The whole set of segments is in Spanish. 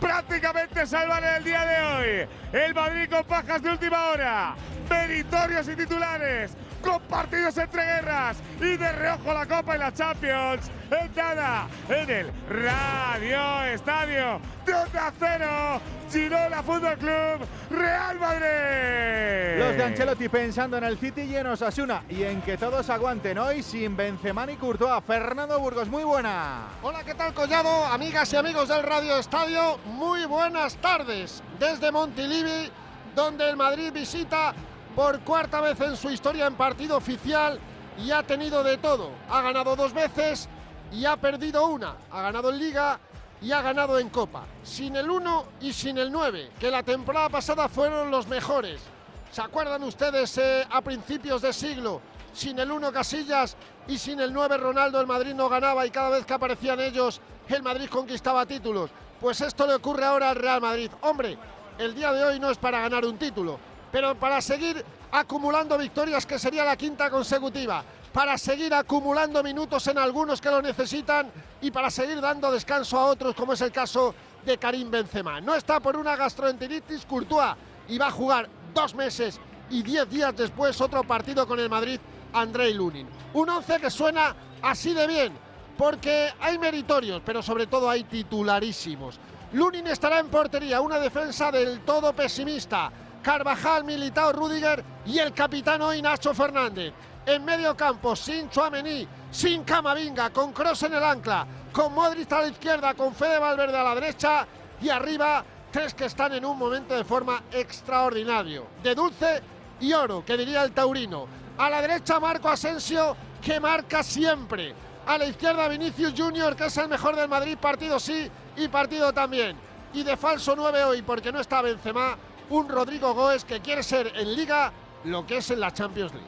prácticamente salvan el día de hoy. El Madrid con pajas de última hora, meritorios y titulares, con partidos entre guerras y de reojo la Copa y la Champions. En nada, en el Radio Estadio de Onda Cero, Girona Fútbol Club, Real Madrid. Los de Ancelotti pensando en el City y en Osasuna y en que todos aguanten hoy sin Benzema ni Courtois. Fernando Burgos, muy buena. Hola, ¿qué tal Collado? Amigas y amigos del Radio Estadio, muy buenas tardes. Desde Montilivi, donde el Madrid visita por cuarta vez en su historia en partido oficial y ha tenido de todo. Ha ganado dos veces y ha perdido una. Ha ganado en Liga y ha ganado en Copa. Sin el 1 y sin el 9, que la temporada pasada fueron los mejores. ¿Se acuerdan ustedes eh, a principios de siglo? Sin el 1 Casillas y sin el 9 Ronaldo el Madrid no ganaba y cada vez que aparecían ellos el Madrid conquistaba títulos. Pues esto le ocurre ahora al Real Madrid. Hombre, el día de hoy no es para ganar un título, pero para seguir acumulando victorias que sería la quinta consecutiva, para seguir acumulando minutos en algunos que lo necesitan y para seguir dando descanso a otros como es el caso de Karim Benzema. No está por una gastroenteritis Courtois y va a jugar dos meses y diez días después otro partido con el Madrid, Andrei Lunin. Un once que suena así de bien, porque hay meritorios, pero sobre todo hay titularísimos. Lunin estará en portería, una defensa del todo pesimista. Carvajal, Militao, Rudiger y el capitán hoy Nacho Fernández. En medio campo, sin Chuamení, sin Camavinga, con Cross en el ancla, con Modric a la izquierda, con Fede Valverde a la derecha y arriba tres que están en un momento de forma extraordinario. De dulce y oro, que diría el taurino. A la derecha Marco Asensio, que marca siempre. A la izquierda Vinicius Junior, que es el mejor del Madrid, partido sí y partido también. Y de falso 9 hoy, porque no está Benzema, un Rodrigo Goes que quiere ser en Liga lo que es en la Champions League.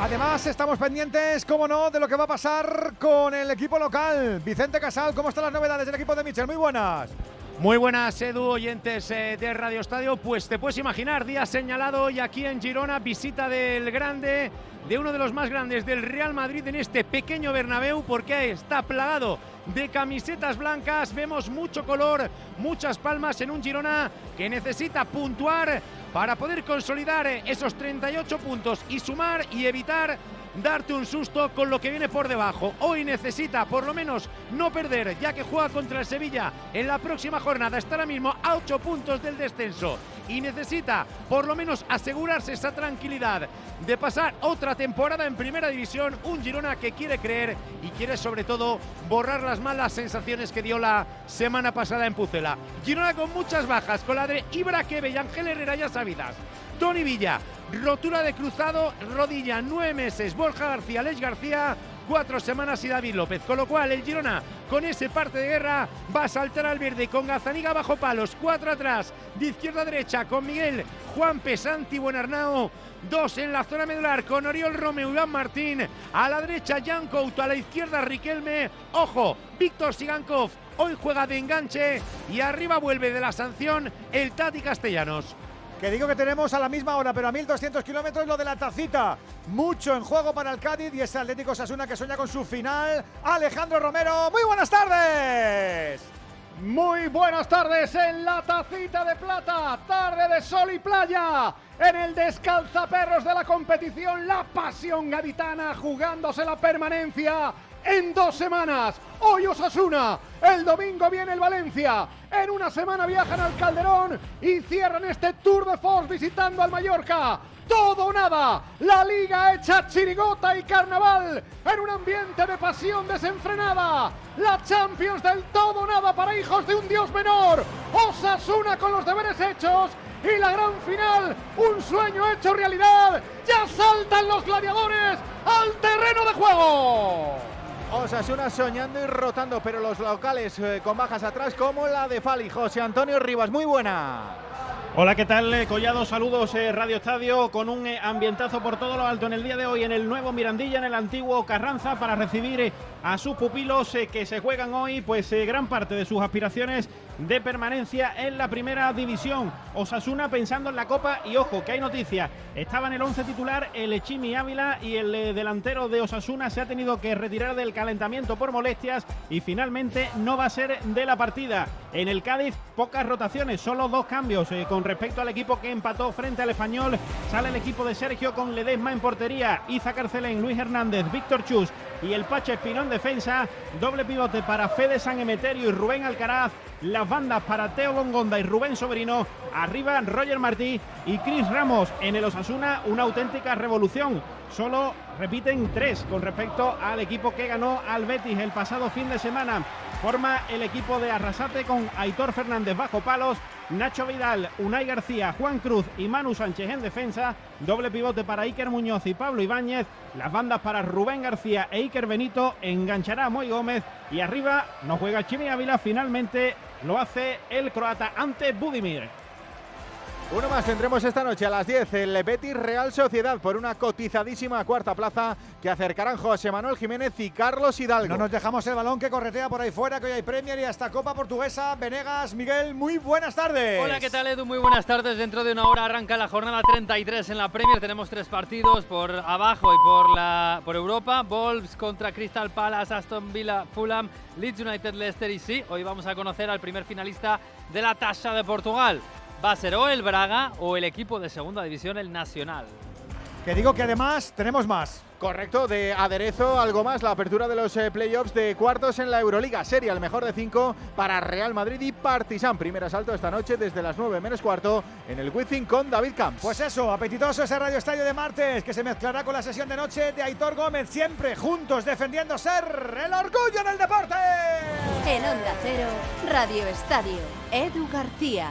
Además, estamos pendientes, como no, de lo que va a pasar con el equipo local. Vicente Casal, ¿cómo están las novedades del equipo de Michel? Muy buenas. Muy buenas, Edu, oyentes eh, de Radio Estadio. Pues te puedes imaginar, día señalado hoy aquí en Girona, visita del grande, de uno de los más grandes del Real Madrid en este pequeño Bernabéu, porque está plagado de camisetas blancas. Vemos mucho color, muchas palmas en un Girona que necesita puntuar para poder consolidar esos 38 puntos y sumar y evitar darte un susto con lo que viene por debajo. Hoy necesita por lo menos no perder, ya que juega contra el Sevilla en la próxima jornada. Está ahora mismo a 8 puntos del descenso y necesita por lo menos asegurarse esa tranquilidad de pasar otra temporada en primera división. Un Girona que quiere creer y quiere sobre todo borrar las malas sensaciones que dio la semana pasada en Pucela. Girona con muchas bajas, con la de Ibra Kebe y Ángel Herrera ya sabidas. Tony Villa, rotura de cruzado, rodilla, nueve meses. Borja García, Lech García, cuatro semanas y David López. Con lo cual, el Girona, con ese parte de guerra, va a saltar al verde con Gazaniga bajo palos, cuatro atrás, de izquierda a derecha, con Miguel, Juan Pesanti, Buenarnao. Dos en la zona medular con Oriol Romeo, Iván Martín. A la derecha, Jan Couto. A la izquierda, Riquelme. Ojo, Víctor Sigankov. Hoy juega de enganche. Y arriba vuelve de la sanción el Tati Castellanos. Que digo que tenemos a la misma hora, pero a 1200 kilómetros lo de la tacita. Mucho en juego para el Cádiz y ese Atlético Sasuna que sueña con su final. Alejandro Romero, muy buenas tardes. Muy buenas tardes en la tacita de plata, tarde de sol y playa, en el descalzaperros de la competición, la pasión gaditana jugándose la permanencia en dos semanas. Hoy Osasuna, el domingo viene el Valencia, en una semana viajan al Calderón y cierran este Tour de Force visitando al Mallorca. Todo o nada, la liga hecha chirigota y carnaval en un ambiente de pasión desenfrenada. La Champions del todo o nada para hijos de un dios menor. Osasuna con los deberes hechos y la gran final, un sueño hecho realidad. Ya saltan los gladiadores al terreno de juego. Osasuna soñando y rotando, pero los locales eh, con bajas atrás como la de Fali. José Antonio Rivas, muy buena. Hola, ¿qué tal? Eh, Collado, saludos eh, Radio Estadio con un eh, ambientazo por todo lo alto en el día de hoy en el nuevo Mirandilla, en el antiguo Carranza, para recibir a sus pupilos que se juegan hoy, pues gran parte de sus aspiraciones de permanencia en la primera división. Osasuna pensando en la Copa y ojo, que hay noticia. Estaba en el 11 titular el Chimi Ávila y el delantero de Osasuna se ha tenido que retirar del calentamiento por molestias y finalmente no va a ser de la partida. En el Cádiz, pocas rotaciones, solo dos cambios eh, con respecto al equipo que empató frente al español. Sale el equipo de Sergio con Ledesma en portería, Iza Carcelén, Luis Hernández, Víctor Chus y el Pache Espinón defensa. Doble pivote para Fede San Emeterio y Rubén Alcaraz. Las bandas para Teo Bongonda y Rubén Sobrino. Arriba Roger Martí y Cris Ramos en el Osasuna. Una auténtica revolución. Solo repiten tres con respecto al equipo que ganó al Betis el pasado fin de semana. Forma el equipo de Arrasate con Aitor Fernández bajo palos, Nacho Vidal, Unai García, Juan Cruz y Manu Sánchez en defensa. Doble pivote para Iker Muñoz y Pablo Ibáñez. Las bandas para Rubén García e Iker Benito. Enganchará a Moy Gómez. Y arriba no juega Chimi Ávila. Finalmente lo hace el croata ante Budimir. Uno más tendremos esta noche a las 10 el Betis Real Sociedad por una cotizadísima cuarta plaza que acercarán José Manuel Jiménez y Carlos Hidalgo. No nos dejamos el balón que corretea por ahí fuera, que hoy hay Premier y hasta Copa Portuguesa. Venegas, Miguel, muy buenas tardes. Hola, ¿qué tal Edu? Muy buenas tardes. Dentro de una hora arranca la jornada 33 en la Premier. Tenemos tres partidos por abajo y por, la, por Europa. Wolves contra Crystal Palace, Aston Villa, Fulham, Leeds United, Leicester y sí, hoy vamos a conocer al primer finalista de la tasa de Portugal va a ser o el Braga o el equipo de segunda división, el Nacional. Que digo que además tenemos más. Correcto, de aderezo algo más, la apertura de los eh, playoffs de cuartos en la Euroliga. Sería el mejor de cinco para Real Madrid y Partizan. Primer asalto esta noche desde las 9 menos cuarto en el Wizzing con David Camps. Pues eso, apetitoso ese Radio Estadio de martes que se mezclará con la sesión de noche de Aitor Gómez, siempre juntos defendiendo ser el orgullo del deporte. En Onda Cero, Radio Estadio, Edu García.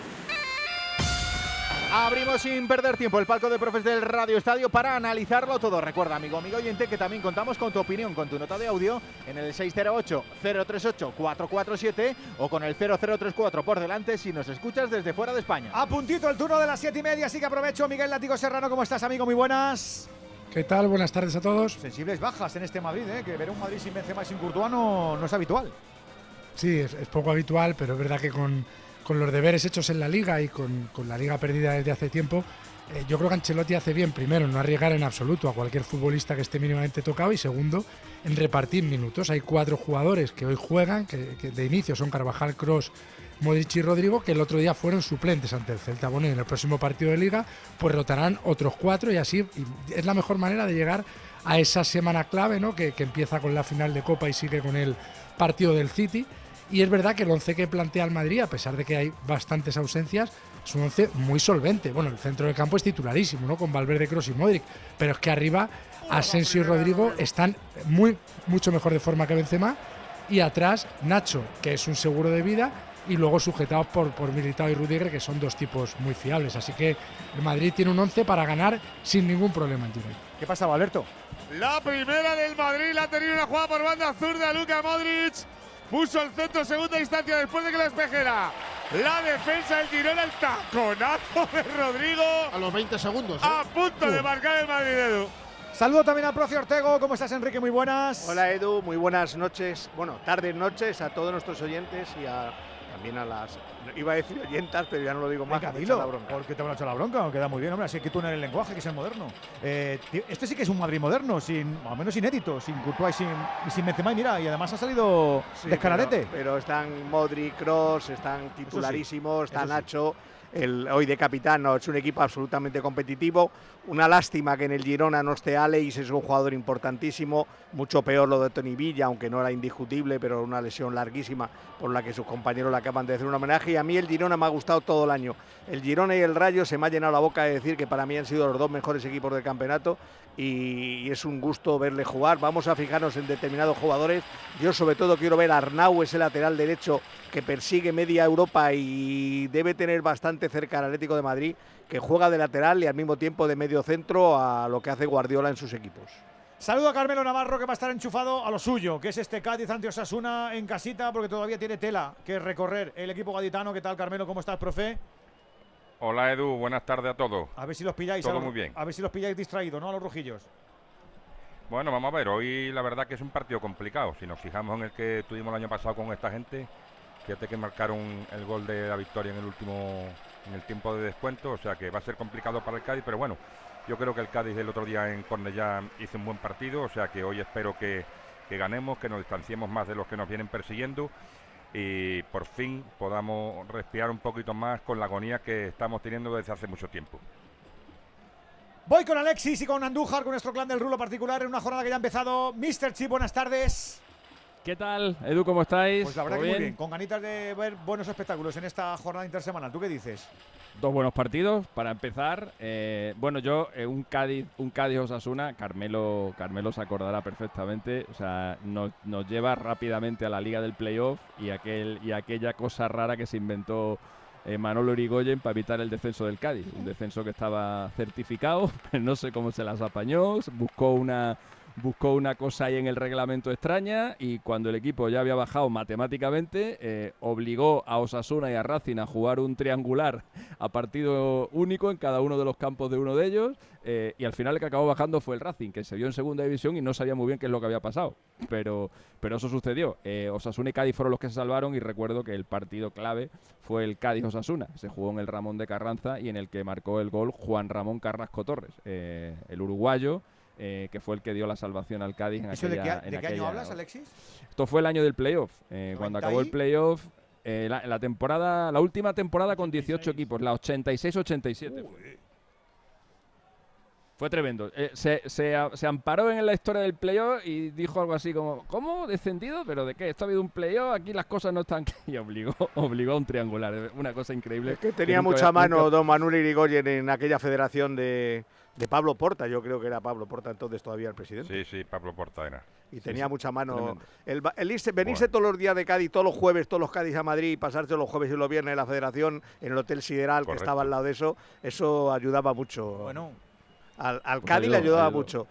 Abrimos sin perder tiempo el palco de profes del Radio Estadio para analizarlo todo. Recuerda, amigo, amigo oyente, que también contamos con tu opinión, con tu nota de audio en el 608-038-447 o con el 0034 por delante si nos escuchas desde fuera de España. A puntito el turno de las 7 y media, así que aprovecho. Miguel Latigo Serrano, ¿cómo estás, amigo? Muy buenas. ¿Qué tal? Buenas tardes a todos. Sensibles bajas en este Madrid, ¿eh? que ver un Madrid sin Benzema y sin Courtois no, no es habitual. Sí, es, es poco habitual, pero es verdad que con con los deberes hechos en la liga y con, la liga perdida desde hace tiempo, eh, yo creo que Ancelotti hace bien, primero, no arriesgar en absoluto a cualquier futbolista que esté mínimamente tocado y segundo, en repartir minutos. Hay cuatro jugadores que hoy juegan, que, de inicio son Carvajal, Cross, Modric y Rodrigo, que el otro día fueron suplentes ante el Celta. Bueno, en el próximo partido de liga, pues rotarán otros cuatro y así es la mejor manera de llegar a esa semana clave, ¿no? Que empieza con la final de Copa y sigue con el partido del City y es verdad que el once que plantea el Madrid, a pesar de que hay bastantes ausencias, es un once muy solvente. Bueno, el centro del campo es titularísimo, ¿no? Con Valverde, Cross y Modric. Pero es que arriba Asensio y Rodrigo están muy, mucho mejor de forma que Benzema. Y atrás Nacho, que es un seguro de vida, y luego sujetados por, por Militao y Rudiger, que son dos tipos muy fiables. Así que el Madrid tiene un once para ganar sin ningún problema en ¿Qué pasa, Alberto? La primera del Madrid la ha tenido una jugada por banda zurda Luka Modric puso el centro segunda instancia después de que la espejera. La defensa del Girona, el taconazo de Rodrigo. A los 20 segundos. ¿eh? A punto de marcar el Madrid, Edu. Saludo también a Procio Ortego. ¿Cómo estás, Enrique? Muy buenas. Hola, Edu. Muy buenas noches. Bueno, tardes, noches a todos nuestros oyentes y a también a las. Iba a decir oyentas, pero ya no lo digo más. Venga, dilo, la bronca. ¿Por qué te habrá hecho la bronca? Queda muy bien, hombre. Así que tú en el lenguaje, que es el moderno. Eh, este sí que es un Madrid moderno, sin, al menos inédito, sin Courtois y sin, y sin Benzema. Y mira, y además ha salido sí, descaradete. Pero, están Modric, Cross, están titularísimos, está Nacho. El, hoy de capitán, no, es un equipo absolutamente competitivo. Una lástima que en el Girona no esté Alex, es un jugador importantísimo. Mucho peor lo de Tony Villa, aunque no era indiscutible, pero una lesión larguísima por la que sus compañeros le acaban de hacer un homenaje. Y a mí el Girona me ha gustado todo el año. El Girona y el Rayo se me ha llenado la boca de decir que para mí han sido los dos mejores equipos del campeonato y, es un gusto verle jugar. Vamos a fijarnos en determinados jugadores. Yo sobre todo quiero ver a Arnau, ese lateral derecho que persigue media Europa y debe tener bastante cerca al Atlético de Madrid, que juega de lateral y al mismo tiempo de medio centro a lo que hace Guardiola en sus equipos. Saludo a Carmelo Navarro que va a estar enchufado a lo suyo, que es este Cádiz ante Osasuna en casita porque todavía tiene tela que recorrer el equipo gaditano. ¿Qué tal Carmelo? ¿Cómo estás, profe? Hola Edu, buenas tardes a todos. A ver si los pilláis. Todo a los- muy bien. A ver si los pilláis distraídos, ¿no? A los rojillos. Bueno, vamos a ver, hoy la verdad que es un partido complicado. Si nos fijamos en el que tuvimos el año pasado con esta gente, fíjate que marcaron el gol de la victoria en el último, en el tiempo de descuento, o sea que va a ser complicado para el Cádiz, pero bueno, yo creo que el Cádiz el otro día en Cornellá hizo un buen partido, o sea que hoy espero que, que ganemos, que nos distanciemos más de los que nos vienen persiguiendo y por fin podamos respirar un poquito más con la agonía que estamos teniendo desde hace mucho tiempo. Voy con Alexis y con Andújar, con nuestro clan del rulo particular en una jornada que ya ha empezado. Mr. Chip, buenas tardes. ¿Qué tal, Edu? ¿Cómo estáis? Pues la verdad ¿Todo que muy bien? bien, con ganitas de ver buenos espectáculos en esta jornada intersemanal. ¿Tú qué dices? Dos buenos partidos para empezar. Eh, bueno, yo eh, un Cádiz, un Cádiz Osasuna, Carmelo, Carmelo se acordará perfectamente. O sea, nos, nos lleva rápidamente a la liga del playoff y aquel y aquella cosa rara que se inventó eh, Manolo Irigoyen para evitar el descenso del Cádiz. Un descenso que estaba certificado, pero no sé cómo se las apañó. Buscó una buscó una cosa ahí en el reglamento extraña y cuando el equipo ya había bajado matemáticamente, eh, obligó a Osasuna y a Racing a jugar un triangular a partido único en cada uno de los campos de uno de ellos eh, y al final el que acabó bajando fue el Racing, que se vio en segunda división y no sabía muy bien qué es lo que había pasado. Pero, pero eso sucedió. Eh, Osasuna y Cádiz fueron los que se salvaron y recuerdo que el partido clave fue el Cádiz-Osasuna. Se jugó en el Ramón de Carranza y en el que marcó el gol Juan Ramón Carrasco Torres, el uruguayo. Eh, que fue el que dio la salvación al Cádiz en ¿Eso de aquella, qué, en de qué año hablas, Alexis? esto fue el año del playoff. eh, cuando acabó el 90 y- playoff, eh, la, la temporada, la última temporada con 18 equipos, la 86-87. fue. Fue tremendo. Eh, se, se a- se amparó en la historia del playoff y dijo algo así como, ¿cómo? ¿Descendido? ¿Pero de qué? Esto ha habido un playoff, aquí las cosas no están... Y obligó, obligó a un triangular. Una cosa increíble. Que tenía mucha había- mano nunca- don Manuel Irigoyen en aquella federación de, de Pablo Porta, yo creo que era Pablo Porta entonces todavía el presidente. Sí, sí, Pablo Porta era. Y Sí, tenía sí, mucha mano. El, va- el irse- venirse todos los días de Cádiz, todos los jueves, todos los Cádiz a Madrid y pasarse los jueves y los viernes en la federación, en el Hotel Sideral, que estaba al lado de eso, eso ayudaba mucho. Bueno. Al, al Pues Cádiz le ayudaba ayudó. mucho.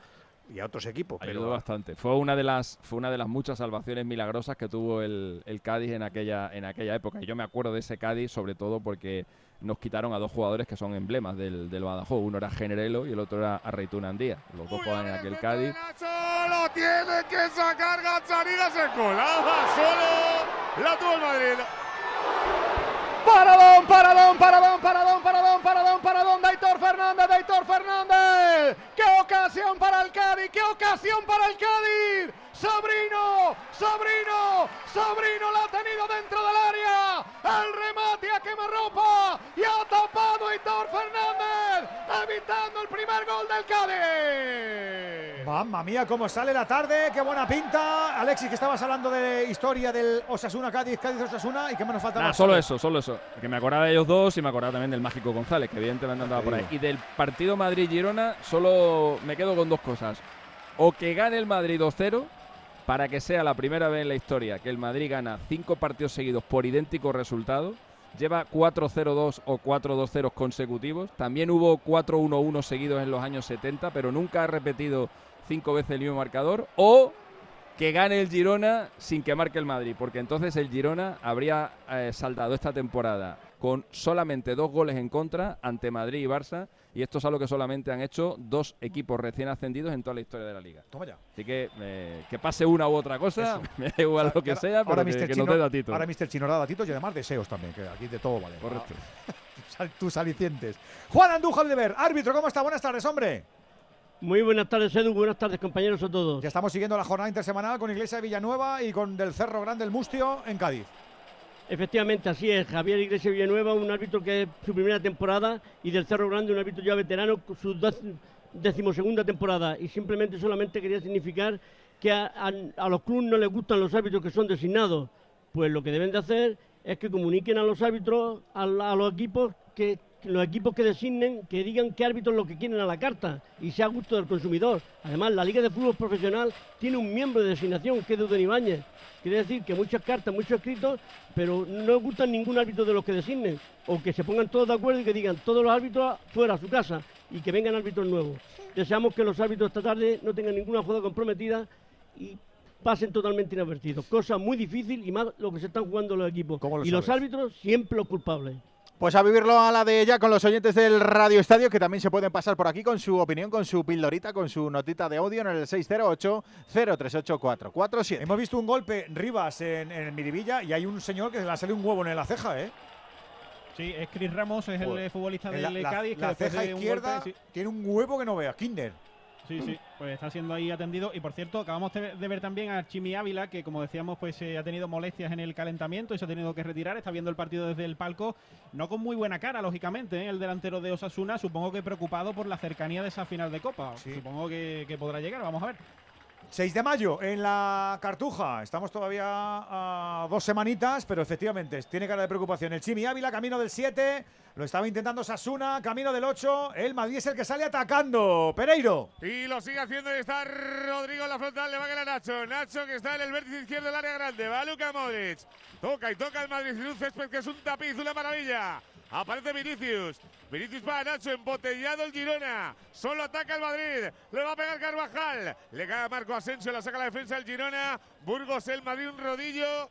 Y a otros equipos. Ayudó Pero bastante. Fue una de las fue una de las muchas salvaciones milagrosas que tuvo el, el Cádiz en aquella en aquella época. Y yo me acuerdo de ese Cádiz sobre todo porque nos quitaron a dos jugadores que son emblemas del, del Badajoz. Uno era Generelo y el otro era Arreituna Andía. Los dos jugaban en aquel Cádiz. Solo tiene que sacar Gazzaniga, se colaba solo. La tuvo el Madrid. Paradón, paradón, paradón, paradón, paradón, paradón, paradón, Daitor Fernández, Daitor Fernández. ¡Qué ocasión para el Cádiz! ¡Qué ocasión para el Cádiz! Sobrino, sobrino, sobrino la ha tenido dentro del área. El remate a quemarropa y ha tapado Aitor Fernández, evitando el primer gol del Cádiz. Mamma mía, cómo sale la tarde, qué buena pinta. Alexis, que estabas hablando de historia del Osasuna Cádiz, Cádiz Osasuna y qué menos falta Nada, más solo eso, solo eso. Que me acordaba de ellos dos y me acordaba también del Mágico González, que evidentemente andaba por ahí. Y del partido Madrid-Girona, solo me quedo con dos cosas. O que gane el Madrid 2-0, para que sea la primera vez en la historia que el Madrid gana cinco partidos seguidos por idéntico resultado. Lleva 4-0-2 o 4-2-0 consecutivos. También hubo 4-1-1 seguidos en los años 70, pero nunca ha repetido cinco veces el mismo marcador. O que gane el Girona sin que marque el Madrid, porque entonces el Girona habría eh, saldado esta temporada con solamente dos goles en contra ante Madrid y Barça, y esto es algo que solamente han hecho dos equipos recién ascendidos en toda la historia de la liga. Toma ya. Así que eh, que pase una u otra cosa, me da igual lo que sea, pero ahora que, Mr. que Chino, nos dé datitos. Ahora Mr. Chino da datitos y además deseos también, que aquí de todo vale. Correcto. Tus alicientes. Juan Andújar de Ver, árbitro, ¿cómo está? Buenas tardes, hombre. Muy buenas tardes, Edu. Buenas tardes, compañeros a todos. Ya estamos siguiendo la jornada intersemanal con Iglesia de Villanueva y con del Cerro Grande el Mustio en Cádiz. Efectivamente, así es. Javier Iglesias Villanueva, un árbitro que es su primera temporada, y del Cerro Grande, un árbitro ya veterano, su dec- decimosegunda temporada. Y simplemente solamente quería significar que a, los clubes no les gustan los árbitros que son designados. Pues lo que deben de hacer es que comuniquen a los árbitros, a, a los equipos, que los equipos que designen que digan qué árbitros lo que quieren a la carta y sea a gusto del consumidor. Además, la Liga de Fútbol Profesional tiene un miembro de designación que es Duden Ibáñez. Quiere decir que muchas cartas, muchos escritos, pero no gustan ningún árbitro de los que designen. O que se pongan todos de acuerdo y que digan todos los árbitros fuera a su casa y que vengan árbitros nuevos. Deseamos que los árbitros esta tarde no tengan ninguna jugada comprometida y pasen totalmente inadvertidos. Cosa muy difícil y más lo que se están jugando los equipos. lo y los árbitros siempre los culpables. Pues a vivirlo a la de ella con los oyentes del Radio Estadio, que también se pueden pasar por aquí con su opinión, con su pildorita, con su notita de audio en el 608-038-447. Hemos visto un golpe Rivas en, en el Miribilla y hay un señor que le ha salido un huevo en la ceja, ¿eh? Sí, es Chris Ramos, es el Joder. eh, futbolista del la, la- Cádiz. que la ceja de un izquierda golpe, sí. tiene un huevo que no vea, Kinder. Sí, sí, pues está siendo ahí atendido. Y por cierto, acabamos de ver también a Chimi Ávila, que como decíamos, pues eh, ha tenido molestias en el calentamiento y se ha tenido que retirar. Está viendo el partido desde el palco, no con muy buena cara, lógicamente, ¿eh? el delantero de Osasuna, supongo que preocupado por la cercanía de esa final de Copa. Supongo que, que podrá llegar, vamos a ver. 6 de mayo en la Cartuja. Estamos todavía dos semanitas, pero efectivamente tiene cara de preocupación. El Chimi Ávila, camino del 7. Lo estaba intentando Sasuna, camino del 8. El Madrid es el que sale atacando. Pereiro. Y lo sigue haciendo y está Rodrigo en la frontal, le va a quedar Nacho. Nacho que está en el vértice izquierdo del área grande. Va Luka Modric. Toca y toca el Madrid. Césped que es un tapiz, una maravilla. Aparece Vinicius. Vinicius para Nacho, embotellado el Girona. Solo ataca el Madrid. Le va a pegar Carvajal. Le cae a Marco Asensio, la saca la defensa el Girona. Burgos, el Madrid, un rodillo.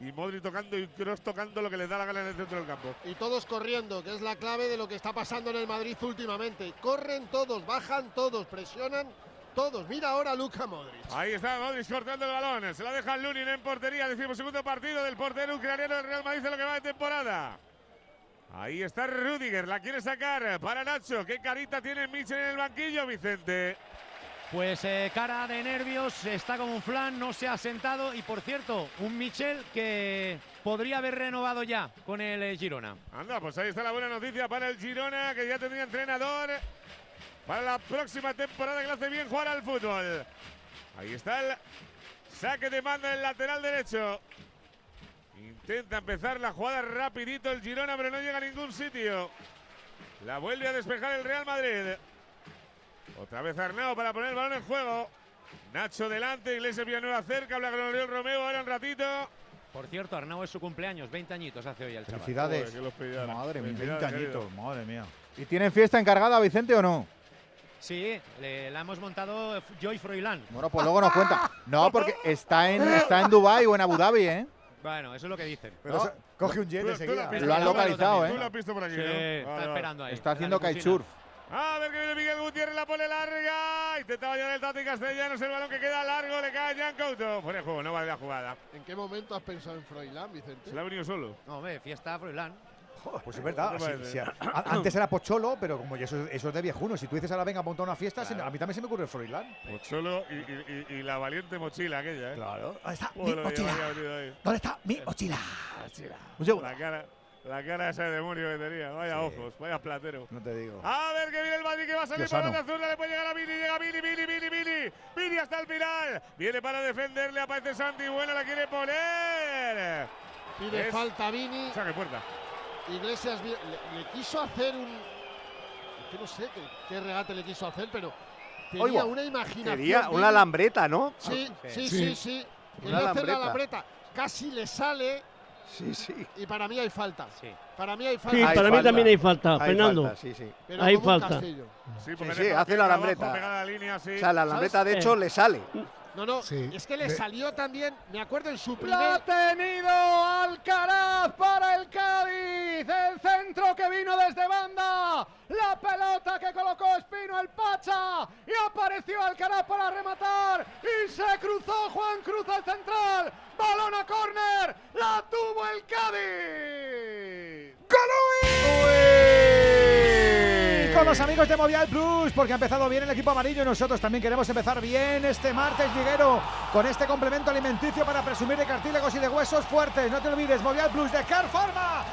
Y Modric tocando y Kroos tocando lo que les da la gana en el centro del campo. Y todos corriendo, que es la clave de lo que está pasando en el Madrid últimamente. Corren todos, bajan todos, presionan todos. Mira ahora Luka Modric. Ahí está Modric cortando el balón. Se la deja Lunin en portería. Decimos segundo partido del portero ucraniano del Real Madrid en lo que va de temporada. Ahí está Rudiger. La quiere sacar para Nacho. ¿Qué carita tiene Mitchell en el banquillo, Vicente? Pues eh, cara de nervios, está como un flan, no se ha sentado. Y por cierto, un Michel que podría haber renovado ya con el eh, Girona. Anda, pues ahí está la buena noticia para el Girona, que ya tendría entrenador para la próxima temporada que le hace bien jugar al fútbol. Ahí está el saque de manda en el lateral derecho. Intenta empezar la jugada rapidito el Girona, pero no llega a ningún sitio. La vuelve a despejar el Real Madrid. Otra vez Arnau para poner el balón en juego. Nacho delante, Iglesias Villanueva cerca, habla con Oriol Romeo ahora un ratito. Por cierto, Arnau es su cumpleaños, 20 añitos hace hoy el chaval. Felicidades. Joder. Madre mía, Felicidades, 20 querido. añitos, madre mía. ¿Y tienen fiesta encargada, Vicente, o no? Sí, le- la hemos montado Joy Froilán. Bueno, pues luego nos cuenta. No, porque está en, está en Dubái o en Abu Dhabi, ¿eh? Bueno, eso es lo que dicen. Pero se- coge un jet Tú- tú enseguida. lo han tú localizado, Tú ¿eh? lo has visto por aquí, Sí, ¿no? Vale, está vale. esperando ahí. Está haciendo kitesurf. A ver que viene Miguel Gutiérrez, la pone larga. Intenta bañar el Tati Castellanos, el balón que queda largo, le cae a Jan Couto. Fuera de juego, no vale la jugada. ¿En qué momento has pensado en Froilán, Vicente? Se le ha venido solo. No, hombre, fiesta Froilán. Pues es verdad. Antes era Pocholo, pero como ya eso, eso es de viejuno. Si tú dices ahora venga a montar una fiesta, se me- a mí también se me ocurre Froilán. Pocholo y, y- y- y la valiente mochila aquella, ¿eh? Claro. ¿Dónde está mi mochila? ¿Dónde está mi mochila? Un segundo. La cara, la cara esa de demonio que tenía. Vaya ojos, vaya platero. No te digo. A ver que viene el Madrid que va a salir para Lozano. la zurda, le puede llegar a Vini, llega Vini, Vini, Vini, Vini, Vini hasta el final. Viene para defenderle, aparece Santi, buena la quiere poner. Pide Es- falta Vini. Saque puerta. Iglesias le, le quiso hacer un. No sé qué, qué regate le quiso hacer, pero tenía una imaginación. Quería una lambreta, ¿no? Sí, sí, sí, Sí. sí. Una Quería hacer la lambreta. lambreta. Casi le sale Sí, sí. y para mí hay falta. Sí. Para mí hay falta. Sí, Hay para mí también hay falta, Hay Fernando. falta, sí, sí. Pero hay falta. Sí, Sí, sí, hace la abajo, lambreta. pegada a la línea, sí. O sea, la lambreta de Eh. hecho le sale. No, no, Sí. es que le De- salió también, me acuerdo en su ¡La ha primer. tenido Alcaraz para el Cádiz! El centro que vino desde banda. La pelota que colocó Espino el Pacha. Y apareció Alcaraz para rematar. Y se cruzó Juan Cruz al central. Balón a córner. La tuvo el Cádiz. Y los amigos de Movial Plus, porque ha empezado bien el equipo amarillo y nosotros también queremos empezar bien este martes liguero con este complemento alimenticio para presumir de cartílagos y de huesos fuertes. No te olvides, Movial Plus de Care Pharma.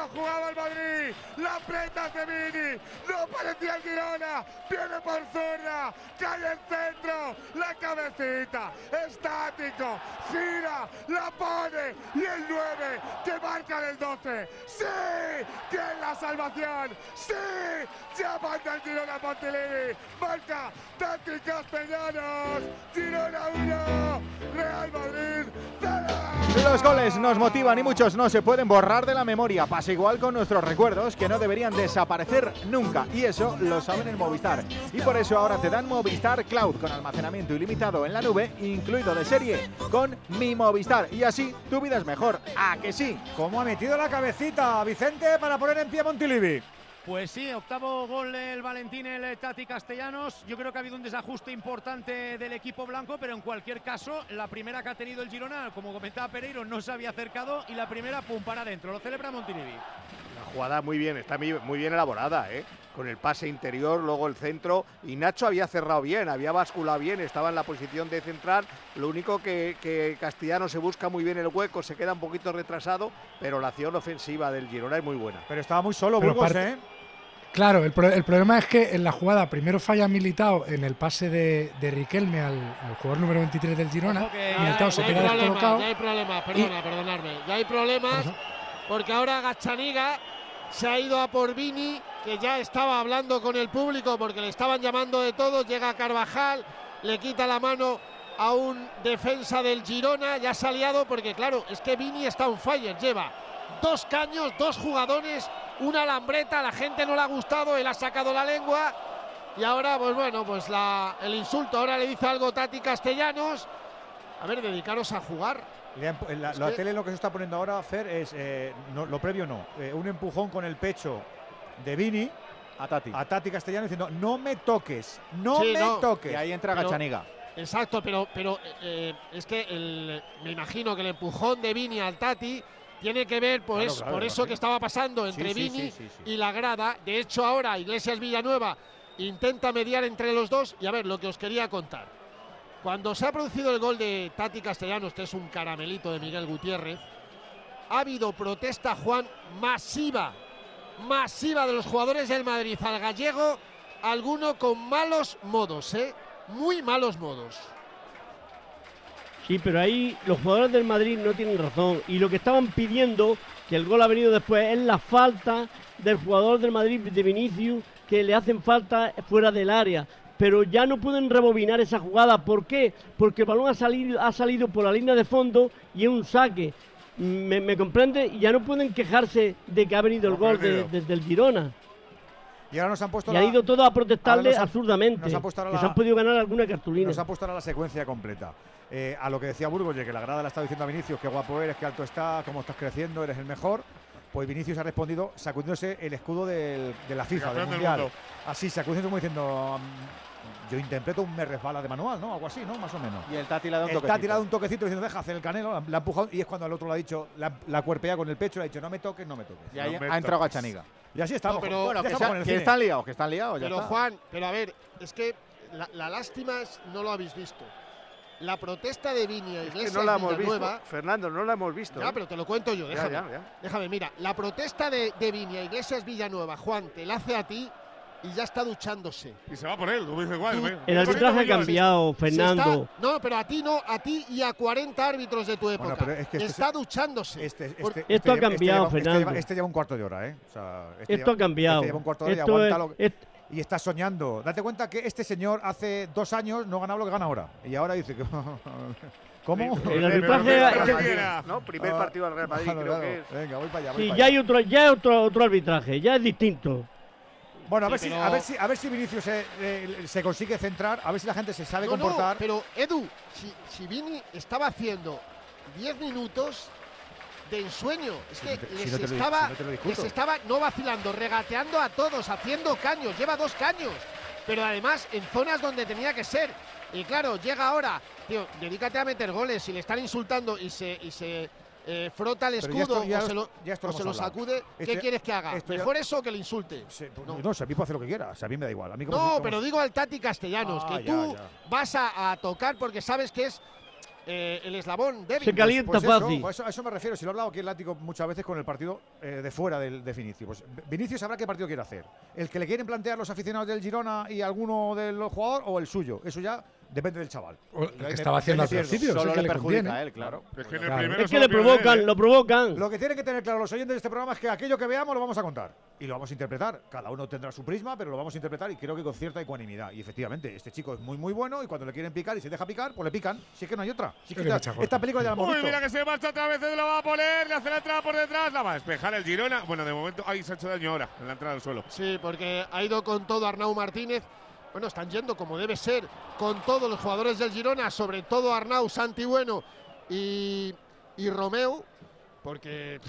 Solo jugaba el Madrid. La preta de Vini. No parecía el Girona. Viene por zurda. Cae el centro. La cabecita. Estático. Gira. La pone. Y el 9 que marca el 12. ¡Sí! ¡Que es la salvación! ¡Sí! Ya manda el Girona Montilivi. Marca Tati Castellanos. Girona 1. Real Madrid 0. Los goles nos motivan y muchos no se pueden borrar de la memoria. Pasa igual con nuestros recuerdos que no deberían desaparecer nunca. Y eso lo saben en Movistar. Y por eso ahora te dan Movistar Cloud con almacenamiento ilimitado en la nube, incluido de serie, con mi Movistar. Y así tu vida es mejor. ¿A que sí? ¿Cómo ha metido la cabecita Vicente para poner en pie Montilivi? Pues sí, octavo gol el Valentín, el Tati Castellanos. Yo creo que ha habido un desajuste importante del equipo blanco, pero en cualquier caso, la primera que ha tenido el Girona, como comentaba Pereiro, no se había acercado y la primera, pum, para adentro. Lo celebra Montilivi. La jugada muy bien, está muy bien elaborada, ¿eh? Con el pase interior, luego el centro. Y Nacho había cerrado bien, había basculado bien, estaba en la posición de central. Lo único que, que Castellano se busca muy bien el hueco, se queda un poquito retrasado, pero la acción ofensiva del Girona es muy buena. Pero estaba muy solo Pero Burgos, parte- ¿eh? Claro, el, pro- el problema es que en la jugada primero falla Militao en el pase de, de Riquelme al, al jugador número 23 del Girona. Militao se hay queda descolocado. ya hay problemas, perdona, perdonadme. Ya hay problemas porque ahora Gachaniga se ha ido a por Vini, que ya estaba hablando con el público porque le estaban llamando de todo. Llega Carvajal, le quita la mano a un defensa del Girona, ya se ha liado porque, claro, es que Vini está on fire. Lleva dos caños, dos jugadores, una lambreta, la gente no le ha gustado, él ha sacado la lengua. Y ahora, pues bueno, pues la, el insulto. Ahora le dice algo Tati Castellanos. A ver, dedicaros a jugar. La, tele lo que se está poniendo ahora, Fer, es eh, no, lo previo no. eh, un empujón con el pecho de Vini a Tati. A Tati Castellano diciendo, no me toques, no Sí, me no. toques. Y ahí entra Pero- Gachaniga. Exacto, pero, pero eh, es que el- me imagino que el empujón de Vini al Tati tiene que ver por, Claro, eso- claro, por eso que estaba pasando entre sí, Vini sí, sí, sí. y la grada. De hecho, ahora Iglesias Villanueva intenta mediar entre los dos. Y a ver, lo que os quería contar. Cuando se ha producido el gol de Tati Castellanos, que es un caramelito de Miguel Gutiérrez, ha habido protesta, Juan, masiva, masiva de los jugadores del Madrid al gallego, alguno con malos modos, ¿eh? Muy malos modos. Sí, pero ahí los jugadores del Madrid no tienen razón. Y lo que estaban pidiendo, que el gol ha venido después, es la falta del jugador del Madrid, de Vinicius, que le hacen falta fuera del área. Pero ya no pueden rebobinar esa jugada. ¿Por qué? Porque el balón ha salido, ha salido por la línea de fondo y es un saque. ¿Me, me comprende? Y ya no pueden quejarse de que ha venido el gol de- desde el Girona. Y ahora nos han puesto Y la, han ido todos a protestarle han- absurdamente. nos han puesto ahora que se la- han podido ganar alguna cartulina. Nos ha puesto ahora la secuencia completa. Eh, a lo que decía Burgos, que la grada le está diciendo a Vinicius, qué guapo eres, qué alto estás, cómo estás creciendo, eres el mejor. Pues Vinicius ha respondido sacudiéndose el escudo del- de la FIFA, del Mundial. Así, sacudiéndose como diciendo, mm, yo interpreto un me resbala de manual, ¿no? Algo así, ¿no? Más o menos. Y el Tati le da un El Tati toquecito. le ha dado un toquecito diciendo, deja hacer el canelo, la, ha empujado y es cuando el otro le ha dicho, la, la cuerpea con el pecho, le ha dicho, no me toques, no me toques. Y ahí No ha entrado. Gachaniga. Y así estamos. No, pero- bueno, que sea- estamos el que están liados, que están liados. ya Pero está. Juan, pero a ver, es que la, la lástima es, no lo habéis visto. La protesta de Vini a Es que Iglesias no la hemos visto. Villanueva- Fernando, no la hemos visto. Ya, ¿eh? pero te lo cuento yo, Ya, déjame. ya, ya. Déjame, mira, la protesta de, de Vini a Iglesias Villanueva, Juan, te la hace a ti y ya está duchándose. Y se va por él, dice Juan. Tú-. El arbitraje ha cambiado, Se está- Fernando. no, pero a ti no, a ti y a 40 árbitros de tu época. pero es que este está duchándose. Este, este- Por- este Esto ha lleva- cambiado, este lleva, este Fernando. lleva- este lleva un cuarto de hora, ¿eh? O sea, este Esto lleva- ha cambiado. Este lleva un cuarto de hora y Esto aguanta es- lo- est- y está soñando. Date cuenta que este señor hace dos años no ganaba lo que gana ahora. Y ahora dice que. ¿Cómo? El arbitraje- ¿no? Primer partido del Real Madrid, Claro, creo claro. que es. Venga, voy para allá. voy Sí, para ya allá. hay otro, ya hay otro, otro arbitraje, ya es distinto. Bueno, a Sí, ver, si, a, ver si, a ver si Vinicius se, eh, se consigue centrar, a ver si la gente se sabe No, no, comportar. pero Edu, si, si Vini estaba haciendo 10 minutos de ensueño, es que si les, no te lo- estaba, si no les estaba no vacilando, regateando a todos, haciendo caños, lleva dos caños, pero además en zonas donde tenía que ser. Y claro, llega ahora, tío, dedícate a meter goles, si le están insultando y se, y se eh, frota el ya escudo esto- ya o se esto- lo, ya esto o lo se lo sacude, ¿qué quieres que haga? ya- ¿Mejor eso o que le insulte? no. no, si a mí puede hacer lo que quiera. Si a mí me da igual. A mí como- No, como- pero digo al Tati Castellanos, Ah, que ya, tú ya. vas a, a tocar porque sabes que es eh, el eslabón débil. Se calienta Pues eso, fácil. pues eso- a eso me refiero. Si lo he hablado aquí el látigo muchas veces con el partido eh, de fuera del, de Vinicius. Pues Vinicius sabrá qué partido quiere hacer. El que le quieren plantear los aficionados del Girona y alguno de los jugadores o el suyo. Eso ya depende del chaval. O el Ahí que estaba haciendo al principio, Solo que le le perjudica conviene. a él, claro. Es que en el Claro. primero Es que le provocan, lo provocan. Lo que tienen que tener claro los oyentes de este programa es que aquello que veamos lo vamos a contar y lo vamos a interpretar. Cada uno tendrá su prisma, pero lo vamos a interpretar y creo que con cierta ecuanimidad. Y efectivamente, este chico es muy muy bueno y cuando le quieren picar y se deja picar, pues le pican. Si es que no hay otra. Si es que esta, esta película ya la hemos Uy, visto. mira que se marcha otra vez, lo va a poner, le hace la entrada por detrás, la va a despejar el Girona. Bueno, de momento, ahí se ha hecho daño ahora, en la entrada al suelo. Sí, porque ha ido con todo Arnau Martínez. Bueno, están yendo como debe ser con todos los jugadores del Girona, sobre todo Arnau, Santi Bueno y, y Romeo, porque,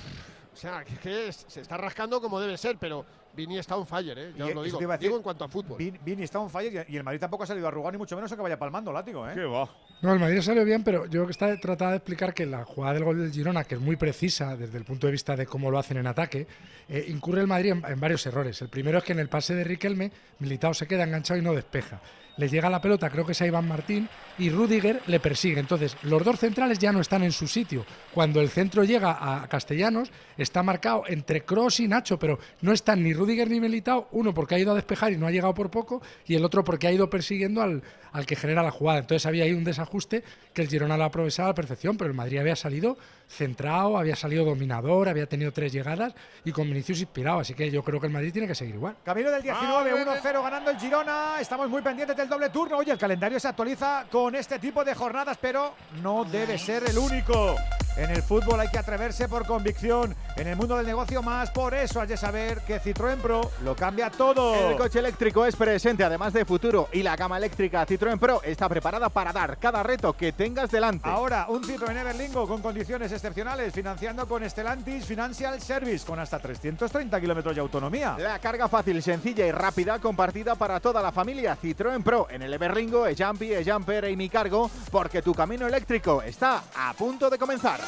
o sea, que, se está rascando como debe ser, pero Vini está on fire, ¿eh? ya os lo digo. te iba a decir, Digo en cuanto a fútbol. Vin- Vini está on fire y el Madrid tampoco ha salido arrugado ni mucho menos a que vaya palmando látigo, ¿eh? ¿Qué va? No, el Madrid salió bien, pero yo que está trataba de explicar que la jugada del gol del Girona, que es muy precisa desde el punto de vista de cómo lo hacen en ataque, eh, incurre el Madrid en, en varios errores. El primero es que en el pase de Riquelme, Militao se queda enganchado y no despeja. Le llega la pelota, creo que es a Iván Martín, y Rudiger le persigue. Entonces, los dos centrales ya no están en su sitio. Cuando el centro llega a Castellanos, está marcado entre Cross y Nacho, pero no están ni Rudiger ni Militao, uno porque ha ido a despejar y no ha llegado por poco, y el otro porque ha ido persiguiendo al, al que genera la jugada. Entonces había ahí un desajuste que el Girona lo aprovechaba a la perfección, pero el Madrid había salido centrado, había salido dominador, había tenido tres llegadas y con Vinicius inspirado. Así que yo creo que el Madrid tiene que seguir igual. Camino del 19, 1-0 ganando el Girona. Estamos muy pendientes del doble turno. Oye, el calendario se actualiza con este tipo de jornadas, pero no debe ser el único. En el fútbol hay que atreverse por convicción. En el mundo del negocio más. Por eso hay que saber que Citroën Pro lo cambia todo. El coche eléctrico es presente, además de futuro, y la gama eléctrica Citroën Pro está preparada para dar cada reto que tengas delante. Ahora, un Citroën Everlingo con condiciones excepcionales, financiando con Stellantis Financial Service, con hasta 330 kilómetros de autonomía. La carga fácil, sencilla y rápida compartida para toda la familia Citroën Pro en el Everringo, e-Jumpy, e-Jumper y Mi Cargo, porque tu camino eléctrico está a punto de comenzar.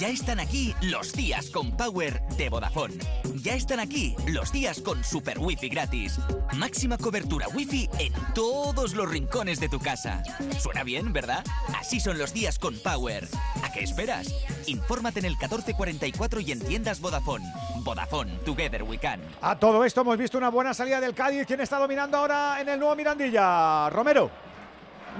Ya están aquí los días con Power de Vodafone. Ya están aquí los días con Super Wi-Fi gratis. Máxima cobertura Wi-Fi en todos los rincones de tu casa. Suena bien, ¿verdad? Así son los días con Power. ¿A qué esperas? Infórmate en el 1444 y en tiendas Vodafone. Vodafone, Together We Can. A todo esto hemos visto una buena salida del Cádiz. ¿Quién está dominando ahora en el nuevo Mirandilla? Romero.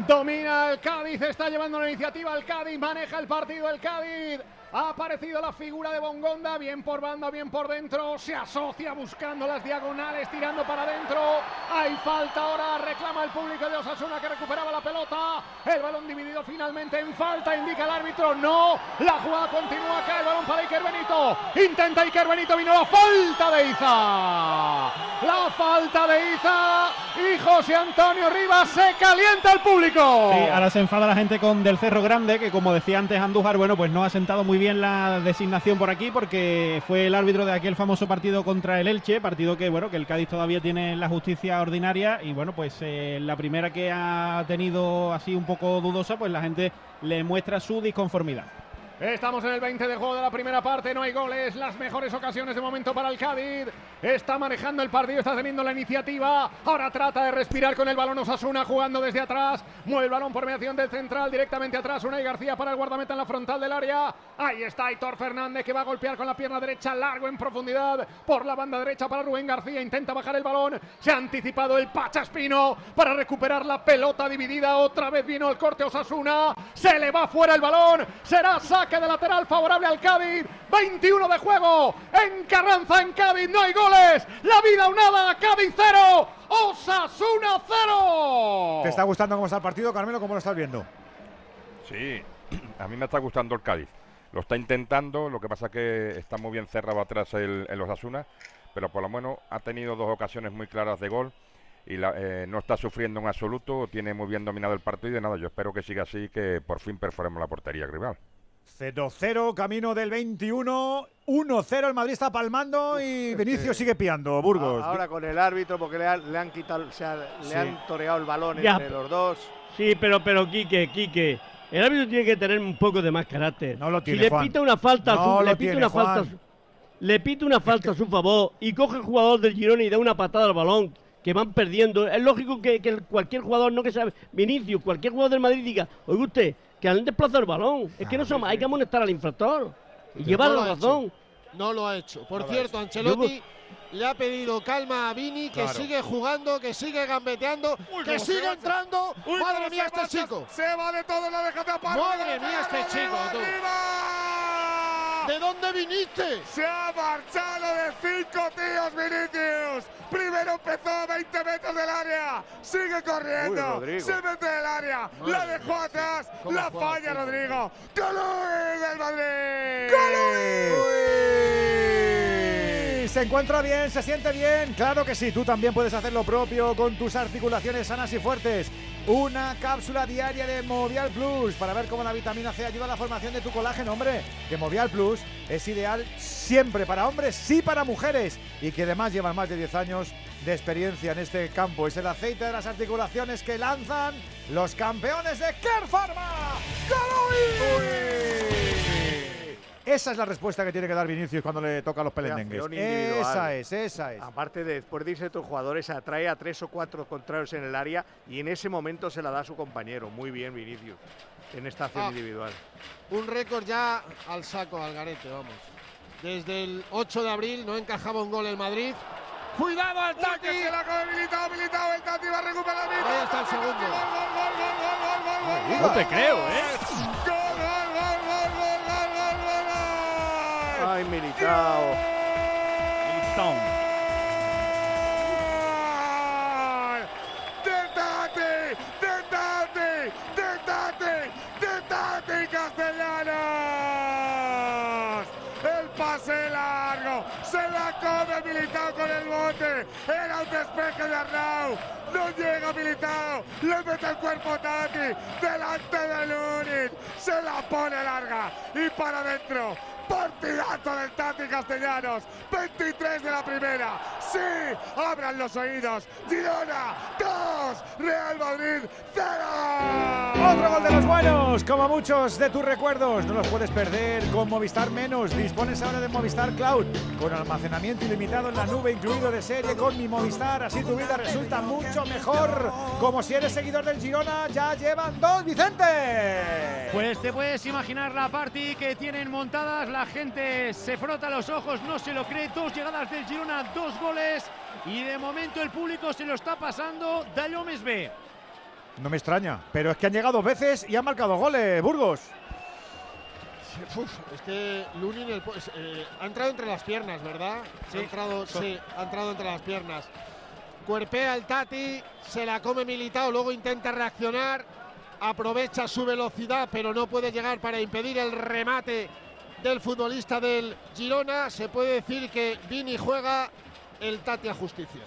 Domina el Cádiz, está llevando la iniciativa el Cádiz, maneja el partido el Cádiz. Ha aparecido la figura de Bongonda, bien por banda, bien por dentro. Se asocia buscando las diagonales, tirando para adentro. Hay falta ahora, reclama el público de Osasuna que recuperaba la pelota. El balón dividido finalmente en falta, indica el árbitro. No, la jugada continúa acá, el balón para Iker Benito. Intenta Iker Benito, vino la falta de Iza. La falta de Iza y José Antonio Rivas se calienta el público. Sí, ahora se enfada la gente con Del Cerro Grande, que como decía antes Andújar, bueno, pues no ha sentado muy bien la designación por aquí, porque fue el árbitro de aquel famoso partido contra el Elche, partido que, bueno, que el Cádiz todavía tiene en la justicia ordinaria, y bueno, pues eh, la primera que ha tenido así un poco dudosa, pues la gente le muestra su disconformidad. Estamos en el 20 de juego de la primera parte, no hay goles, las mejores ocasiones de momento para el Cádiz. Está manejando el partido, está teniendo la iniciativa. Ahora trata de respirar con el balón Osasuna jugando desde atrás. Mueve el balón por mediación del central directamente atrás. Unai García para el guardameta en la frontal del área. Ahí está Aitor Fernández que va a golpear con la pierna derecha largo en profundidad por la banda derecha para Rubén García. Intenta bajar el balón. Se ha anticipado el Pachaspino para recuperar la pelota dividida. Otra vez vino el corte Osasuna. Se le va fuera el balón. Será saque de lateral favorable al Cádiz. 21 de juego en Carranza, en Cádiz. No hay goles. La vida unada. Cádiz cero. Osasuna cero. ¿Te está gustando cómo está el partido, Carmelo? ¿Cómo lo estás viendo? Sí, a mí me está gustando el Cádiz. Lo está intentando, lo que pasa es que está muy bien cerrado atrás el, el Osasuna, pero por lo menos ha tenido dos ocasiones muy claras de gol y la- eh, no está sufriendo en absoluto, tiene muy bien dominado el partido y nada, yo espero que siga así y que por fin perforemos la portería rival. 0-0, camino del 21. 1-0, el Madrid está palmando y Vinicius sigue piando. Burgos. Ahora con el árbitro porque le han, le han quitado, o sea, Sí. le han toreado el balón Ya. entre los dos. Sí, pero, pero, Quique, Quique. El árbitro tiene que tener un poco de más carácter. No lo tiene, si le Juan. pita una falta, a su- No le pita tiene, una falta, a Juan. su- le pita una falta a su favor y coge el jugador del Girona y da una patada al balón que van perdiendo. Es lógico que, que cualquier jugador, no que sabe, Vinicius, cualquier jugador del Madrid diga, oye usted, que han desplazado el balón. Es que no somos, hay que amonestar al infractor y llevar la razón. hecho. No lo ha hecho. Por No cierto, hecho. Ancelotti le ha pedido calma a Vini, que Claro. sigue jugando, que sigue gambeteando, que sigue entrando. Uy, Madre mía, este marcha. chico. Se va de todo, la deja tapar. Madre mía, este ¡Arriba, chico, tú. ¿De dónde viniste? Se ha marchado de cinco tíos, Vinicius. Primero empezó a 20 metros del área. Sigue corriendo. Uy, se mete en el área. Madre la dejó atrás. La falla. Rodrigo. ¡Gol del Madrid! Se encuentra bien, se siente bien. Claro que sí, tú también puedes hacer lo propio con tus articulaciones sanas y fuertes. Una cápsula diaria de Movial Plus para ver cómo la vitamina C ayuda a la formación de tu colágeno, hombre. Que Movial Plus es ideal siempre para hombres y para mujeres y que además llevan más de 10 años de experiencia en este campo. Es el aceite de las articulaciones que lanzan los campeones de Care Pharma. Esa es la respuesta que tiene que dar Vinicius cuando le toca a los pelendengues. Esa es, esa es. Aparte, de, después de irse a estos jugadores, atrae a tres o cuatro contrarios en el área y en ese momento se la da a su compañero. Muy bien, Vinicius, en esta acción individual. Un récord ya al saco, al garete, vamos. Desde el 8 de abril no encajaba un gol el Madrid. ¡Cuidado al Tati! Se la coge militado, militado, el Tati va a recuperar. Ahí está el segundo. ¡Gol, gol, gol, gol! No te creo, ¿eh? Gol, gol, gol, gol! Ay, Militao. Militón. ¡Gol! ¡De Tati! ¡De Tati! ¡De Tati! ¡De Tati Castellanos! El pase largo, se la come Militao con el bote, era un despeje de Arnau, no llega Militao, le mete el cuerpo a Tati, delante de Lunin, se la pone larga y para adentro. Partidazo del Tati Castellanos, 23 de la primera. Sí, abran los oídos. Girona 2, Real Madrid 0. Otro gol de los buenos, como muchos de tus recuerdos. No los puedes perder con Movistar Menos. Dispones ahora de Movistar Cloud, con almacenamiento ilimitado en la nube, incluido de serie con mi Movistar. Así tu vida resulta mucho mejor. Como si eres seguidor del Girona, ya llevan dos, Vicente. Pues te puedes imaginar la party que tienen montadas, la gente se frota los ojos, no se lo cree, dos llegadas del Girona, dos goles y de momento el público se lo está pasando, Dallo B. No me extraña, pero es que han llegado dos veces y han marcado goles, Burgos. Uf, es que Lunin el eh, ha entrado entre las piernas, ¿verdad? Sí. Ha entrado, sí, ha entrado entre las piernas. Cuerpea al Tati, se la come Militao, luego intenta reaccionar, aprovecha su velocidad, pero no puede llegar para impedir el remate del futbolista del Girona. Se puede decir que Vini juega el Tati a justicia.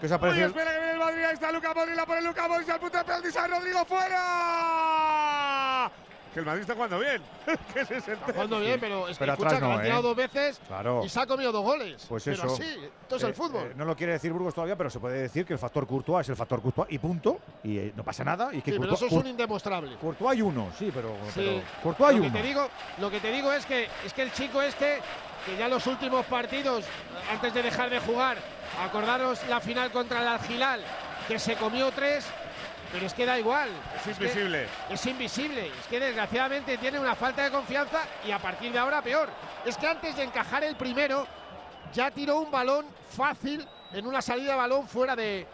¿Qué os ha Uy, parecido? espera que viene el Madrid, ahí está Luca Modric, la pone Luca Modric al punto de penalti, Rodrigo fuera. Que el Madrid está jugando bien. que ese es el Está jugando bien, pero es que Pero escucha atrás que lo no, han tirado ¿eh? dos veces Claro. y se ha comido dos goles. Pues pero eso. así, esto es Eh, el fútbol. eh, no lo quiere decir Burgos todavía, pero se puede decir que el factor Courtois es el factor Courtois y punto. Y eh, no pasa nada. Y que sí, pero Courtois, eso es un indemostrable. Courtois hay uno, sí, pero, Sí, pero Courtois hay lo que uno. te digo, lo que te digo es que es que el chico este que ya los últimos partidos antes de dejar de jugar, acordaros la final contra el Al-Hilal que se comió tres, pero es que da igual. Es que invisible. es invisible. Es que desgraciadamente tiene una falta de confianza y a partir de ahora peor. Es que antes de encajar el primero ya tiró un balón fácil en una salida de balón fuera de,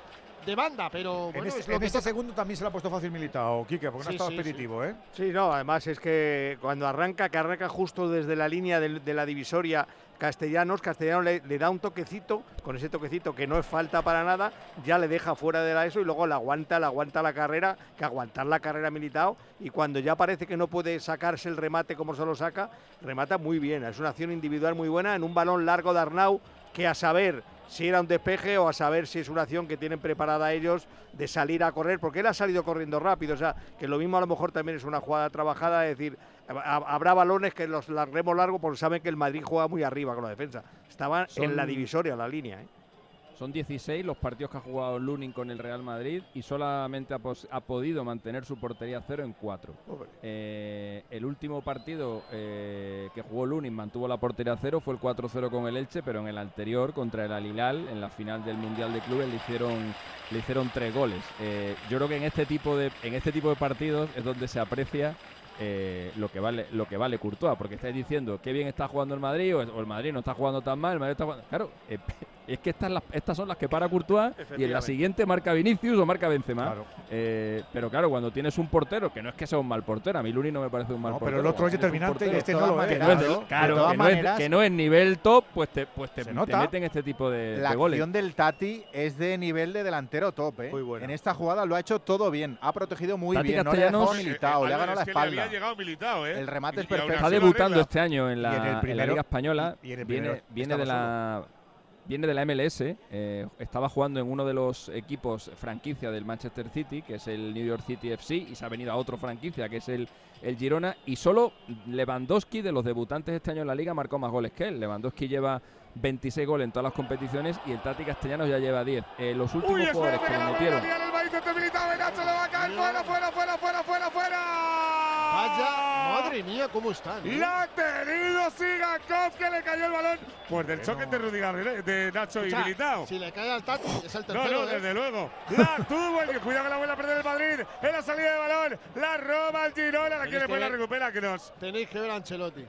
de banda, pero En bueno, este, es lo en que este segundo también se le ha puesto fácil militado, Quique, porque no ha Sí, estado sí, expeditivo, ¿eh? Sí, no, además es que cuando arranca, que arranca justo desde la línea del- de, la divisoria Castellanos, Castellanos le, da un toquecito, con ese toquecito que no es falta para nada, ya le deja fuera de la eso y luego la aguanta, la aguanta la carrera, que aguantar la carrera militado y cuando ya parece que no puede sacarse el remate como se lo saca, remata muy bien, es una acción individual muy buena en un balón largo de Arnau que a saber si era un despeje o a saber si es una acción que tienen preparada ellos de salir a correr, porque él ha salido corriendo rápido, o sea, que lo mismo a lo mejor también es una jugada trabajada, es decir, habrá balones que los larguemos largo porque saben que el Madrid juega muy arriba con la defensa. Estaban en la divisoria, la línea. ¿eh? son 16 los partidos que ha jugado Lunin con el Real Madrid y solamente ha, podido mantener su portería cero en cuatro. Eh, el último partido eh, que jugó Lunin mantuvo la portería cero, fue el 4-0 con el Elche, pero en el anterior contra el Alilal, en la final del Mundial de Clubes, le hicieron, le hicieron tres goles. Eh, yo creo que en este tipo de, en este tipo de partidos es donde se aprecia eh, lo que vale lo que vale Courtois, porque estáis diciendo qué bien está jugando el Madrid o, el Madrid no está jugando tan mal, el Madrid está jugando- Claro, eh, es que estas, las- estas son las que para Courtois y en la siguiente marca Vinicius o marca Benzema. Claro. Eh, pero claro, cuando tienes un portero, que no es que sea un mal portero, a mí Luni no me parece un mal No, pero portero. el otro es determinante y portero este no lo es. que no es del- Claro, que, no es, maneras- que no es nivel top, pues te, pues te, meten este tipo de, La de goles. acción del Tati es de nivel de delantero top, ¿eh? En esta jugada lo ha hecho todo bien, ha protegido muy Tati bien, no le ha dejado Castellanos- Militao, le ha ganado la espalda. ¿eh? El remate es Y- perfecto. Está debutando este año en la, Y en el en la primero- Liga Española. y- y en el viene, primero viene de la viene de la MLS. eh, estaba jugando en uno de los equipos franquicia del Manchester City, que es el New York City FC, y se ha venido a otro franquicia, que es el, el Girona. Y solo Lewandowski, de los debutantes este año en la Liga, marcó más goles que él. Lewandowski lleva 26 goles en todas las competiciones y el Tati Castellanos ya lleva 10. Eh, los últimos Uy, jugadores que pega le metieron. fuera, fuera, fuera, fuera, fuera. Vaya, madre mía, cómo están. ¿eh? La ha tenido Sigankov, que le cayó el balón. Pues del choque de Rudiger, ¿eh? de Nacho y Escucha, Militao. Si le cae al Tati, es el No, tercero. no, ¿eh? desde luego. La tuvo el cuidado que la vuelve a perder el Madrid. En la salida de balón, la roba el Girona, la quiere que pues la recupera Kroos. Tenéis que ver a Ancelotti.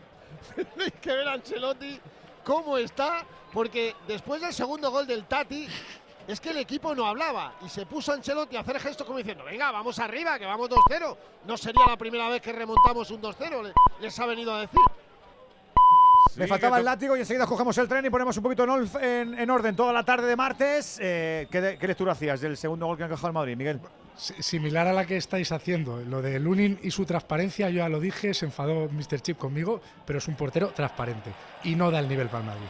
Tenéis que ver a Ancelotti cómo está, porque después del segundo gol del Tati, es que el equipo no hablaba y se puso Ancelotti a hacer gestos como diciendo, venga, vamos arriba, que vamos 2-0. No sería la primera vez que remontamos un 2-0, le- les ha venido a decir. Me faltaba el látigo y enseguida cogemos el tren y ponemos un poquito en, en- en orden toda la tarde de martes. Eh, ¿qué, de- qué lectura hacías del segundo gol que ha encajado el Madrid, Miguel? Si- Similar a la que estáis haciendo. Lo de Lunin y su transparencia, yo ya lo dije, se enfadó Mr. Chip conmigo, pero es un portero transparente y no da el nivel para el Madrid.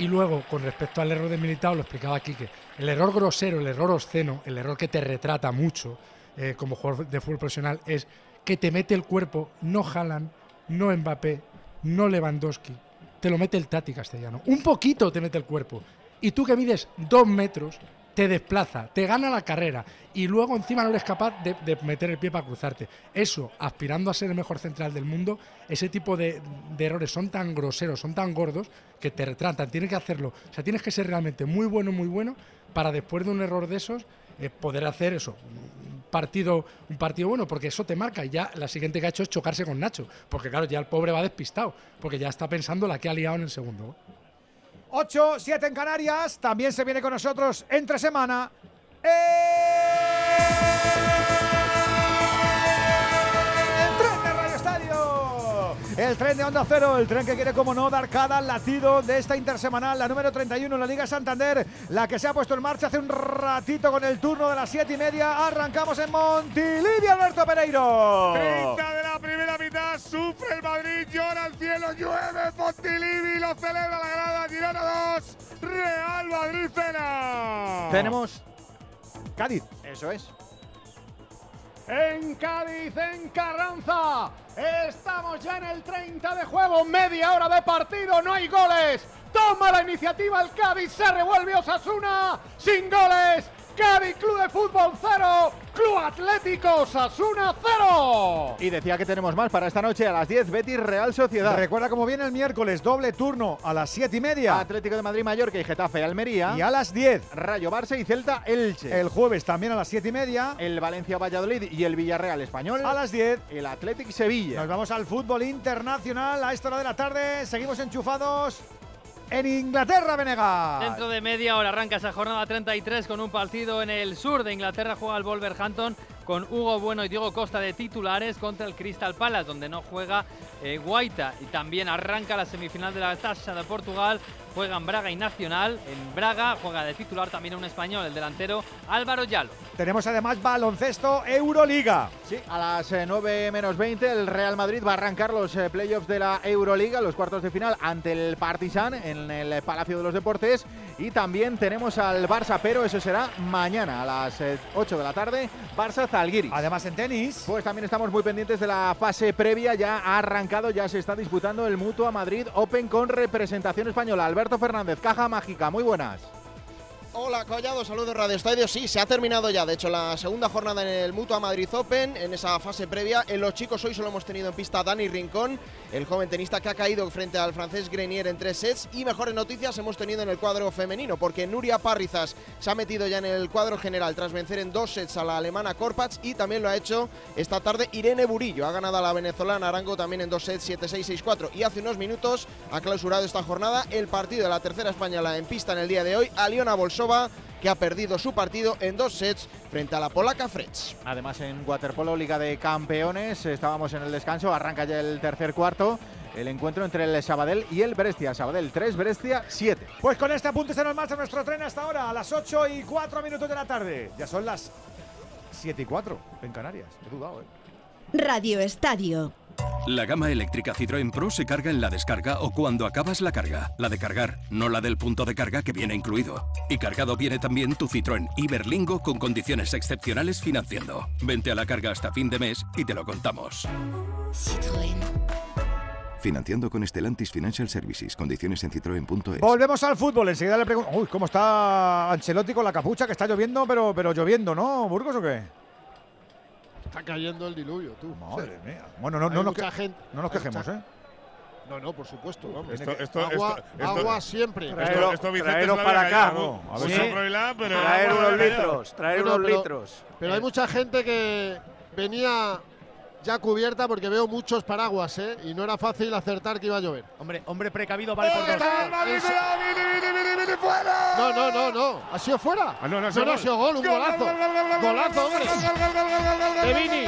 Y luego, con respecto al error de Militao, lo explicaba Quique. El error grosero, el error obsceno, el error que te retrata mucho eh, como jugador de fútbol profesional es que te mete el cuerpo, no Haaland, no Mbappé, no Lewandowski, te lo mete el Tati Castellano. Un poquito te mete el cuerpo. Y tú que mides dos metros, te desplaza, te gana la carrera y luego encima no eres capaz de, meter el pie para cruzarte. Eso, aspirando a ser el mejor central del mundo, ese tipo de, errores son tan groseros, son tan gordos, que te retratan. Tienes que hacerlo. O sea, tienes que ser realmente muy bueno, muy bueno, para después de un error de esos, eh, poder hacer eso. Partido, un partido bueno, porque eso te marca. Y ya la siguiente que ha hecho es chocarse con Nacho. Porque claro, ya el pobre va despistado, porque ya está pensando la que ha liado en el segundo. Gol. 8, 7 en Canarias. También se viene con nosotros entre semana. El El tren de Onda Cero, el tren que quiere, como no, dar cada latido de esta intersemanal, la número 31 en la Liga Santander, la que se ha puesto en marcha hace un ratito con el turno de las 7 y media. Arrancamos en Montilivi, Alberto Pereiro. 30 de la primera mitad, sufre el Madrid, llora al cielo, llueve Montilivi, lo celebra la grada, Girona 2, Real Madrid cena. Tenemos Cádiz. Eso es. En Cádiz, en Carranza. Estamos ya en el 30 de juego, media hora de partido, no hay goles. Toma la iniciativa el Cádiz, se revuelve Osasuna, sin goles. Cádiz Club de Fútbol 0, Club Atlético Osasuna 0. Y decía que tenemos más para esta noche a las 10, Betis Real Sociedad. Recuerda cómo viene el miércoles, doble turno a las 7 y media. Atlético de Madrid Mallorca y Getafe Almería. Y a las 10. Rayo Barça y Celta Elche. El jueves también a las 7 y media. El Valencia Valladolid y el Villarreal Español. A las 10. El Athletic Sevilla. Nos vamos al fútbol internacional a esta hora de la tarde. Seguimos enchufados en Inglaterra, Venegas. Dentro de media hora arranca esa jornada 33 con un partido en el sur de Inglaterra. Juega el Wolverhampton con Hugo Bueno y Diego Costa de titulares contra el Crystal Palace, donde no juega eh, Guaita. Y también arranca la semifinal de la Taça de Portugal. Juegan Braga y Nacional. En Braga juega de titular también un español, el delantero Álvaro Yalo. Tenemos además baloncesto Euroliga. Sí, a las eh, 9 menos 20 el Real Madrid va a arrancar los eh, playoffs de la Euroliga, los cuartos de final ante el Partizan en el eh, Palacio de los Deportes y también tenemos al Barça, pero eso será mañana a las eh, 8 de la tarde, Barça Zalgiris. Además en tenis. Pues también estamos muy pendientes de la fase previa, ya ha arrancado, ya se está disputando el Mutua Madrid Open con representación española. Alberto Fernández, Caja Mágica, muy buenas. Hola Collado, saludos Radio Estadio. Sí, se ha terminado ya. De hecho, la segunda jornada en el Mutua Madrid Open, en esa fase previa. En los chicos hoy solo hemos tenido en pista Dani Rincón, el joven tenista que ha caído frente al francés Grenier en tres sets. Y mejores noticias hemos tenido en el cuadro femenino, porque Nuria Parrizas se ha metido ya en el cuadro general tras vencer en dos sets a la alemana Korpach y también lo ha hecho esta tarde Irene Burillo. Ha ganado a la venezolana Arango también en dos sets 7-6, 6-4. Y hace unos minutos ha clausurado esta jornada el partido de la tercera española en pista en el día de hoy, Aliona Bolsova que ha perdido su partido en dos sets frente a la polaca Fretz. Además en Waterpolo Liga de Campeones estábamos en el descanso, arranca ya el tercer cuarto. El encuentro entre el Sabadell y el Brescia. Sabadell 3, Brescia 7. Pues con este apunte se nos marcha nuestro tren hasta ahora, a las 8 y 4 minutos de la tarde. Ya son las 7 y 4 en Canarias. He dudado, ¿eh? Radio Estadio. La gama eléctrica Citroën Pro se carga en la descarga o cuando acabas la carga. La de cargar, no la del punto de carga que viene incluido. Y cargado viene también tu Citroën Iberlingo con condiciones excepcionales financiando. Vente a la carga hasta fin de mes y te lo contamos. Citroën. Financiando con Stellantis Financial Services. Condiciones en citroen.es. Volvemos al fútbol. Enseguida le pregunto. Uy, ¿cómo está Ancelotti con la capucha? Que está lloviendo, pero, pero lloviendo, ¿no, Burgos o qué? Está cayendo el diluvio, tú. Madre mía. Bueno, no, no, nos, mucha que- gente- no nos quejemos, mucha- ¿eh? No, no, por supuesto. vamos. Esto- esto- agua, esto- agua siempre. Esto, esto Vicente traeros para acá. callado. A ver Froilán, pero Traer unos litros, traer unos pero- litros. Pero hay mucha gente que venía ya cubierta porque veo muchos paraguas, ¿eh? Y no era fácil acertar que iba a llover. Hombre, hombre precavido vale por dos. ¡Está el Madrid! ¡Mira, Vini, Vini, Vini, Vini! No, no, no, no. ¿Ha sido fuera? Ah, no, no, ha no, sido no, ha gol. sido gol, un Gol, golazo. gol, gol, gol, gol, gol, Golazo, gol, hombre. De gol,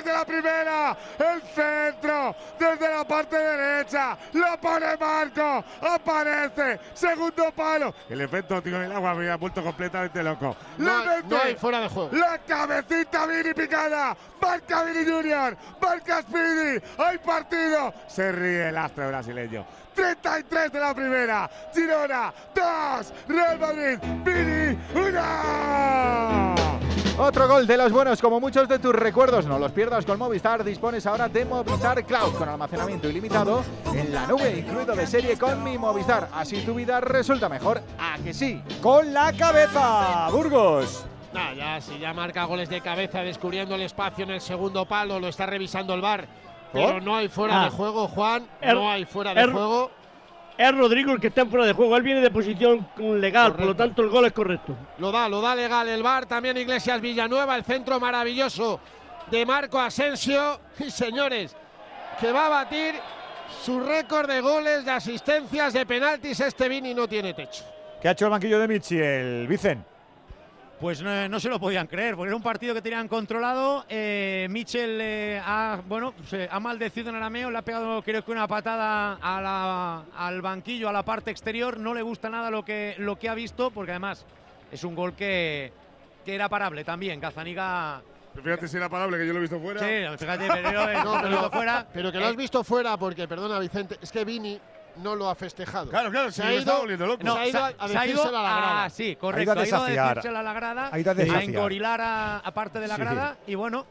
33 de la primera, el centro desde la parte derecha, lo pone Marco, aparece, segundo palo. El efecto tío en el agua me había vuelto completamente loco. No mete hay fuera de juego. La cabecita Vini picada, marca Vini Junior, marca Speedy, hay partido. Se ríe el astro brasileño. 33 de la primera, Girona 2, Real Madrid, Vini 1. Otro gol de los buenos, como muchos de tus recuerdos. No los pierdas con Movistar. Dispones ahora de Movistar Cloud con almacenamiento ilimitado en la nube, incluido de serie con mi Movistar. Así tu vida resulta mejor. ¿A que sí? Con la cabeza, Burgos. Nah, ya, si ya marca goles de cabeza descubriendo el espacio en el segundo palo, lo está revisando el bar. Pero no hay fuera Ah. de juego, Juan. Er- no hay fuera de er- juego. Es Rodrigo el que está en fuera de juego. Él viene de posición legal, por lo tanto el gol es correcto. Lo da, lo da legal el bar. También Iglesias Villanueva, el centro maravilloso de Marco Asensio. Y señores, que va a batir su récord de goles, de asistencias, de penaltis. Este Vini no tiene techo. ¿Qué ha hecho el banquillo de Michi, el Vicen? Pues no, no se lo podían creer, porque era un partido que tenían controlado. Eh, Mitchell eh, ha, bueno, se ha maldecido en arameo, le ha pegado creo que una patada a la- al banquillo, a la parte exterior. No le gusta nada lo que, lo que ha visto, porque además es un gol que, que era parable también. Gazaniga. Fíjate si era parable, que yo lo he visto fuera. Sí, fíjate, pero eh, No, lo he pero, visto fuera. pero que lo Eh, has visto fuera porque, perdona Vicente, es que Vini no lo ha festejado. Claro, claro, se sí, ha ido, estaba volviendo loco. No, se ha ido a, a se ha ido decírselo a la grada. a- sí, Ha correcto. ido a Ha ido a desafiar. decírselo a la grada, Ha ido a a desafiar. engorilar a, a parte de la Sí. grada y bueno.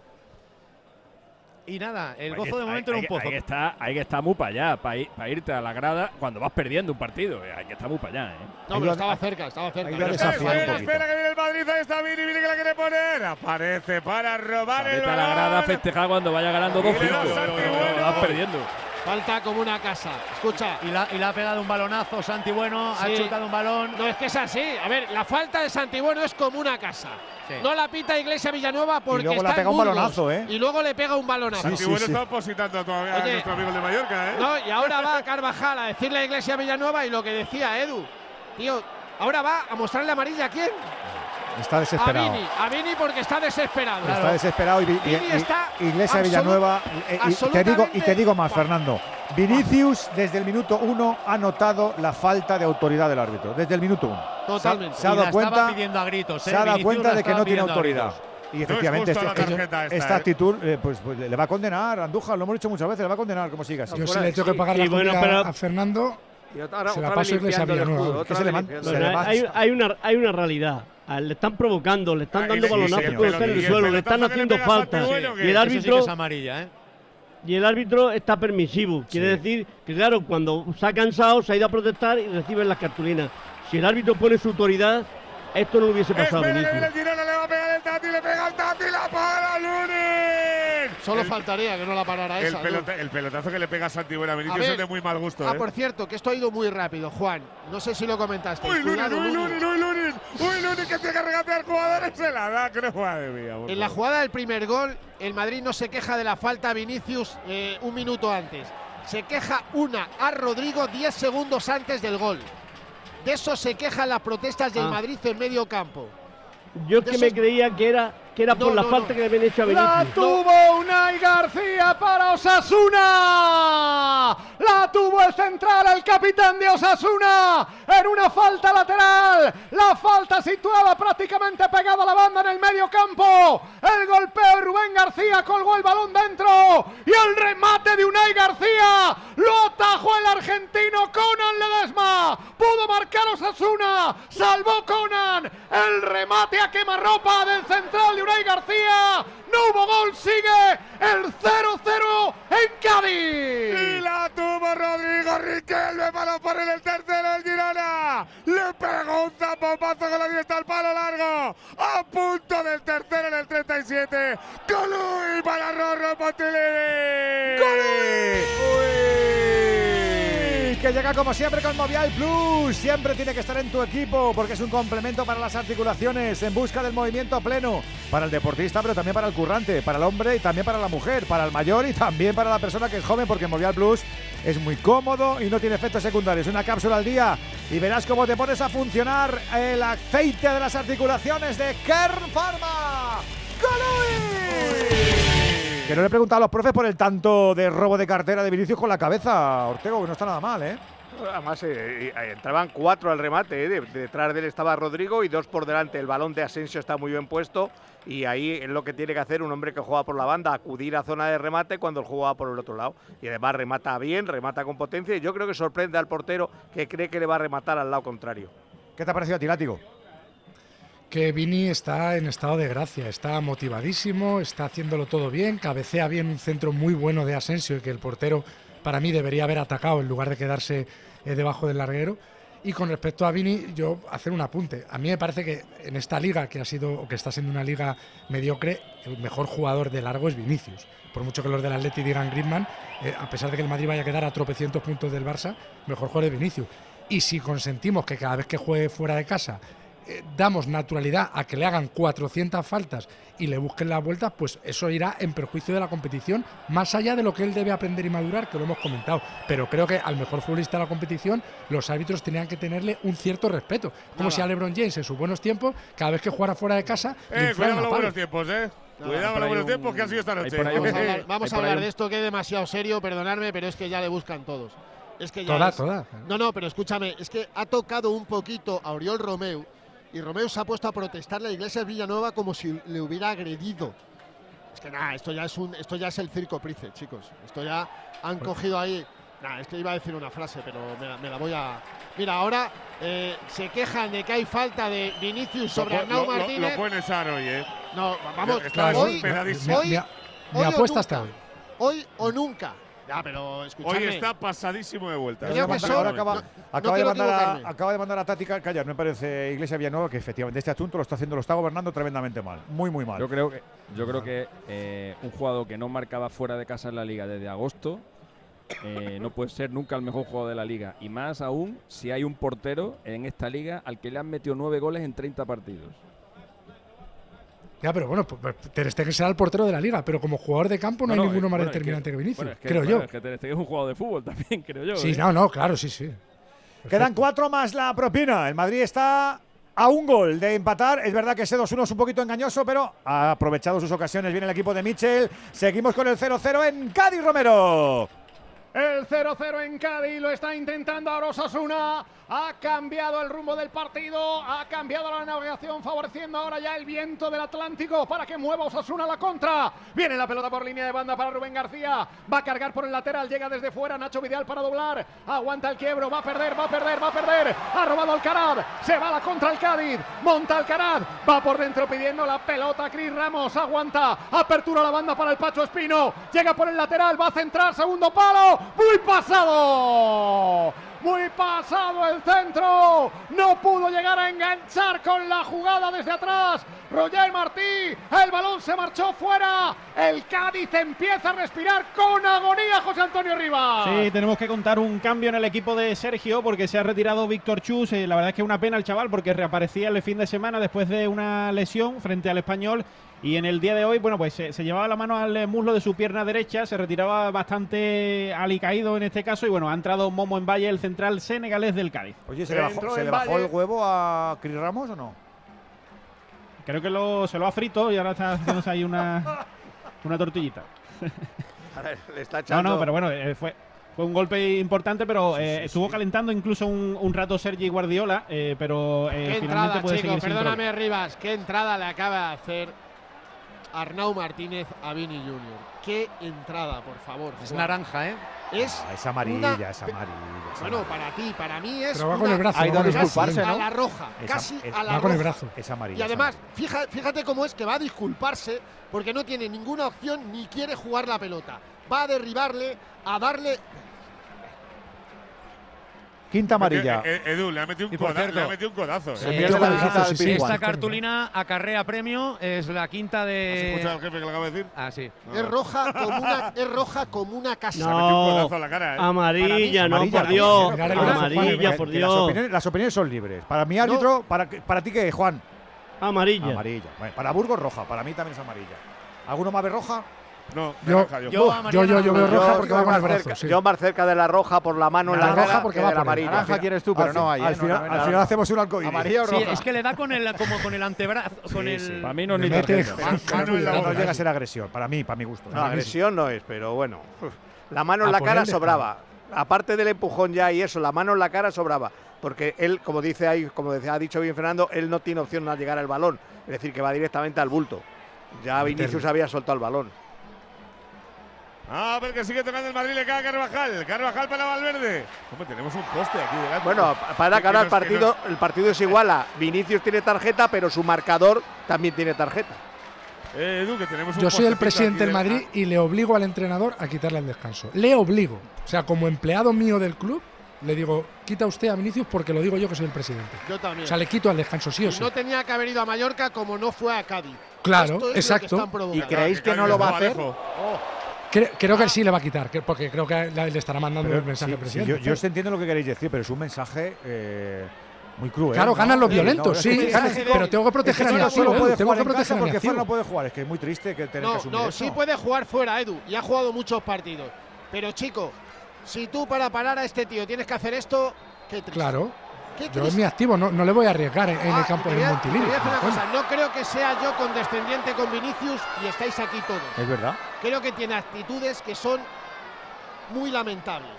Y nada, el gozo de momento hay, era un pozo. Hay que estar, hay que estar muy para allá, para, irte a la grada cuando vas perdiendo un partido. eh, Hay que estar muy para allá. ¿eh? No, pero estaba cerca, estaba cerca. A Espera, poquito. espera que viene el Madrid, ahí está Vini, Vini que la quiere poner. Aparece para robar el Vete a la balón. grada a festejar cuando vaya ganando Y le 2-5. da Santi Bueno. Vas perdiendo. Falta como una casa. Escucha. Y la, y le ha pegado un balonazo Santi Bueno, Sí. ha chutado un balón. No, es que es así. A ver, la falta de Santibueno es como una casa. Sí. No la pita Iglesia Villanueva porque luego le está pegado en un balonazo, ¿eh? Y luego le pega un balonazo. Santi sí, Bueno sí. está opositando todavía Oye, a nuestro amigo de Mallorca, ¿eh? No, y ahora va Carvajal a decirle a Iglesia Villanueva y lo que decía Edu. Tío, ahora va a mostrarle amarilla a quién? Está A desesperado. Vini. A Vini porque está desesperado. Está desesperado y, y- Vini y- está Iglesia Villanueva. eh, y te digo, y te digo más, Fernando. Vinicius desde el minuto uno ha notado la falta de autoridad del árbitro. Desde el minuto uno. Totalmente. Se ha dado cuenta. pidiendo a gritos, Se ¿eh? ha dado cuenta de que no tiene autoridad. Y No es efectivamente este- esta, esta ¿eh? actitud eh, pues, pues, le va a condenar Andújar, lo hemos dicho muchas veces, le va a condenar como siga así. Yo si le tengo que pagar y la bueno, pero- a Fernando, Y otra, se la paso Iglesia Villanueva. se le hay, hay una, hay una realidad. a- le están provocando, le están Ah, dando balonazos pelo- está en el el suelo, le están haciendo falta. Y el árbitro es amarilla, ¿eh? y el árbitro está permisivo. Quiere decir que, claro, cuando se ha cansado, se ha ido a protestar y reciben las cartulinas. Si el árbitro pone su autoridad, esto no lo hubiese pasado. Espera le va a pegar el Tati, le pega el Tati, la para. Solo El- faltaría que no la parara El, esa. ¿no? pelota- el pelotazo que le pega a Santi Buena A Vinicius ver. es de muy mal gusto. Ah, ¿eh? por cierto, que esto ha ido muy rápido, Juan. No sé si lo comentaste. Uy, Lunin, uy, Lunin, uy, Lunin. Uy, Lunin, que tiene que regatear jugadores, se la da, creo, madre mía. En la jugada del primer gol, el Madrid no se queja de la falta a Vinicius eh, un minuto antes. Se queja una a Rodrigo 10 segundos antes del gol. De eso se quejan las protestas del Ah. Madrid en medio campo. Yo es que me creía que era, que era No, por la no, falta no. que le habían hecho a La Vinicius. tuvo Unai García para Osasuna. La tuvo el central, el capitán de Osasuna. En una falta lateral. La falta situada prácticamente pegada a la banda en el medio campo. El golpeo de Rubén García colgó el balón dentro. Y el remate de Unai García. Lo atajó el argentino Conan Ledesma. Pudo marcar Osasuna. Salvó Conan. El remate a quemarropa del central de Unai García. No hubo gol, sigue el 0-0 en Cádiz. Y la tuvo Rodrigo Riquelme para poner el tercero el Girona. Le pegó un zapopazo con la diestra al palo largo. A punto del tercero en el 37. Colui para Rorro Pontilini. Uy, que llega como siempre con Movial Plus. Siempre tiene que estar en tu equipo porque es un complemento para las articulaciones en busca del movimiento pleno. Para el deportista, pero también para el currante, para el hombre y también para la mujer, para el mayor y también para la persona que es joven porque Movial Plus es muy cómodo y no tiene efectos secundarios. Una cápsula al día y verás cómo te pones a funcionar el aceite de las articulaciones de Kern Pharma. Que no le he preguntado a los profes por el tanto de robo de cartera de Vinicius con la cabeza, Ortego, que no está nada mal, ¿eh? Además, eh, eh, entraban cuatro al remate. eh, de- detrás de él estaba Rodrigo y dos por delante. El balón de Asensio está muy bien puesto. Y ahí es lo que tiene que hacer un hombre que juega por la banda: acudir a zona de remate cuando el juego va por el otro lado. Y además remata bien, remata con potencia. Y yo creo que sorprende al portero que cree que le va a rematar al lado contrario. ¿Qué te ha parecido a ti, Látigo? Que Vini está en estado de gracia, está motivadísimo, está haciéndolo todo bien, cabecea bien un centro muy bueno de Asensio y que el portero para mí debería haber atacado en lugar de quedarse eh, debajo del larguero. Y con respecto a Vini, yo hacer un apunte. A mí me parece que en esta liga, que ha sido o que está siendo una liga mediocre, el mejor jugador de largo es Vinicius. Por mucho que los del Atleti digan Griezmann, eh, a pesar de que el Madrid vaya a quedar a tropecientos puntos del Barça, mejor jugador es Vinicius. Y si consentimos que cada vez que juegue fuera de casa eh, damos naturalidad a que le hagan 400 faltas y le busquen las vueltas, pues eso irá en perjuicio de la competición, más allá de lo que él debe aprender y madurar, que lo hemos comentado. Pero creo que al mejor futbolista de la competición, los árbitros tenían que tenerle un cierto respeto. Como Nada. si a LeBron James en sus buenos tiempos, cada vez que jugara fuera de casa, Eh, cuidado los buenos tiempos, eh. Nada, Cuidado los buenos tiempos que ha sido esta noche. Vamos a hablar, vamos a de esto que es demasiado serio, perdonadme, pero es que ya le buscan todos. Es que ya Toda, es- toda. No, no, pero escúchame, es que ha tocado un poquito a Oriol Romeu y Romeu se ha puesto a protestarle a Iglesias Villanueva como si le hubiera agredido. Es que nada, esto ya es un, esto ya es el circo Price, chicos. Esto ya han cogido ahí. Nada, es que iba a decir una frase, pero me la, me la voy a. Mira, ahora eh, se quejan de que hay falta de Vinicius sobre Lo- Arnau lo- lo- Martínez. Lo puede Sar hoy, eh. No, vamos, Está hoy, hoy, Mi- mi- hoy mi o apuesta nunca. está hoy. Hoy o nunca. Ya, pero Hoy está pasadísimo de vuelta. Creo que son- Ahora acaba, no- no acaba de mandar a, acaba de mandar a Tati Ca- callar, me parece Iglesia Villanueva, que efectivamente este asunto lo está haciendo, lo está gobernando tremendamente mal. Muy, muy mal. Yo creo que, yo creo que eh, un jugador que no marcaba fuera de casa en la liga desde agosto eh, no puede ser nunca el mejor jugador de la liga. Y más aún si hay un portero en esta liga al que le han metido nueve goles en 30 partidos. Ya, pero bueno, pues, pues, Ter Stegen será el portero de la liga, pero como jugador de campo no, hay ninguno más bueno, es determinante que, Vinicius, bueno, es que- creo bueno, yo. Es que Ter Stegen es un jugador de fútbol también, creo yo. Sí, ¿eh? no, no, claro, sí, sí. Quedan cuatro más la propina. El Madrid está a un gol de empatar. Es verdad que ese 2-1 es un poquito engañoso, pero ha aprovechado sus ocasiones bien el equipo de Michel. Seguimos con el 0-0 en Cádiz Romero. El 0-0 en Cádiz lo está intentando ahora Osasuna. Ha cambiado el rumbo del partido, ha cambiado la navegación, favoreciendo ahora ya el viento del Atlántico para que mueva Osasuna la contra. Viene la pelota por línea de banda para Rubén García. Va a cargar por el lateral, llega desde fuera Nacho Vidal para doblar. Aguanta el quiebro, va a perder, va a perder, va a perder. Ha robado Alcaraz, se va la contra el Cádiz. Monta Alcaraz, va por dentro pidiendo la pelota. Cris Ramos aguanta, apertura la banda para el Pacho Espino. Llega por el lateral, va a centrar, segundo palo. Muy pasado. Muy pasado el centro. No pudo llegar a enganchar con la jugada desde atrás. Roger Martí. El balón se marchó fuera. El Cádiz empieza a respirar con agonía José Antonio Rivas. Sí, tenemos que contar un cambio en el equipo de Sergio porque se ha retirado Víctor Chus. Eh, la verdad es que es una pena el chaval porque reaparecía el fin de semana después de una lesión frente al español. Y en el día de hoy, bueno, pues se, se llevaba la mano al eh, muslo de su pierna derecha, se retiraba bastante alicaído en este caso. Y bueno, ha entrado Momo en Valle, el central senegalés del Cádiz. Oye, ¿se le bajó, ¿se le bajó el huevo a Cris Ramos o no? Creo que lo, se lo ha frito y ahora está haciéndose ahí una, una tortillita. Le está No, echando. no, pero bueno, eh, fue, fue un golpe importante, pero eh, estuvo calentando incluso un, un rato Sergi Guardiola, eh, pero eh, Qué finalmente entrada, puede chicos, seguir sin perdóname, Rivas. Qué entrada le acaba de hacer Arnau Martínez a Vini Junior. Qué entrada, por favor. Es Juan. naranja, ¿eh? Es Ah, es amarilla, una- es amarilla. es Bueno, amarilla. para ti, para mí es. Pero va con una- el brazo, Ha ido a casi disculparse, A ¿no? la roja, Es a- casi es- a la va con el brazo. Es amarilla. Y además, fija- fíjate cómo es que va a disculparse porque no tiene ninguna opción ni quiere jugar la pelota. Va a derribarle, a darle. Quinta amarilla. Eh, eh, Edu, le ha metido un, Y por coda- cierto, le ha metido un codazo. Se eh. pierde la esta- visita al. Esta cartulina acarrea premio, es la quinta ¿Has de. escuchado al jefe que lo acaba de decir? Ah, sí. Es roja como una, es roja como una casa. Le ha metido un No, codazo a la cara, ¿eh? amarilla, no, Amarilla, por Dios. Amarilla, Juan, por Que Las Dios. opiniones, las opiniones son libres. Para mi árbitro, para, ¿para ti qué, Juan? Amarilla. Amarilla. Bueno, para Burgos, roja. Para mí también es amarilla. ¿Alguno más ve roja? No, Yo- naranja, yo. Yo, yo, yo, yo veo roja Yo porque va con el más brazo. cerca- sí. Yo más cerca de la roja por la mano en La la roja cara porque que va de la por amarilla. Naranja quieres tú, pero Al no hay. Al ¿eh? No, final, no, al no, final no. hacemos un arcoíris. Amarilla o Sí, roja. es que le da con el, como con el antebrazo. con Sí, el, sí. Para mí no Me ni mete la No, llega a ser agresión. Para mí, para mi gusto. No, agresión no es, pero bueno. La mano en la cara sobraba. Aparte del empujón ya y eso, la mano en la cara sobraba. Porque él, como dice ahí, como decía, ha dicho bien Fernando, él no tiene opción a llegar al balón. Es decir, que va directamente al bulto. Ya Vinicius había soltado el balón. A ver que sigue tocando el Madrid, le cae a Carvajal. Carvajal para Valverde. Hombre, tenemos un poste aquí delante. Bueno, para Que ganar el partido, el partido es igual a Vinicius tiene tarjeta, pero su marcador también tiene tarjeta. Eh, Edu, que tenemos un Yo soy el presidente del Madrid y le obligo al entrenador a quitarle el descanso. Le obligo. O sea, como empleado mío del club, le digo, quita usted a Vinicius porque lo digo yo que soy el presidente. Yo también. O sea, le quito al descanso, sí o sí. no tenía que haber ido a Mallorca como no fue a Cádiz. Claro, Esto es exacto. Lo que están provocando. ¿Y creéis que no lo va a hacer? Alejo. Cre- creo que sí le va a quitar, que- porque creo que le estará mandando Pero el mensaje sí, presidente. yo, yo os entiendo lo que queréis decir, pero es un mensaje eh, muy cruel. Claro, ¿no? ganan los violentos, sí, que- ganan, es que- pero tengo que proteger es a mi no activo, solo puede tengo jugar que en casa proteger porque fuera no puede jugar, es que es muy triste que tener que No, sí puede jugar fuera, Edu, y ha jugado muchos partidos. Pero chico, si tú para parar a este tío tienes que hacer esto, qué triste. Claro. Qué Yo es mi activo, no, no le voy a arriesgar en, en Ah, el campo del Montilivi. no creo que sea yo condescendiente con Vinicius y estáis aquí todos. Es verdad. Creo que tiene actitudes que son muy lamentables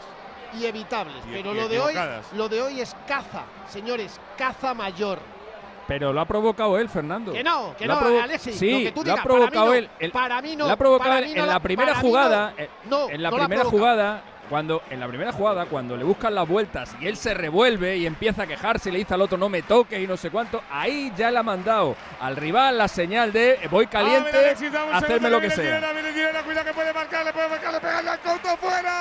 y evitables. Y- pero y lo de hoy, lo de hoy es caza, señores, caza mayor. Pero lo ha provocado él, Fernando. Que no, que Lo no, ha provo- Alexis, Sí, lo que tú lo ha digas, provocado para mí no, él. El- para mí no, Lo ha provocado él en la- primera jugada. eh, No, en la no primera jugada, cuando en la primera jugada, cuando le buscan las vueltas y él se revuelve y empieza a quejarse y le dice al otro no me toques y no sé cuánto, ahí ya le ha mandado al rival la señal de eh, voy A ver, caliente, un hacerme lo que sea. Cuidado que puede marcar, le puede marcar, le pega al Couto fuera.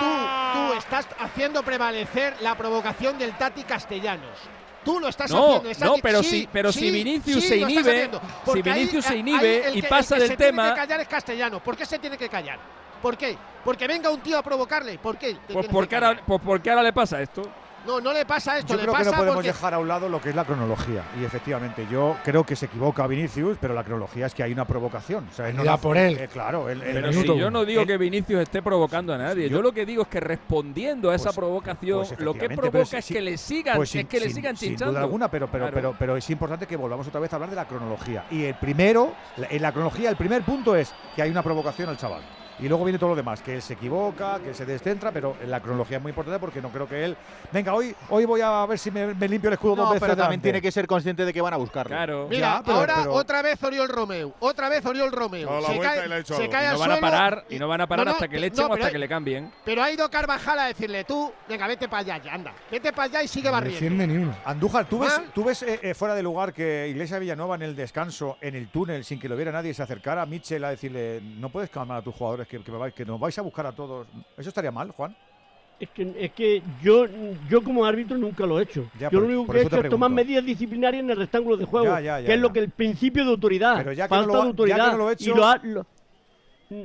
Tú, tú estás haciendo prevalecer la provocación del Tati Castellanos. Tú lo estás No, haciendo. estás no, pero sí, si- pero si sí, Vinicius sí, se inhibe, si ahí- Vinicius se ahí inhibe el y que- pasa el que del se tiene tema- que callar es Castellanos. ¿Por qué se tiene que callar? ¿Por qué? Porque venga un tío a provocarle. ¿Por qué? Pues porque, ahora, pues porque ahora le pasa esto. No, no le pasa esto. Yo le creo que no podemos porque dejar a un lado lo que es la cronología. Y efectivamente, yo creo que se equivoca Vinicius, pero la cronología es que hay una provocación. O sea, él no la- por él. eh, claro, él- Pero si yo no digo Él- que Vinicius esté provocando a nadie, yo, Yo- lo que digo es que respondiendo a esa Pues- provocación, pues lo que provoca es sí- que le sigan, Pues es sin- que le sin- sigan sin chinchando. duda alguna, pero, pero, Claro. pero, pero es importante que volvamos otra vez a hablar de la cronología. Y el primero, en la cronología, el primer punto es que hay una provocación al chaval. Y luego viene todo lo demás, que él se equivoca, que se descentra, pero la cronología es muy importante porque no creo que él. Venga, hoy, hoy voy a ver si me, me limpio el escudo No, dos veces. pero también delante. tiene que ser consciente de que van a buscarlo. Claro. Mira, Ya, pero- ahora pero- otra vez Oriol Romeu. Otra vez Oriol Romeu. Dado la se cae, se algo. cae Y al no van a suelo parar, y no van a parar No, no, hasta que le no, echen o hasta hay- que le cambien. Pero ha ido Carvajal a decirle tú, venga, vete para allá ya, anda. Vete para allá y sigue No barriendo. ni uno. Andújar, ¿tú ves, ¿Ah? tú ves eh, eh, fuera de lugar que Iglesia Villanueva en el descanso, en el túnel, sin que lo viera nadie, se acercara a Mitchell a decirle, no puedes calmar a tus jugadores, que, que, me vais- que nos vais a buscar a todos? ¿Eso estaría mal, Juan? Es que, es que yo, yo como árbitro nunca lo he hecho. Ya, yo por- lo único que he hecho es tomar medidas disciplinarias en el rectángulo de juego, Ya, ya, ya, que es lo que el principio de autoridad, Pero ya que no falta lo de autoridad. no lo he y hecho- lo ha- lo-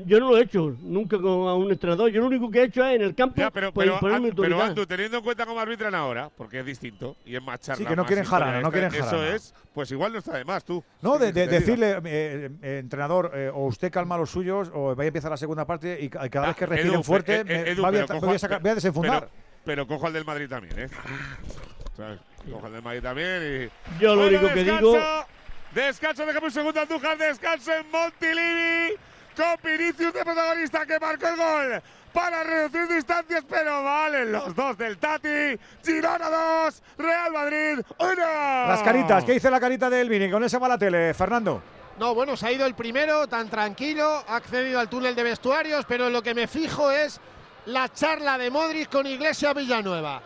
yo no lo he hecho nunca con a un entrenador. Yo lo único que he hecho es en el campo Ya, pero, pues, pero, pero autoridad. Andu, teniendo en cuenta cómo arbitran ahora, porque es distinto y es más charla. que no quieren jarana, no quieren jarana. Eso es, pues igual no está de más tú. No, ¿Qué de, decirle, eh, eh, entrenador, eh, o usted calma los suyos, o vaya a empezar la segunda parte y ca- cada Ah, vez que respiren Edu, fuerte, eh, eh, me- Edu, voy, a, pero voy a cojo- sacar- voy a desenfundar. Pero, pero cojo al del Madrid también, ¿eh? ¿Sabes? Cojo al del Madrid también y. Yo lo Bueno, único que digo- Descanso, déjame un segundo, Andújar. Descanso en Montilivi. Con Vinicius de protagonista que marcó el gol para reducir distancias, pero valen los dos del Tati. Girona 2, Real Madrid 1. Las caritas, ¿qué dice la carita del Vini? Con ese va la tele, Fernando. No, bueno, se ha ido el primero, tan tranquilo, ha accedido al túnel de vestuarios, pero lo que me fijo es la charla de Modric con Iglesia Villanueva.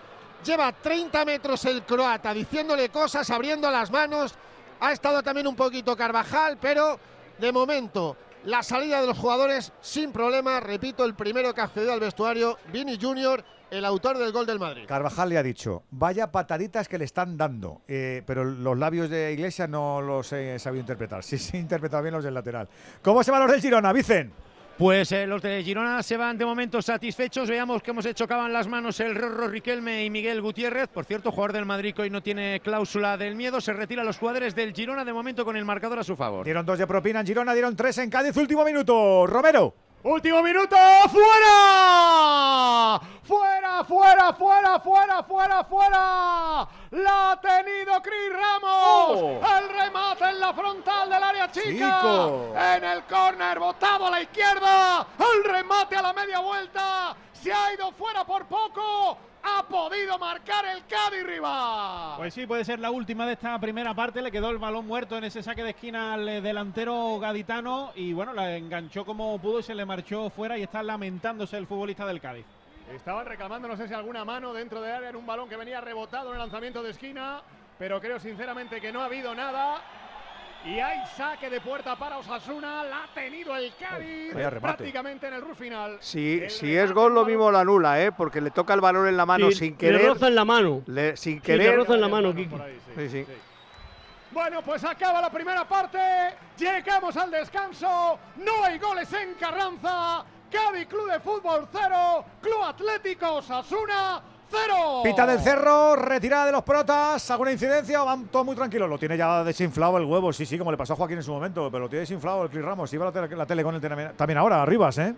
Lleva 30 metros el croata diciéndole cosas, abriendo las manos. Ha estado también un poquito Carvajal, pero de momento la salida de los jugadores sin problema. Repito, el primero que accedió al vestuario, Vini Junior, el autor del gol del Madrid. Carvajal le ha dicho, vaya pataditas que le están dando, Eh, pero los labios de Iglesia no los he sabido interpretar. Sí, sí, interpretado bien los del lateral. ¿Cómo se van los del Girona, Vicen? Pues eh, los de Girona se van de momento satisfechos. Veamos cómo se chocaban las manos el Rorro Riquelme y Miguel Gutiérrez. Por cierto, jugador del Madrid que hoy no tiene cláusula del miedo. Se retira los jugadores del Girona de momento con el marcador a su favor. Dieron dos de propina en Girona, dieron tres en Cádiz, último minuto. Romero. Último minuto, fuera, fuera, fuera, fuera, fuera, fuera, fuera. La ha tenido Cris Ramos. Oh. El remate en la frontal del área chica. Chico. En el córner, botado a la izquierda. El remate a la media vuelta. Se ha ido fuera por poco. Ha podido marcar el Cádiz Riva. Pues sí, puede ser la última de esta primera parte. Le quedó el balón muerto en ese saque de esquina al eh, delantero gaditano y bueno, la enganchó como pudo y se le marchó fuera y está lamentándose el futbolista del Cádiz. Estaban reclamando, no sé si alguna mano dentro de área en un balón que venía rebotado en el lanzamiento de esquina, pero creo sinceramente que no ha habido nada. Y hay saque de puerta para Osasuna, la ha tenido el Cádiz prácticamente en el rus final. Si, El si es gol, lo mismo lo anula, ¿eh? porque le toca el balón en la mano Sí, sin le querer. roza en la mano. Le- sin Sí, querer. le roza en la mano, Kiki. Sí, sí. Bueno, pues acaba la primera parte, llegamos al descanso, no hay goles en Carranza, Cádiz Club de Fútbol 0, Club Atlético Osasuna 0. Pita del Cerro, retirada de los protas, ¿alguna incidencia o van todos muy tranquilos? Lo tiene ya desinflado el huevo, sí, sí, como le pasó a Joaquín en su momento, pero lo tiene desinflado el Cris Ramos. Iba la tele, la tele con él también- también ahora, Arribas, ¿eh?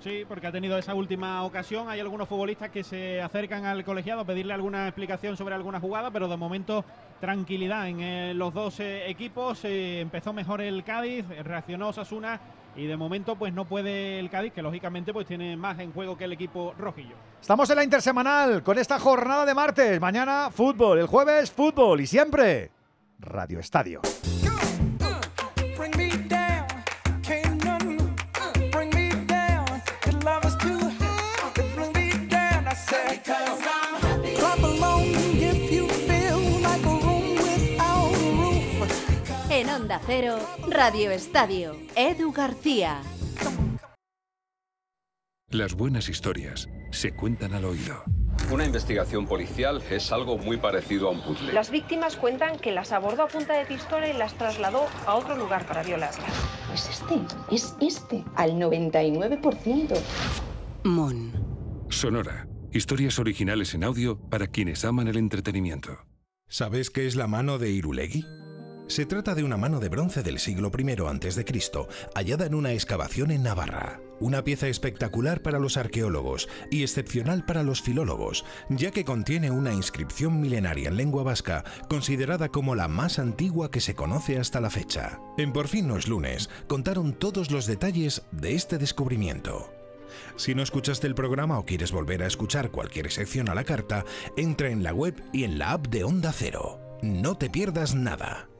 Sí, porque ha tenido esa última ocasión. Hay algunos futbolistas que se acercan al colegiado a pedirle alguna explicación sobre alguna jugada, pero de momento tranquilidad en eh, los dos eh, equipos. Eh, empezó mejor el Cádiz, reaccionó Osasuna y de momento pues no puede el Cádiz, que lógicamente pues tiene más en juego que el equipo rojillo. Estamos en la intersemanal con esta jornada de martes. Mañana fútbol, el jueves fútbol y siempre Radio Estadio. Onda Cero, Radio Estadio, Edu García. Las buenas historias se cuentan al oído. Una investigación policial es algo muy parecido a un puzzle. Las víctimas cuentan que las abordó a punta de pistola y las trasladó a otro lugar para violarlas. Pues este, es este, al 99%. Mon. Sonora. Historias originales en audio para quienes aman el entretenimiento. ¿Sabes qué es la mano de Irulegui? Se trata de una mano de bronce del siglo I a.C., hallada en una excavación en Navarra. Una pieza espectacular para los arqueólogos y excepcional para los filólogos, ya que contiene una inscripción milenaria en lengua vasca considerada como la más antigua que se conoce hasta la fecha. En Por fin no es lunes, contaron todos los detalles de este descubrimiento. Si no escuchaste el programa o quieres volver a escuchar cualquier sección a la carta, entra en la web y en la app de Onda Cero. No te pierdas nada.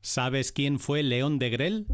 ¿Sabes quién fue León de Grel?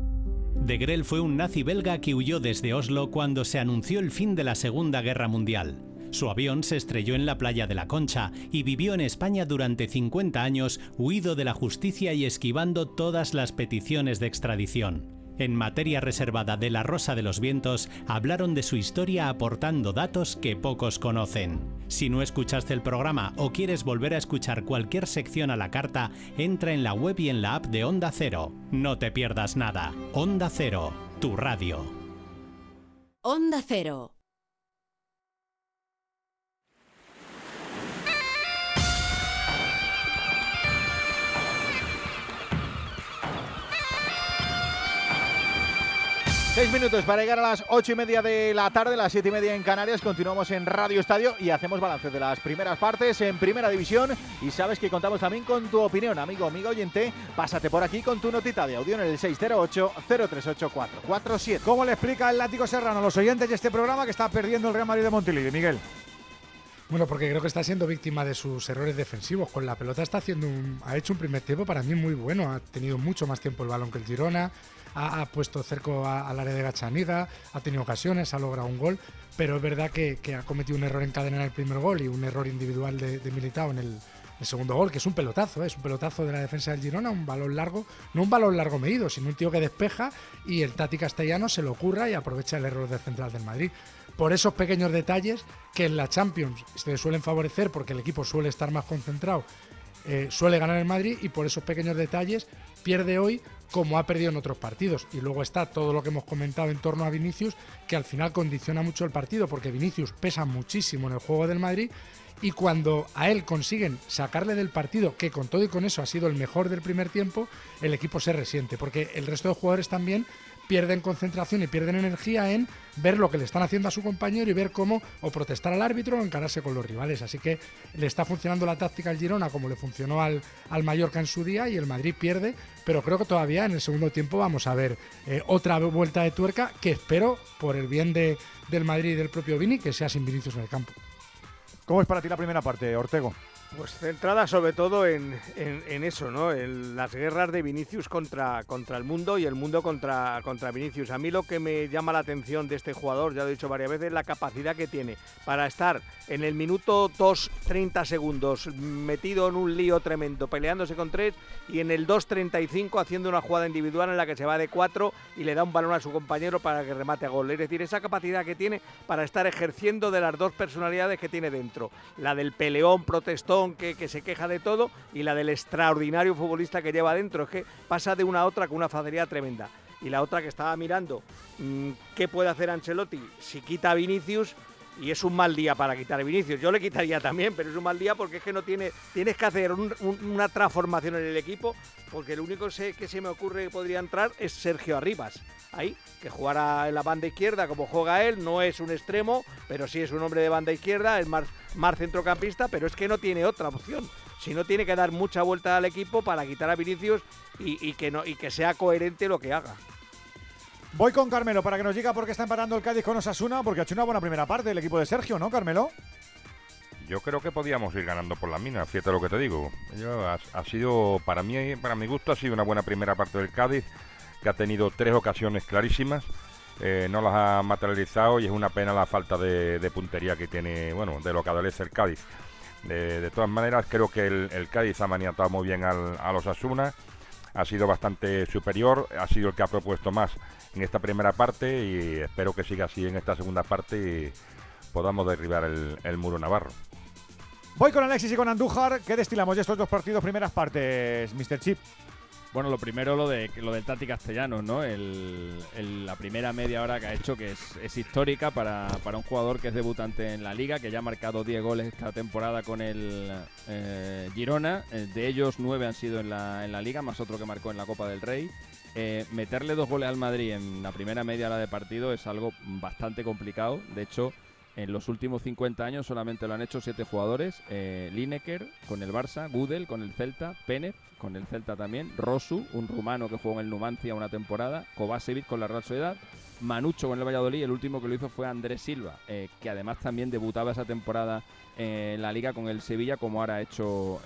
De fue un nazi belga que huyó desde Oslo cuando se anunció el fin de la Segunda Guerra Mundial. Su avión se estrelló en la playa de la Concha y vivió en España durante 50 años, huido de la justicia y esquivando todas las peticiones de extradición. En materia reservada de La Rosa de los Vientos, hablaron de su historia aportando datos que pocos conocen. Si no escuchaste el programa o quieres volver a escuchar cualquier sección a la carta, entra en la web y en la app de Onda Cero. No te pierdas nada. Onda Cero, tu radio. Onda Cero. Seis minutos para llegar a las ocho y media de la tarde, las siete y media en Canarias. Continuamos en Radio Estadio y hacemos balance de las primeras partes en Primera División. Y sabes que contamos también con tu opinión, amigo, amigo oyente. Pásate por aquí con tu notita de audio en el 608-038-447. ¿Cómo le explica el látigo serrano a los oyentes de este programa que está perdiendo el Real Madrid de Montilivi, Miguel? Bueno, porque creo que está siendo víctima de sus errores defensivos. Con la pelota está haciendo un, ha hecho un primer tiempo para mí muy bueno. Ha tenido mucho más tiempo el balón que el Girona. Ha, puesto cerco al área de Gachaniga. Ha tenido ocasiones, ha logrado un gol. Pero es verdad que, ha cometido un error en cadena en el primer gol y un error individual de, de Militao en el, el segundo gol, que es un pelotazo, ¿eh? es un pelotazo de la defensa del Girona, un balón largo, no un balón largo medido, sino un tío que despeja y el Tati Castellano se lo ocurra y aprovecha el error del central del Madrid. Por esos pequeños detalles que en la Champions se suelen favorecer porque el equipo suele estar más concentrado, eh, suele ganar el Madrid y por esos pequeños detalles pierde hoy como ha perdido en otros partidos. Y luego está todo lo que hemos comentado en torno a Vinicius, que al final condiciona mucho el partido, porque Vinicius pesa muchísimo en el juego del Madrid y cuando a él consiguen sacarle del partido, que con todo y con eso ha sido el mejor del primer tiempo, el equipo se resiente, porque el resto de jugadores también pierden concentración y pierden energía en ver lo que le están haciendo a su compañero y ver cómo o protestar al árbitro o encararse con los rivales. Así que le está funcionando la táctica al Girona como le funcionó al, al Mallorca en su día y el Madrid pierde, pero creo que todavía en el segundo tiempo vamos a ver eh, otra vuelta de tuerca que espero por el bien de, del Madrid y del propio Vini que sea sin Vinicius en el campo. ¿Cómo es para ti la primera parte, Ortego? Pues centrada sobre todo en, eso, ¿no? En las guerras de Vinicius contra, contra el mundo y el mundo contra, contra Vinicius. A mí lo que me llama la atención de este jugador, ya lo he dicho varias veces, la capacidad que tiene para estar en el minuto 2, 30 segundos metido en un lío tremendo, peleándose con tres, y en el 2.35 haciendo una jugada individual en la que se va de cuatro y le da un balón a su compañero para que remate a gol. Es decir, esa capacidad que tiene para estar ejerciendo de las dos personalidades que tiene dentro. La del peleón, protestón, que, se queja de todo, y la del extraordinario futbolista que lleva dentro. Es que pasa de una a otra con una facilidad tremenda. Y la otra que estaba mirando, mm, ¿qué puede hacer Ancelotti si quita a Vinicius? Y es un mal día para quitar a Vinicius. Yo le quitaría también, pero es un mal día porque es que no tiene. Tienes que hacer un- un- una transformación en el equipo, porque el único que se me ocurre que podría entrar es Sergio Arribas. Ahí, que jugara en la banda izquierda como juega él, no es un extremo, pero sí es un hombre de banda izquierda, es más, más centrocampista, pero es que no tiene otra opción. Si no tiene que dar mucha vuelta al equipo para quitar a Vinicius y que, no, y que sea coherente lo que haga. Voy con Carmelo para que nos diga por qué está empatando el Cádiz con Osasuna, porque ha hecho una buena primera parte el equipo de Sergio, ¿no, Carmelo? Yo creo que podíamos ir ganando por la mina, fíjate lo que te digo. Ha, sido, para mí, para mi gusto, ha sido una buena primera parte del Cádiz, que ha tenido tres ocasiones clarísimas, eh, no las ha materializado y es una pena la falta de, puntería que tiene, bueno, de lo que adolece el Cádiz. De, todas maneras, creo que el, el Cádiz ha maniatado muy bien al, a los Asuna. ha sido bastante superior, ha sido el que ha propuesto más en esta primera parte y espero que siga así en esta segunda parte y podamos derribar el, el muro navarro. Voy con Alexis y con Andújar. ¿Qué destilamos de estos dos partidos, primeras partes, Mr. Chip? Bueno, lo primero lo de lo del Tati Castellanos, ¿no? El, el- la primera media hora que ha hecho, que es, es histórica para, para un jugador que es debutante en la liga, que ya ha marcado 10 goles esta temporada con el eh, Girona. Eh, de ellos, 9 han sido en la, en la liga, más otro que marcó en la Copa del Rey. Eh, meterle dos goles al Madrid en la primera media hora de partido es algo bastante complicado. De hecho, en los últimos 50 años solamente lo han hecho siete jugadores. Eh, Lineker con el Barça, Gudel con el Celta, Pérez con el Celta también, Rosu, un rumano que jugó en el Numancia una temporada, Kovacevic con la Real Sociedad, Manucho con el Valladolid, el último que lo hizo fue Andrés Silva, eh, que además también debutaba esa temporada en la liga con el Sevilla, como ahora ha hecho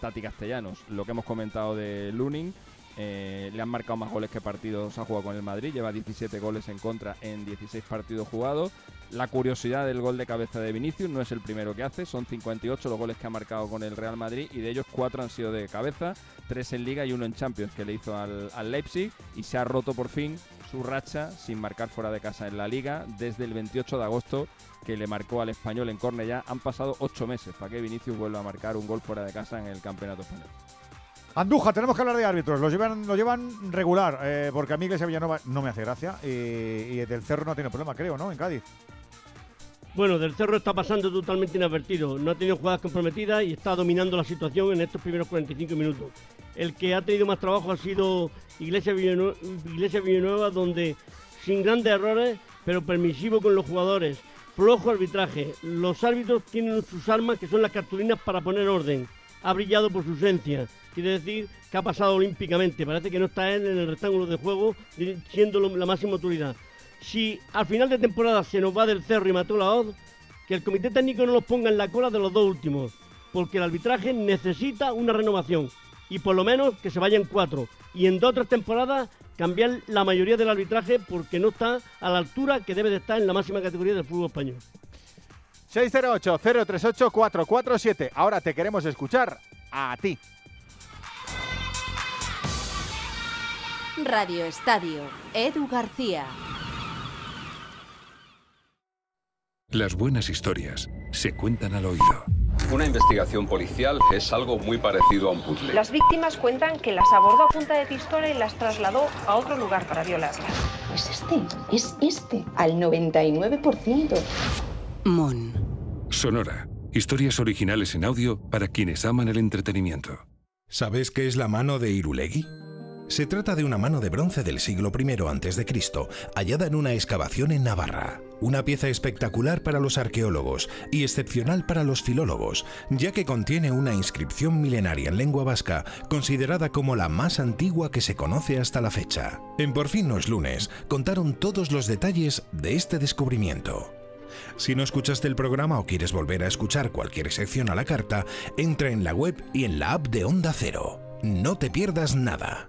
Tati Castellanos. Lo que hemos comentado de Lunin, eh, le han marcado más goles que partidos ha jugado con el Madrid, lleva 17 goles en contra en 16 partidos jugados. La curiosidad del gol de cabeza de Vinicius no es el primero que hace, son 58 los goles que ha marcado con el Real Madrid y de ellos cuatro han sido de cabeza, tres en Liga y uno en Champions que le hizo al, Leipzig y se ha roto por fin su racha sin marcar fuera de casa en la Liga desde el 28 de agosto que le marcó al español en Cornellá. Han pasado ocho meses para que Vinicius vuelva a marcar un gol fuera de casa en el Campeonato Español. Andújar, tenemos que hablar de árbitros. Los llevan, lo llevan regular, eh, porque a mí Iglesia Villanova no me hace gracia. Y, del Cerro no tiene problema, creo, ¿no? En Cádiz. Bueno, del Cerro está pasando totalmente inadvertido. No ha tenido jugadas comprometidas y está dominando la situación en estos primeros 45 minutos. El que ha tenido más trabajo ha sido Iglesia Villanueva, donde sin grandes errores, pero permisivo con los jugadores. Flojo arbitraje. Los árbitros tienen sus armas, que son las cartulinas para poner orden. Ha brillado por su ausencia. Quiere decir que ha pasado olímpicamente. Parece que no está él en el rectángulo de juego, siendo la máxima autoridad. Si al final de temporada se nos va del cerro y mató la Oz, que el comité técnico no los ponga en la cola de los dos últimos, porque el arbitraje necesita una renovación y por lo menos que se vayan cuatro. Y en dos o tres temporadas cambiar la mayoría del arbitraje porque no está a la altura que debe de estar en la máxima categoría del fútbol español. 608-038-447. Ahora te queremos escuchar a ti. Radio Estadio, Edu García. Las buenas historias se cuentan al oído. Una investigación policial es algo muy parecido a un puzzle. Las víctimas cuentan que las abordó a punta de pistola y las trasladó a otro lugar para violarlas. Es este, es este, al 99%. Mon. Sonora. Historias originales en audio para quienes aman el entretenimiento. ¿Sabes qué es la mano de Irulegui? Se trata de una mano de bronce del siglo I a.C., hallada en una excavación en Navarra. Una pieza espectacular para los arqueólogos y excepcional para los filólogos, ya que contiene una inscripción milenaria en lengua vasca considerada como la más antigua que se conoce hasta la fecha. En Por fin no es lunes, contaron todos los detalles de este descubrimiento. Si no escuchaste el programa o quieres volver a escuchar cualquier sección a la carta, entra en la web y en la app de Onda Cero. No te pierdas nada.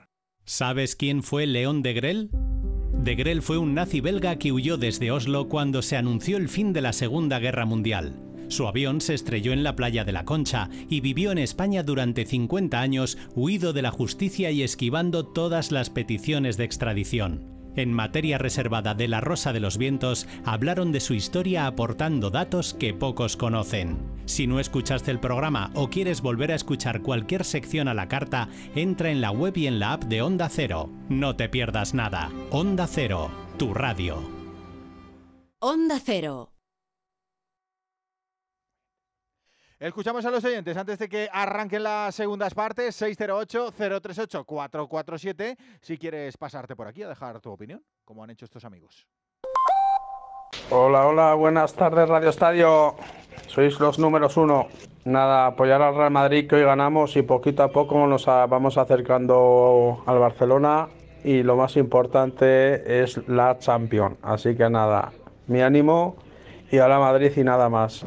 ¿Sabes quién fue León de Grel? De Grel fue un nazi belga que huyó desde Oslo cuando se anunció el fin de la Segunda Guerra Mundial. Su avión se estrelló en la playa de la Concha y vivió en España durante 50 años, huido de la justicia y esquivando todas las peticiones de extradición. En materia reservada de La Rosa de los Vientos, hablaron de su historia aportando datos que pocos conocen. Si no escuchaste el programa o quieres volver a escuchar cualquier sección a la carta, entra en la web y en la app de Onda Cero. No te pierdas nada. Onda Cero, tu radio. Onda Cero. Escuchamos a los oyentes antes de que arranquen las segundas partes. 608-038-447. Si quieres pasarte por aquí a dejar tu opinión, como han hecho estos amigos. Hola, hola, buenas tardes Radio Estadio. Sois los números uno. Nada, apoyar al Real Madrid que hoy ganamos y poquito a poco nos vamos acercando al Barcelona y lo más importante es la Champions. Así que nada, mi ánimo y a Madrid y nada más.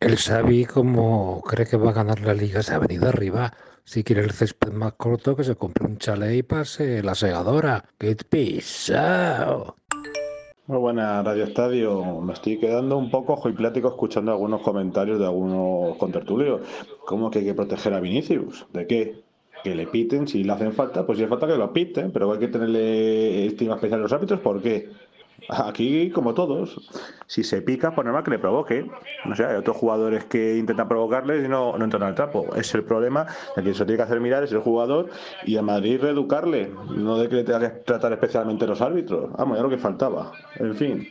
El Xavi, como cree que va a ganar la liga, se ha venido arriba. Si quiere el césped más corto, que se compre un chalet y pase la segadora. ¡Qué pisao! Muy buena Radio Estadio. Me estoy quedando un poco joiplático escuchando algunos comentarios de algunos contertulios. ¿Cómo que hay que proteger a Vinicius? ¿De qué? Que le piten, si le hacen falta, pues si hace falta que lo piten, pero hay que tenerle estima especial a los árbitros, ¿por qué? Aquí, como todos, si se pica, por normal que le provoque. No sé, hay otros jugadores que intentan provocarles y no, no entran al trapo. Es el problema, el que se tiene que hacer mirar es el jugador y a Madrid reeducarle, no de que le tenga que tratar especialmente los árbitros. Vamos, ya lo que faltaba. En fin.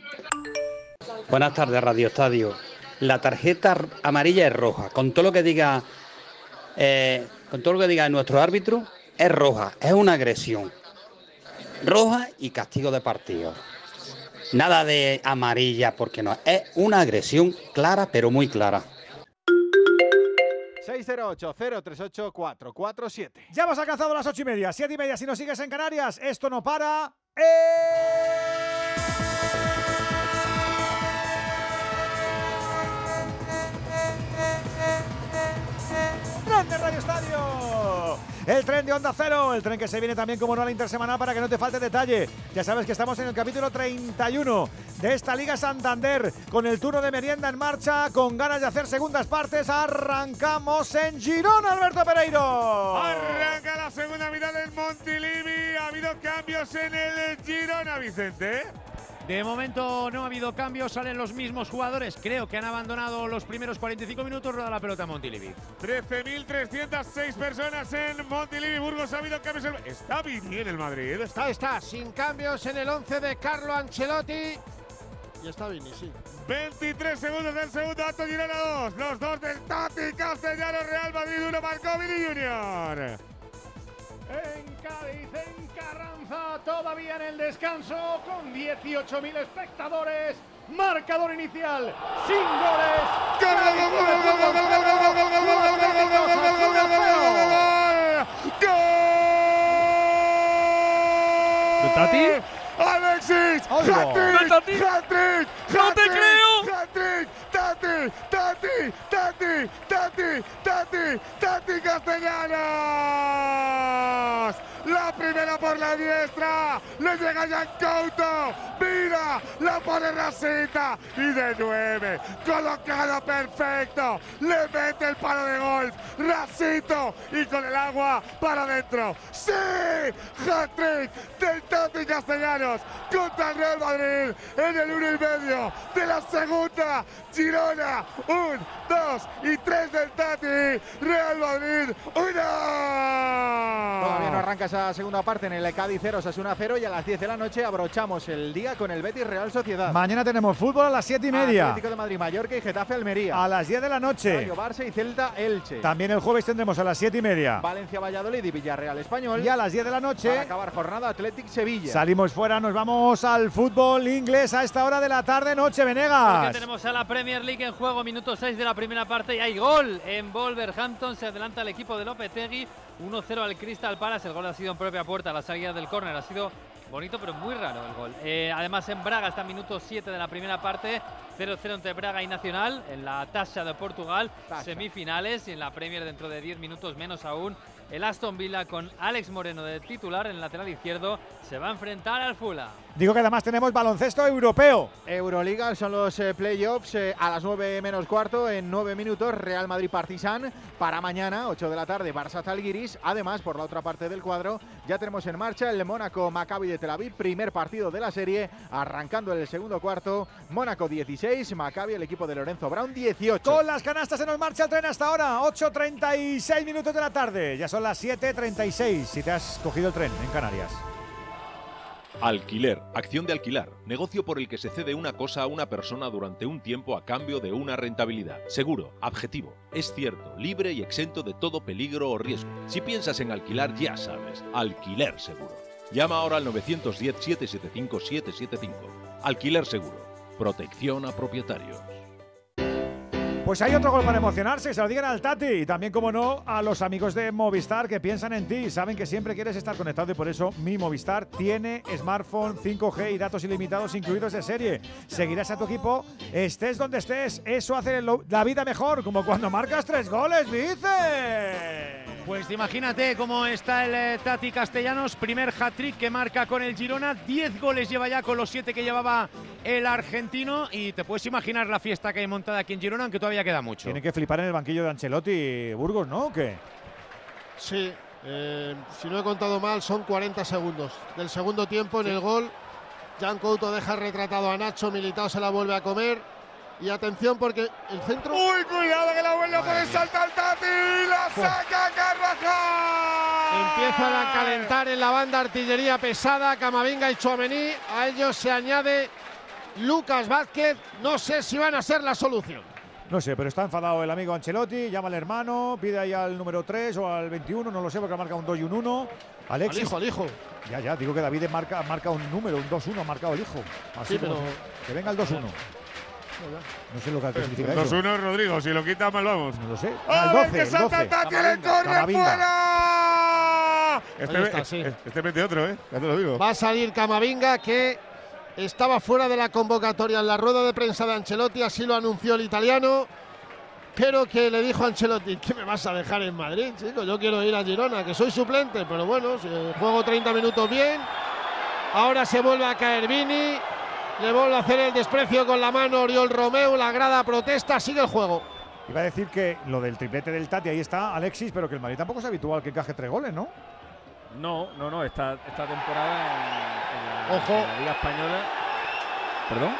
Buenas tardes, Radio Estadio. La tarjeta amarilla es roja. Con todo lo que diga, eh, con todo lo que diga nuestro árbitro, es roja. Es una agresión. Roja y castigo de partido. Nada de amarilla, porque no. Es una agresión clara, pero muy clara. 608-038-447. Ya hemos alcanzado las ocho y media, siete y media. Si nos sigues en Canarias, esto no para. ¡Tren de Radio Estadio! El tren de Onda Cero, el tren que se viene también como no a la intersemanal para que no te falte detalle. Ya sabes que estamos en el capítulo 31 de esta Liga Santander, con el turno de merienda en marcha, con ganas de hacer segundas partes. Arrancamos en Girona, Alberto Pereiro. Arranca la segunda mitad del Montilivi. Ha habido cambios en el Girona, Vicente. De momento no ha habido cambios, salen los mismos jugadores. Creo que han abandonado los primeros 45 minutos, rueda la pelota Montilivi. 13.306 personas en Montilivi. Burgos ha habido cambios. en- Está bien el Madrid. Está, está, sin cambios en el 11 de Carlo Ancelotti. Y está Vini, sí. 23 segundos del segundo acto, Girona 2. Los dos del Tati Castellano, Real Madrid, uno marcó Vini Junior en Cádiz, en Carranza, todavía en el descanso, con 18.000 espectadores. Marcador inicial, sin goles. ¿Tati? ¡Alexis! ¡Hat-trick! ¡Hat-trick! ¡No te creo! ¡Tati! ¡Tati! ¡Tati! ¡Tati! ¡Tati! ¡Tati Castellanos! La primera por la diestra. Le llega Jan Couto. Mira, la pone Rasita. Y de nueve. Colocado perfecto. Le mete el palo de golf. Rasito. Y con el agua para adentro. ¡Sí! Hat-trick del Tati Castellanos contra el Real Madrid en el uno y medio de la segunda. Girona, Corner und dos y tres del Tati. Real Madrid, una. Todavía no arranca esa segunda parte en el Cádiz 0, Sasuna 0 y a las 10 de la noche abrochamos el día con el Betis Real Sociedad. Mañana tenemos fútbol a las siete y media. Atlético de Madrid, Mallorca y Getafe Almería. A las 10 de la noche. Rayo Barça y Celta Elche. También el jueves tendremos a las siete y media. Valencia Valladolid y Villarreal Español. Y a las 10 de la noche. Para acabar jornada Athletic Sevilla. Salimos fuera, nos vamos al fútbol inglés a esta hora de la tarde, noche, Porque Venegas. tenemos a la Premier League en juego, minuto 6 de la primera parte y hay gol en Wolverhampton. Se adelanta el equipo de Lopetegui, 1-0 al Crystal Palace. El gol ha sido en propia puerta, la salida del córner ha sido bonito pero muy raro el gol. Eh, además en Braga está minuto 7 de la primera parte, 0-0 entre Braga y Nacional en la Tasha de Portugal, semifinales y en la Premier dentro de 10 minutos menos aún. El Aston Villa con Alex Moreno de titular en el lateral izquierdo se va a enfrentar al Fula. Digo que además tenemos baloncesto europeo. Euroliga son los eh, playoffs eh, a las 9 menos cuarto en 9 minutos Real Madrid Partizan para mañana 8 de la tarde Barça Zalgiris además por la otra parte del cuadro ya tenemos en marcha el Mónaco Maccabi de Tel Aviv primer partido de la serie arrancando el segundo cuarto Mónaco 16 Maccabi el equipo de Lorenzo Brown 18 Con las canastas se nos marcha el tren hasta ahora, 8.36 minutos de la tarde. Ya son las 7.36 si te has cogido el tren en Canarias. Alquiler, acción de alquilar, negocio por el que se cede una cosa a una persona durante un tiempo a cambio de una rentabilidad. Seguro, objetivo, es cierto, libre y exento de todo peligro o riesgo. Si piensas en alquilar, ya sabes, alquiler seguro. Llama ahora al 910-775-775. Alquiler seguro, protección a propietarios. Pues hay otro gol para emocionarse, se lo digan al Tati. Y también, como no, a los amigos de Movistar que piensan en ti. Saben que siempre quieres estar conectado y por eso mi Movistar tiene smartphone 5G y datos ilimitados incluidos de serie. Seguirás a tu equipo, estés donde estés. Eso hace la vida mejor, como cuando marcas tres goles, dice. Pues imagínate cómo está el eh, Tati Castellanos, primer hat-trick que marca con el Girona, 10 goles lleva ya con los 7 que llevaba el argentino y te puedes imaginar la fiesta que hay montada aquí en Girona, aunque todavía queda mucho. Tiene que flipar en el banquillo de Ancelotti Burgos, ¿no? ¿O qué? Sí, eh, si no he contado mal, son 40 segundos. Del segundo tiempo en el gol, Jan Couto deja retratado a Nacho, Militao se la vuelve a comer. Y atención porque el centro. ¡Uy, cuidado que la vuelve a poner saltar Tati! ¡La saca Carvajal! Empiezan a calentar en la banda artillería pesada, Camavinga y Chouameni. A ellos se añade Lucas Vázquez. No sé si van a ser la solución. No sé, pero está enfadado el amigo Ancelotti, llama al hermano, pide ahí al número 3 o al 21, no lo sé, porque ha marcado un 2 y un 1. Alexis. Al hijo, al hijo. Ya, ya, digo que David marca, marca un número, un 2-1, ha marcado el hijo. Así Sí, pero- que venga el 2-1. No sé lo que significa eso. 2-1 Rodrigo, si lo quita mal vamos. No lo sé. ¡Ah, Ah, el ven 12, que salta 12. Tati en el Camavinga, córner Camavinga. fuera! Este, está, sí. este mete otro, ¿eh? Ya te lo digo. Va a salir Camavinga que estaba fuera de la convocatoria en la rueda de prensa de Ancelotti, así lo anunció el italiano. Pero que le dijo a Ancelotti, ¿qué me vas a dejar en Madrid, chico? Yo quiero ir a Girona, que soy suplente, pero bueno, si juego 30 minutos bien. Ahora se vuelve a caer Vini, le vuelve a hacer el desprecio con la mano Oriol Romeu, la grada protesta, sigue el juego. Iba a decir que lo del triplete del Tati, ahí está Alexis, pero que el Madrid tampoco es habitual que encaje tres goles, ¿no? No, no, no, esta, esta temporada en, en la, Ojo. en la Liga Española. ¿Perdón?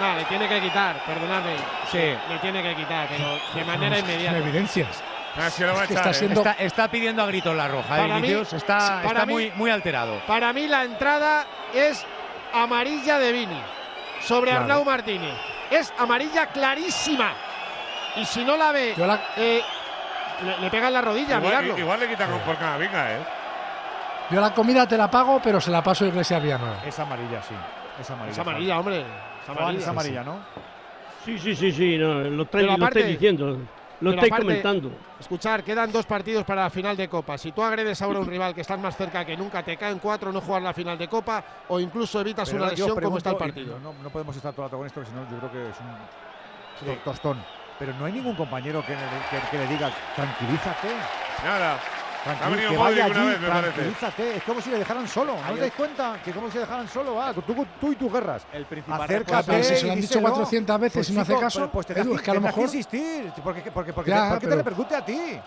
Nada, le tiene que quitar, perdonadme. Sí. Le tiene que quitar, pero de manera inmediata. evidencias. Ah, sí lo va a Es que echar, está ¿eh? siendo- Está, está pidiendo a gritos la roja, ¿eh, Para mí- Vinicius? Está, para está mí- muy, muy alterado. Para mí la entrada es amarilla de Vini sobre Claro. Arnau Martínez. Es amarilla clarísima. Y si no la ve, la- eh, le, le pega en la rodilla, Igual, mirarlo. igual le quita con por Camavinga, ¿eh? Yo la comida te la pago, pero se la paso a Iglesia Villanueva. Es amarilla, sí. Es amarilla. Es amarilla, hombre. Es Juan, amarilla. es amarilla, ¿no? Sí, sí, sí, sí, no, lo, lo estáis diciendo, lo pero aparte- comentando. Escuchar, quedan dos partidos para la final de Copa. Si tú agredes ahora a un rival que estás más cerca que nunca, te caen cuatro, no jugar la final de Copa o incluso evitas Pero una lesión como está el partido. No, podemos estar todo el rato con esto, que si no, yo creo que es un to- tostón. Pero no hay ningún compañero que, le- que- que le diga, tranquilízate. Nada. Que vaya allí, vez, tranquilízate. Es como si le dejaran solo. ¿No os dais cuenta? Que como si le dejaran solo. Va, tú, tú y tus guerras. El principal Acércate. Pero si se lo han dicho díselo. 400 veces Pues y no hace chico, caso, pues- pues te Edu, es que a lo mejor- insistir. Porque, porque, porque, Ya, porque te pero- repercute a ti.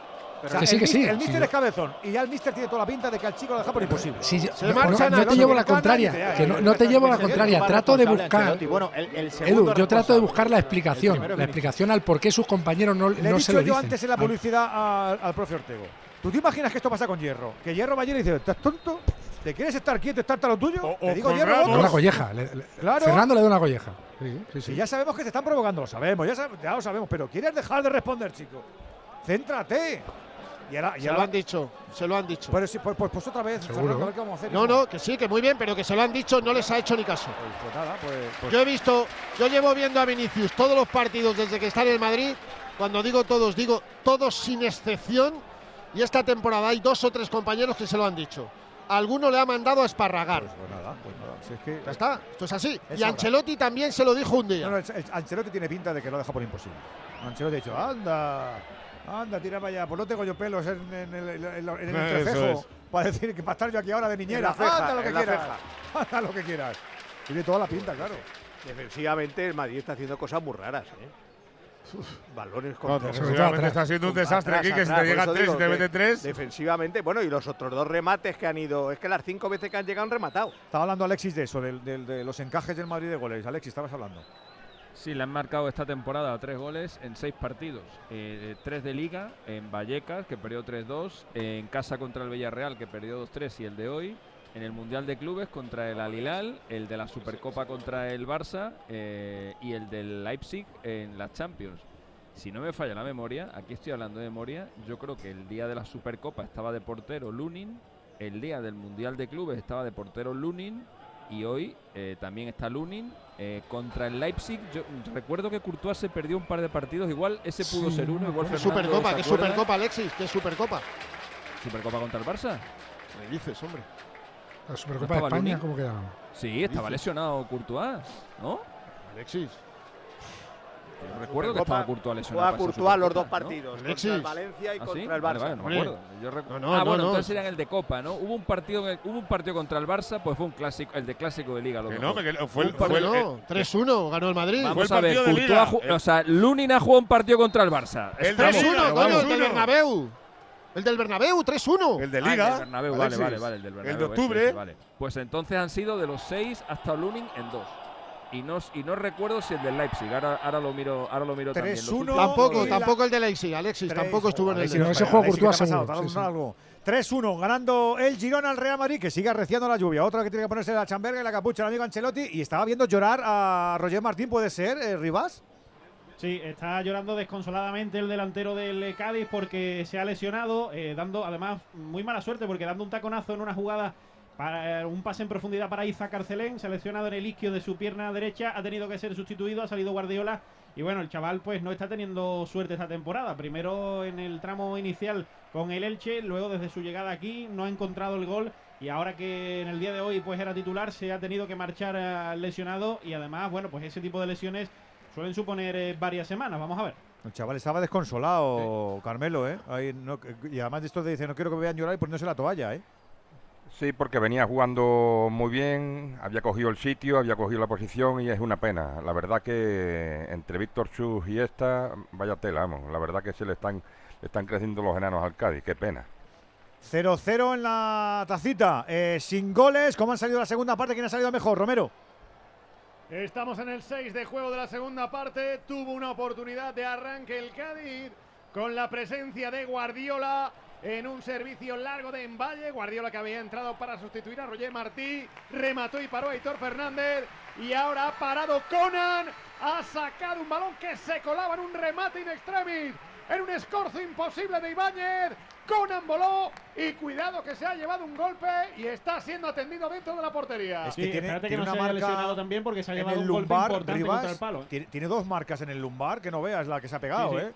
O sea, Que sí, el que sí, mister- El sí, mister yo- es cabezón y ya el mister tiene toda la pinta de que al chico lo deja por imposible. Si yo- Se no, marcha no- no te llevo la contraria, que no, no te llevo la contraria, trato de buscar. El, el Edu, yo trato de buscar la El explicación, la explicación al por qué sus compañeros no, Le he no dicho se lo yo dicen. antes en la Ah, publicidad al, al profe Ortego. ¿Tú te imaginas que esto pasa con Hierro? Que Hierro va y le dice, ¿estás tonto? ¿Te quieres estar quieto y estar a lo tuyo? O- Te o digo Hierro, otro. una colleja. le- le- Claro. Fernando le da una colleja. Sí, sí, sí. Si ya sabemos que te están provocando, lo sabemos, ya, sab- ya lo sabemos, pero ¿quieres dejar de responder, chico? Céntrate. Y ahora, y Se lo han dicho, se lo han dicho. Pero sí, pues, pues, pues otra vez, Seguro. Fernando, a ver qué vamos a hacer. No, no, que sí, que muy bien, pero que se lo han dicho, no les ha hecho ni caso. Pues, pues nada, pues, pues- Yo he visto, yo llevo viendo a Vinicius todos los partidos desde que está en el Madrid. Cuando digo todos, digo todos sin excepción. Y esta temporada hay dos o tres compañeros que se lo han dicho. Alguno le ha mandado a esparragar. pues nada, pues nada. Si es que, Ya está, esto es así. Es y ahora. Ancelotti también se lo dijo un día. No, no, el- el- Ancelotti tiene pinta de que lo deja por imposible. Ancelotti ha dicho, anda, anda, tira para allá. Pues no tengo yo pelos en, en el, en el- en el Eso entrecejo es. para decir que para estar yo aquí ahora de niñera. En la ceja, anda lo que quieras. Anda lo que quieras. Tiene toda la pinta, claro. Defensivamente, el Madrid está haciendo cosas muy raras. ¿eh? Balones No, contra defensivamente está siendo un desastre aquí, que si te llega tres y te mete tres. Defensivamente, bueno, y los otros dos remates que han ido. Es que las cinco veces que han llegado han rematado. Estaba hablando Alexis de eso, de los encajes del Madrid de goles. Alexis, estabas hablando. Sí, le han marcado esta temporada tres goles en seis partidos. Eh, tres de Liga, en Vallecas, que perdió 3-2, en casa contra el Villarreal, que perdió 2-3, y el de hoy, en el Mundial de Clubes contra el Al-Hilal, el de la Supercopa contra el Barça eh, y el del Leipzig en la Champions. Si no me falla la memoria, aquí estoy hablando de memoria, yo creo que el día de la Supercopa estaba de portero Lunin, el día del Mundial de Clubes estaba de portero Lunin y hoy eh, también está Lunin eh, contra el Leipzig. Yo recuerdo que Courtois se perdió un par de partidos. Igual ese pudo Sí, ser uno. Igual ¿Qué Fernando, Supercopa? ¿se ¿Qué acuerda? Supercopa, Alexis? ¿Qué Supercopa? ¿Supercopa contra el Barça? ¿Me dices, hombre? La ¿No Supercopa de España, Lunin? ¿cómo quedaron? Sí, estaba lesionado Courtois, ¿no? Alexis. Yo recuerdo que estaba Courtois lesionado. Esa Courtois los dos ¿no? partidos, Alexis. contra el Valencia y ¿Ah, contra sí? el Barça. vale, no me acuerdo. Yo No, no, ah, no, bueno, no. entonces serían el de Copa, ¿no? Hubo un partido, hubo un partido contra el Barça, pues fue un clásico, el de clásico de Liga. lo Que no, que fue el- Un par- fue el- Bueno, 3-1, ganó el Madrid. Vamos fue el a ver, Courtois Liga. ju- El- o sea, Lunin ha jugado un partido contra el Barça. El de Estamos- Liga, 3-1, pero coño, del. Bernabéu. El del Bernabéu, 3-1. El de Ah, el Liga. del Bernabéu, vale, Alexis. vale, vale, el del Bernabéu. El de octubre. ese, vale. Pues entonces han sido de los seis hasta Lunin en dos. Y no, y no recuerdo si el del Leipzig. Ahora, ahora lo miro, ahora lo miro también. Los 3-1. últimos- Tampoco, tampoco el de Leipzig, Alexis, Tres. tampoco estuvo en el Alexis, de no, Leipzig. ese juego Alexis, ¿qué te ha Courtois pasado? seguro, ¿Te ha sí, dado sí. algo? 3-1, ganando el Girona al Real Madrid, que sigue arreciando la lluvia. Otra que tiene que ponerse la chamberga y la capucha el amigo Ancelotti. Y estaba viendo llorar a Roger Martín, ¿puede ser, eh, Rivas? Sí, está llorando desconsoladamente el delantero del Cádiz porque se ha lesionado, eh, dando además muy mala suerte porque dando un taconazo en una jugada para eh, un pase en profundidad para Iza Carcelén, se ha lesionado en el isquio de su pierna derecha, ha tenido que ser sustituido, ha salido Guardiola y bueno, el chaval pues no está teniendo suerte esta temporada. Primero en el tramo inicial con el Elche, luego desde su llegada aquí no ha encontrado el gol y ahora que en el día de hoy pues era titular se ha tenido que marchar eh, lesionado y además bueno pues ese tipo de lesiones suelen suponer eh, varias semanas. Vamos a ver. El chaval estaba desconsolado, Carmelo, ¿eh? Ahí no- y además de esto te dice, no quiero que me vean llorar y poniéndose la toalla, ¿eh? Sí, porque venía jugando muy bien, había cogido el sitio, había cogido la posición y es una pena. La verdad que entre Víctor Chus y esta, vaya tela, vamos. La verdad que se le están, le están creciendo los enanos al Cádiz, qué pena. 0-0 en la tacita, eh, sin goles. ¿Cómo han salido la segunda parte? ¿Quién ha salido mejor, Romero? Estamos en el 6 de juego de la segunda parte. Tuvo una oportunidad de arranque el Cádiz con la presencia de Guardiola en un servicio largo de Emballe. Guardiola que había entrado para sustituir a Roger Martí. Remató y paró a Hitor Fernández. Y ahora ha parado Conan. Ha sacado un balón que se colaba en un remate in extremis. En un escorzo imposible de Ibáñez. Conan voló y cuidado que se ha llevado un golpe y está siendo atendido dentro de la portería. Es que Sí, tiene, espérate que tiene no una se haya lesionado también porque se ha llevado el un golpe importante Rivas, contra el palo, ¿eh? Tiene, tiene dos marcas en el lumbar, que no veas la que se ha pegado, Sí, sí. ¿eh?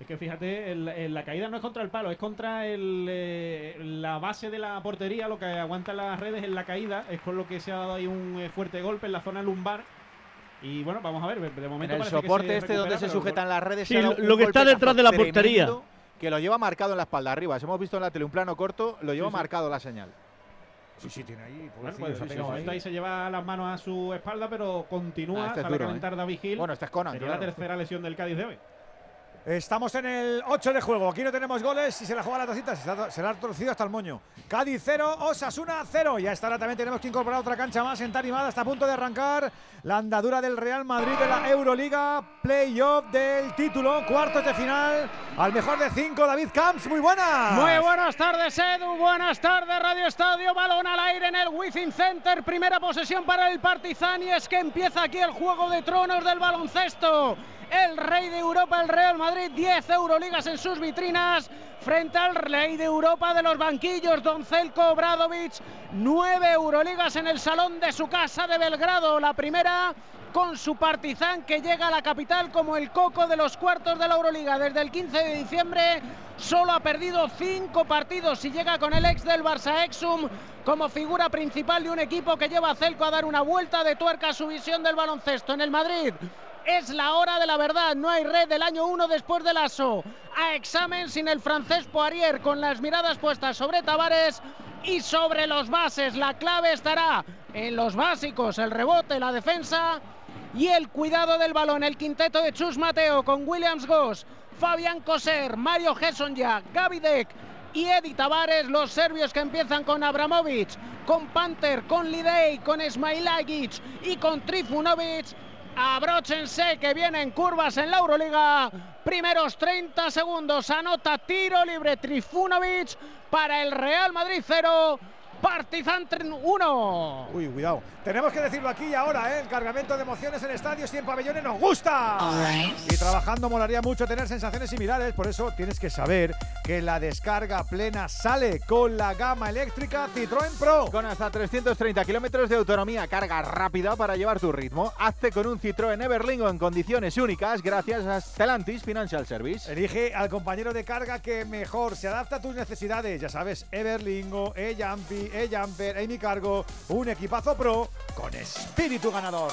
Es que fíjate, el- el- la caída no es contra el palo, es contra el, eh, la base de la portería, lo que aguanta las redes en la caída, es con lo que se ha dado ahí un eh, fuerte golpe en la zona lumbar. Y bueno, vamos a ver, de de En momento el que soporte se este donde se sujetan las redes. Sí, lo- lo que está detrás de la portería. tremendo Que lo lleva marcado en la espalda arriba. Si hemos visto en la tele un plano corto, lo lleva Sí, sí. marcado la señal. Sí, sí, tiene ahí. Bueno, pues, se sí, ahí. sí, ahí se lleva las manos a su espalda, pero continúa, Ah, este es sale duro, calentar ¿eh? David Gil. Bueno, este es Conan, Sería claro. la tercera lesión del Cádiz de hoy. Estamos en el 8 de juego. Aquí no tenemos goles. Si se la juega la tacita, se la, ha torcido hasta el moño. Cádiz 0, Osasuna 0. Y a esta hora también tenemos que incorporar otra cancha más en Tarimada. Está a punto de arrancar la andadura del Real Madrid de la Euroliga. Playoff del título. Cuartos de final. Al mejor de 5, David Camps. Muy buena. Muy buenas tardes, Edu. Buenas tardes, Radio Estadio. Balón al aire en el Wizzing Center. Primera posesión para el Partizan. Y es que empieza aquí el juego de tronos del baloncesto. El rey de Europa, el Real Madrid, 10 Euroligas en sus vitrinas. Frente al rey de Europa de los banquillos, Don Zelko Obradovic. 9 Euroligas en el salón de su casa de Belgrado. La primera con su Partizan que llega a la capital como el coco de los cuartos de la Euroliga. Desde el 15 de diciembre solo ha perdido cinco partidos y llega con el ex del Barça Exum como figura principal de un equipo que lleva a Celco a dar una vuelta de tuerca a su visión del baloncesto. En el Madrid es la hora de la verdad, no hay red del año 1 después del ASO. A examen sin el francés Poirier con las miradas puestas sobre Tavares y sobre los bases. La clave estará en los básicos, el rebote, la defensa y el cuidado del balón. El quinteto de Chus Mateo con Williams Goss, Fabián Coser, Mario Gesonja, Gaby Deck y Edi Tavares, los serbios que empiezan con Abramovic, con Panther, con Lidey, con Smailagic y con Trifunovic. Abróchense que vienen curvas en la Euroliga. Primeros 30 segundos. Anota tiro libre Trifunovic para el Real Madrid 0. Partizan 1. Uy, cuidado. Tenemos que decirlo aquí y ahora, ¿eh? El cargamento de emociones en estadios y en pabellones nos gusta. Y trabajando molaría mucho tener sensaciones similares, por eso tienes que saber que la descarga plena sale con la gama eléctrica Citroën Pro. Con hasta 330 kilómetros de autonomía, carga rápida para llevar tu ritmo. Hazte con un Citroën Everlingo en condiciones únicas gracias a Stellantis Financial Service. Elige al compañero de carga que mejor se adapta a tus necesidades. Ya sabes, Everlingo, E-Jumpy, E-Jumper, Amy Cargo, un equipazo pro con espíritu ganador.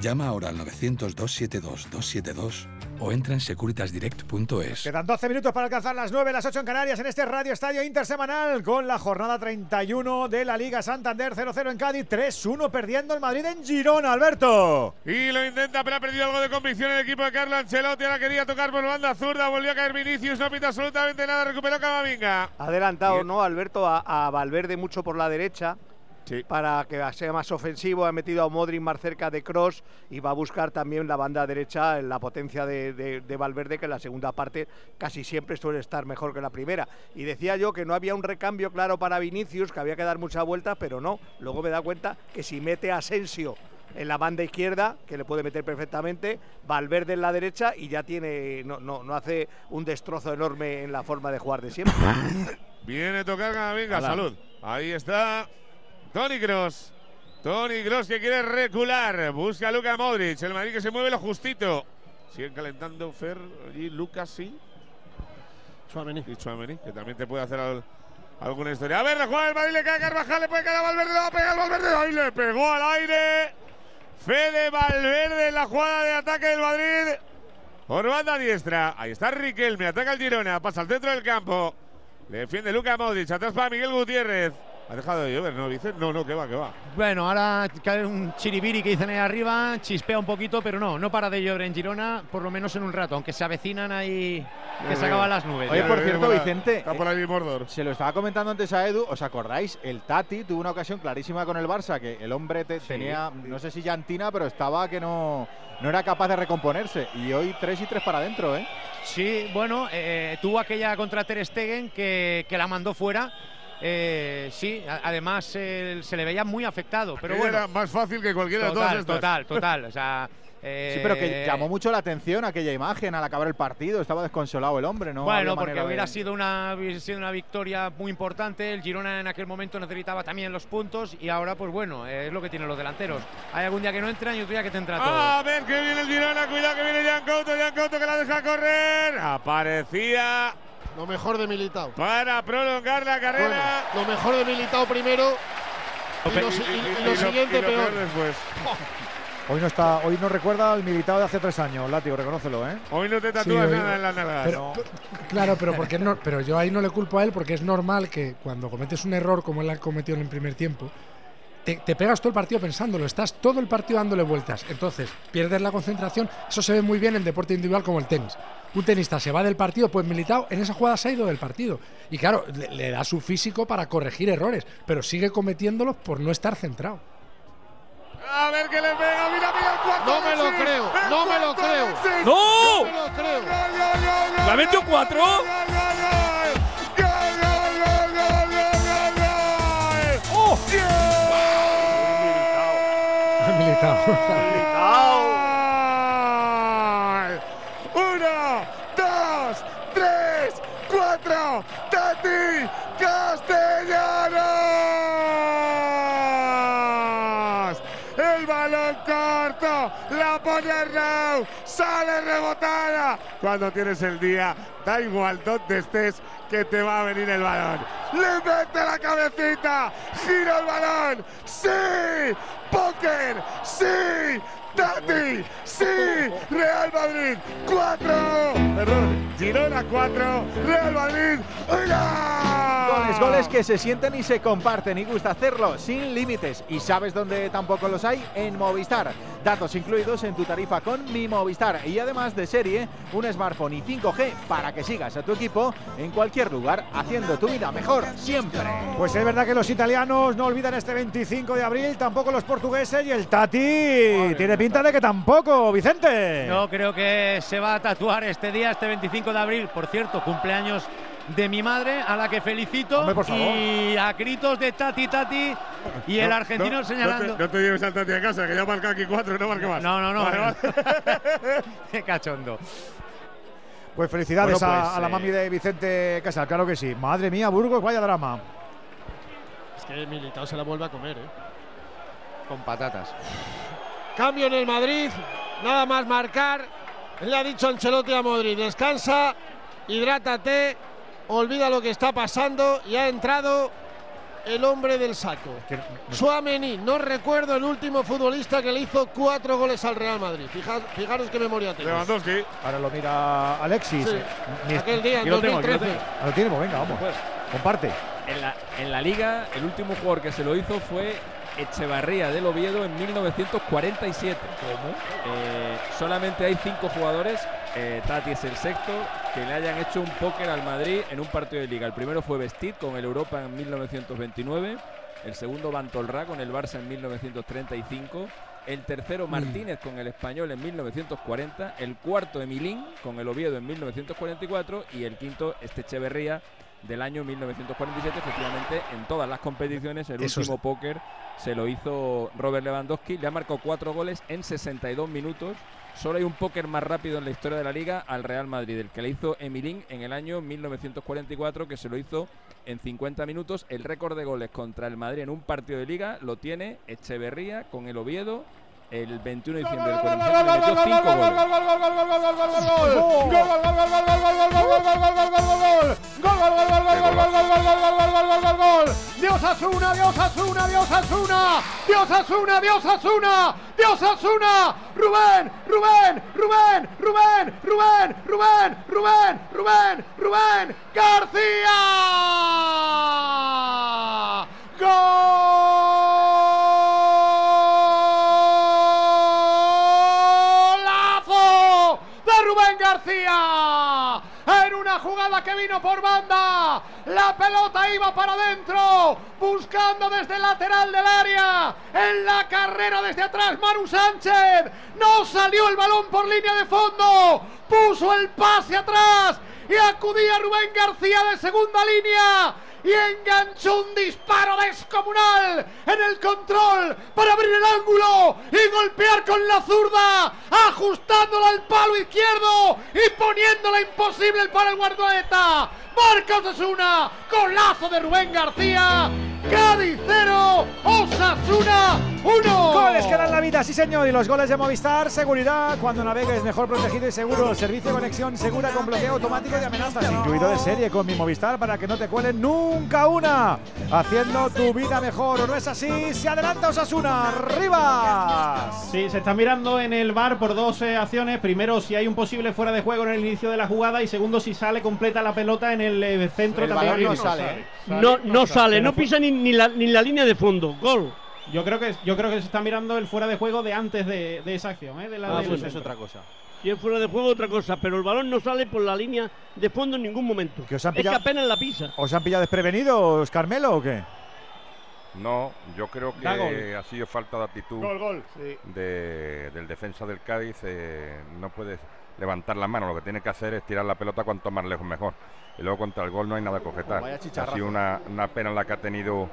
Llama ahora al 900-272-272 o entra en securitasdirect.es. Quedan 12 minutos para alcanzar las 9, las 8 en Canarias en este Radio Estadio Intersemanal con la jornada 31 de la Liga Santander 0-0 en Cádiz, 3-1 perdiendo el Madrid en Girona, Alberto. Y lo intenta, pero ha perdido algo de convicción el equipo de Carlo Ancelotti. Ahora quería tocar por banda zurda, volvió a caer Vinicius, no pita absolutamente nada, recuperó Camavinga. Adelantado, ¿no, Alberto? A, a Valverde mucho por la derecha. Para que sea más ofensivo, ha metido a Modric más cerca de Cross y va a buscar también la banda derecha en la potencia de, de- de Valverde, que en la segunda parte casi siempre suele estar mejor que la primera. Y decía yo que no había un recambio claro para Vinicius, que había que dar mucha vuelta, pero no. Luego me da cuenta que si mete a Asensio en la banda izquierda, que le puede meter perfectamente, Valverde en la derecha y ya tiene, no, no, no hace un destrozo enorme en la forma de jugar de siempre. Viene a tocar Ala. salud. Ahí está Tony Cross. Tony Cross que quiere recular. Busca a Luka Modric. El Madrid que se mueve lo justito. Siguen calentando Fer y Lucas, sí. Chouameni. Y Chouameni, que también te puede hacer al- alguna historia. A ver, la jugada del Madrid le cae a Carvajal, le puede caer a Valverde, le va a pegar Valverde. Ahí le pegó al aire. Fede Valverde en la jugada de ataque del Madrid. Por banda diestra. Ahí está Riquelme, ataca el Girona, pasa al centro del campo. Le defiende Luka Modric, atrás para Miguel Gutiérrez. Ha dejado de llover, ¿no, Vicente? No, no, que va, que va. Bueno, ahora cae un chiribiri que dicen ahí arriba, chispea un poquito, pero no, no para de llover en Girona, por lo menos en un rato, aunque se avecinan ahí que se acaban las nubes. Oye, ya. por cierto, Vicente, Está por ahí Mordor. se lo estaba comentando antes a Edu, ¿os acordáis? El Tati tuvo una ocasión clarísima con el Barça, que el hombre te- tenía, no sé si llantina, pero estaba que no, no era capaz de recomponerse. Y hoy 3 y 3 para adentro, ¿eh? Sí, bueno, eh, tuvo aquella contra Ter Stegen que, que la mandó fuera. Eh, sí, además eh, se le veía muy afectado, pero bueno. era más fácil que cualquiera de todas total, estas. total, total. O sea, eh, Sí, pero que llamó mucho la atención aquella imagen al acabar el partido. Estaba desconsolado el hombre, ¿no? Bueno, porque manera de- hubiera sido una, hubiera sido una victoria muy importante. El Girona en aquel momento necesitaba también los puntos y ahora, pues bueno, eh, es lo que tienen los delanteros. Hay algún día que no entran y otro día que te entra todo. A ver que viene el Girona, cuidado que viene Jan Couto, Jan Couto que la deja correr. Aparecía Lo mejor de Militao. para prolongar la carrera. Bueno, lo mejor de Militao primero y lo, si- y- y lo siguiente lo peor. después. Hoy no está, hoy no recuerda al militado de hace tres años, Látigo, reconócelo, ¿eh? Hoy no te Sí, tatúas hoy- nada en las nalgas. Pero- Claro, pero porque no, pero yo ahí no le culpo a él porque es normal que cuando cometes un error como él ha cometido en el primer tiempo, te, te pegas todo el partido pensándolo, estás todo el partido dándole vueltas. Entonces, pierdes la concentración. Eso se ve muy bien en deporte individual como el tenis. Un tenista se va del partido, pues militado, en esa jugada se ha ido del partido. Y claro, le, le da su físico para corregir errores, pero sigue cometiéndolos por no estar centrado. A ver que le pega, mira, mira el cuarto. No me lo creo, no me lo creo. No ¡No! me lo creo. ¿La metió cuatro? Sale rebotada. Cuando tienes el día, da igual donde estés, que te va a venir el balón. Le mete la cabecita, gira el balón. ¡Sí! ¡Póker! ¡Sí! ¡Tati! ¡Sí! ¡Real Madrid! ¡Cuatro! Perdón, Girona 4, Real Madrid. ¡Hola! Goles, goles que se sienten y se comparten y gusta hacerlo sin límites. ¿Y sabes dónde tampoco los hay? En Movistar. Datos incluidos en tu tarifa con mi Movistar y además de serie, un smartphone y 5G para que sigas a tu equipo en cualquier lugar, haciendo tu vida mejor siempre. Pues es verdad que los italianos no olvidan este 25 de abril, tampoco los portugueses y el Tati tiene pinta de que tampoco, Vicente. No creo que se va a tatuar este día, este 25 de abril. Por cierto, cumpleaños de mi madre, a la que felicito. Hombre, por favor. Y a gritos de Tati Tati y el No, argentino no, señalando. No te, no te lleves al Tati a casa, que ya marca aquí cuatro, no marca más. No, no, no. Vale, vale. Qué cachondo. Pues felicidades Bueno, pues, a, la eh, mami de Vicente Casal, claro que sí. Madre mía, Burgos, vaya drama. Es que Militao se la vuelve a comer, ¿eh? Con patatas. Cambio en el Madrid, nada más marcar. Le ha dicho Ancelotti a Modric, descansa, hidrátate, olvida lo que está pasando y ha entrado el hombre del saco. Suameni, no recuerdo el último futbolista que le hizo cuatro goles al Real Madrid. Fija- fijaros qué memoria tiene. Lewandowski. Ahora lo mira Alexis. Sí, Ni- aquel día, en Aquí lo tengo, lo 2013. tengo. Ah, Lo pues venga, vamos. Comparte. En la, en la liga, el último jugador que se lo hizo fue Echevarría del Oviedo en 1947. Eh, solamente hay cinco jugadores, eh, Tati es el sexto, que le hayan hecho un póker al Madrid en un partido de liga. El primero fue Vestit con el Europa en 1929, el segundo Bantolrá con el Barça en 1935, el tercero Martínez con el Español en 1940, el cuarto Emilín con el Oviedo en 1944 y el quinto este Echeverría del año 1947. Efectivamente, en todas las competiciones, el Eso es- último póker se lo hizo Robert Lewandowski. Le ha marcado cuatro goles en 62 minutos. Solo hay un póker más rápido en la historia de la liga al Real Madrid, el que le hizo Emilín en el año 1944, que se lo hizo en 50 minutos. El récord de goles contra el Madrid en un partido de liga lo tiene Echeverría con el Oviedo el 21 de diciembre del 47. le metió cinco goles. Dios Asuna, Dios Asuna, Dios Asuna, Dios Asuna, Dios Asuna, Dios Asuna, Rubén, Rubén, Rubén, Rubén, Rubén, Rubén, Rubén, Rubén, Rubén, García. ¡Golazo García! En una jugada que vino por banda, la pelota iba para adentro, buscando desde el lateral del área, en la carrera desde atrás Manu Sánchez, no salió el balón por línea de fondo, puso el pase atrás y acudía Rubén García de segunda línea y enganchó un disparo descomunal en el control para abrir el ángulo y golpear con la zurda, ajustándola al palo izquierdo y poniéndola imposible para el guardoleta. Marca Osasuna, golazo de Rubén García, Cádiz 0, Osasuna 1. Goles que dan la vida, sí señor. Y los goles de Movistar, seguridad. Cuando navegues mejor protegido y seguro. Servicio de conexión segura con bloqueo automático de amenazas. Incluido de serie con mi Movistar para que no te cuelen nunca una. Haciendo tu vida mejor. ¿O no es así? Se adelanta Osasuna. ¡Arriba! Sí, se está mirando en el bar por dos eh, acciones. Primero, si hay un posible fuera de juego en el inicio de la jugada. Y segundo, si sale completa la pelota en el eh, centro El también. balón no olímpico. sale, ¿eh? No, no sale, no pisa ni, ni la, ni la línea de fondo. Gol. Yo creo que yo creo que se está mirando el fuera de juego de antes de, de esa acción, ¿eh? De la Ah, pues es otra cosa. Si es fuera de juego, otra cosa. Pero el balón no sale por la línea de fondo en ningún momento. ¿Que os han es que pillado- apenas la pisa. ¿Os han pillado desprevenidos, Carmelo, o qué? No, yo creo que ha sido falta de actitud Gol, gol. de- del defensa del Cádiz. eh, no puede levantar la mano, lo que tiene que hacer es tirar la pelota cuanto más lejos mejor. Y luego contra el gol no hay nada que objetar. Ha sido una, una pena la que ha tenido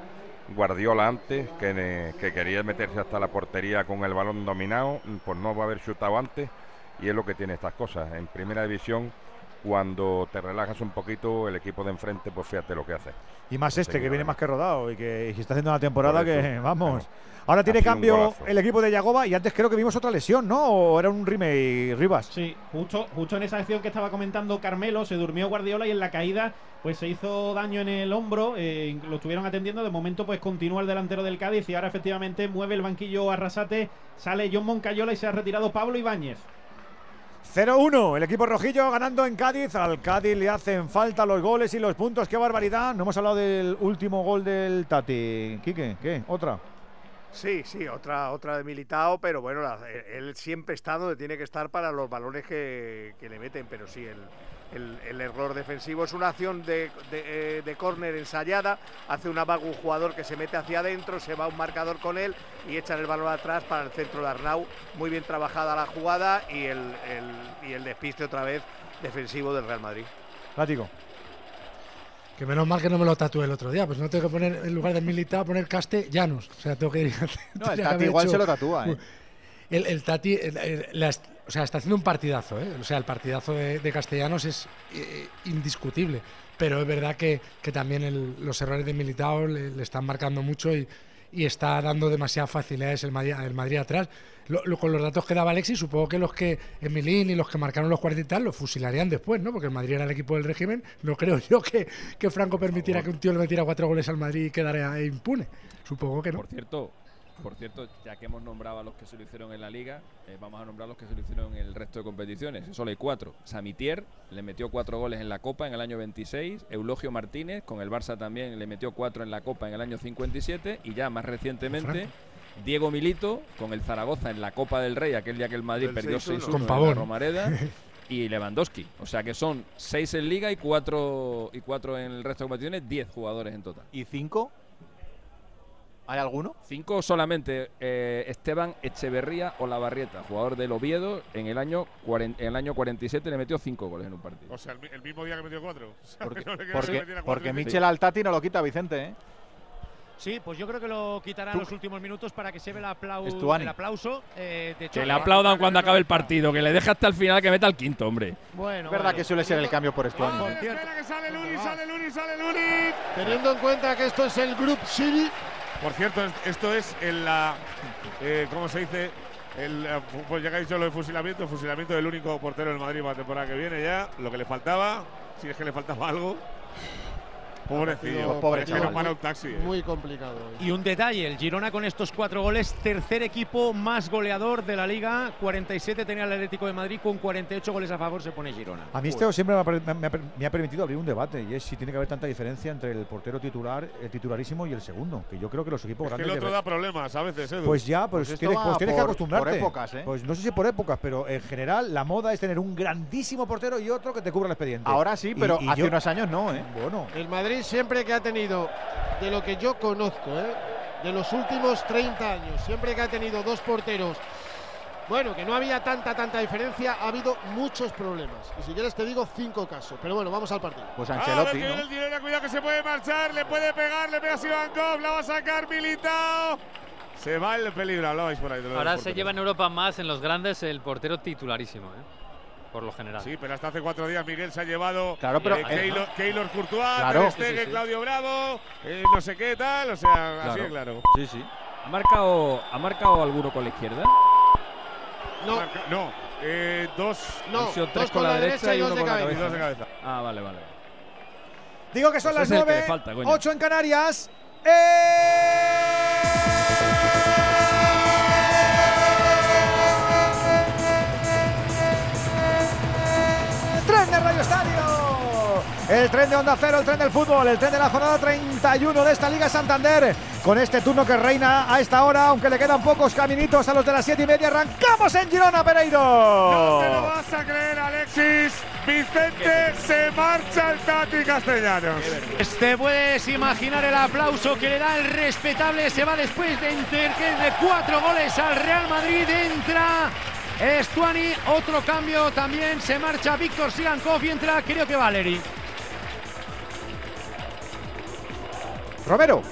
Guardiola antes, que, ne- que quería meterse hasta la portería con el balón dominado, pues no va a haber chutado antes. Y es lo que tiene estas cosas. En primera división, cuando te relajas un poquito, el equipo de enfrente, pues fíjate lo que hace. Y más este, que viene más que rodado y que, y está haciendo una temporada Por que, vamos. Ahora tiene cambio el equipo de Yagoba y antes creo que vimos otra lesión, ¿no? ¿O era un remake, Rivas? Sí, justo, justo en esa acción que estaba comentando Carmelo, se durmió Guardiola y en la caída pues se hizo daño en el hombro, eh, lo estuvieron atendiendo, de momento pues continúa el delantero del Cádiz y ahora efectivamente mueve el banquillo Arrasate, sale John Moncayola y se ha retirado Pablo Ibáñez. 0-1, el equipo rojillo ganando en Cádiz. Al Cádiz le hacen falta los goles y los puntos. ¡Qué barbaridad! No hemos hablado del último gol del Tati. Quique, ¿qué? ¿Otra? Sí, sí, otra, otra de Militao, pero bueno, él siempre está donde tiene que estar para los balones que, que le meten, pero sí, el, el- el error defensivo es una acción de, de, eh, de córner ensayada, hace una vaga un jugador que se mete hacia adentro, se va a un marcador con él y echan el balón atrás para el centro de Arnau. Muy bien trabajada la jugada y el, el- y el despiste otra vez defensivo del Real Madrid. Látigo. Que menos mal que no me lo tatué el otro día, pues no tengo que poner, en lugar de militar, poner castellanos. O sea, tengo que ir. No, el Tati igual se lo tatúa, ¿eh? El, el Tati, el- el- la est- o sea, está haciendo un partidazo, ¿eh? O sea, el partidazo de, de Castellanos es eh, indiscutible. Pero es verdad que, que también el- los errores de Militao le, le están marcando mucho y, y está dando demasiadas facilidades el Madrid, el Madrid atrás. Lo- lo- con los datos que daba Alexis, supongo que los que Emilín y los que marcaron los 40 y tal, los fusilarían después, ¿no? Porque el Madrid era el equipo del régimen. No creo yo que, que Franco permitiera que un tío le metiera cuatro goles al Madrid y quedara impune. Supongo que no. Por cierto, por cierto, ya que hemos nombrado a los que se lo hicieron en la liga, eh, vamos a nombrar a los que se lo hicieron en el resto de competiciones. Solo hay cuatro. Samitier le metió cuatro goles en la Copa en el año 26. Eulogio Martínez con el Barça también le metió cuatro en la Copa en el año 57. Y ya más recientemente. Diego Milito con el Zaragoza en la Copa del Rey, aquel día que el Madrid perdió 6-1. 6-1 Con en la Pavón. Romareda. y Lewandowski. O sea que son seis en liga y cuatro, y cuatro en el resto de competiciones, diez jugadores en total. ¿Y cinco? ¿Hay alguno? Cinco solamente. eh, Esteban Echeverría Olavarrieta, jugador del Oviedo, en el año en el año 47 le metió cinco goles en un partido. O sea, el, mi- el mismo día que metió cuatro. O sea, Porque, no porque, cuatro. Michel al Tati no lo quita Vicente, ¿eh? Sí, pues yo creo que lo quitarán Tú- los últimos minutos para que se vea el, aplau- Estuani. el aplauso. eh, de Que le aplaudan cuando acabe el partido, que le deje hasta el final que meta el quinto, hombre. Bueno, Es verdad bueno. que suele ser el cambio por Estuani. Espera que sale Luni, sale Luni, sale Luni. Teniendo en cuenta que esto es el Group City, Por cierto, es- esto es en la. eh, ¿Cómo se dice? Eh, pues ya que ha dicho lo de fusilamiento, el fusilamiento del único portero del Madrid para la temporada que viene ya. Lo que le faltaba, si es que le faltaba algo. Pobrecillo, pobre que chaval. taxi. eh. muy complicado. Y un detalle, el Girona con estos cuatro goles, tercer equipo más goleador de la liga, 47 tenía el Atlético de Madrid, con 48 goles a favor se pone Girona. A mí esto siempre me ha, me ha me ha permitido abrir un debate y es si tiene que haber tanta diferencia entre el portero titular, el titularísimo y el segundo. Que yo creo que los equipos Es que grandes. el otro deben- da problemas a veces, Edu. Pues ya, pues, Pues tienes, pues tienes que por- acostumbrarte. por épocas, ¿eh? Pues no sé si por épocas, pero en general la moda es tener un grandísimo portero y otro que te cubra el expediente. Ahora sí, Y- pero y hace yo- unos años no, ¿eh? Bueno, El Madrid siempre que ha tenido, de lo que yo conozco, ¿eh? de los últimos 30 años, siempre que ha tenido dos porteros, bueno, que no había tanta, tanta diferencia, ha habido muchos problemas. Y si quieres te digo cinco casos. Pero bueno, vamos al partido. Pues Ancelotti, el Girona, cuidado que se puede marchar, le puede pegar, le pega a Sivankov, la va a sacar Militao. Se va el peligro, hablabais por ahí. Ahora se lleva en Europa más en los grandes el portero titularísimo, ¿eh? Por lo general. Sí, pero hasta hace cuatro días Miguel se ha llevado Claro, pero- eh, Keylor, Keylor Courtois, Claro. Ter Stegen, Sí, sí, sí. Claudio Bravo, eh, no sé qué tal, o sea, así de claro. Sí, sí. ¿Ha marcado, ¿Ha marcado alguno con la izquierda? No, Marca- no, eh, dos, no, sido dos tres con la derecha y uno dos de con cabeza. y dos de cabeza. Ah, vale, vale. digo que son Pues las es el que 9, le falta, coño. 8 en Canarias. ¡Eh! De Radio Estadio. El tren de Onda Cero, el tren del fútbol, el tren de la jornada 31 de esta Liga Santander. Con este turno que reina a esta hora, aunque le quedan pocos caminitos a los de las 7 y media, arrancamos en Girona, Pereiro. No te lo vas a creer, Alexis. Vicente se marcha el Tati Castellanos. Te puedes imaginar el aplauso que le da el respetable. Se va después de de cuatro goles al Real Madrid. Entra Estuani. Otro cambio también. Se marcha Víctor Sigankov y entra, creo que Valeri. Romero.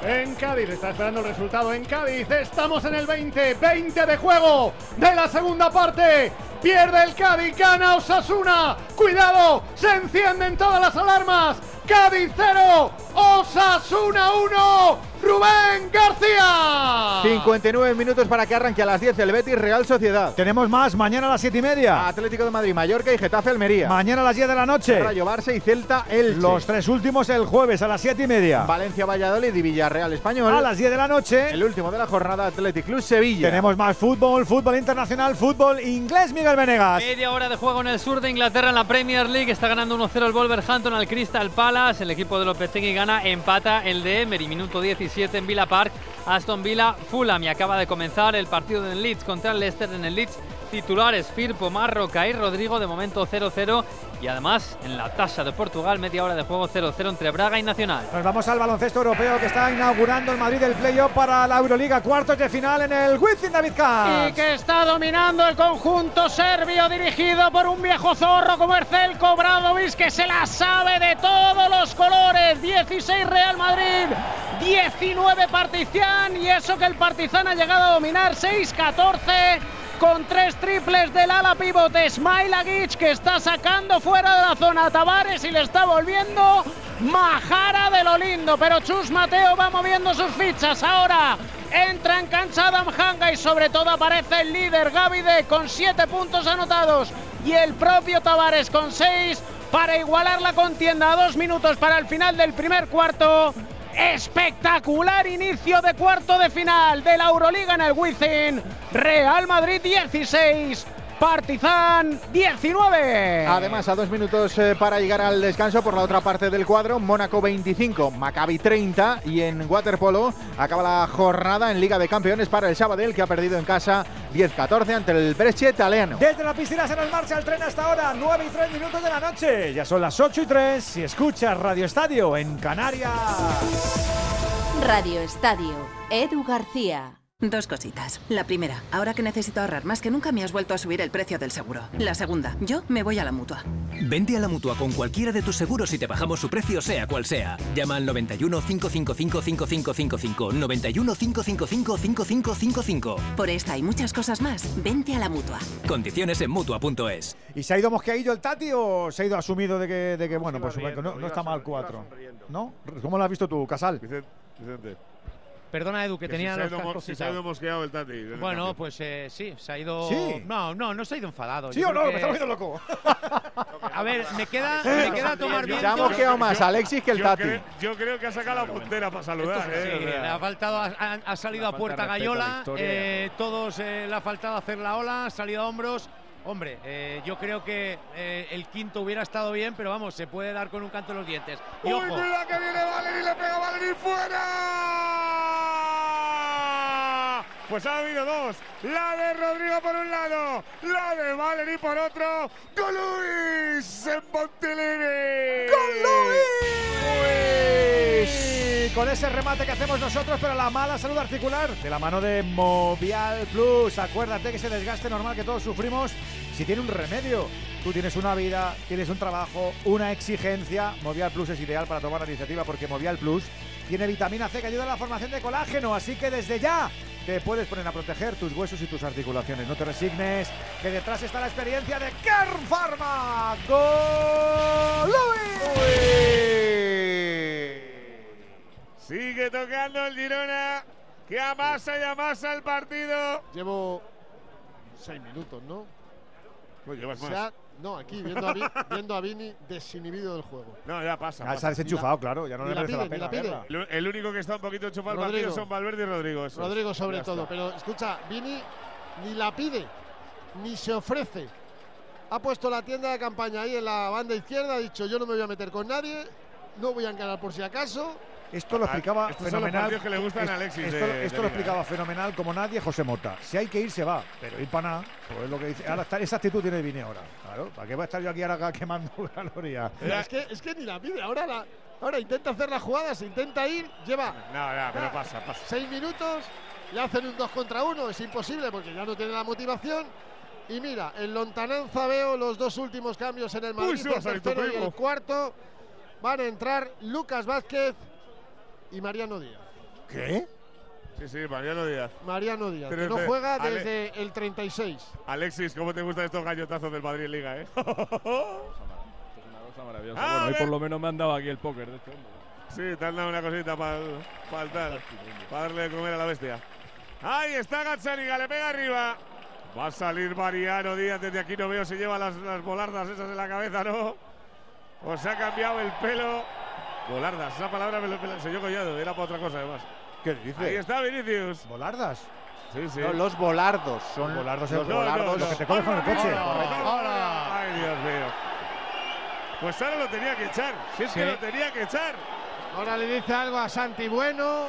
En Cádiz, está esperando el resultado en Cádiz. Estamos en el 20, 20 de juego de la segunda parte. Pierde el Cádiz, gana Osasuna. Cuidado, se encienden todas las alarmas. Cádiz 0, Osasuna 1. Rubén García. 59 minutos para que arranque a las 10 el Betis Real Sociedad. Tenemos más mañana a las 7 y media. Atlético de Madrid, Mallorca y Getafe Almería. Mañana a las 10 de la noche. Rayo Barça y Celta Elche. Los tres últimos el jueves a las 7 y media. Valencia Valladolid y Villarreal Español. A las 10 de la noche. El último de la jornada Athletic Club Sevilla. Tenemos más fútbol, fútbol internacional, fútbol inglés, Miguel Venegas. Media hora de juego en el sur de Inglaterra en la Premier League. Está ganando 1-0 el Wolverhampton al Crystal Palace. El equipo de Lopetegui gana, empata el de Emery. Minuto 17 en Villa Park. Aston Villa, Fulham. Y acaba de comenzar el partido en Leeds contra el Leicester en el Leeds. Titulares Firpo, Marroca y Rodrigo. De momento 0-0. Y además en la tasa de Portugal, media hora de juego 0-0 entre Braga y Nacional. Nos vamos al baloncesto europeo que está inaugurando el Madrid el playoff para la Euroliga. Cuartos de final en el Wizzing David Camps. Y que está dominando el conjunto serbio dirigido por un viejo zorro como Ercelko Bradovic que se la sabe de los colores. 16 Real Madrid, 19 Partizan y eso que el Partizan ha llegado a dominar 6-14 con tres triples del ala pivote Smailagic que está sacando fuera de la zona a Tavares y le está volviendo majara de lo lindo. Pero Chus Mateo va moviendo sus fichas. Ahora entra en cancha Adam Hanga y sobre todo aparece el líder Gavide con siete puntos anotados y el propio Tavares con seis para igualar la contienda a dos minutos para el final del primer cuarto. Espectacular inicio de cuarto de final de la Euroliga en el Wizzing. Real Madrid 16, Partizan 19. Además, a dos minutos eh, para llegar al descanso por la otra parte del cuadro, Mónaco 25, Maccabi 30 y en waterpolo acaba la jornada en Liga de Campeones para el Sabadell que ha perdido en casa 10-14 ante el Brescia italiano. Desde la piscina se nos marcha el tren hasta ahora, 9 y 3 minutos de la noche. Ya son las 8 y 3 si escuchas Radio Estadio en Canarias. Radio Estadio, Edu García. Dos cositas. La primera, ahora que necesito ahorrar más que nunca me has vuelto a subir el precio del seguro. La segunda, yo me voy a la mutua. Vente a la mutua con cualquiera de tus seguros y te bajamos su precio, sea cual sea. Llama al 91 555 5555. 91 555 5555. Por esta y muchas cosas más, vente a la mutua. Condiciones en mutua.es. ¿Y se ha ido mosqueadillo el Tati o se ha ido asumido de que, de que bueno, pues no, no está mal 4? ¿No? ¿Cómo lo has visto tú, Casal? Vicente. Perdona, Edu, que, Que tenía si se ha los cascos si se ha ido mosqueado el Tati. Bueno, cambio. pues eh, sí, se ha ido. ¿Sí? No, no, no se ha ido enfadado. ¿Sí Yo o no? creo Me que- está volviendo loco. A ver, me queda, me queda tomar Se ha mosqueado más Alexis que el Yo Tati. creo- Yo creo que ha sacado la puntera para saludar. Sí, eh, o sea. le ha faltado, ha, ha salido a puerta Gallola, eh, todos eh, le ha faltado hacer la ola, ha salido a hombros. Hombre, eh, yo creo que eh, el quinto hubiera estado bien, pero vamos, se puede dar con un canto en los dientes. Y ¡Uy, ojo, cuidado que viene Valery! ¡Le pega Valery fuera! Pues ha habido dos. La de Rodrigo por un lado, la de Valery por otro. ¡Con Luis en Montilivi! ¡Con Y con ese remate que hacemos nosotros, pero la mala salud articular, de la mano de Movial Plus. Acuérdate que ese desgaste normal que todos sufrimos, si tiene un remedio. Tú tienes una vida, tienes un trabajo, una exigencia. Movial Plus es ideal para tomar la iniciativa porque Movial Plus tiene vitamina C que ayuda a la formación de colágeno. Así que desde ya te puedes poner a proteger tus huesos y tus articulaciones. No te resignes, que detrás está la experiencia de Kern Pharma. ¡Gol! Sigue tocando el Girona, que amasa y amasa el partido. Llevo seis minutos, ¿no? Pues llevas más. ha- no, aquí viendo a, Vi- viendo a Vini desinhibido del juego. No, ya pasa. Ya se ha desenchufado, claro, ya no le la merece la pena la. El, único que está un poquito enchufado al partido son Valverde y Rodrigo. Rodrigo sobre Ya todo, está. pero escucha, Vini ni la pide, ni se ofrece. Ha puesto la tienda de campaña ahí en la banda izquierda, ha dicho yo no me voy a meter con nadie, no voy a encarar por si acaso. Esto lo explicaba Estos son los fenomenal. partidos que le gustan a Alexis Esto, de- esto de lo explicaba fenomenal como nadie José Mota. Si hay que ir, se va. Pero ir para nada, pues es lo que dice. Ahora está- esa actitud tiene Vini ahora. Claro, ¿para qué voy a estar yo aquí ahora quemando calorías? Es, que, es que ni la pide, ahora, la- ahora intenta hacer las jugadas, intenta ir, lleva No, no, pero pasa, pasa. seis minutos y hacen un 2 contra 1, es imposible porque ya no tiene la motivación. Y mira, en Lontananza veo los dos últimos cambios en el Uy, Madrid, se va a el tercero y el cuarto. Van a entrar Lucas Vázquez y Mariano Díaz. ¿Qué? Sí, sí, Mariano Díaz. Mariano Díaz, que Pero no juega Ale- desde el 36. Alexis, ¿cómo te gustan estos gallotazos del Madrid Liga, eh? Es una cosa maravillosa. A bueno, hoy por lo menos me han dado aquí el póker de este hombre. Sí, te han dado una cosita para tal, para darle de comer a la bestia. Ahí está Gazzaniga, le pega arriba. Va a salir Mariano Díaz, desde aquí no veo si lleva las, las volardas esas en la cabeza, ¿no? O se ha cambiado el pelo. Volardas, esa palabra me lo enseñó Collado, era para otra cosa además. ¿Qué dice? Ahí está Vinicius. ¿Volardas? Sí, sí. No, los volardos son Volardos los volardos. lo que te comes con el coche. Ay, Dios mío. Pues ahora lo tenía que echar. Si es que Sí. lo tenía que echar. Ahora le dice algo a Santi Bueno.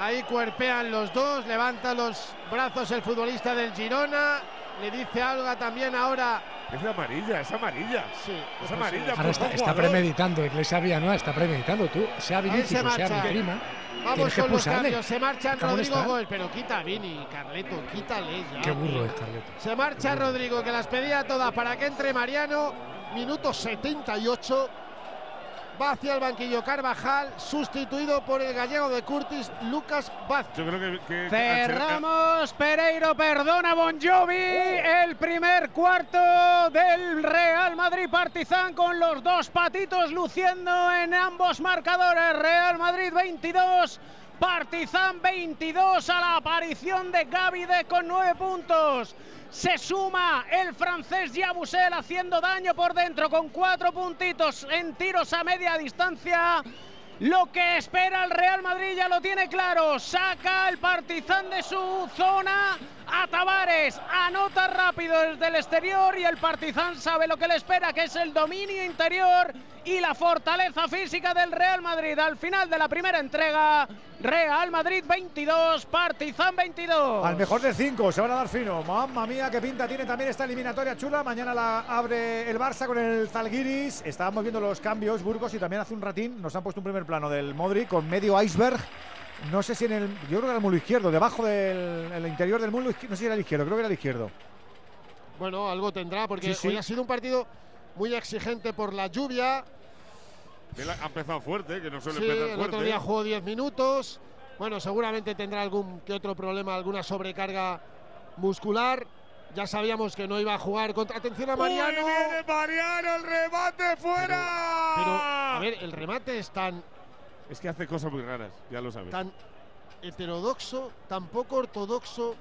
Ahí cuerpean los dos. Levanta los brazos el futbolista del Girona. Le dice algo también ahora. Es amarilla, es amarilla. Sí, es amarilla. Ahora está, está premeditando, Iglesia Villanueva está premeditando. Tú, sea Vinicius se sea marcha. mi prima, Vamos con los cambios. Se marchan ¿Cómo Rodrigo está? Gol. Pero quita a Vini, Carleto, quítale ya. Qué burro es Carleto. Se marcha Rodrigo, que las pedía todas para que entre Mariano. Minuto 78. Va hacia el banquillo Carvajal, sustituido por el gallego de Curtis, Lucas Vázquez. Yo creo que. que- que Cerramos, Pereiro perdona Bon Jovi, el primer cuarto del Real Madrid Partizan con los dos patitos luciendo en ambos marcadores. Real Madrid 22, Partizan 22 a la aparición de Gavide con nueve puntos. Se suma el francés Yabusel haciendo daño por dentro con cuatro puntitos en tiros a media distancia. Lo que espera el Real Madrid ya lo tiene claro. Saca el Partizan de su zona a Tavares. Anota rápido desde el exterior y el Partizan sabe lo que le espera, que es el dominio interior y la fortaleza física del Real Madrid. Al final de la primera entrega, Real Madrid 22, Partizan 22. Al mejor de cinco, se van a dar fino. Mamma mía, qué pinta tiene también esta eliminatoria chula. Mañana la abre el Barça con el Zalgiris. Estábamos viendo los cambios, Burgos, y también hace un ratín nos han puesto un primer plano del Modric con medio iceberg. No sé si en el. Yo creo que era el mulo izquierdo, debajo del el interior del mulo izquierdo. No sé si era el izquierdo, creo que era el izquierdo. Bueno, algo tendrá, porque Sí, sí. hoy ha sido un partido muy exigente por la lluvia. Él ha empezado fuerte, que no suele Sí, empezar el fuerte. otro día jugó 10 minutos. Bueno, seguramente tendrá algún que otro problema, alguna sobrecarga muscular. Ya sabíamos que no iba a jugar contra. Atención a Mariano. Uy, viene Mariano, el remate fuera. Pero, a ver, el remate es tan, Es que hace cosas muy raras, ya lo sabes. tan heterodoxo, tan poco ortodoxo.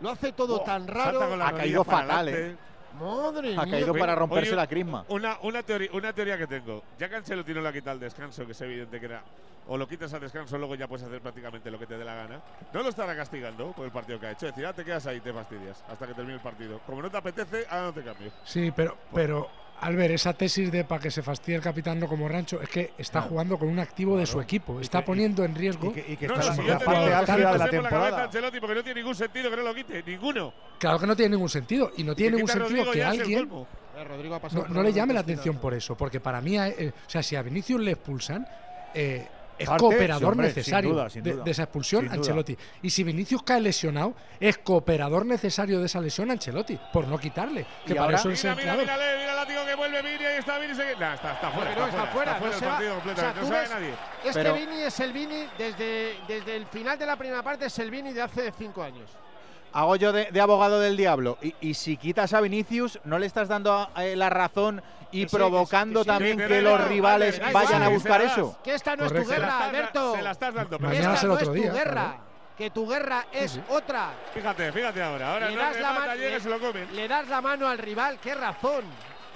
Lo hace todo Oh, tan raro. la Ha caído para fatal. ¿eh? Madre Ha mía. caído para Oye, romperse la crisma. Una, una, teoría, una teoría que tengo. Ya no le ha quitado el descanso, que es evidente que era. O lo quitas al descanso, luego ya puedes hacer prácticamente lo que te dé la gana. No lo estará castigando por el partido que ha hecho. Es decir, ah, te quedas ahí, te fastidias hasta que termine el partido. Como no te apetece, ahora no te cambio. Sí, pero, pero Albert, esa tesis de para que se fastidie el capitán no como rancho, es que está Claro. jugando con un activo de su equipo. Está poniendo en riesgo. Y que, y que No, está no, en si la parte álgida de la porque no tiene ningún sentido que no lo quite. Ninguno. Claro que no tiene ningún sentido. Y no tiene ningún sentido Rodrigo que alguien no, no le la llame la atención por eso. Porque para mí, eh, o sea, si a Vinicius le expulsan, eh, es Parte, cooperador sí, hombre, sin necesario duda, sin de, duda. de esa expulsión. Ancelotti. Y si Vinicius cae lesionado, es cooperador necesario de esa lesión Ancelotti, por no quitarle. Que Y para ahora- eso es Mira, el mira, mira el látigo que vuelve Vini, ahí está Vini. Se... Nah, está, está fuera, no, está, está fuera, fuera, está fuera no del se va. partido O sea, no sabe ves- nadie. Es Pero- que Vini es el Vini desde, desde el final de la primera parte, es el Vini de hace cinco años. Hago yo de, de abogado del diablo. Y, y si quitas a Vinicius, ¿no le estás dando eh, la razón y sí, provocando sí, sí. también Que los rivales vale, vayan a buscar eso? Que esta no es tu guerra, Alberto. se la estás dando. pero Mañana Esta no otro es tu día, guerra. claro. Que tu guerra es sí. otra. Fíjate, fíjate ahora. Ahora Le no das, le la lo comen. le das la mano al rival, qué razón.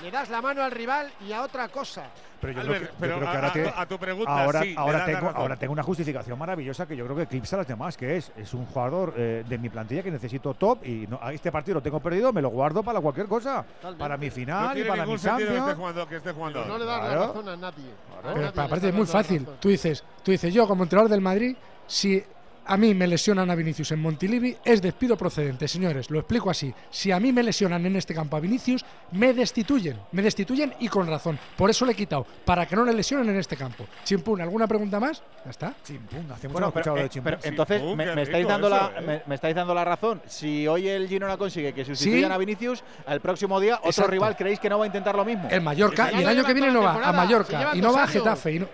Le das la mano al rival y a otra cosa. Pero yo, Albert, creo que, yo pero creo que a- ahora, a tiene- tu- a tu pregunta, ahora, sí, tengo, razón. ahora tengo una justificación maravillosa que yo creo que eclipsa a las demás, que es, es un jugador eh, de mi plantilla que necesito top y no, a este partido lo tengo perdido, me lo guardo para cualquier cosa. Totalmente. Para mi No final y para mi sentido que esté Champions. jugando. Que esté jugando. No le das la Claro. razón a nadie. A Pero nadie aparte es muy fácil. Tú dices, tú dices, yo como entrenador del Madrid, si a mí me lesionan a Vinicius en Montilivi, es despido procedente, señores. Lo explico así. Si a mí me lesionan en este campo a Vinicius, me destituyen. Me destituyen y con razón. Por eso le he quitado, para que no le lesionen en este campo. Chimpún, ¿alguna pregunta más? Ya está. Chimpún, hace mucho Bueno, pero, escuchado eh, de Chimpún. pero entonces Chimpún, me, estáis dando eso, la, ¿eh? me, me estáis dando la razón. Si hoy el Girona consigue que sustituyan Sí. a Vinicius, el próximo día otro Exacto. rival creéis que no va a intentar lo mismo. El Mallorca, Ya y el año que viene no va a Mallorca y no va a. Getafe. Y no,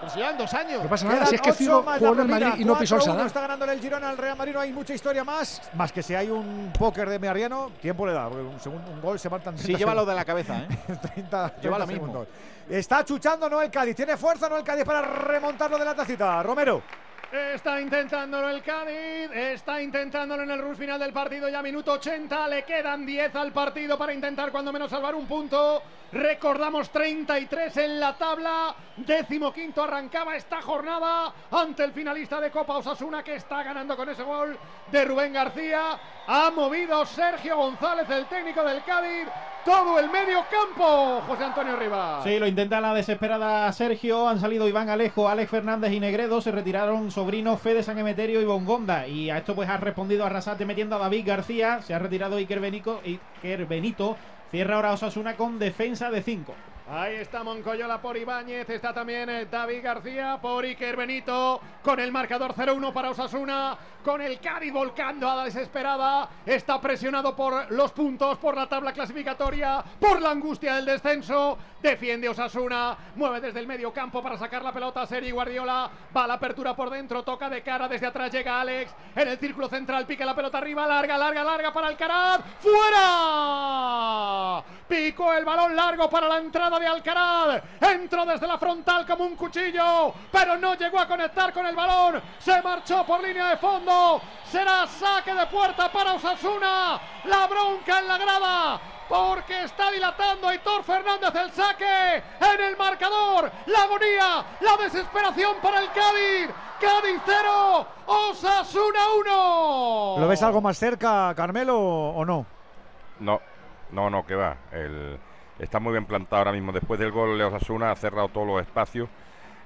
Pues llevan dos años. No pasa nada, Quedan si es que Figo jugó en el Madrid y no pisó el 4-1 Sadar. Está ganando el Girona al Real Madrid, no hay mucha historia más. Más que si hay un póker de Mariano, tiempo le da, porque un, segundo, un gol se marcan Sí, 30 lleva lo de la cabeza, ¿eh? 30, Lleva 30 lo mismo. segundos. Está chuchando no el Cádiz, tiene fuerza no el Cádiz para remontarlo de la tacita. Romero. Está intentándolo el Cádiz, está intentándolo en el rush final del partido, ya minuto 80, le quedan 10 al partido para intentar cuando menos salvar un punto. Recordamos 33 en la tabla, décimo quinto arrancaba esta jornada ante el finalista de Copa Osasuna que está ganando con ese gol de Rubén García. Ha movido Sergio González, el técnico del Cádiz, todo el medio campo, José Antonio Rivas. Sí, lo intenta la desesperada Sergio. Han salido Iván Alejo, Alex Fernández y Negredo. Se retiraron sobrino Fede San Emeterio y Bongonda. Y a esto pues ha respondido Arrasate metiendo a David García. Se ha retirado Iker. Iker Benito. Cierra ahora Osasuna con defensa de 5. Ahí está Moncoyola por Ibáñez, está también eh, David García por Iker Benito, con el marcador 0-1 para Osasuna, con el Cádiz volcando a la desesperada, está presionado por los puntos, por la tabla clasificatoria, por la angustia del descenso, defiende Osasuna, mueve desde el medio campo para sacar la pelota a Seri Guardiola, va a la apertura por dentro, toca de cara, desde atrás llega Alex, en el círculo central pica la pelota arriba, larga, larga, larga para Alcaraz, ¡fuera! Picó el balón largo para la entrada de Alcaraz, entró desde la frontal como un cuchillo, pero no llegó a conectar con el balón, se marchó por línea de fondo, será saque de puerta para Osasuna, la bronca en la grada, porque está dilatando Aitor Fernández el saque en el marcador, la agonía, la desesperación para el Cádiz, Cádiz 0, Osasuna 1. ¿Lo ves algo más cerca, Carmelo, o no? No, no, no, que va. El, está muy bien plantado ahora mismo. Después del gol de Osasuna ha cerrado todos los espacios.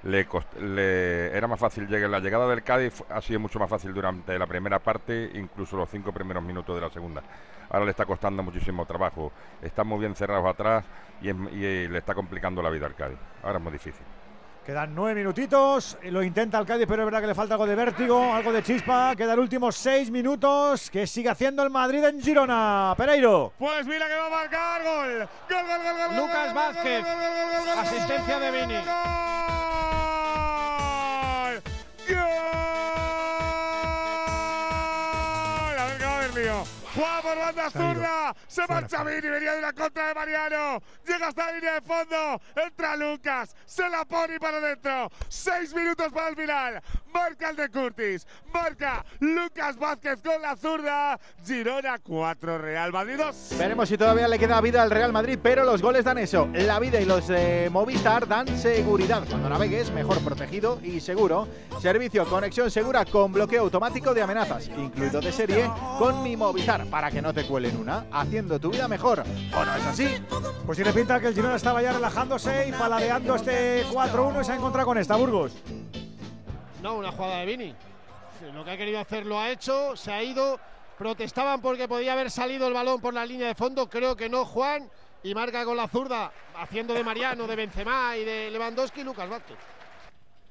Le, cost- era más fácil llegar. La llegada del Cádiz ha sido mucho más fácil durante la primera parte, incluso los cinco primeros minutos de la segunda. Ahora le está costando muchísimo trabajo. Están muy bien cerrados atrás y, es- y, eh, le está complicando la vida al Cádiz. Ahora es muy difícil. Quedan nueve minutitos, lo intenta el Cádiz, pero es verdad que le falta algo de vértigo, algo de chispa. Quedan últimos seis minutos, que sigue haciendo el Madrid en Girona. Pereiro. Pues mira que va a marcar gol. Gol, gol, gol, gol. Lucas Vázquez, asistencia de gol, Vini. gol, Juega por banda zurda. Se marcha. Vini. Venía de una contra de Mariano. Llega hasta la línea de fondo. Entra Lucas. Se la pone para adentro. Seis minutos para el final. Marca el de Curtis. Marca Lucas Vázquez con la zurda. Girona 4, Real Madrid 2. Veremos si todavía le queda vida al Real Madrid, pero los goles dan eso. La vida y los de Movistar dan seguridad. Cuando navegues, mejor protegido y seguro. Servicio conexión segura con bloqueo automático de amenazas, incluido de serie, con mi Movistar, para que no te cuelen una, haciendo tu vida mejor. ¿O no es así? Pues tiene pinta que el Girona estaba ya relajándose y paladeando este 4-1 y se ha encontrado con esta, Burgos. No, una jugada de Vini. Lo que ha querido hacer lo ha hecho, se ha ido. Protestaban porque podía haber salido el balón por la línea de fondo. Creo que no, Juan. Y marca con la zurda, haciendo de Mariano, de Benzema y de Lewandowski, Lucas Vázquez.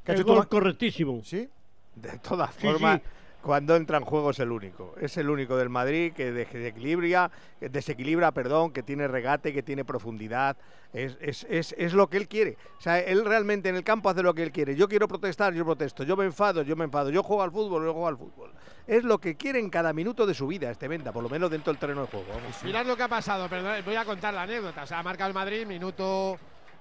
¿Qué ha El hecho tú, gol correctísimo. ¿Sí? De todas Sí, formas, sí. Cuando entra en juego es el único. Es el único del Madrid que desequilibra, que desequilibra, perdón, que tiene regate, que tiene profundidad. Es, es, es, es lo que él quiere. O sea, él realmente en el campo hace lo que él quiere. Yo quiero protestar, yo protesto. Yo me enfado, yo me enfado. Yo juego al fútbol, yo juego al fútbol. Es lo que quiere en cada minuto de su vida este venta, por lo menos dentro del terreno de juego. vamos. Mirad lo que ha pasado, perdón, voy a contar la anécdota. O sea, ha marcado el Madrid, minuto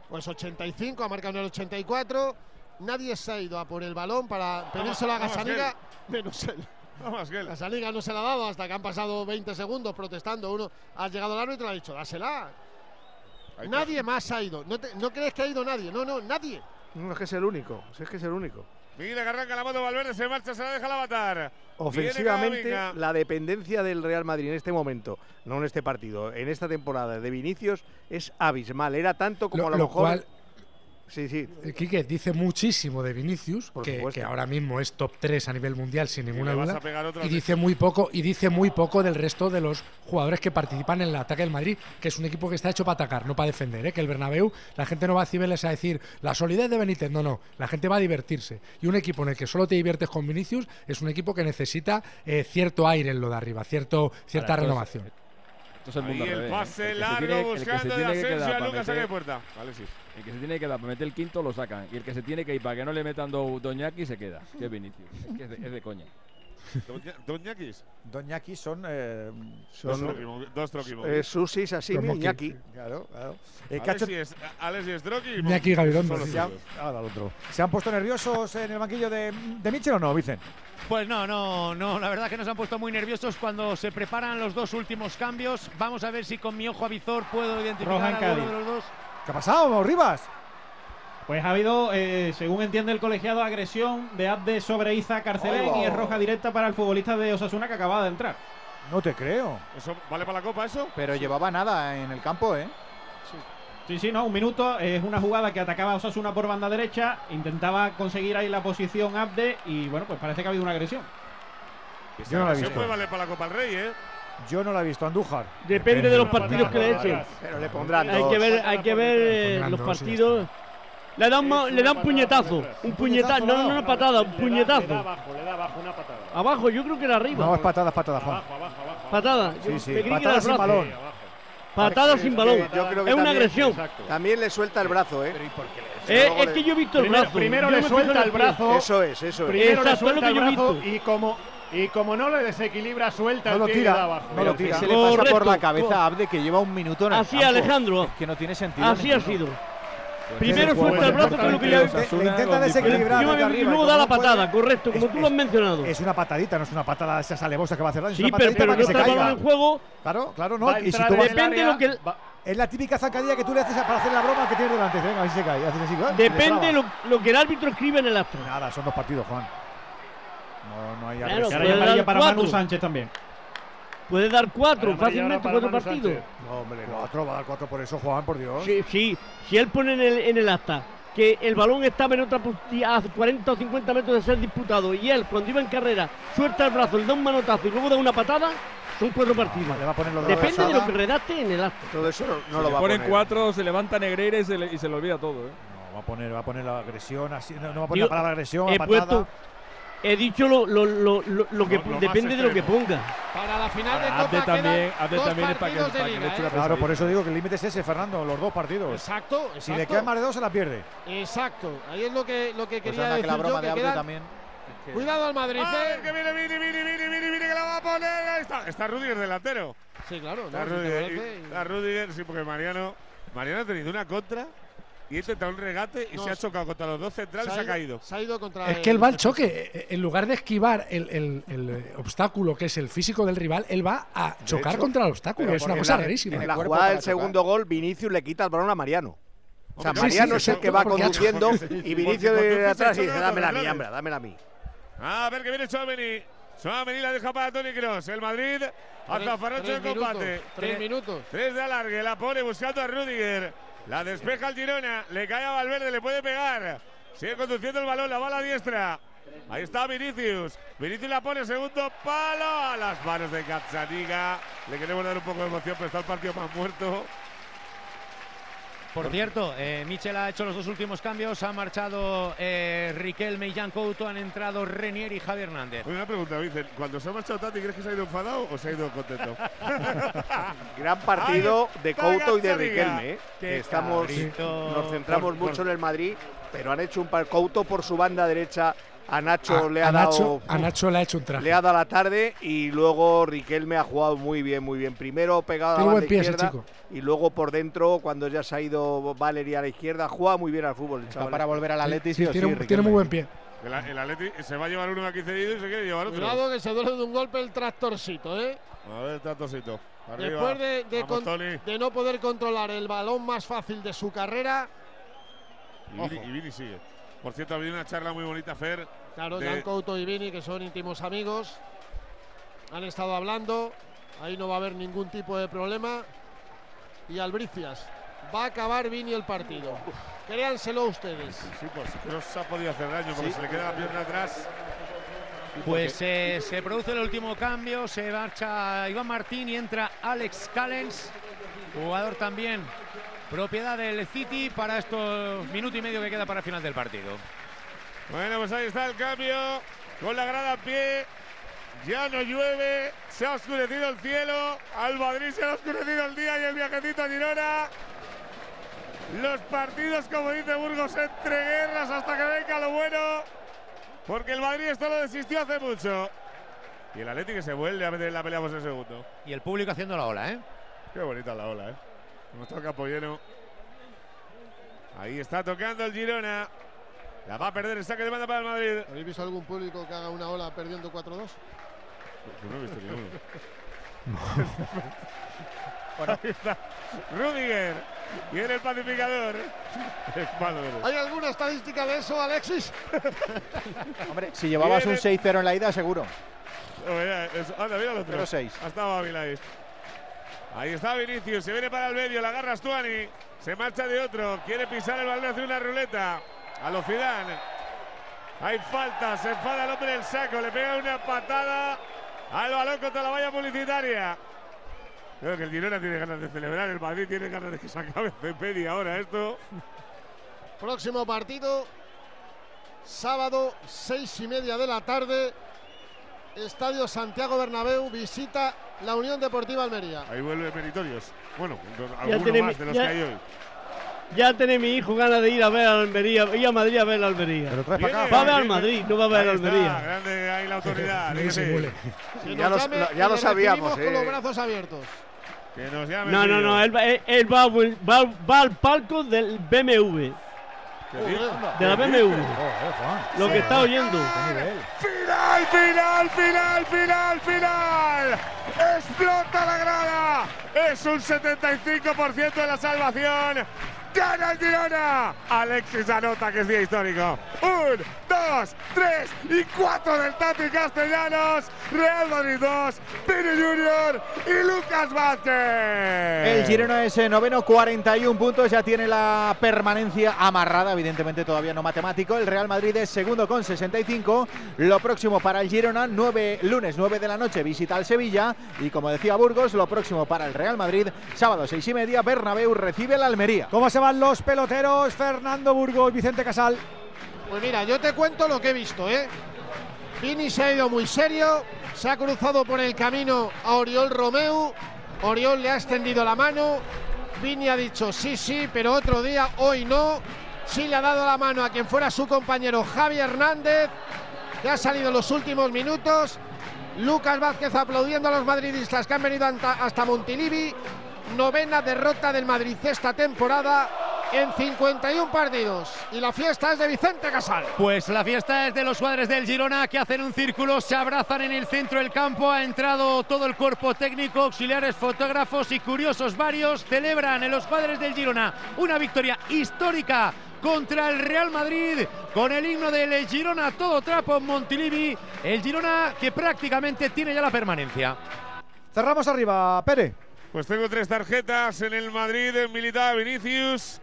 pues 85, ha marcado en el 84. Nadie se ha ido a por el balón para pedírselo a Gasaniga, menos él. Vamos, que Gasaniga no se la ha dado hasta que han pasado 20 segundos protestando. Uno ha llegado al árbitro y le ha dicho, dásela. Nadie más ha ido. ¿No, te- ¿No crees que ha ido nadie? No, no, nadie. No, es que es el único. Es que es el único. Mira que arranca la moto Valverde, se marcha, se la deja la matar. Ofensivamente, la dependencia del Real Madrid en este momento, no en este partido, en esta temporada de Vinicius es abismal. Era tanto como Lo- a lo, lo mejor. cual- Sí, sí. Eh, Quique dice muchísimo de Vinicius, que, ahora mismo es top 3 a nivel mundial sin ninguna duda. Y vez. dice muy poco, y dice muy poco del resto de los jugadores que participan en el ataque del Madrid, que es un equipo que está hecho para atacar, no para defender. ¿eh? Que el Bernabéu, la gente no va a Cibeles a decir la solidez de Benítez, no, no. La gente va a divertirse. Y un equipo en el que solo te diviertes con Vinicius es un equipo que necesita eh, cierto aire en lo de arriba, cierto, cierta Ahora, entonces, renovación. Esto es el Ahí el ¿eh? pase El largo tiene- buscando de Asensio a Lucas saque de puerta. Alexis. El que se tiene que quedar para meter el quinto lo sacan. Y el que se tiene que ir para que no le metan do, Doñaki se queda. Que es Vinicius. Es que es de, es de coña. Doñakis. Doñaki son. eh, Son- Dos troquimo- dos troquimo. Eh, Susi, Sashimi, Como que- Iñaki. Claro, claro. Eh, Alex y es- Alex y Gabilondo, sí. suyos. ahora el otro. ¿Se han puesto nerviosos en el banquillo de, de Mitchell o no, Vicen? Pues no, no, no, la verdad que nos han puesto muy nerviosos cuando se preparan los dos últimos cambios. Vamos a ver si con mi ojo avizor puedo identificar Roja a alguno de los dos. ¿Qué ha pasado, Rivas? Pues ha habido, eh, según entiende el colegiado, agresión de Abde sobre Iza Carcelén Oh. y es roja directa para el futbolista de Osasuna que acaba de entrar. No te creo. ¿Eso vale para la copa eso? Pero llevaba nada en el campo, ¿eh? Sí, sí, no, un minuto. Es una jugada que atacaba a Osasuna por banda derecha. Intentaba conseguir ahí la posición Abde y bueno, pues parece que ha habido una agresión. Yo no la he visto. puede valer para la Copa del Rey, ¿eh? Yo no la he visto. Andújar. Depende de los partidos que le echen. Pero le pondrán Hay dos. que ver, hay que ver eh, los partidos. Le dan, ma- le dan puñetazo. Un puñetazo. No, no, una patada, un puñetazo. abajo, le da abajo una patada. Abajo, yo creo que era arriba. No, es patadas, patadas, Juan. Abajo, abajo, abajo. Patada. Sí, sí. el sin balón. Patada sin balón. Yo creo que Es una también- agresión. También le suelta el brazo, ¿eh? Eh, es le- que yo he visto el Primero, brazo. primero Yo le suelta el brazo. Eso es, eso es. Primero le Exacto, es lo suelta que el brazo y como, y como no le desequilibra, suelta No el lo pie y tira, le da abajo. no lo Pero ¿qué tira. se le pasa por la cabeza a Abde que lleva un minuto en el Así, campo? Alejandro. Es que no tiene sentido. Así ha sido. Primero suelta el brazo, que es lo que Le Osasuna intenta con desequilibrar. Luego da la patada, correcto, como tú lo has mencionado. Es una patadita, no es una patada de esas alevosas que va a hacer daño. Sí, pero, no que se está el en juego. Claro, claro, no. Y si tú Depende lo que- Es la típica zancadilla que tú le haces para hacer la broma que tienes delante. Venga, así se cae. Depende lo, lo que el árbitro escribe en el acto. Nada, son dos partidos, Juan. No, no hay Claro, ahora hay amarilla para cuatro. Manu Sánchez también. Puede dar cuatro fácilmente, cuatro Manu partidos. Sánchez. No, hombre, cuatro, va a dar cuatro por eso, Juan, por Dios. Sí, sí, si él pone en el, en el acta que el balón estaba en otra a 40 o 50 metros de ser disputado y él cuando iba en carrera suelta el brazo, le da un manotazo y luego da una patada, son cuatro partidos. Le va a poner lo de Depende de lo que redacte en el acta. Todo eso no, no Si lo va a ponen poner. cuatro, se levanta Negreira y se le, y se le olvida todo, ¿eh? No, va a poner, va a poner la agresión así. No, no va a poner Yo la palabra agresión, he patada. puesto, he dicho lo, lo, lo, lo- lo que depende de lo que ponga. Para la final de Para Copa también, dos también es para que, de para Liga, ¿eh? Claro, por eso digo que el límite es ese, Fernando, los dos partidos. Exacto, exacto. Si le queda más de dos, se la pierde. Exacto, ahí es lo que, lo que Pues quería que decir la broma yo, de que Abde quedan- también. es que- Cuidado al Madrid, ¿eh? que viene Vini, Vini, Vini, que la va a poner. Ahí está, está Rudiger delantero. Sí, claro. ¿no? Está Rudiger, y- Rudiger, sí, porque Mariano, Mariano ha tenido una contra y ha intentado un regate y No, se ha chocado contra los dos centrales se ha ido- caído. Se ha ido contra Es que él va al choque. En lugar de esquivar el, el- el, eh, obstáculo que es el físico del rival, él va a chocar hecho, contra el obstáculo. Es una cosa la- rarísima. En la jugada del segundo gol, Vinicius le quita el balón a Mariano. O sea, Sí, Mariano sí, es el que va ha conduciendo y Vinicius de atrás y dice, dámela a mí, laterales". hombre, dámela a mí. A ver que viene Chouameni. Chouameni la deja para Toni Kroos. El Madrid hasta Tres- tres en combate. minutos, Tres minutos. Tres de alargue, la pone buscando a Rudiger. La despeja el Girona, le cae a Valverde, le puede pegar. Sigue conduciendo el balón, la bala diestra. Ahí está Vinicius. Vinicius la pone segundo palo a las manos de Gazzaniga. Le queremos dar un poco de emoción, pero está el partido más muerto. Por cierto, eh, Michel ha hecho los dos últimos cambios. Ha marchado eh, Riquelme y Jan Couto. Han entrado Renier y Javi Hernández. Una pregunta, Vicen. Cuando se ha marchado Tati, ¿crees que se ha ido enfadado o se ha ido contento? Gran partido de Couto y de. Riquelme. ¿eh? Que estamos, cabrito. nos centramos Por- por- mucho en el Madrid, pero han hecho un par. Couto por su banda derecha a Nacho A, le a ha Nacho, dado. a Nacho le ha hecho un traje. Le ha dado la tarde y luego Riquelme ha jugado muy bien, muy bien. Primero pegado a la banda izquierda chico. y luego por dentro, cuando ya se ha ido Valeria a la izquierda, juega muy bien al fútbol. el Está para volver al Atleti, sí, Sí, o sí, tiene, muy buen pie. El, el Atleti se va a llevar uno aquí cedido y se quiere llevar otro. Cuidado que se duele de un golpe el tractorcito, ¿eh? A ver, Tatosito. Arriba. Después de, de Vamos, con- Toni. de no poder controlar el balón más fácil de su carrera, y Vini sigue. Por cierto, ha habido una charla muy bonita, Fer. claro, de- Jan Couto y Vini, que son íntimos amigos, han estado hablando. Ahí no va a haber ningún tipo de problema. Y Albricias, va a acabar Vini el partido. Créanselo ustedes. Sí, pues no se ha podido hacer daño porque se le queda la pierna atrás. Pues eh, se produce el último cambio, se marcha Iván Martín y entra Alex Callens, jugador también propiedad del City para estos minuto y medio que queda para el final del partido. Bueno, pues ahí está el cambio. Con la grada a pie. Ya no llueve, se ha oscurecido el cielo, al Madrid se ha oscurecido el día y el viajecito a Girona. Los partidos, como dice Burgos, entre guerras hasta que venga lo bueno. Porque el Madrid esto lo desistió hace mucho. Y el Atlético se vuelve a meter en la pelea por el segundo. Y el público haciendo la ola, ¿eh? Qué bonita la ola, ¿eh? Nuestro campo lleno. Ahí está tocando el Girona. La va a perder el saque de banda para el Madrid. ¿Habéis visto algún público que haga una ola perdiendo 4-2? Yo no he visto ninguno. Bueno. Ahí está Rudiger. Viene el pacificador. ¿Hay alguna estadística de eso, Alexis? Hombre, si llevabas un Viene- 6-0 en la ida, seguro. Oh, mira, es- anda, mira el otro. 0-6. Ha estado Ávila ahí. Está Vinicius, se viene para el medio, la agarra Stuani, se marcha de otro, quiere pisar el balón, hace una ruleta. A lo Zidane. Hay falta, se enfada el hombre del saco, le pega una patada al balón contra la valla publicitaria. Creo que el Girona tiene ganas de celebrar, el Madrid tiene ganas de que se acabe media hora esto. Próximo partido, sábado, seis y media de la tarde. Estadio Santiago Bernabéu visita la Unión Deportiva Almería. Ahí vuelve Meritorios. Bueno, Ya alguno tiene más mi- de los ya- que hay hoy. Ya tiene mi hijo ganas de ir a ver a Almería, ir a Madrid a ver a Almería. Pero trae pa' acá, Va a ver al Madrid, no va a ver Ahí a está, Almería. grande ahí la autoridad. Ya nos lo- ya lo sabíamos, con eh. los brazos abiertos. Que nos llame. No, no, no, él, va, va al palco del BMW. De la BMW. Lo que está oyendo. Final, final, final, final, final. Explota la grada. Es un 75% de la salvación. Gana el Girona. Alexis anota que es día histórico. Un, dos, tres y cuatro del Tati Castellanos. Real Madrid 2, Pini Junior y Lucas Vázquez. El Girona es eh, noveno, 41 puntos, ya tiene la permanencia amarrada, evidentemente todavía no matemático. El Real Madrid es segundo con 65. Lo próximo para el Girona, 9, lunes 9 de la noche, visita al Sevilla. Y como decía Burgos, lo próximo para el Real Madrid, sábado 6 y media, Bernabéu recibe la Almería. ¿Cómo se los peloteros? Fernando Burgos, Vicente Casal. Pues mira, yo te cuento lo que he visto, ¿eh? Se ha ido muy serio, se ha cruzado por el camino a Oriol Romeu, Oriol le ha extendido la mano, Vini ha dicho sí, sí, pero otro día, hoy no, sí le ha dado la mano a quien fuera su compañero Javi Hernández, que ha salido en los últimos minutos, Lucas Vázquez aplaudiendo a los madridistas que han venido hasta Montilivi, novena derrota del Madrid esta temporada en 51 partidos, y la fiesta es de Vicente Casal. Pues la fiesta es de los jugadores del Girona que hacen un círculo, se abrazan en el centro del campo, ha entrado todo el cuerpo técnico, auxiliares, fotógrafos y curiosos varios, celebran en los jugadores del Girona una victoria histórica contra el Real Madrid con el himno del Girona todo trapo en Montilivi, el Girona que prácticamente tiene ya la permanencia. Cerramos arriba, Pere. Pues tengo tres tarjetas en el Madrid, en Militar Vinicius,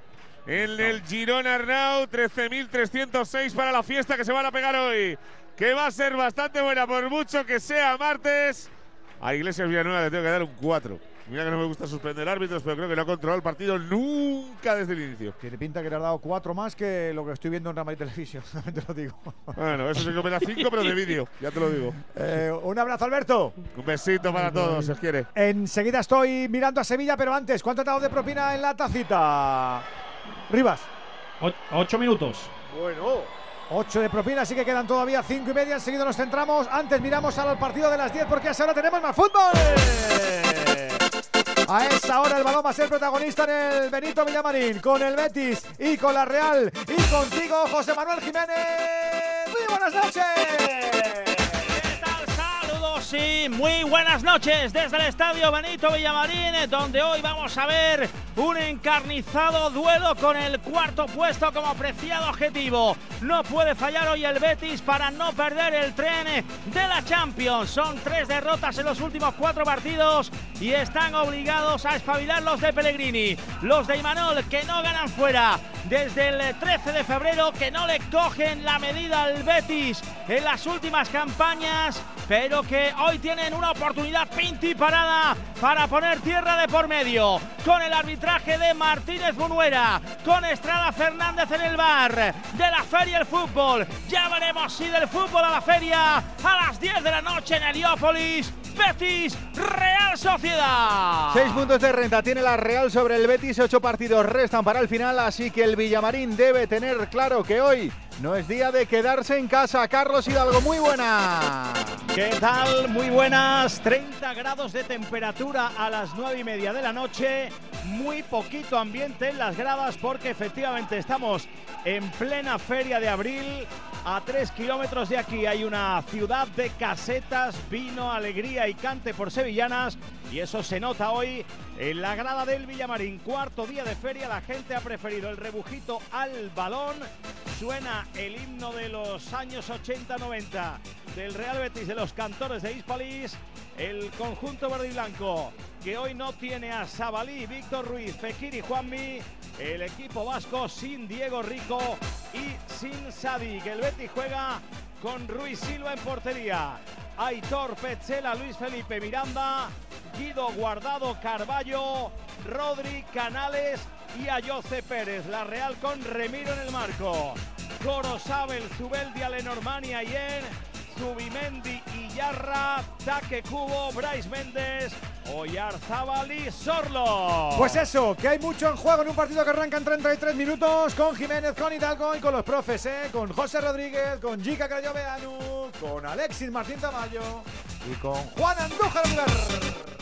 en el Girona Arnau, 13.306 para la fiesta que se van a pegar hoy, que va a ser bastante buena por mucho que sea martes. A Iglesias Villanueva le tengo que dar un 4. Mira que no me gusta suspender árbitros, pero creo que no ha controlado el partido nunca desde el inicio. Tiene pinta que le has dado cuatro más que lo que estoy viendo en Madrid Televisión, también te lo digo. Bueno, eso se come las 5, pero de vídeo, ya te lo digo. Eh, un abrazo, Alberto. Un besito para todos, si os quiere. Enseguida estoy mirando a Sevilla, pero antes, ¿cuánto te ha dado de propina en la tacita? Rivas. ocho minutos. Bueno. 8 de propina, así que quedan todavía cinco y media. Enseguida nos centramos. Antes miramos al partido de las 10 porque a esa hora tenemos más fútbol. A esa hora el balón va a ser protagonista en el Benito Villamarín, con el Betis y con la Real y contigo, José Manuel Jiménez. Muy buenas noches. Y muy buenas noches desde el Estadio Benito Villamarín, donde hoy vamos a ver un encarnizado duelo con el cuarto puesto como preciado objetivo. No puede fallar hoy el Betis para no perder el tren de la Champions. Son tres derrotas en los últimos cuatro partidos y están obligados a espabilar los de Pellegrini. Los de Imanol que no ganan fuera desde el 13 de febrero, que no le cogen la medida al Betis en las últimas campañas, pero que hoy tienen una oportunidad pinti parada para poner tierra de por medio. Con el arbitraje de Martínez Munuera, con Estrada Fernández en el bar, de la feria el fútbol. Ya veremos si del fútbol a la feria a las 10 de la noche en Heliópolis. Betis, Real Sociedad. Seis puntos de renta tiene la Real sobre el Betis, ocho partidos restan para el final, así que el Villamarín debe tener claro que hoy no es día de quedarse en casa. Carlos Hidalgo, muy buena. ¿Qué tal? Muy buenas. 30 grados de temperatura a las 9 y media de la noche. Muy poquito ambiente en las gradas porque efectivamente estamos en plena feria de abril. A 3 kilómetros de aquí hay una ciudad de casetas, vino, alegría y cante por sevillanas. Y eso se nota hoy en la grada del Villamarín. Cuarto día de feria, la gente ha preferido el rebujito al balón. Suena el himno de los años 80-90 del Real Betis de los cantores de Hispalis. El conjunto verde y blanco que hoy no tiene a Sabalí, Víctor Ruiz, Fekir y Juanmi. El equipo vasco sin Diego Rico y sin Sadi. Que el Betis juega con Ruiz Silva en portería. Aitor Petzela, Luis Felipe Miranda, Guido Guardado Carballo, Rodri Canales y Ayoce Pérez. La Real con Remiro en el marco. Corosabel, Zubeldia, Lenormand y Ayen. Zubimendi, Iyarra, Taque Cubo, Bryce Méndez, Oyarzábal y Sorlo. Pues eso, que hay mucho en juego en un partido que arranca en 33 minutos con Jiménez, con Hidalgo y con los profes, ¿eh? con José Rodríguez, con Jica Crayoveanu, con Alexis Martín Tamayo y con Juan Andújar.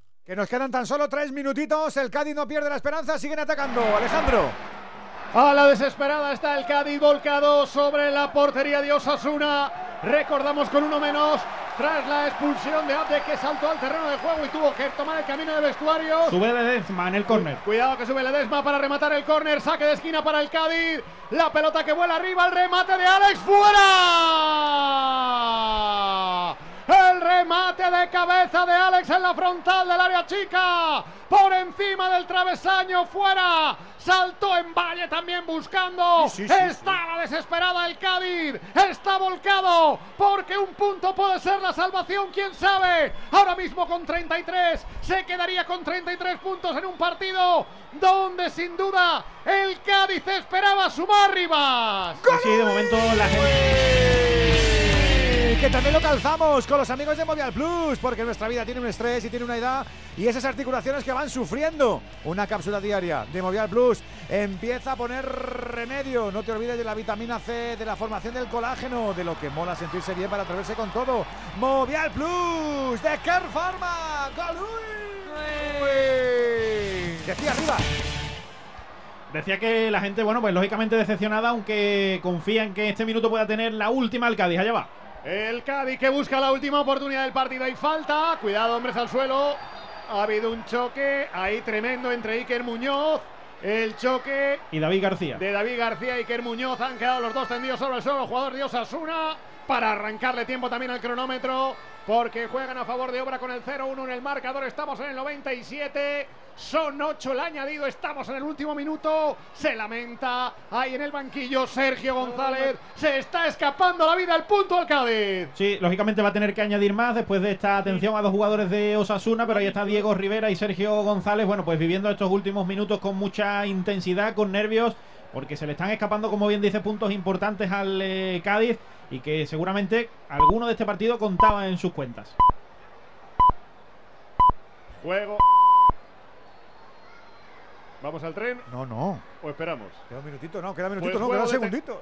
Que nos quedan tan solo tres minutitos. El Cádiz no pierde la esperanza. Siguen atacando. Alejandro. A la desesperada está el Cádiz volcado sobre la portería de Osasuna. Recordamos con uno menos tras la expulsión de Abde que saltó al terreno de juego y tuvo que tomar el camino de vestuario. Sube Ledesma en el córner. Cuidado que sube Ledesma para rematar el córner. Saque de esquina para el Cádiz. La pelota que vuela arriba. El remate de Alex fuera. El remate de cabeza de Alex en la frontal del área chica. Por encima del travesaño, fuera. Saltó en valle también buscando. Sí, sí, sí, Estaba desesperada el Cádiz. Está volcado. Porque un punto puede ser la salvación, quién sabe. Ahora mismo con 33. Se quedaría con 33 puntos en un partido donde sin duda el Cádiz esperaba sumar Rivas. Sí, de momento la gente. Que también lo calzamos con los amigos de Movial Plus, porque nuestra vida tiene un estrés y tiene una edad y esas articulaciones que van sufriendo. Una cápsula diaria de Movial Plus empieza a poner remedio. No te olvides de la vitamina C, de la formación del colágeno, de lo que mola sentirse bien para atreverse con todo. Movial Plus de Care Pharma. Decía arriba. Decía que la gente, bueno, pues lógicamente decepcionada, aunque confía en que este minuto pueda tener la última el Cádiz. Allá va. El Cádiz que busca la última oportunidad del partido. Hay falta. Cuidado, hombres al suelo. Ha habido un choque ahí tremendo entre Iker Muñoz. El choque Y David García. de David García y Iker Muñoz. Han quedado los dos tendidos sobre el suelo. Jugador de Osasuna. Para arrancarle tiempo también al cronómetro. Porque juegan a favor de obra con el 0-1 en el marcador. Estamos en el 97. Son 8 el añadido. Estamos en el último minuto. Se lamenta. Ahí en el banquillo Sergio González. Se está escapando la vida. El punto al Cádiz. Sí, lógicamente va a tener que añadir más después de esta atención a dos jugadores de Osasuna, pero ahí está Diego Rivera y Sergio González, bueno, pues viviendo estos últimos minutos con mucha intensidad, con nervios, porque se le están escapando, como bien dice, puntos importantes al eh, Cádiz y que seguramente alguno de este partido contaba en sus cuentas. Juego. ¿Vamos al tren? No, no. ¿O esperamos? Queda un minutito, no, queda un minutito, Pues no, queda un segundito.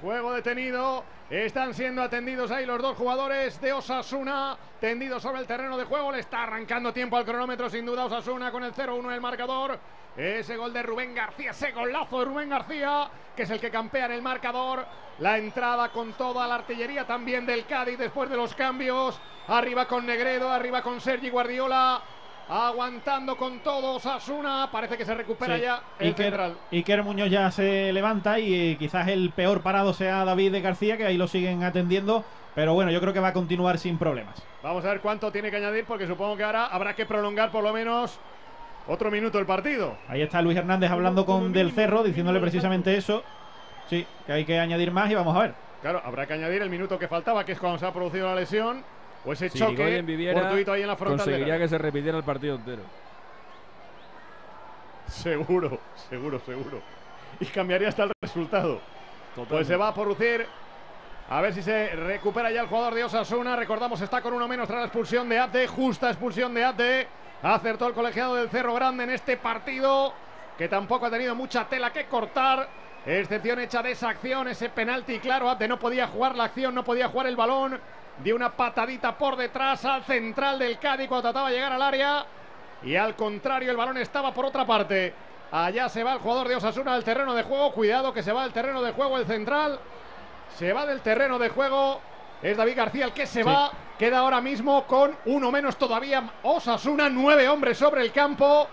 Juego detenido. Están siendo atendidos ahí los dos jugadores de Osasuna. Tendidos sobre el terreno de juego. Le está arrancando tiempo al cronómetro, sin duda, Osasuna con el 0-1 en el marcador. Ese gol de Rubén García, ese golazo de Rubén García, que es el que campea en el marcador. La entrada con toda la artillería también del Cádiz después de los cambios. Arriba con Negredo, arriba con Sergi Guardiola. Aguantando con todo Osasuna. Parece que se recupera Sí. ya el Iker, central. Iker Muñoz ya se levanta y eh, quizás el peor parado sea David de García, que ahí lo siguen atendiendo. Pero bueno, yo creo que va a continuar sin problemas. Vamos a ver cuánto tiene que añadir porque supongo que ahora habrá que prolongar por lo menos otro minuto el partido. Ahí está Luis Hernández hablando con Del Cerro, diciéndole precisamente eso. Sí, que hay que añadir más y vamos a ver. Claro, habrá que añadir el minuto que faltaba, que es cuando se ha producido la lesión. O ese Si choque viviera, fortuito ahí en la frontal. conseguiría que se repitiera el partido entero. Seguro, seguro, seguro. Y cambiaría hasta el resultado. Pues se va a producir. A ver si se recupera ya el jugador de Osasuna. Recordamos, está con uno menos tras la expulsión de Ate. Justa expulsión de Ate. Acertó el colegiado del Cerro Grande en este partido. Que tampoco ha tenido mucha tela que cortar. Excepción hecha de esa acción, ese penalti. Claro, Ate no podía jugar la acción, no podía jugar el balón. Dio una patadita por detrás al central del Cádiz cuando trataba de llegar al área. Y al contrario, el balón estaba por otra parte. Allá se va el jugador de Osasuna del terreno de juego. Cuidado que se va del terreno de juego el central. Se va del terreno de juego. Es David García el que se Sí. va. Queda ahora mismo con uno menos todavía. Osasuna, nueve hombres sobre el campo.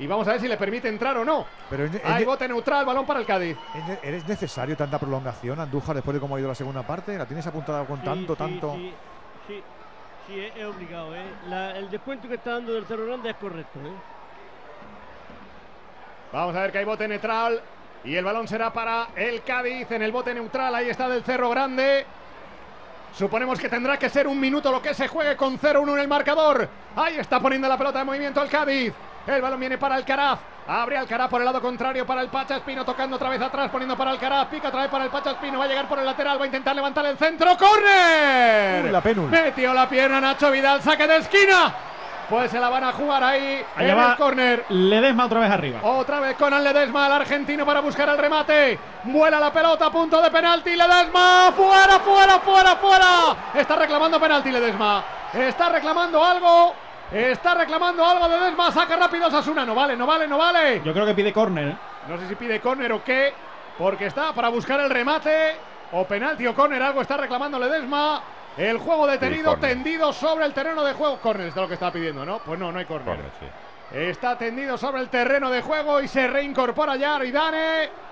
Y vamos a ver si le permite entrar o no. Pero Hay bote neutral, balón para el Cádiz. es- ¿eres necesario tanta prolongación, Andújar, después de cómo ha ido la segunda parte? ¿La tienes apuntada con tanto, Sí, tanto? Sí, sí, sí, es, es obligado. ¿eh? La- el descuento que está dando del Cerro Grande es correcto. ¿eh? Vamos a ver que hay bote neutral. Y el balón será para el Cádiz en el bote neutral. Ahí está del Cerro Grande. Suponemos que tendrá que ser un minuto lo que se juegue con 0-1 en el marcador. Ahí está poniendo la pelota de movimiento el Cádiz. El balón viene para Alcaraz. Abre Alcaraz por el lado contrario para el Pacha Espino. Tocando otra vez atrás, poniendo para Alcaraz. Pica otra vez para el Pacha Espino. Va a llegar por el lateral. Va a intentar levantar el centro. ¡Corner! Uy, la penul. Metió la pierna Nacho Vidal. Saque de esquina. Pues se la van a jugar ahí Allá en va el córner. Ledesma otra vez arriba. Otra vez con Ledesma, el argentino para buscar el remate. Vuela la pelota a punto de penalti. Ledesma, fuera, fuera, fuera, fuera. Está reclamando penalti Ledesma. Está reclamando algo. Está reclamando algo Ledesma. Saca rápido Sasuna. No vale, no vale, no vale. Yo creo que pide córner. ¿eh? No sé si pide córner o qué. Porque está para buscar el remate. O penalti o córner. Algo está reclamando Ledesma. El juego detenido, tendido sobre el terreno de juego. Córner es lo que está pidiendo, ¿no? Pues no, no hay córner. Córner, sí. Está tendido sobre el terreno de juego y se reincorpora ya Aridane.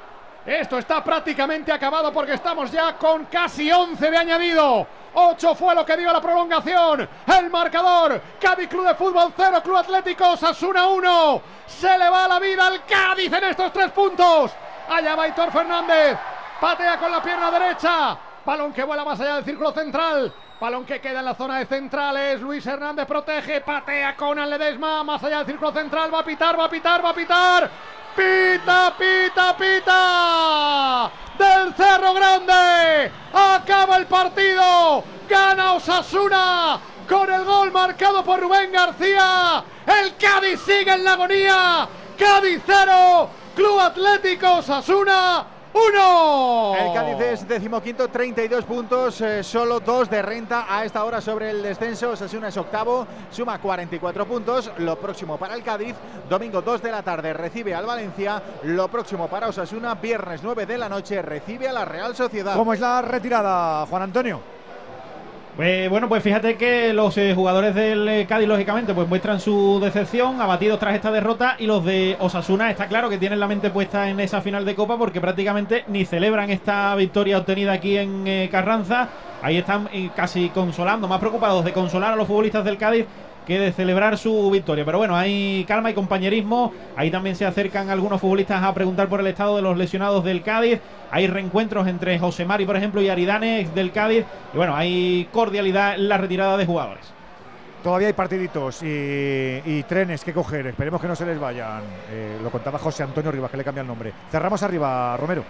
Esto está prácticamente acabado porque estamos ya con casi 11 de añadido. 8 fue lo que dio la prolongación. El marcador. Cádiz Club de Fútbol 0, Club Atlético Sasuna 1. Se le va la vida al Cádiz en estos tres puntos. Allá va Hitor Fernández. Patea con la pierna derecha. Balón que vuela más allá del círculo central. Balón que queda en la zona de centrales. Luis Hernández protege. Patea con Ledesma. Más allá del círculo central. Va a pitar, va a pitar, va a pitar. Pita, pita, pita. Del Cerro Grande. Acaba el partido. Gana Osasuna. Con el gol marcado por Rubén García. El Cádiz sigue en la agonía. Cádiz 0. Club Atlético Osasuna 1. El Cádiz es decimoquinto, 32 puntos, eh, solo dos de renta a esta hora sobre el descenso. Osasuna es octavo, suma 44 puntos. Lo próximo para el Cádiz, domingo 2 de la tarde recibe al Valencia. Lo próximo para Osasuna, viernes 9 de la noche recibe a la Real Sociedad. ¿Cómo es la retirada, Juan Antonio? Pues, bueno, pues fíjate que los eh, jugadores del eh, Cádiz, lógicamente, pues muestran su decepción, abatidos tras esta derrota, y los de Osasuna, está claro que tienen la mente puesta en esa final de Copa, porque prácticamente ni celebran esta victoria obtenida aquí en eh, Carranza. Ahí están eh, casi consolando, más preocupados de consolar a los futbolistas del Cádiz que de celebrar su victoria. Pero bueno, hay calma y compañerismo. Ahí también se acercan algunos futbolistas a preguntar por el estado de los lesionados del Cádiz. Hay reencuentros entre José Mari, por ejemplo, y Aridane, del Cádiz. Y bueno, hay cordialidad en la retirada de jugadores. Todavía hay partiditos y, y trenes que coger. Esperemos que no se les vayan. Eh, lo contaba José Antonio Rivas, que le cambia el nombre. Cerramos arriba, Romero.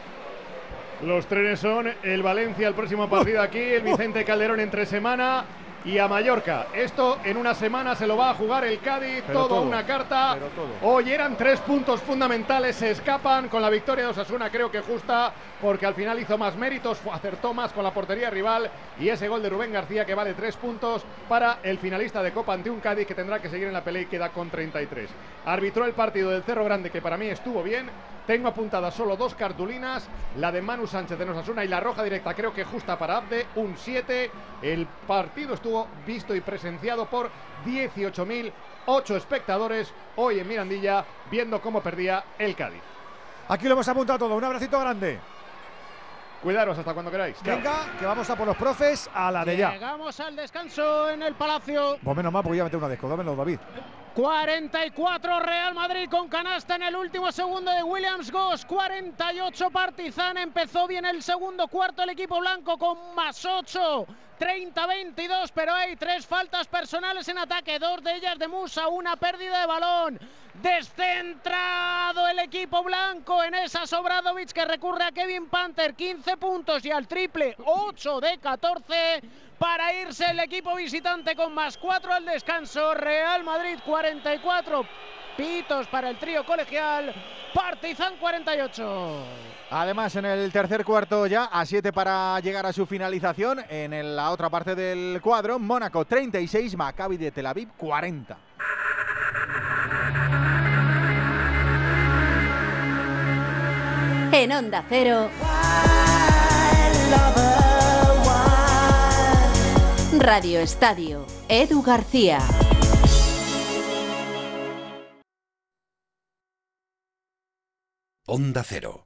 Los trenes son el Valencia, el próximo partido aquí, el Vicente Calderón entre semana y a Mallorca. Esto en una semana se lo va a jugar el Cádiz, todo, una carta. todo. Hoy eran tres puntos fundamentales, se escapan con la victoria de Osasuna, creo que justa, porque al final hizo más méritos, acertó más con la portería rival y ese gol de Rubén García que vale tres puntos para el finalista de Copa ante un Cádiz que tendrá que seguir en la pelea y queda con 33. Arbitró el partido del Cerro Grande que para mí estuvo bien. Tengo apuntadas solo dos cartulinas, la de Manu Sánchez de Osasuna y la roja directa, creo que justa para Abde, un 7. El partido estuvo visto y presenciado por ocho espectadores hoy en Mirandilla viendo cómo perdía el Cádiz. Aquí lo hemos apuntado todo. Un abracito grande. Cuidaros hasta cuando queráis. Venga, que vamos a por los profes a la de ya. Llegamos al descanso en el Palacio. Pues menos mal porque ya mete una desco. Dámelo, David. 44 Real Madrid con canasta en el último segundo de Williams Goss. 48 Partizan. Empezó bien el segundo cuarto el equipo blanco con más 8. 30-22, pero hay tres faltas personales en ataque, dos de ellas de Musa, una pérdida de balón. Descentrado el equipo blanco en esa Sobradovic que recurre a Kevin Panther, 15 puntos y al triple, 8 de 14 para irse el equipo visitante con más 4 al descanso. Real Madrid 44, pitos para el trío colegial, Partizan 48. Además, en el tercer cuarto ya, a 7 para llegar a su finalización. En el- la otra parte del cuadro, Mónaco 36, Maccabi de Tel Aviv 40. En Onda Cero. Radio Estadio. Edu García. Onda Cero.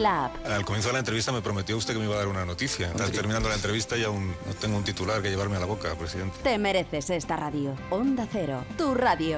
la app. Al comienzo de la entrevista me prometió usted que me iba a dar una noticia. Está terminando la entrevista y aún no tengo un titular que llevarme a la boca, presidente. Te mereces esta radio. Onda Cero. Tu radio.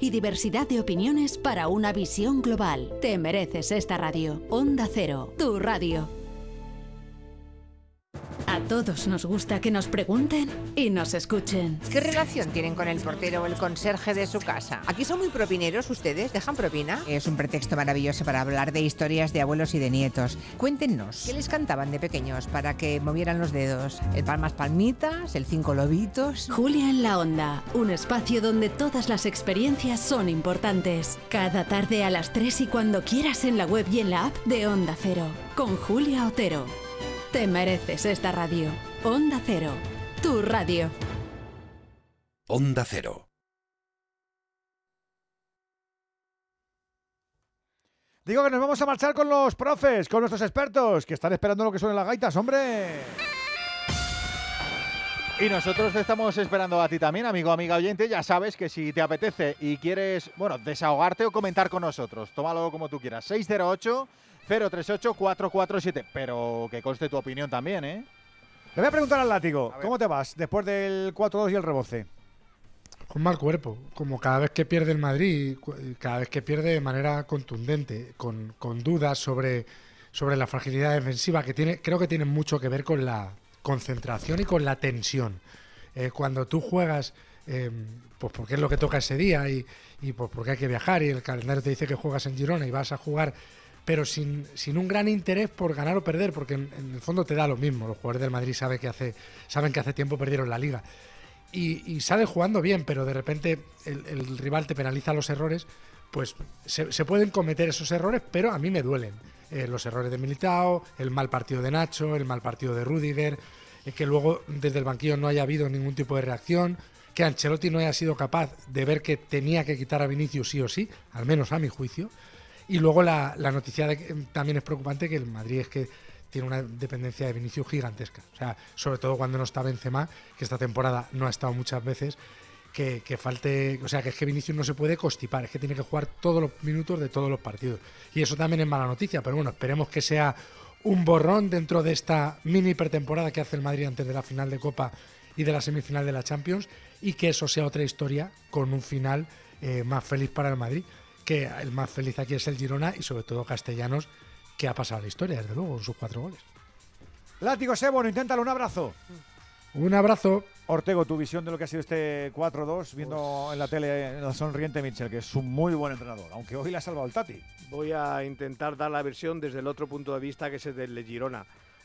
y diversidad de opiniones para una visión global. Te mereces esta radio. Onda Cero. Tu radio. A todos nos gusta que nos pregunten y nos escuchen. ¿Qué relación tienen con el portero o el conserje de su casa? Aquí son muy propineros ustedes, ¿dejan propina? Es un pretexto maravilloso para hablar de historias de abuelos y de nietos. Cuéntenos, ¿qué les cantaban de pequeños para que movieran los dedos? ¿El palmas palmitas? ¿El cinco lobitos? Julia en la Onda, un espacio donde todas las experiencias son importantes. Cada tarde a las 3 y cuando quieras en la web y en la app de Onda Cero, con Julia Otero. Te mereces esta radio. Onda Cero, tu radio. Onda Cero. Digo que nos vamos a marchar con los profes, con nuestros expertos, que están esperando lo que suenen las gaitas, hombre. Y nosotros te estamos esperando a ti también, amigo, amiga oyente. Ya sabes que si te apetece y quieres, bueno, desahogarte o comentar con nosotros, tómalo como tú quieras. 608 038 447. Pero que conste tu opinión también, ¿eh? Le voy a preguntar al látigo, ¿cómo te vas después del 4-2 y el reboce? Con mal cuerpo, como cada vez que pierde el Madrid, cada vez que pierde de manera contundente, con, con dudas sobre, sobre la fragilidad defensiva, que tiene, creo que tiene mucho que ver con la concentración y con la tensión. Eh, cuando tú juegas, eh, pues porque es lo que toca ese día y, y pues porque hay que viajar y el calendario te dice que juegas en Girona y vas a jugar, pero sin, sin un gran interés por ganar o perder, porque en, el fondo te da lo mismo. Los jugadores del Madrid saben que hace, saben que hace tiempo perdieron la liga y, y sale jugando bien, pero de repente el, rival te penaliza los errores, pues se, se pueden cometer esos errores, pero a mí me duelen. Eh, los errores de Militao, el mal partido de Nacho, el mal partido de Rudiger, eh, que luego desde el banquillo no haya habido ningún tipo de reacción, que Ancelotti no haya sido capaz de ver que tenía que quitar a Vinicius sí o sí, al menos a mi juicio. Y luego la, noticia de que, también es preocupante que el Madrid es que tiene una dependencia de Vinicius gigantesca. O sea, sobre todo cuando no está Benzema, que esta temporada no ha estado muchas veces, que, que falte, o sea, que es que Vinicius no se puede constipar, es que tiene que jugar todos los minutos de todos los partidos. Y eso también es mala noticia, pero bueno, esperemos que sea un borrón dentro de esta mini pretemporada que hace el Madrid antes de la final de Copa y de la semifinal de la Champions y que eso sea otra historia con un final eh, más feliz para el Madrid. Que el más feliz aquí es el Girona y sobre todo Castellanos, que ha pasado la historia, desde luego, con sus cuatro goles. Látigo Sebo, inténtalo, un abrazo. Un abrazo. Ortego, tu visión de lo que ha sido este 4-2, viendo en la tele la sonriente Mitchell, que es un muy buen entrenador, aunque hoy le ha salvado el Tati. Voy a intentar dar la versión desde el otro punto de vista, que es el del de Girona.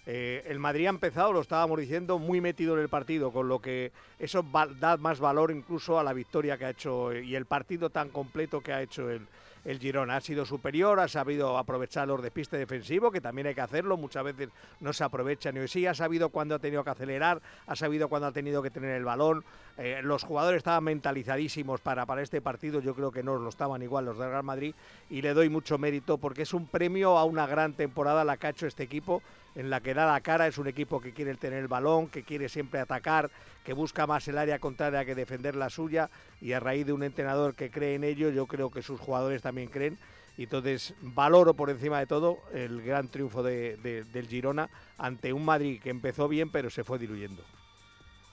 Eh, el Madrid ha empezado, lo estábamos diciendo, muy metido en el partido, con lo que eso da más valor incluso a la victoria que ha hecho y el partido tan completo que ha hecho el, el Girona. Ha sido superior, ha sabido aprovechar los despistes defensivos, que también hay que hacerlo, muchas veces no se aprovechan y hoy sí, ha sabido cuándo ha tenido que acelerar, ha sabido cuándo ha tenido que tener el balón. Eh, los jugadores estaban mentalizadísimos para, para este partido, yo creo que no lo estaban igual los del Real Madrid y le doy mucho mérito porque es un premio a una gran temporada la que ha hecho este equipo en la que da la cara, es un equipo que quiere tener el balón, que quiere siempre atacar, que busca más el área contraria que defender la suya y a raíz de un entrenador que cree en ello, yo creo que sus jugadores también creen y entonces valoro por encima de todo el gran triunfo de- de- del Girona ante un Madrid que empezó bien pero se fue diluyendo.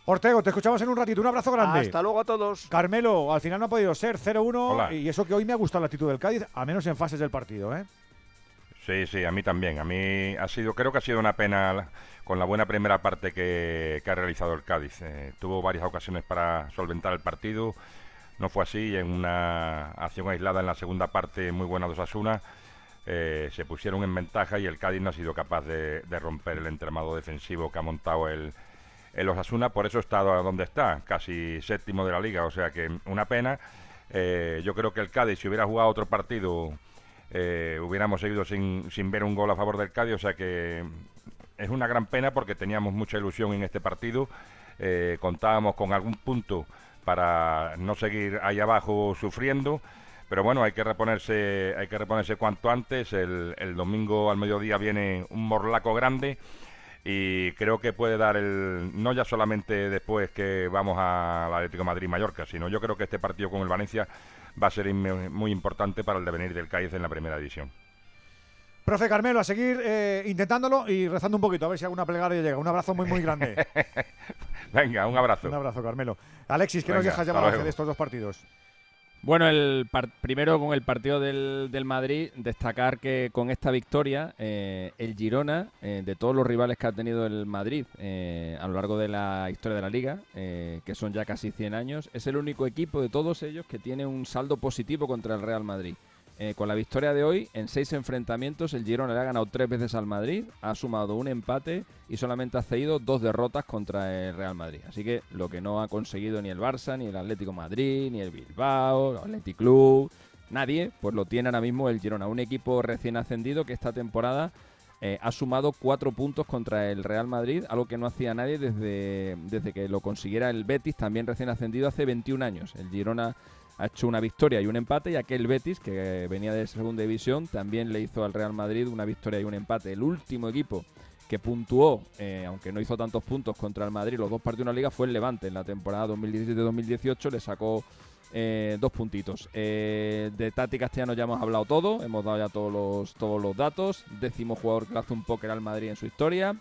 Ortego, te escuchamos en un ratito, un abrazo grande. Hasta luego a todos. Carmelo, al final no ha podido ser 0-1 Hola. y eso que hoy me ha gustado la actitud del Cádiz, a menos en fases del partido, ¿eh? Sí, sí, a mí también. A mí ha sido, creo que ha sido una pena con la buena primera parte que, que ha realizado el Cádiz. Eh, tuvo varias ocasiones para solventar el partido. No fue así. En una acción aislada en la segunda parte, muy buena de Osasuna, eh, se pusieron en ventaja y el Cádiz no ha sido capaz de, de romper el entramado defensivo que ha montado el, el Osasuna. Por eso está donde está, casi séptimo de la liga. O sea que una pena. Eh, yo creo que el Cádiz, si hubiera jugado otro partido eh, hubiéramos seguido sin, sin ver un gol a favor del Cádiz, o sea que es una gran pena porque teníamos mucha ilusión en este partido, eh, contábamos con algún punto para no seguir ahí abajo sufriendo, pero bueno, hay que reponerse, hay que reponerse cuanto antes, el, domingo al mediodía viene un morlaco grande y creo que puede dar el no ya solamente después que vamos al Atlético Madrid Mallorca, sino yo creo que este partido con el Valencia va a ser muy importante para el devenir del Cádiz en la primera división. Profe Carmelo, a seguir eh, intentándolo y rezando un poquito, a ver si alguna plegaria llega. Un abrazo muy, muy grande. Venga, un abrazo. un abrazo, Carmelo. Alexis, ¿qué nos dejas luego. de estos dos partidos? Bueno, el primero con el partido del, del Madrid, destacar que con esta victoria, eh, el Girona, eh, de todos los rivales que ha tenido el Madrid eh, a lo largo de la historia de la liga, eh, que son ya casi 100 años, es el único equipo de todos ellos que tiene un saldo positivo contra el Real Madrid. Eh, con la victoria de hoy, en seis enfrentamientos, el Girona le ha ganado tres veces al Madrid, ha sumado un empate y solamente ha cedido dos derrotas contra el Real Madrid. Así que lo que no ha conseguido ni el Barça, ni el Atlético Madrid, ni el Bilbao, el Athletic Club, nadie, pues lo tiene ahora mismo el Girona. Un equipo recién ascendido que esta temporada eh, ha sumado cuatro puntos contra el Real Madrid, algo que no hacía nadie desde, desde que lo consiguiera el Betis, también recién ascendido hace 21 años. El Girona ha hecho una victoria y un empate y aquel Betis, que venía de segunda división, también le hizo al Real Madrid una victoria y un empate. El último equipo que puntuó, eh, aunque no hizo tantos puntos contra el Madrid, los dos partidos de una liga, fue el Levante. En la temporada 2017-2018 le sacó eh, dos puntitos. Eh, de Tati Castellano ya hemos hablado todo, hemos dado ya todos los, todos los datos. Décimo jugador que hace un póker al Madrid en su historia.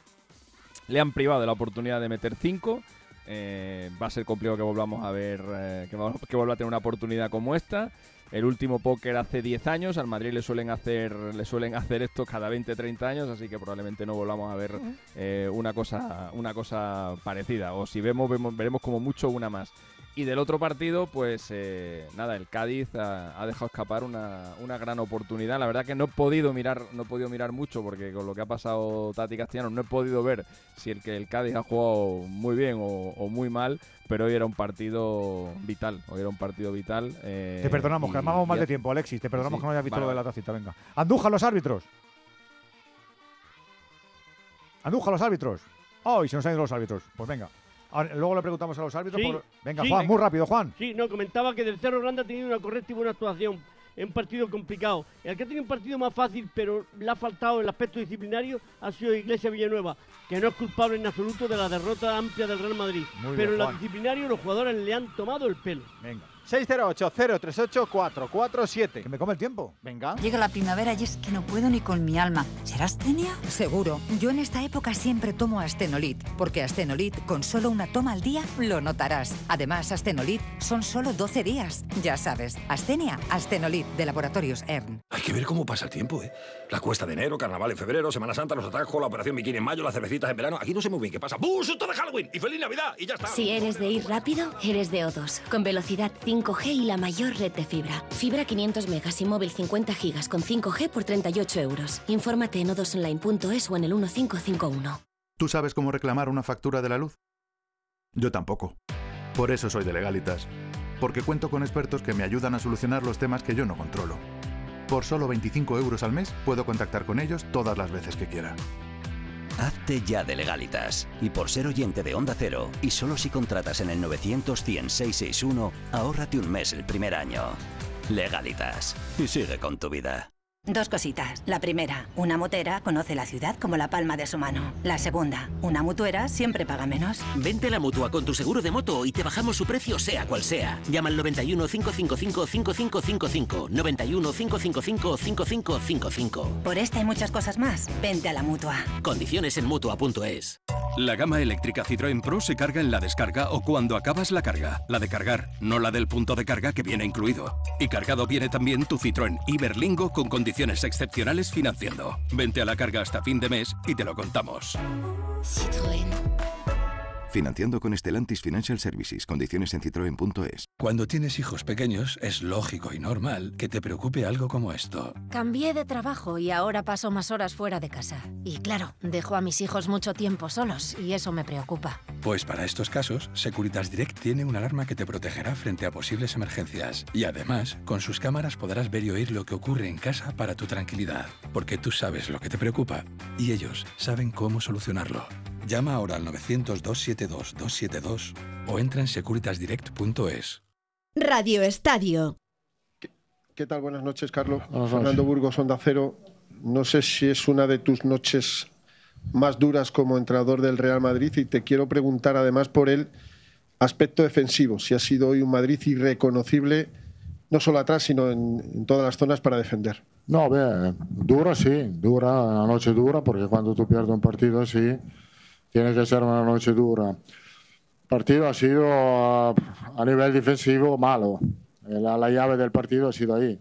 Le han privado de la oportunidad de meter cinco. Eh, va a ser complicado que volvamos a ver, eh, que, va- que vuelva a tener una oportunidad como esta. El último póker hace 10 años, al Madrid le suelen hacer le suelen hacer esto cada 20, 30 años, así que probablemente no volvamos a ver eh, una cosa una cosa parecida. O si vemos, vemos veremos como mucho una más. Y del otro partido, pues eh, nada, el Cádiz ha, ha dejado escapar una, una gran oportunidad. La verdad que no he podido mirar, no he podido mirar mucho porque con lo que ha pasado Tati Castellano no he podido ver si el que el Cádiz ha jugado muy bien o, o muy mal, pero hoy era un partido vital. Hoy era un partido vital. eh, Te perdonamos, que y- armamos mal de tiempo, Alexis. Te perdonamos Sí, que no hayas visto vale, lo de la tacita, venga. Anduja los árbitros. Anduja los árbitros. ¡Ay, se nos han ido los árbitros! Pues venga. Ahora, luego le preguntamos a los árbitros. Sí, por- Venga, sí. Juan, muy rápido, Juan. Sí, no, comentaba que del Cerro Grande ha tenido una correcta y buena actuación en un partido complicado. El que ha tenido un partido más fácil, pero le ha faltado el aspecto disciplinario, ha sido Iglesia Villanueva, que no es culpable en absoluto de la derrota amplia del Real Madrid. Muy pero bien, en lo disciplinario los jugadores le han tomado el pelo. Venga. 608-038-447. Que me come el tiempo. Venga. Llega la primavera y es que no puedo ni con mi alma. ¿Será astenia? Seguro. Yo en esta época siempre tomo Astenolit, porque Astenolit con solo una toma al día lo notarás. Además, Astenolit son solo 12 días. Ya sabes, Astenia, Astenolit de Laboratorios ERN. Hay que ver cómo pasa el tiempo, ¿eh? La cuesta de enero, carnaval en febrero, Semana Santa, los atajos, la operación bikini en mayo, las cervecitas en verano. Aquí no sé muy bien qué pasa. ¡Bum! ¡Susto de Halloween! ¡Y feliz Navidad! Y ya está. Si eres de ir rápido, eres de O2, con velocidad 5G y la mayor red de fibra. Fibra 500 megas y móvil 50 gigas con 5G por 38 euros. Infórmate en odosonline.es o en el 1551. ¿Tú sabes cómo reclamar una factura de la luz? Yo tampoco. Por eso soy de Legalitas. Porque cuento con expertos que me ayudan a solucionar los temas que yo no controlo. Por solo 25 euros al mes puedo contactar con ellos todas las veces que quiera. Hazte ya de legalitas. Y por ser oyente de Onda Cero, y solo si contratas en el 900 100 661, ahórrate un mes el primer año. Legalitas. Y sigue con tu vida. Dos cositas. La primera, una motera conoce la ciudad como la palma de su mano. La segunda, una mutuera siempre paga menos. Vente a la mutua con tu seguro de moto y te bajamos su precio sea cual sea. Llama al 91 555 5555. 91 555 5555. Por esta y muchas cosas más, vente a la mutua. Condiciones en mutua.es. La gama eléctrica Citroën Pro se carga en la descarga o cuando acabas la carga. La de cargar, no la del punto de carga que viene incluido. Y cargado viene también tu Citroën Iberlingo con condiciones excepcionales financiando. Vente a la carga hasta fin de mes y te lo contamos. Financiando con Stellantis Financial Services. Condiciones en citroen.es. Cuando tienes hijos pequeños, es lógico y normal que te preocupe algo como esto. Cambié de trabajo y ahora paso más horas fuera de casa. Y claro, dejo a mis hijos mucho tiempo solos y eso me preocupa. Pues para estos casos, Securitas Direct tiene una alarma que te protegerá frente a posibles emergencias. Y además, con sus cámaras podrás ver y oír lo que ocurre en casa para tu tranquilidad. Porque tú sabes lo que te preocupa y ellos saben cómo solucionarlo. Llama ahora al 900-272-272 o entra en securitasdirect.es. Radio Estadio. ¿Qué tal? Buenas noches, Carlos. noches. Fernando Burgos, Onda Cero. No sé si es una de tus noches más duras como entrenador del Real Madrid y te quiero preguntar además por el aspecto defensivo, si ha sido hoy un Madrid irreconocible, no solo atrás, sino en, en todas las zonas para defender. No, beh, dura sí, dura, una noche dura, porque cuando tú pierdes un partido así, tiene que ser una noche dura. El partido ha sido a, a nivel defensivo malo. La, la llave del partido ha sido ahí.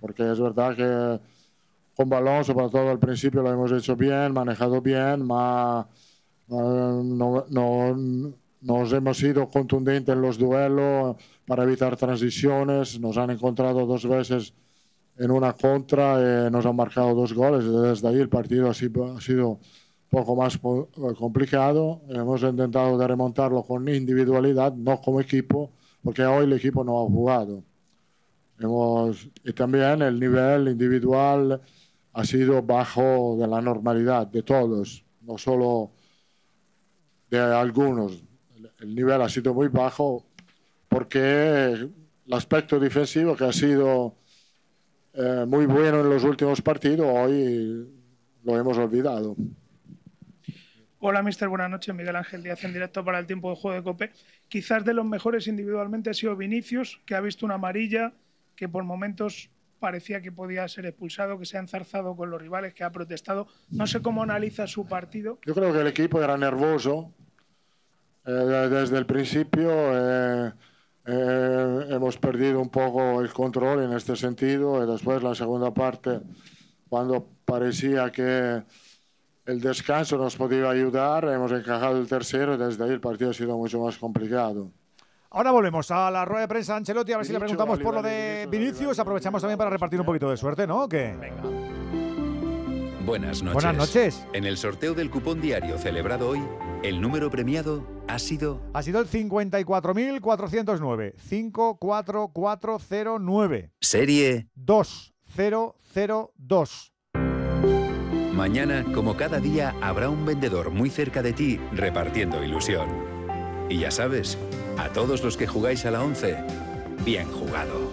Porque es verdad que con balón, sobre todo al principio, lo hemos hecho bien, manejado bien, ma, no, no, nos hemos sido contundentes en los duelos para evitar transiciones. Nos han encontrado dos veces en una contra, eh, nos han marcado dos goles. Desde ahí el partido ha sido, ha sido poco más po- complicado. Hemos intentado de remontarlo con individualidad, no como equipo, porque hoy el equipo no ha jugado. Hemos, y también el nivel individual ha sido bajo de la normalidad de todos, no solo de algunos. El nivel ha sido muy bajo porque el aspecto defensivo que ha sido eh, muy bueno en los últimos partidos, hoy lo hemos olvidado. Hola, mister. Buenas noches. Miguel Ángel Díaz en directo para el tiempo de juego de Cope. Quizás de los mejores individualmente ha sido Vinicius, que ha visto una amarilla, que por momentos parecía que podía ser expulsado, que se ha enzarzado con los rivales, que ha protestado. No sé cómo analiza su partido. Yo creo que el equipo era nervioso eh, de- desde el principio. eh, eh, hemos perdido un poco el control en este sentido y después la segunda parte, cuando parecía que el descanso nos podía ayudar, hemos encajado el tercero y desde ahí el partido ha sido mucho más complicado. Ahora volvemos a la rueda de prensa de Ancelotti, a ver si le preguntamos por lo de Vinicius. Aprovechamos también para repartir un poquito de suerte, ¿no? ¿O qué? Buenas noches. Buenas noches. En el sorteo del cupón diario celebrado hoy, el número premiado ha sido Ha sido el 54.409. 54409. serie 2002. Mañana, como cada día, habrá un vendedor muy cerca de ti repartiendo ilusión. Y ya sabes, a todos los que jugáis a la 11, bien jugado.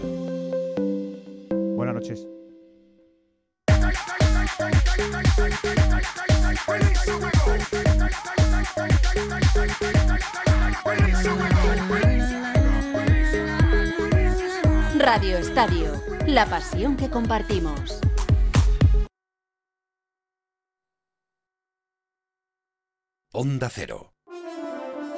Buenas noches. Radio Estadio, la pasión que compartimos. Onda Cero.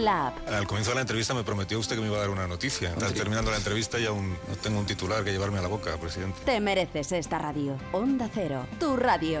la app. Al comienzo de la entrevista me prometió usted que me iba a dar una noticia. Está terminando la entrevista y aún no tengo un titular que llevarme a la boca, presidente. Te mereces esta radio. Onda Cero, tu radio.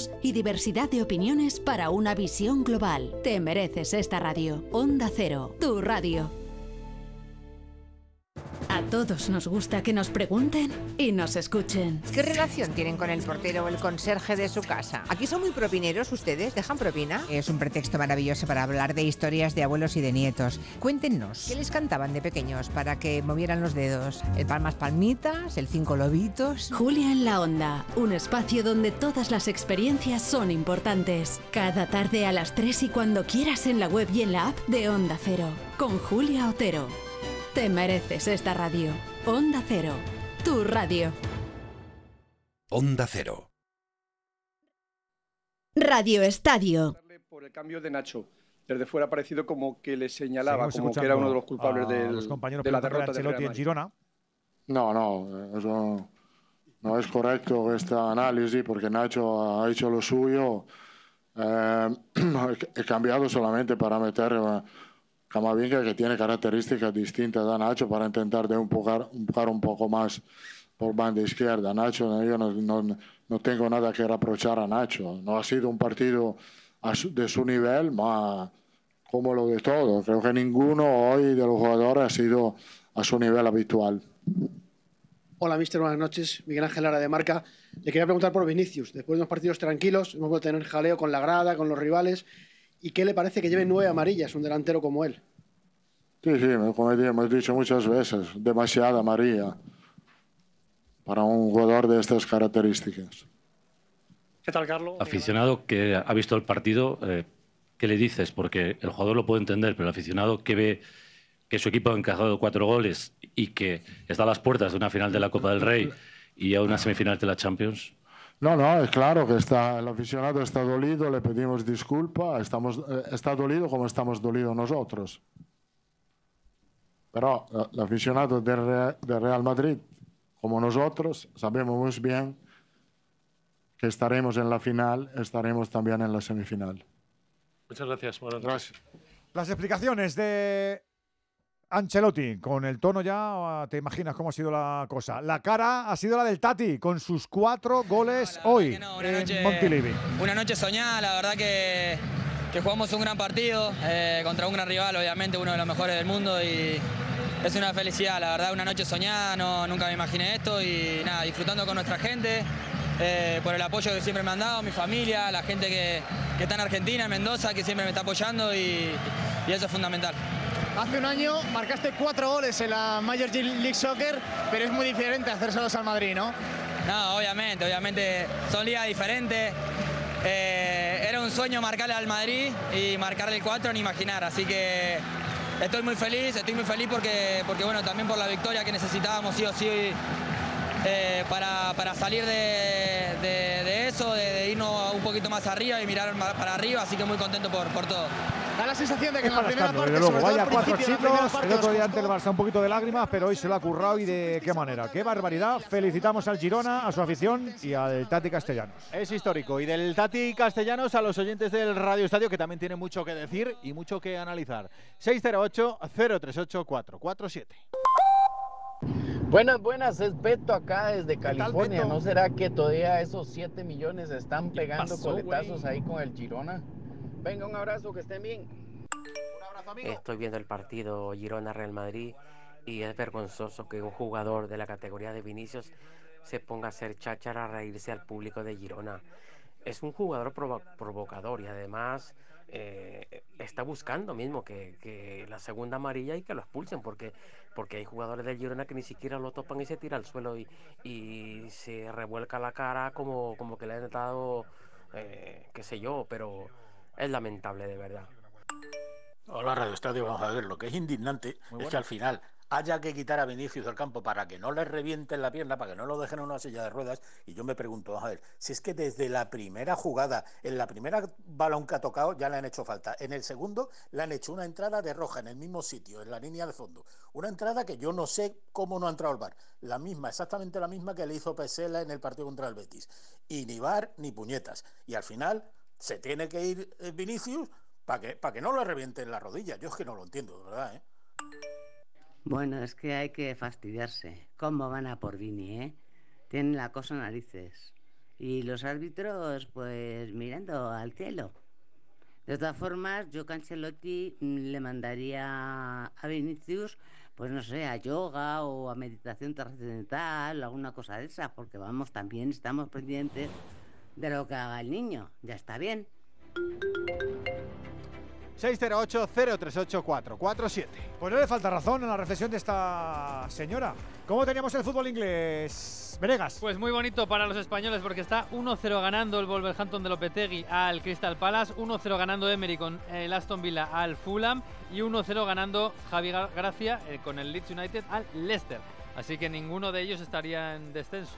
y diversidad de opiniones para una visión global. Te mereces esta radio. Onda Cero, tu radio. A todos nos gusta que nos pregunten y nos escuchen. ¿Qué relación tienen con el portero o el conserje de su casa? Aquí son muy propineros ustedes, ¿dejan propina? Es un pretexto maravilloso para hablar de historias de abuelos y de nietos. Cuéntenos, ¿qué les cantaban de pequeños para que movieran los dedos? ¿El palmas palmitas? ¿El cinco lobitos? Julia en la Onda, un espacio donde todas las experiencias son importantes. Cada tarde a las 3 y cuando quieras en la web y en la app de Onda Cero, con Julia Otero. Te mereces esta radio. Onda Cero, tu radio. Onda Cero. Radio Estadio. por el cambio de Nacho. Desde fuera ha parecido como que le señalaba, Seguimos como que era uno de los culpables del- los compañeros de la derrota Ancelotti en. Girona. No, no, eso no es correcto este análisis porque Nacho ha hecho lo suyo. Eh, he cambiado solamente para meter a Camavinga que tiene características distintas a Nacho para intentar de empujar, empujar un poco más por banda izquierda. Nacho, yo no, no- no tengo nada que reprochar a Nacho. No ha sido un partido de su nivel, más como lo de todo. Creo que ninguno hoy de los jugadores ha sido a su nivel habitual. Hola, mister, buenas noches. Miguel Ángel Lara de Marca. Le quería preguntar por Vinicius. Después de unos partidos tranquilos, hemos vuelto a tener jaleo con la grada, con los rivales. ¿Y qué le parece que lleve nueve amarillas un delantero como él? Sí, sí, como hemos dicho muchas veces, demasiada María para un jugador de estas características. ¿Qué tal, Carlos? aficionado que ha visto el partido, eh, ¿qué le dices? Porque el jugador lo puede entender, pero el aficionado que ve que su equipo ha encajado cuatro goles y que está a las puertas de una final de la Copa del Rey y a una semifinal de la Champions. No, no, es claro que está, el aficionado está dolido, le pedimos disculpa, estamos, eh, está dolido como estamos dolidos nosotros. Pero eh, el aficionado del del Real Madrid, como nosotros, sabemos muy bien que estaremos en la final, estaremos también en la semifinal. Muchas gracias. Buenas noches. Las explicaciones de Ancelotti, con el tono ya, te imaginas cómo ha sido la cosa. La cara ha sido la del Tati, con sus cuatro goles hoy en Montilivi. Una noche soñada, la verdad que, que jugamos un gran partido eh, contra un gran rival, obviamente uno de los mejores del mundo y es una felicidad, la verdad una noche soñada, no, nunca me imaginé esto y nada, disfrutando con nuestra gente, eh, por el apoyo que siempre me han dado, mi familia, la gente que, que está en Argentina, en Mendoza, que siempre me está apoyando y, y eso es fundamental. Hace un año marcaste cuatro goles en la Major League Soccer, pero es muy diferente hacérselos al Madrid, ¿no? No, obviamente, obviamente son ligas diferentes. Eh, era un sueño marcarle al Madrid y marcarle el 4, ni imaginar. Así que estoy muy feliz, estoy muy feliz porque, porque bueno, también por la victoria que necesitábamos sí o sí eh, para, para salir de, de- de eso, de, de irnos un poquito más arriba y mirar para arriba. Así que muy contento por, por todo. Da la sensación de que Es en la para primera parte, luego. sobre todo Vaya al cuatro chicos. El otro día ante el Barça un poquito de lágrimas, pero hoy se lo ha currado y de qué manera. Qué barbaridad. Felicitamos al Girona, a su afición y al Tati Castellanos. Es histórico. Y del Tati Castellanos a los oyentes del Radio Estadio, que también tienen mucho que decir y mucho que analizar. 608-038-447. Buenas, buenas, es Beto acá desde California. ¿No será que todavía esos 7 millones están pegando coletazos ahí con el Girona? Venga, un abrazo, que estén bien. Estoy viendo el partido Girona-Real Madrid y es vergonzoso que un jugador de la categoría de Vinicius se ponga a hacer cháchara a reírse al público de Girona. Es un jugador provocador y además eh, está buscando mismo que, la segunda amarilla y que lo expulsen porque, porque hay jugadores del Girona que ni siquiera lo topan y se tira al suelo y, y se revuelca la cara como, como que le han dado, eh, qué sé yo, pero es lamentable de verdad. Hola Radio Estadio, vamos a ver, lo que es indignante es que al final haya que quitar a Vinicius del campo para que no le revienten la pierna, para que no lo dejen en una silla de ruedas. Y yo me pregunto, a ver, si es que desde la primera jugada, en la primera balón que ha tocado, ya le han hecho falta. En el segundo le han hecho una entrada de roja en el mismo sitio, en la línea de fondo. Una entrada que yo no sé cómo no ha entrado al bar. La misma, exactamente la misma que le hizo Pesela en el partido contra el Betis. Y ni bar ni puñetas. Y al final se tiene que ir eh, Vinicius para que, para que no le revienten la rodilla. Yo es que no lo entiendo, de verdad, ¿eh? Bueno, es que hay que fastidiarse. ¿Cómo van a por Vini, eh? Tienen la cosa narices. Y los árbitros, pues mirando al cielo. De todas formas, yo Cancelotti le mandaría a Vinicius, pues no sé, a yoga o a meditación trascendental, alguna cosa de esa, porque vamos, también estamos pendientes de lo que haga el niño. Ya está bien. 608-038-447. Pues no le falta razón en la reflexión de esta señora. ¿Cómo teníamos el fútbol inglés? Venegas. Pues muy bonito para los españoles porque está 1-0 ganando el Wolverhampton de Lopetegui al Crystal Palace, 1-0 ganando Emery con el Aston Villa al Fulham y 1-0 ganando Javi Gracia eh, con el Leeds United al Leicester. Así que ninguno de ellos estaría en descenso.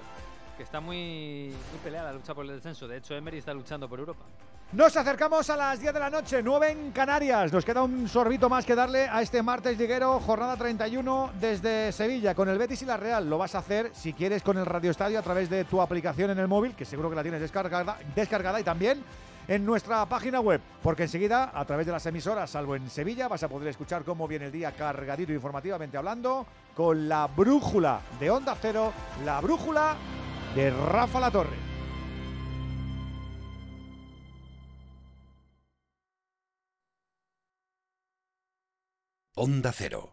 Que está muy, muy peleada la lucha por el descenso. De hecho, Emery está luchando por Europa. Nos acercamos a las 10 de la noche, 9 en Canarias. Nos queda un sorbito más que darle a este martes liguero, jornada 31 desde Sevilla, con el Betis y la Real. Lo vas a hacer, si quieres, con el Radio Estadio a través de tu aplicación en el móvil, que seguro que la tienes descargada, descargada y también en nuestra página web, porque enseguida, a través de las emisoras, salvo en Sevilla, vas a poder escuchar cómo viene el día cargadito informativamente hablando, con la brújula de Onda Cero, la brújula de Rafa La Torre. Onda Cero.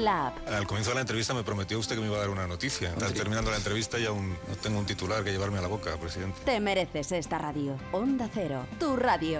la app. Al comienzo de la entrevista me prometió usted que me iba a dar una noticia. Está terminando la entrevista y aún no tengo un titular que llevarme a la boca, presidente. Te mereces esta radio. Onda Cero, tu radio.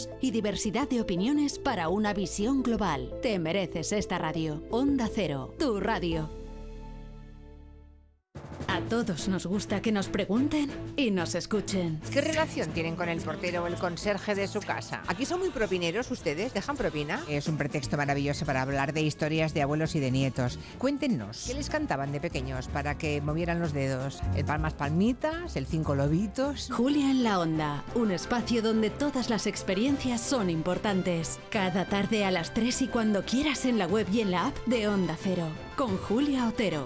y diversidad de opiniones para una visión global. Te mereces esta radio. Onda Cero, tu radio. A todos nos gusta que nos pregunten y nos escuchen. ¿Qué relación tienen con el portero o el conserje de su casa? Aquí son muy propineros ustedes, ¿dejan propina? Es un pretexto maravilloso para hablar de historias de abuelos y de nietos. Cuéntenos, ¿qué les cantaban de pequeños para que movieran los dedos? ¿El palmas palmitas? ¿El cinco lobitos? Julia en la Onda, un espacio donde todas las experiencias son importantes. Cada tarde a las 3 y cuando quieras en la web y en la app de Onda Cero, con Julia Otero.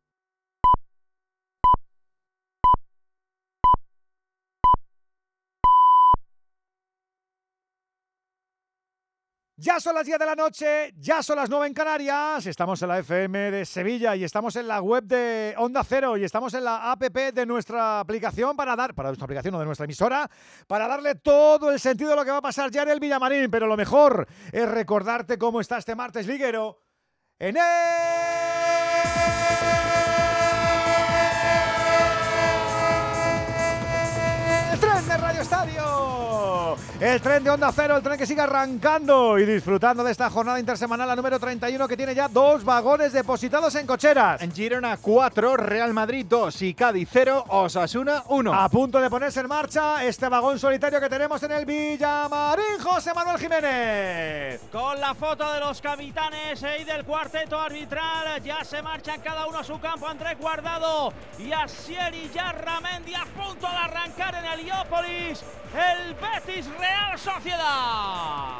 Ya son las 10 de la noche, ya son las 9 en Canarias, estamos en la FM de Sevilla y estamos en la web de Onda Cero y estamos en la app de nuestra aplicación para dar, para nuestra aplicación o de nuestra emisora, para darle todo el sentido de lo que va a pasar ya en el Villamarín, pero lo mejor es recordarte cómo está este martes liguero en el... El tren de Onda Cero, el tren que sigue arrancando y disfrutando de esta jornada intersemanal, la número 31, que tiene ya dos vagones depositados en cocheras. En Girona 4, Real Madrid 2 y Cádiz 0, Osasuna 1. A punto de ponerse en marcha este vagón solitario que tenemos en el Villamarín, José Manuel Jiménez. Con la foto de los capitanes y del cuarteto arbitral, ya se marchan cada uno a su campo. Andrés Guardado y Asier y Yarramendi a punto de arrancar en Heliópolis. El Betis Real Sociedad.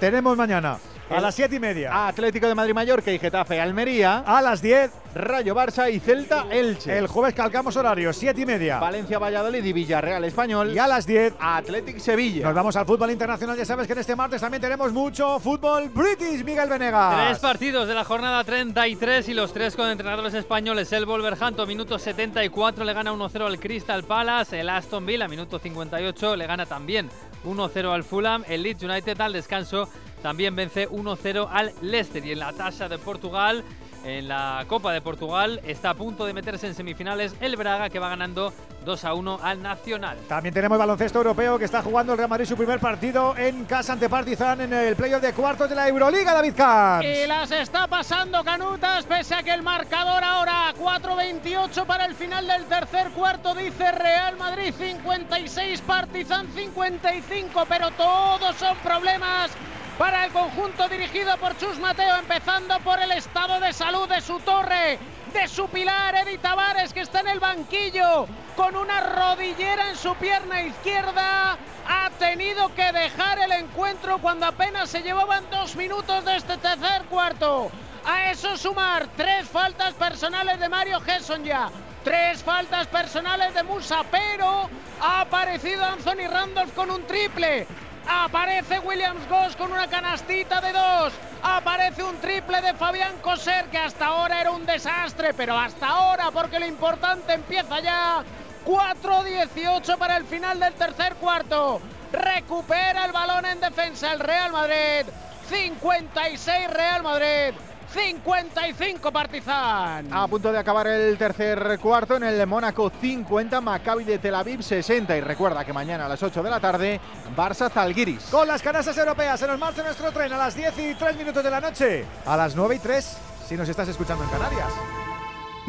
Tenemos mañana a las 7 y media. Atlético de Madrid Mallorca y Getafe Almería. A las 10. Rayo Barça y Celta Elche. El jueves calcamos horario, 7 y media. Valencia Valladolid y Villarreal Español. Y a las 10. Atlético Sevilla. Nos vamos al fútbol internacional. Ya sabes que en este martes también tenemos mucho fútbol British, Miguel Venegas. Tres partidos de la jornada 33 y los tres con entrenadores españoles. El Wolverhampton, minuto 74, le gana 1-0 al Crystal Palace. El Aston Villa, minuto 58, le gana también 1-0 al Fulham. El Leeds United al descanso también vence 1-0 al Leicester. Y en la tasa de Portugal, en la Copa de Portugal, está a punto de meterse en semifinales el Braga, que va ganando 2-1 al Nacional. También tenemos baloncesto europeo que está jugando el Real Madrid su primer partido en casa ante Partizan en el playoff de cuartos de la Euroliga, David Camps. Y las está pasando Canutas, pese a que el marcador ahora 4-28 para el final del tercer cuarto, dice Real Madrid 56, Partizan 55, pero todos son problemas para el conjunto dirigido por Chus Mateo, empezando por el estado de salud de su torre, de su pilar, Edi Tavares, que está en el banquillo con una rodillera en su pierna izquierda. Ha tenido que dejar el encuentro cuando apenas se llevaban dos minutos de este tercer cuarto. A eso sumar tres faltas personales de Mario Gesson ya. Tres faltas personales de Musa, pero ha aparecido Anthony Randolph con un triple. Aparece Williams Goss con una canastita de dos. Aparece un triple de Fabián Coser que hasta ahora era un desastre, pero hasta ahora porque lo importante empieza ya. 4-18 para el final del tercer cuarto. Recupera el balón en defensa el Real Madrid. 56 Real Madrid. 55 Partizan. A punto de acabar el tercer cuarto en el Mónaco 50, Maccabi de Tel Aviv 60. Y recuerda que mañana a las 8 de la tarde, Barça Zalgiris. Con las canastas europeas se nos marcha nuestro tren a las 10 y 3 minutos de la noche. A las 9 y 3, si nos estás escuchando en Canarias.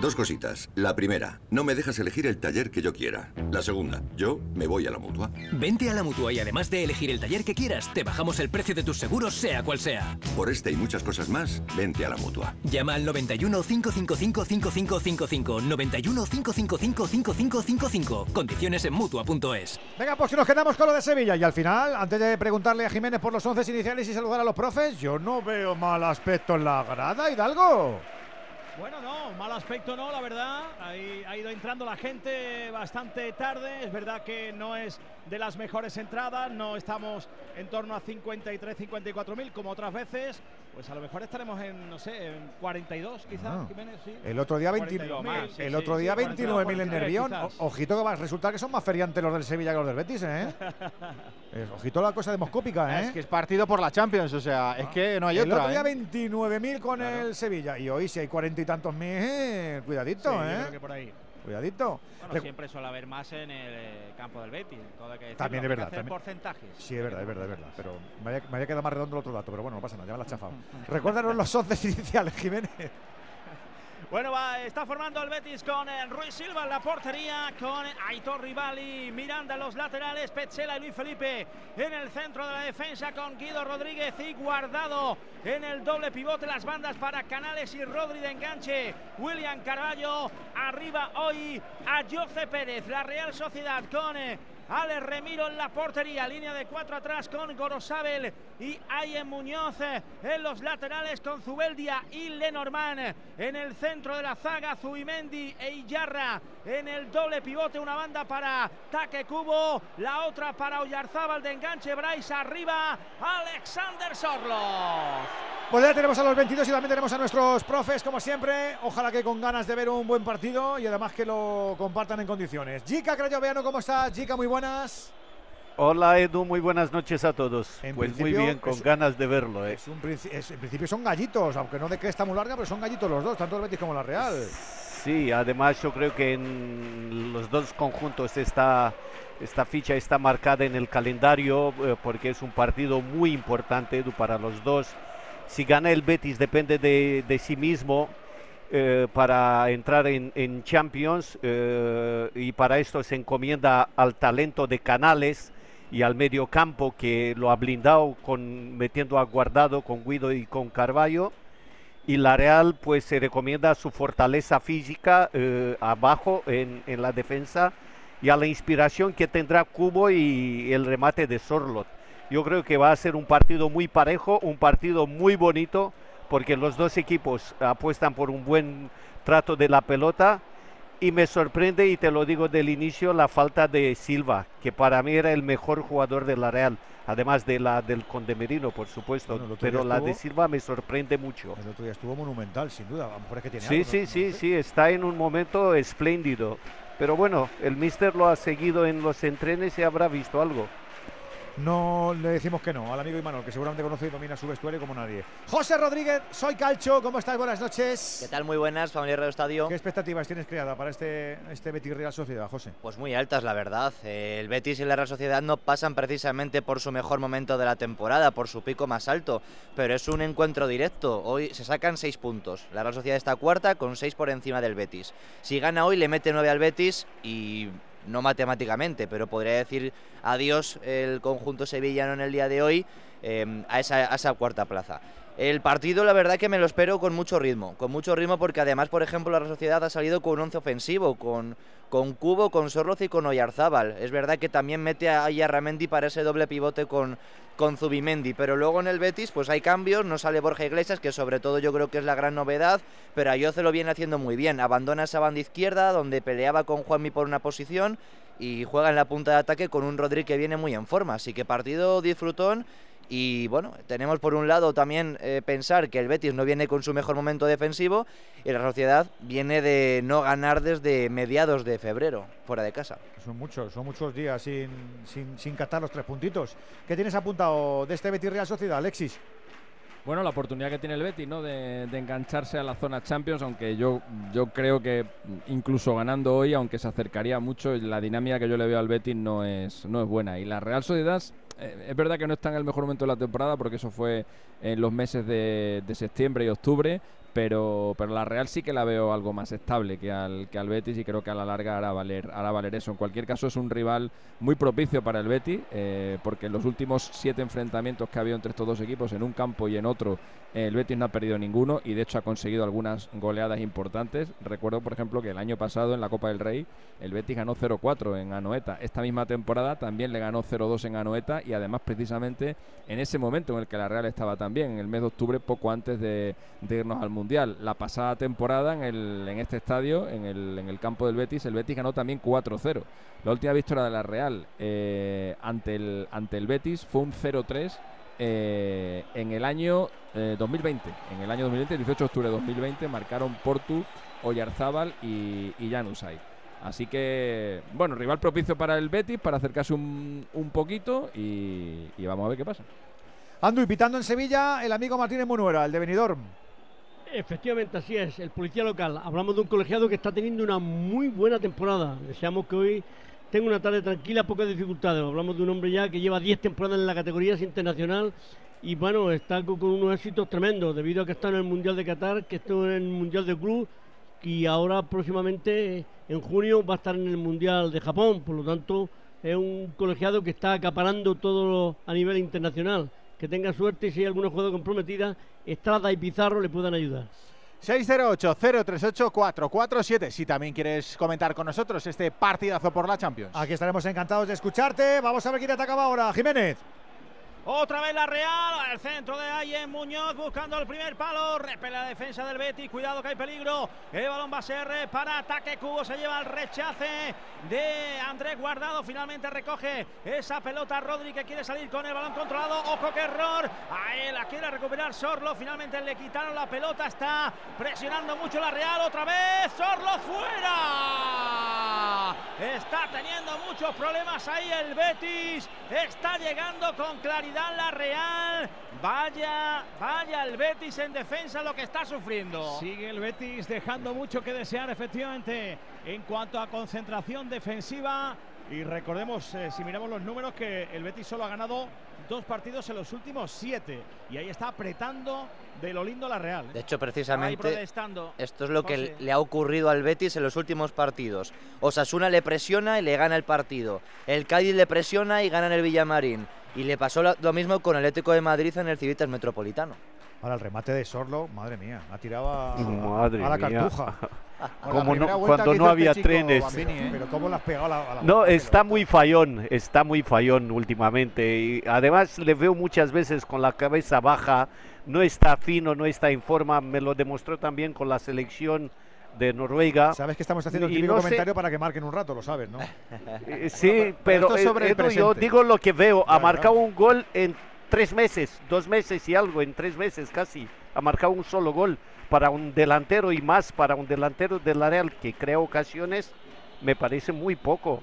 Dos cositas. La primera, no me dejas elegir el taller que yo quiera. La segunda, yo me voy a la mutua. Vente a la mutua y además de elegir el taller que quieras, te bajamos el precio de tus seguros, sea cual sea. Por este y muchas cosas más, vente a la mutua. Llama al 91 555 5555. 91 555 5555. Condiciones en mutua.es. Venga, pues que nos quedamos con lo de Sevilla. Y al final, antes de preguntarle a Jiménez por los 11 iniciales y saludar a los profes, yo no veo mal aspecto en la grada, Hidalgo. Bueno, no, mal aspecto no, la verdad. Ahí ha ido entrando la gente bastante tarde. Es verdad que no es de las mejores entradas. No estamos en torno a 53, 54 mil como otras veces. Pues a lo mejor estaremos en, no sé, en 42 quizás, Ah. Jiménez, sí. El otro día, 42 29 más, sí, el sí, otro sí, día 42, 29.000 en 43 Nervión. ojito que va a resultar que son más feriantes los del Sevilla que los del Betis, ¿eh? Ojito la cosa demoscópica, ¿eh? Es que es partido por la Champions, o sea, es que no hay el otra. otro día ¿eh? 29.000 con el Sevilla. Y hoy si hay cuarenta y tantos mil, cuidadito, Sí, yo ¿eh? creo que por ahí. Cuidadito. Bueno, siempre suele haber más en el eh, campo del Betis. todo hay que También es hay que verdad. hacer también- porcentajes. Sí, es verdad, es verdad, es verdad. Pero me había, me había quedado más redondo el otro dato, pero bueno, no pasa nada, ya me la has chafado. Recuérdanos los 11 iniciales, Jiménez. Bueno, va, está formando el Betis con eh, Ruiz Silva en la portería, con Aitor Rivali, Miranda en los laterales, Petzela y Luis Felipe en el centro de la defensa con Guido Rodríguez y Guardado en el doble pivote, las bandas para Canales y Rodri de enganche, William Carballo, arriba hoy a Jose Pérez, la Real Sociedad con eh, Ale Remiro en la portería, línea de cuatro atrás con Gorosabel y Ayen Muñoz en los laterales con Zubeldia y Lenormand en el centro de la zaga, Zubimendi e Iyarra en el doble pivote, una banda para Taque Cubo, la otra para Oyarzábal de enganche, Bryce arriba, Alexander Sorlov. Pues ya tenemos a los 22 y también tenemos a nuestros profes, como siempre. Ojalá que con ganas de ver un buen partido y además que lo compartan en condiciones. Jica Crayoveano, ¿cómo estás? Jica, muy buenas. Hola Edu, muy buenas noches a todos. pues muy bien, con ganas de verlo. ¿eh? en principio son gallitos, aunque no de cresta muy larga, pero son gallitos los dos, tanto el Betis como la Real. Sí, además yo creo que en los dos conjuntos esta, esta ficha está marcada en el calendario eh, porque es un partido muy importante Edu, para los dos. Si gana el Betis depende de, sí mismo eh, para entrar en, Champions eh, y para esto se encomienda al talento de Canales y al medio campo que lo ha blindado con metiendo a guardado con Guido y con Carballo y la Real pues se recomienda su fortaleza física eh, abajo en, en, la defensa y a la inspiración que tendrá Cubo y el remate de Sorlot. Yo creo que va a ser un partido muy parejo, un partido muy bonito, porque los dos equipos apuestan por un buen trato de la pelota. Y me sorprende, y te lo digo del inicio, la falta de Silva, que para mí era el mejor jugador de la Real, además de la del Condemerino, por supuesto. pero la de Silva me sorprende mucho. El otro día estuvo monumental, sin duda. sí, sí, sí, sí, está en un momento espléndido. Pero bueno, el Mister lo ha seguido en los entrenes y habrá visto algo no le decimos que no al amigo Imanol, que seguramente conoce y domina su vestuario como nadie. José Rodríguez, soy Calcho, ¿cómo estás? Buenas noches. ¿Qué tal? Muy buenas, familia Radio Estadio. ¿Qué expectativas tienes creada para este, este Betis Real Sociedad, José? Pues muy altas, la verdad. El Betis y la Real Sociedad no pasan precisamente por su mejor momento de la temporada, por su pico más alto, pero es un encuentro directo. Hoy se sacan seis puntos. La Real Sociedad está cuarta con seis por encima del Betis. Si gana hoy, le mete nueve al Betis y no matemáticamente, pero podría decir adiós el conjunto sevillano en el día de hoy esa, a, esa, cuarta plaza. El partido, la verdad que me lo espero con mucho ritmo, con mucho ritmo porque además, por ejemplo, la Sociedad ha salido con un once ofensivo, con, con Cubo, con Sorloz y con Oyarzábal. Es verdad que también mete a Yarramendi para ese doble pivote con, con Zubimendi, pero luego en el Betis pues hay cambios, no sale Borja Iglesias, que sobre todo yo creo que es la gran novedad, pero Ayoce lo viene haciendo muy bien, abandona esa banda izquierda donde peleaba con Juanmi por una posición y juega en la punta de ataque con un Rodri que viene muy en forma, así que partido disfrutón y bueno, tenemos por un lado también eh, pensar que el Betis no viene con su mejor momento defensivo y la sociedad viene de no ganar desde mediados de febrero fuera de casa. Son muchos, son muchos días sin, sin, sin catar los tres puntitos. ¿Qué tienes apuntado de este Betis Real Sociedad, Alexis? Bueno, la oportunidad que tiene el Betis, ¿no? De, engancharse a la zona Champions, aunque yo, yo creo que incluso ganando hoy, aunque se acercaría mucho, la dinámica que yo le veo al Betis no es, no es buena. Y la Real Sociedad es verdad que no está en el mejor momento de la temporada porque eso fue en los meses de, de septiembre y octubre, pero, pero la Real sí que la veo algo más estable que al, que al Betis y creo que a la larga hará valer, hará valer eso. En cualquier caso es un rival muy propicio para el Betis eh, porque en los últimos siete enfrentamientos que ha habido entre estos dos equipos, en un campo y en otro, el Betis no ha perdido ninguno y de hecho ha conseguido algunas goleadas importantes. Recuerdo, por ejemplo, que el año pasado en la Copa del Rey el Betis ganó 0-4 en Anoeta. Esta misma temporada también le ganó 0-2 en Anoeta y además precisamente en ese momento en el que la Real estaba también, en el mes de octubre, poco antes de, de irnos al Mundial La pasada temporada en, el, en este estadio, en el, en el campo del Betis, el Betis ganó también 4-0. La última victoria de la Real eh, ante, el, ante el Betis fue un 0-3 eh, en el año 2020. Eh, en el año 2020, el 18 de octubre de 2020, marcaron Portu, Oyarzábal y, y. Así que, bueno, rival propicio para el Betis, para acercarse un, un poquito y, y, vamos a ver qué pasa. Ando y pitando en Sevilla el amigo Martínez Munuera, el de Benidorm. Efectivamente, así es, el policía local. Hablamos de un colegiado que está teniendo una muy buena temporada. Deseamos que hoy tenga una tarde tranquila, pocas dificultades. Hablamos de un hombre ya que lleva 10 temporadas en la categoría internacional y bueno, está con, unos éxitos tremendos debido a que está en el Mundial de Qatar, que está en el Mundial de Club y ahora próximamente en junio va a estar en el Mundial de Japón. Por lo tanto, es un colegiado que está acaparando todo a nivel internacional. Que tenga suerte y si hay alguna jugada comprometida, Estrada y Pizarro le puedan ayudar. 608-038-447. Si también quieres comentar con nosotros este partidazo por la Champions. Aquí estaremos encantados de escucharte. Vamos a ver quién atacaba ahora. Jiménez. Otra vez la Real, al centro de Ayen Muñoz buscando el primer palo, repele la defensa del Betis, cuidado que hay peligro, el balón va a ser para ataque, Cubo se lleva el rechace de Andrés Guardado, finalmente recoge esa pelota Rodri que quiere salir con el balón controlado, ojo que error, ahí la quiere recuperar Sorlo, finalmente le quitaron la pelota, está presionando mucho la Real, otra vez, Sorlo fuera, está teniendo muchos problemas ahí el Betis, está llegando con claridad la Real. Vaya, vaya el Betis en defensa lo que está sufriendo. Sigue el Betis dejando mucho que desear efectivamente en cuanto a concentración defensiva. Y recordemos, eh, si miramos los números, que el Betis solo ha ganado dos partidos en los últimos siete. Y ahí está apretando de lo lindo la Real. De hecho, precisamente esto es lo que José. le ha ocurrido al Betis en los últimos partidos. Osasuna le presiona y le gana el partido. El Cádiz le presiona y gana en el Villamarín. Y le pasó lo, lo mismo con el Atlético de Madrid en el Civitas Metropolitano. Ahora el remate de Sorlo, madre mía, ha tirado a, Madre a la mía. cartuja. Como no- cuando no había trenes. Pero cómo le has pegado a la, a la No, está muy fallón, está muy fallón últimamente. Y además le veo muchas veces con la cabeza baja, no está fino, no está en forma. Me lo demostró también con la selección de Noruega. Sabes que estamos haciendo el típico no sé- comentario para que marquen un rato, lo sabes, ¿no? Eh, Sí, pero, eh, sobre el Edu, yo digo lo que veo. Ha marcado un gol en tres meses, dos meses y algo, en tres meses casi. Ha marcado un solo gol para un delantero y más para un delantero de la Real que crea ocasiones. Me parece muy poco.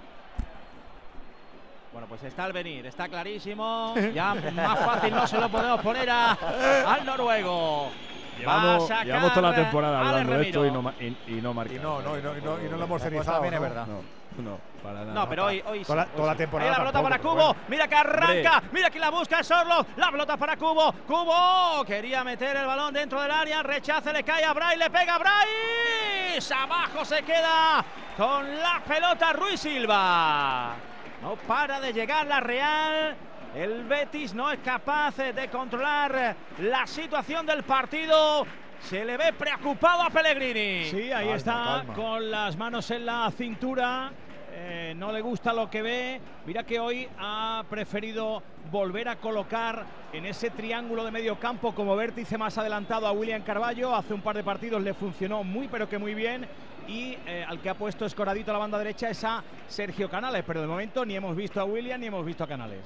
Bueno, pues está al venir, está clarísimo. Ya más fácil no se lo podemos poner a- al noruego. Llevamos, toda la temporada a hablando de esto y no, y, y no marca. Y no, no, y no, y no, y no lo hemos cenizado. también es verdad. No, no, para nada. No, pero hoy, hoy Toda sí, toda hoy la sí. temporada Ahí la pelota tampoco, para Cubo. bueno. Mira que arranca. Mira que la busca Sorlo. La pelota para Cubo. Cubo quería meter el balón dentro del área. Rechace, le cae a Bray. Le pega a Bray. Abajo se queda con la pelota Ruiz Silva. No para de llegar la Real. El Betis no es capaz de controlar la situación del partido. Se le ve preocupado a Pellegrini. Sí, ahí Calma, está calma. con las manos en la cintura. Eh, no le gusta lo que ve. Mira que hoy ha preferido volver a colocar en ese triángulo de medio campo como vértice más adelantado a William Carballo. Hace un par de partidos le funcionó muy pero que muy bien. Y eh, al que ha puesto escoradito a la banda derecha es a Sergio Canales. Pero de momento ni hemos visto a William ni hemos visto a Canales.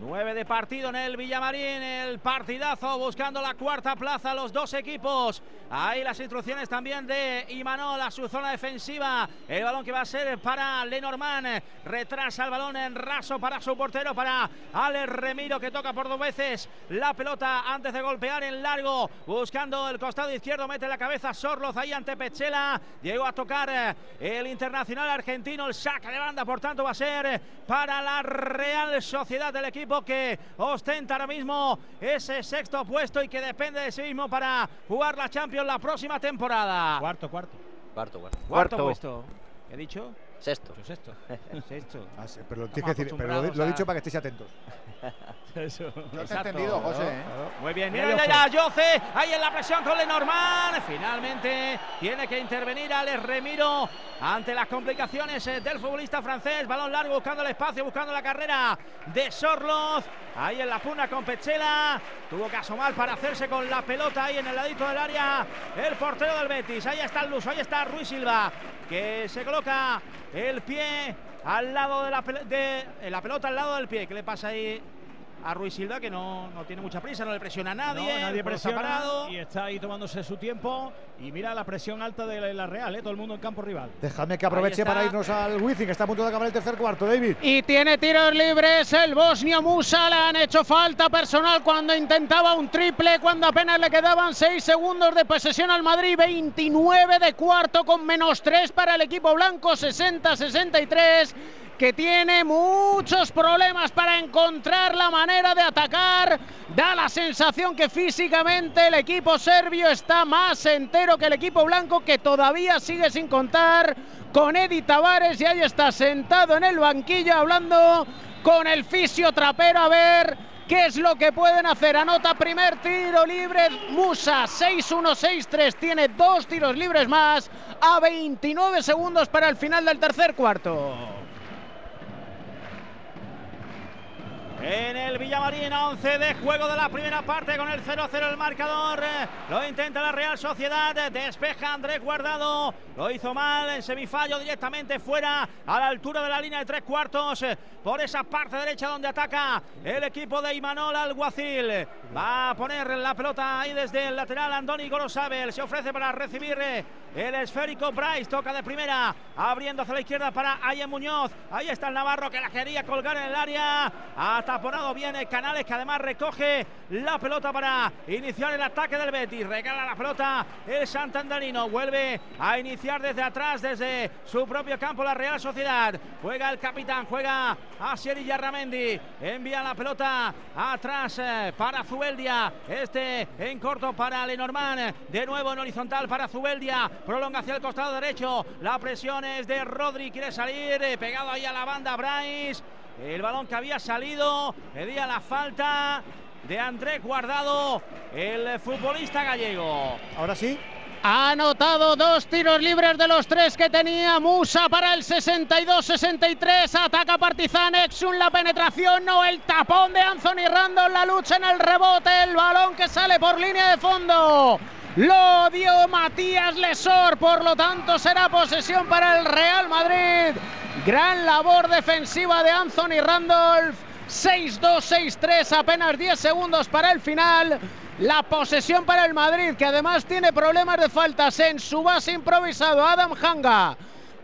9 de partido en el Villamarín, el partidazo buscando la cuarta plaza los dos equipos. Ahí las instrucciones también de Imanol a su zona defensiva. El balón que va a ser para Lenormand. Retrasa el balón en raso para su portero, para Alex Remiro que toca por dos veces la pelota antes de golpear en largo. Buscando el costado izquierdo, mete la cabeza Sorloz ahí ante Pechela. Llegó a tocar eh, el internacional argentino. El saque de banda, por tanto, va a ser para la Real Sociedad del equipo que ostenta ahora mismo ese sexto puesto y que depende de sí mismo para jugar la Champions la próxima temporada. Cuarto, cuarto. Cuarto, cuarto. Cuarto, Cuarto. puesto. ¿Qué he dicho? Sexto. Sexto. Sexto. Ah, sí, pero lo Estamos tienes que decir, pero lo, lo he dicho para que estéis atentos. Eso. No te he entendido, José. ¿eh? Muy bien, Mira mira Jose. ya, Jose, ahí en la presión con Lenormand. Finalmente tiene que intervenir Alex Remiro ante las complicaciones eh, del futbolista francés. Balón largo buscando el espacio, buscando la carrera de Sorloz. Ahí en la puna con Pechela. Tuvo que asomar para hacerse con la pelota ahí en el ladito del área. El portero del Betis. Ahí está el Luso, ahí está Ruiz Silva. Que se coloca el pie al lado de la, eh, la pelota al lado del pie. ¿Qué le pasa ahí? A Ruiz Silva que no, no tiene mucha prisa, no le presiona a nadie, No, nadie está presiona parado. y está ahí tomándose su tiempo. Y mira la presión alta de la Real, ¿eh? todo el mundo en campo rival. Déjame que aproveche para irnos al Wizzing, que está a punto de acabar el tercer cuarto, David. Y tiene tiros libres el bosnio Musa. Le han hecho falta personal cuando intentaba un triple, cuando apenas le quedaban 6 segundos de posesión al Madrid. 29 de cuarto con menos 3 para el equipo blanco, 60-63. Que tiene muchos problemas para encontrar la manera de atacar. Da la sensación que físicamente el equipo serbio está más entero que el equipo blanco, que todavía sigue sin contar con Edi Tavares. Y ahí está sentado en el banquillo hablando con el fisio trapero a ver qué es lo que pueden hacer. Anota primer tiro libre Musa 6-1-6-3. Tiene dos tiros libres más a 29 segundos para el final del tercer cuarto. En el Villamarín, 11 de juego de la primera parte con el 0-0 el marcador. Lo intenta la Real Sociedad, despeja Andrés Guardado, lo hizo mal en semifallo directamente fuera a la altura de la línea de tres cuartos por esa parte derecha donde ataca el equipo de Imanol Alguacil. Va a poner la pelota ahí desde el lateral Andoni Gorosabel, se ofrece para recibir el esférico Bryce, toca de primera, abriendo hacia la izquierda para Ayen Muñoz. Ahí está el Navarro que la quería colgar en el área. Hasta taponado bien Canales, que además recoge la pelota para iniciar el ataque del Betis. Regala la pelota el Santanderino. Vuelve a iniciar desde atrás, desde su propio campo, la Real Sociedad. Juega el capitán, juega a Sieri Yarramendi. Envía la pelota atrás eh, para Zubeldia. Este en corto para Lenormand. De nuevo en horizontal para Zubeldia. Prolonga hacia el costado derecho. La presión es de Rodri. Quiere salir. Eh, pegado ahí a la banda Bryce. El balón que había salido, pedía la falta de Andrés Guardado, el futbolista gallego. Ahora sí. Ha anotado dos tiros libres de los tres que tenía Musa para el 62-63. Ataca Partizan, Exun la penetración, no el tapón de Anthony Randall, la lucha en el rebote, el balón que sale por línea de fondo. Lo dio Matías Lesor, por lo tanto será posesión para el Real Madrid. Gran labor defensiva de Anthony Randolph. 6-2, 6-3, apenas 10 segundos para el final. La posesión para el Madrid, que además tiene problemas de faltas en su base improvisado. Adam Hanga.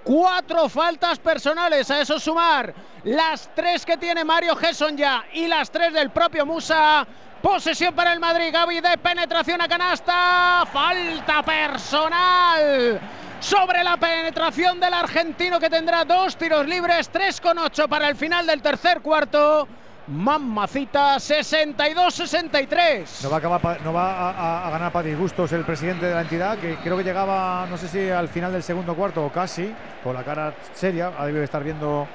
Cuatro faltas personales, a eso sumar las tres que tiene Mario Gesson ya y las tres del propio Musa. Posesión para el Madrid, Gaby de penetración a canasta. Falta personal sobre la penetración del argentino que tendrá dos tiros libres, 3 con 8 para el final del tercer cuarto. Mamacita 62-63. No va, a, acabar, no va a, ganar para disgustos el presidente de la entidad, que creo que llegaba, no sé si al final del segundo cuarto o casi, con la cara seria, ha debido estar viendo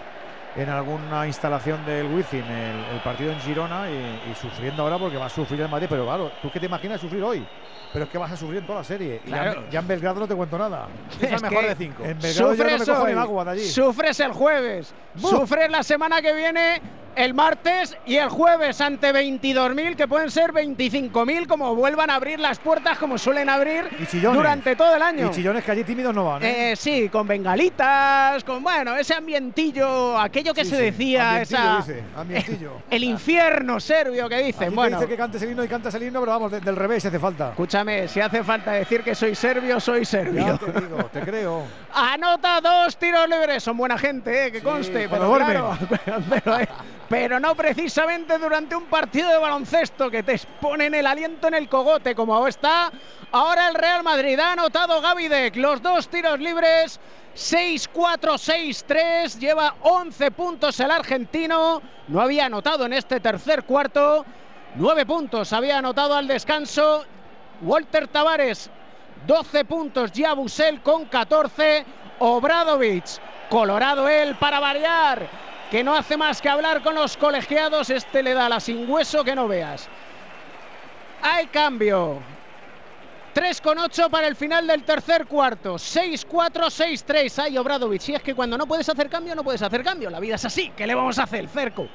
en alguna instalación del Wizzing el, partido en Girona y, sufriendo ahora porque va a sufrir el Madrid. Pero claro, ¿tú qué te imaginas sufrir hoy? Pero es que vas a sufrir en toda la serie. Y ya, en Belgrado no te cuento nada. Es, el mejor de cinco. En Belgrado no me cojo el agua de allí. Sufres el jueves. Sufres la semana que viene el martes y el jueves ante 22.000, que pueden ser 25.000, como vuelvan a abrir las puertas como suelen abrir durante todo el año. Y chillones que allí tímidos no van. ¿eh? Eh, sí, con bengalitas, con bueno, ese ambientillo, aquello que se decía, esa, el infierno serbio que dicen. bueno, dice que cantes el himno y cantas el himno, pero vamos, del revés si hace falta. Escúchame, si hace falta decir que soy serbio, soy serbio. te digo, te creo. Anota dos tiros libres, son buena gente, ¿eh? que conste, pero claro, pero no precisamente durante un partido de baloncesto que te exponen el aliento en el cogote como está. Ahora el Real Madrid ha anotado Gavidec los dos tiros libres. 6-4, 6-3, lleva 11 puntos el argentino. No había anotado en este tercer cuarto. 9 puntos había anotado al descanso. Walter Tavares, 12 puntos. Yabusel con 14. Obradovich, colorado él para variar que no hace más que hablar con los colegiados. Este le da la sin hueso que no veas. Hay cambio. 3 con 8 para el final del tercer cuarto. 6-4, 6-3. Hay Obradovich. Y es que cuando no puedes hacer cambio, no puedes hacer cambio. La vida es así. ¿Qué le vamos a hacer, Cerco?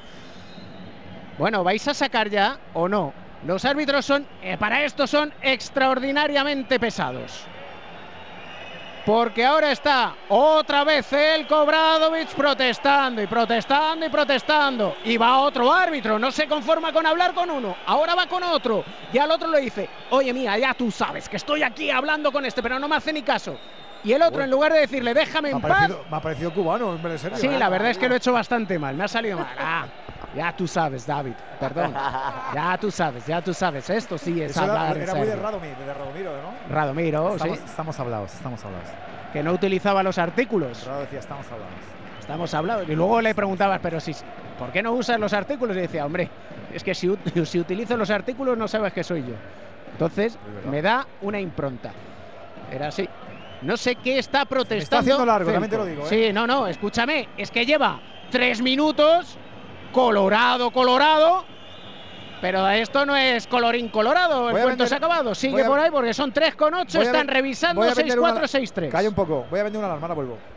Bueno, ¿vais a sacar ya o no? Los árbitros son, eh, para esto son extraordinariamente pesados. Porque ahora está otra vez el Kobradovich protestando y protestando y protestando. Y va otro árbitro, no se conforma con hablar con uno, ahora va con otro. Y al otro le dice, oye mía, ya tú sabes que estoy aquí hablando con este, pero no me hace ni caso. Y el otro, en lugar de decirle, déjame en paz. Me ha parecido cubano, en serio. Sí, la verdad es que lo he hecho bastante mal, me ha salido mal. Ah, ya tú sabes, David, perdón. Ya tú sabes, ya tú sabes. Esto sí es hablar. Era, muy de Radomiro, de Radomiro, ¿no? Radomiro, estamos, sí. Estamos hablados, estamos hablados. Que no utilizaba los artículos. Rado decía, estamos hablados. Estamos hablados. Y luego le preguntabas, pero si, ¿por qué no usas los artículos? Y decía, hombre, es que si, si utilizo los artículos no sabes que soy yo. Entonces, me da una impronta. Era así. No sé qué está protestando. está haciendo largo, también te lo digo. ¿eh? Sí, no, no, escúchame. Es que lleva tres minutos, colorado, colorado. Pero esto no es colorín colorado, el cuento se ha acabado. Sigue a- por ahí porque son 3,8, Voy a están revisando voy a vender una- 6-4-6-3. Calla un poco, voy a vender una alarma, ahora vuelvo.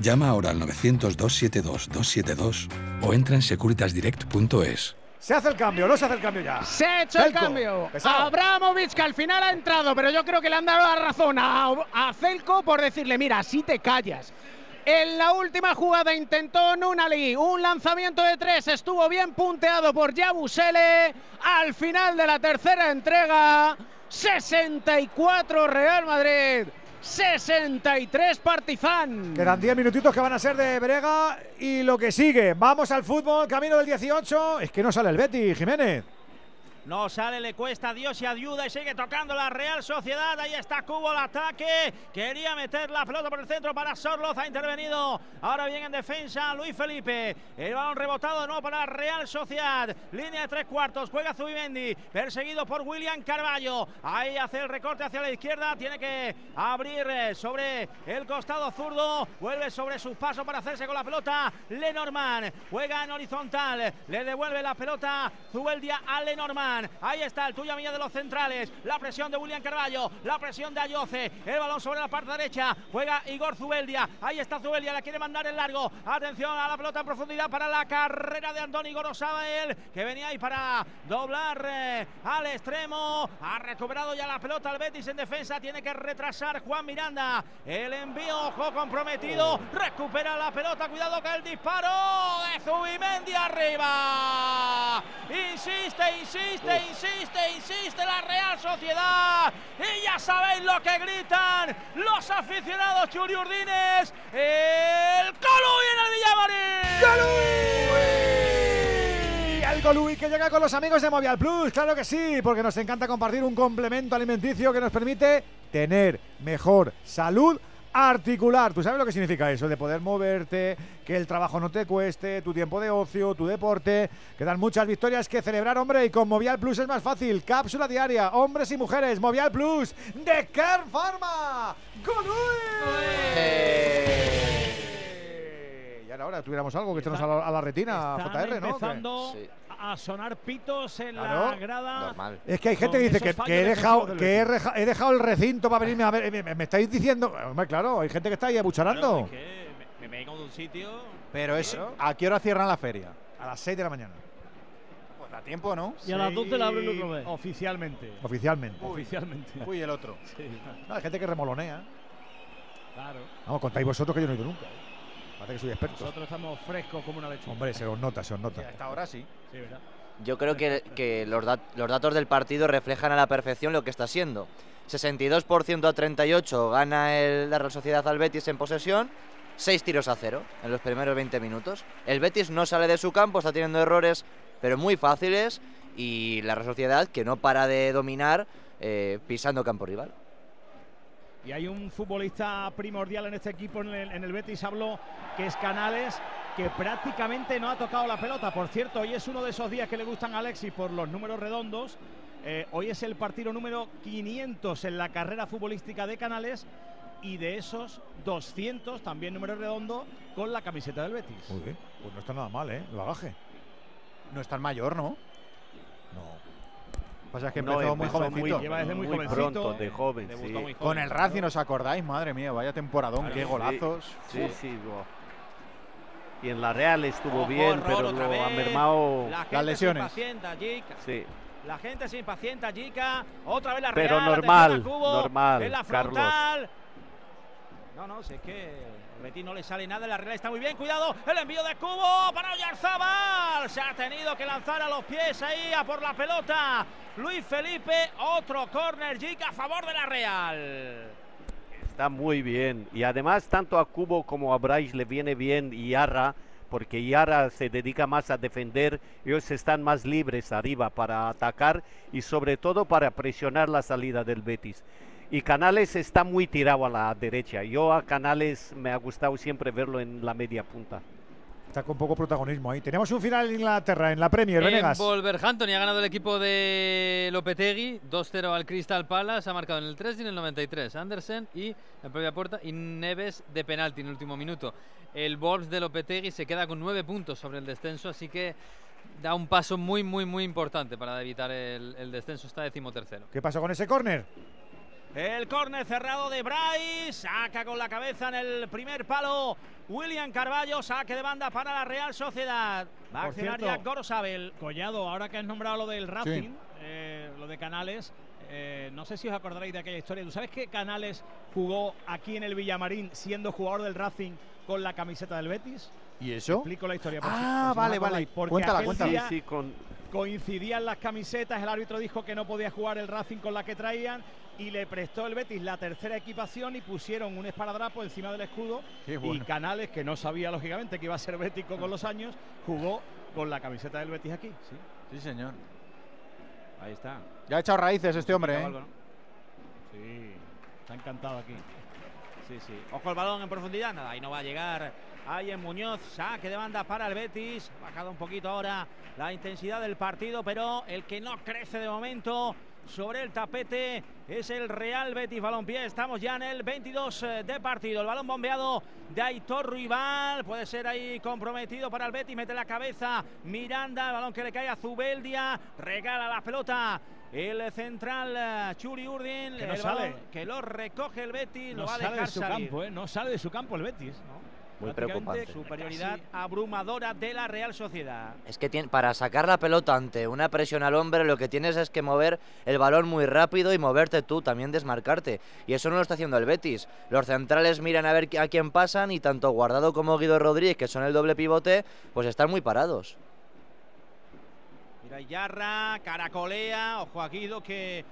Llama ahora al 900-272-272 o entra en securitasdirect.es. Se hace el cambio, no se hace el cambio ya. Se ha hecho el cambio. pesado. Abramovich, que al final ha entrado, pero yo creo que le han dado la razón a, a Celco por decirle, mira, si te callas. En la última jugada intentó Nunali un lanzamiento de tres, estuvo bien punteado por Yabusele. Al final de la tercera entrega, 64 Real Madrid, 63 Partizan. Quedan 10 minutitos que van a ser de Brega y lo que sigue. Vamos al fútbol, camino del 18. Es que no sale el Betty, Jiménez. No sale, le cuesta Dios y ayuda y sigue tocando la Real Sociedad. Ahí está Cubo el ataque. Quería meter la pelota por el centro para Sorloz. Ha intervenido. Ahora bien en defensa Luis Felipe. El balón rebotado nuevo para Real Sociedad. Línea de tres cuartos. Juega Zubimendi. Perseguido por William Carballo. Ahí hace el recorte hacia la izquierda. Tiene que abrir eh, sobre el costado zurdo. Vuelve sobre sus pasos para hacerse con la pelota. Lenormand juega en horizontal. Le devuelve la pelota Zubeldia a Lenormand. Ahí está el tuya mía de los centrales. La presión de William Carballo. La presión de Ayoce. El balón sobre la parte derecha. Juega Igor Zubeldia. Ahí está Zubeldia. La quiere mandar en largo. Atención a la pelota en profundidad para la carrera de Andoni Gorosábel. Que venía ahí para doblar eh, al extremo. Ha recuperado ya la pelota el Betis en defensa. Tiene que retrasar Juan Miranda. El envío, ojo comprometido. Recupera la pelota. Cuidado que el disparo de Zubimendi arriba. Insiste, insiste, insiste, insiste la Real Sociedad. Y ya sabéis lo que gritan los aficionados churiurdines. El Coluy en el Villamarín. Y el Golui que llega con los amigos de Movial Plus, claro que sí, porque nos encanta compartir un complemento alimenticio que nos permite tener mejor salud articular. ¿Tú sabes lo que significa eso? De poder moverte, que el trabajo no te cueste, tu tiempo de ocio, tu deporte. Quedan muchas victorias que celebrar, hombre, y con Movial Plus es más fácil. Cápsula diaria, hombres y mujeres, Movial Plus de Care Pharma. Y ahora, ahora tuviéramos algo que echarnos a la, a la retina, Están JR, ¿no? empezando a sonar pitos en la Claro. grada. Es que hay gente que dice que, he, dejado, que he, reja- he dejado el recinto para venirme a ver. Me, estáis diciendo. Hombre, claro, hay gente que está ahí abucharando. Claro, es que me, me vengo de un sitio. Pero es, ¿a qué hora cierran la feria? A las 6 de la mañana. Pues da tiempo, ¿no? Y a las 12 la abren otra vez. Oficialmente. Oficialmente. Oficialmente. Uy, el otro. No, hay gente que remolonea. Claro. Vamos, contáis vosotros que yo no he ido nunca. ¿eh? Parece que soy experto. Nosotros estamos frescos como una lechuga. Hombre, se os nota, se os nota. Hasta ahora sí. Sí, ¿verdad? Yo creo que, que los, dat- los datos del partido reflejan a la perfección lo que está siendo. 62% a 38 gana el- la Real Sociedad al Betis en posesión, 6 tiros a 0 en los primeros 20 minutos. El Betis no sale de su campo, está teniendo errores, pero muy fáciles, y la Real Sociedad que no para de dominar eh, pisando campo rival. Y hay un futbolista primordial en este equipo, en el, Betis, hablo, que es Canales, que prácticamente no ha tocado la pelota. Por cierto, hoy es uno de esos días que le gustan a Alexis por los números redondos. Eh, hoy es el partido número 500 en la carrera futbolística de Canales y de esos 200, también número redondo, con la camiseta del Betis. Bien. Pues no está nada mal, ¿eh? El bagaje. No es tan mayor. No. Pasa es que No, empezó muy empezó jovencito. muy- Lleva desde muy muy jovencito. pronto, de joven, sí. muy joven. Con el Racing, ¿os acordáis? Madre mía, vaya temporadón, Claro, qué sí. golazos. Sí, Uf. sí. Y en la Real estuvo Ojo, bien, error pero lo ha mermado La gente las se lesiones. impacienta, Jica. Sí. La gente se impacienta, Jica. Otra vez la Pero Real, normal, a Cubo, normal, En la Carlos. frontal. No, no, si es que Betis no le sale nada, la Real está muy bien, cuidado, el envío de Cubo para Oyarzabal, se ha tenido que lanzar a los pies ahí a por la pelota, Luis Felipe, otro corner, Jica a favor de la Real. Está muy bien. Y además, tanto a Cubo como a Bryce le viene bien Iarra, porque Iarra se dedica más a defender. Ellos están más libres arriba para atacar y sobre todo para presionar la salida del Betis. Y Canales está muy tirado a la derecha. Yo a Canales me ha gustado siempre verlo en la media punta. Está con poco protagonismo ahí. Tenemos un final en Inglaterra, en la Premier, En Venegas. Wolverhampton y ha ganado el equipo de Lopetegui 2-0 al Crystal Palace. Ha marcado en el 3 y en el 93. Andersen y en propia puerta y Neves de penalti en el último minuto. El Wolves de Lopetegui se queda con 9 puntos sobre el descenso, así que da un paso muy, muy, muy importante para evitar el, el descenso. Está decimotercero. ¿Qué pasó con ese córner? El córner cerrado de Bryce. Saca con la cabeza en el primer palo. William Carballo. Saque de banda para la Real Sociedad. Va a accionar ya Gorosabel. Collado, ahora que has nombrado lo del Racing, eh, lo de Canales, eh, no sé si os acordaréis de aquella historia. ¿Tú sabes que Canales jugó aquí en el Villamarín siendo jugador del Racing con la camiseta del Betis? ¿Y eso? Explico la historia. por Ah, si vale, vale. Porque Cuéntala, cuéntala. día Sí, sí, con- Coincidían las camisetas, el árbitro dijo que no podía jugar el Racing con la que traían y le prestó el Betis la tercera equipación y pusieron un esparadrapo encima del escudo y. Canales, que no sabía lógicamente que iba a ser bético con los años, jugó con la camiseta del Betis aquí. Sí, Sí, señor. ahí está. Ya ha echado raíces este hombre, ¿eh? Sí, está encantado aquí. Sí, sí. Ojo el balón en profundidad. Nada, ahí no va a llegar. Ahí en Muñoz. Saque de banda para el Betis. Ha bajado un poquito ahora la intensidad del partido, pero el que no crece de momento sobre el tapete es el Real Betis Balompié. Estamos ya en el 22 de partido. El balón bombeado de Aitor Rival. Puede ser ahí comprometido para el Betis. Mete la cabeza Miranda. El balón que le cae a Zubeldia. Regala la pelota. El central eh, Churi Urdin. Que no el sale. balón que lo recoge el Betis. No lo va a sale dejar de su salir. campo, ¿eh? No sale de su campo el Betis. Muy preocupante. Superioridad casi- abrumadora de la Real Sociedad. Es que tiene- para sacar la pelota ante una presión al hombre lo que tienes es que mover el balón muy rápido y moverte tú, también desmarcarte. Y eso no lo está haciendo el Betis. Los centrales miran a ver a quién pasan y tanto Guardado como Guido Rodríguez, que son el doble pivote, pues están muy parados. Yarra, caracolea, ojo a Guido que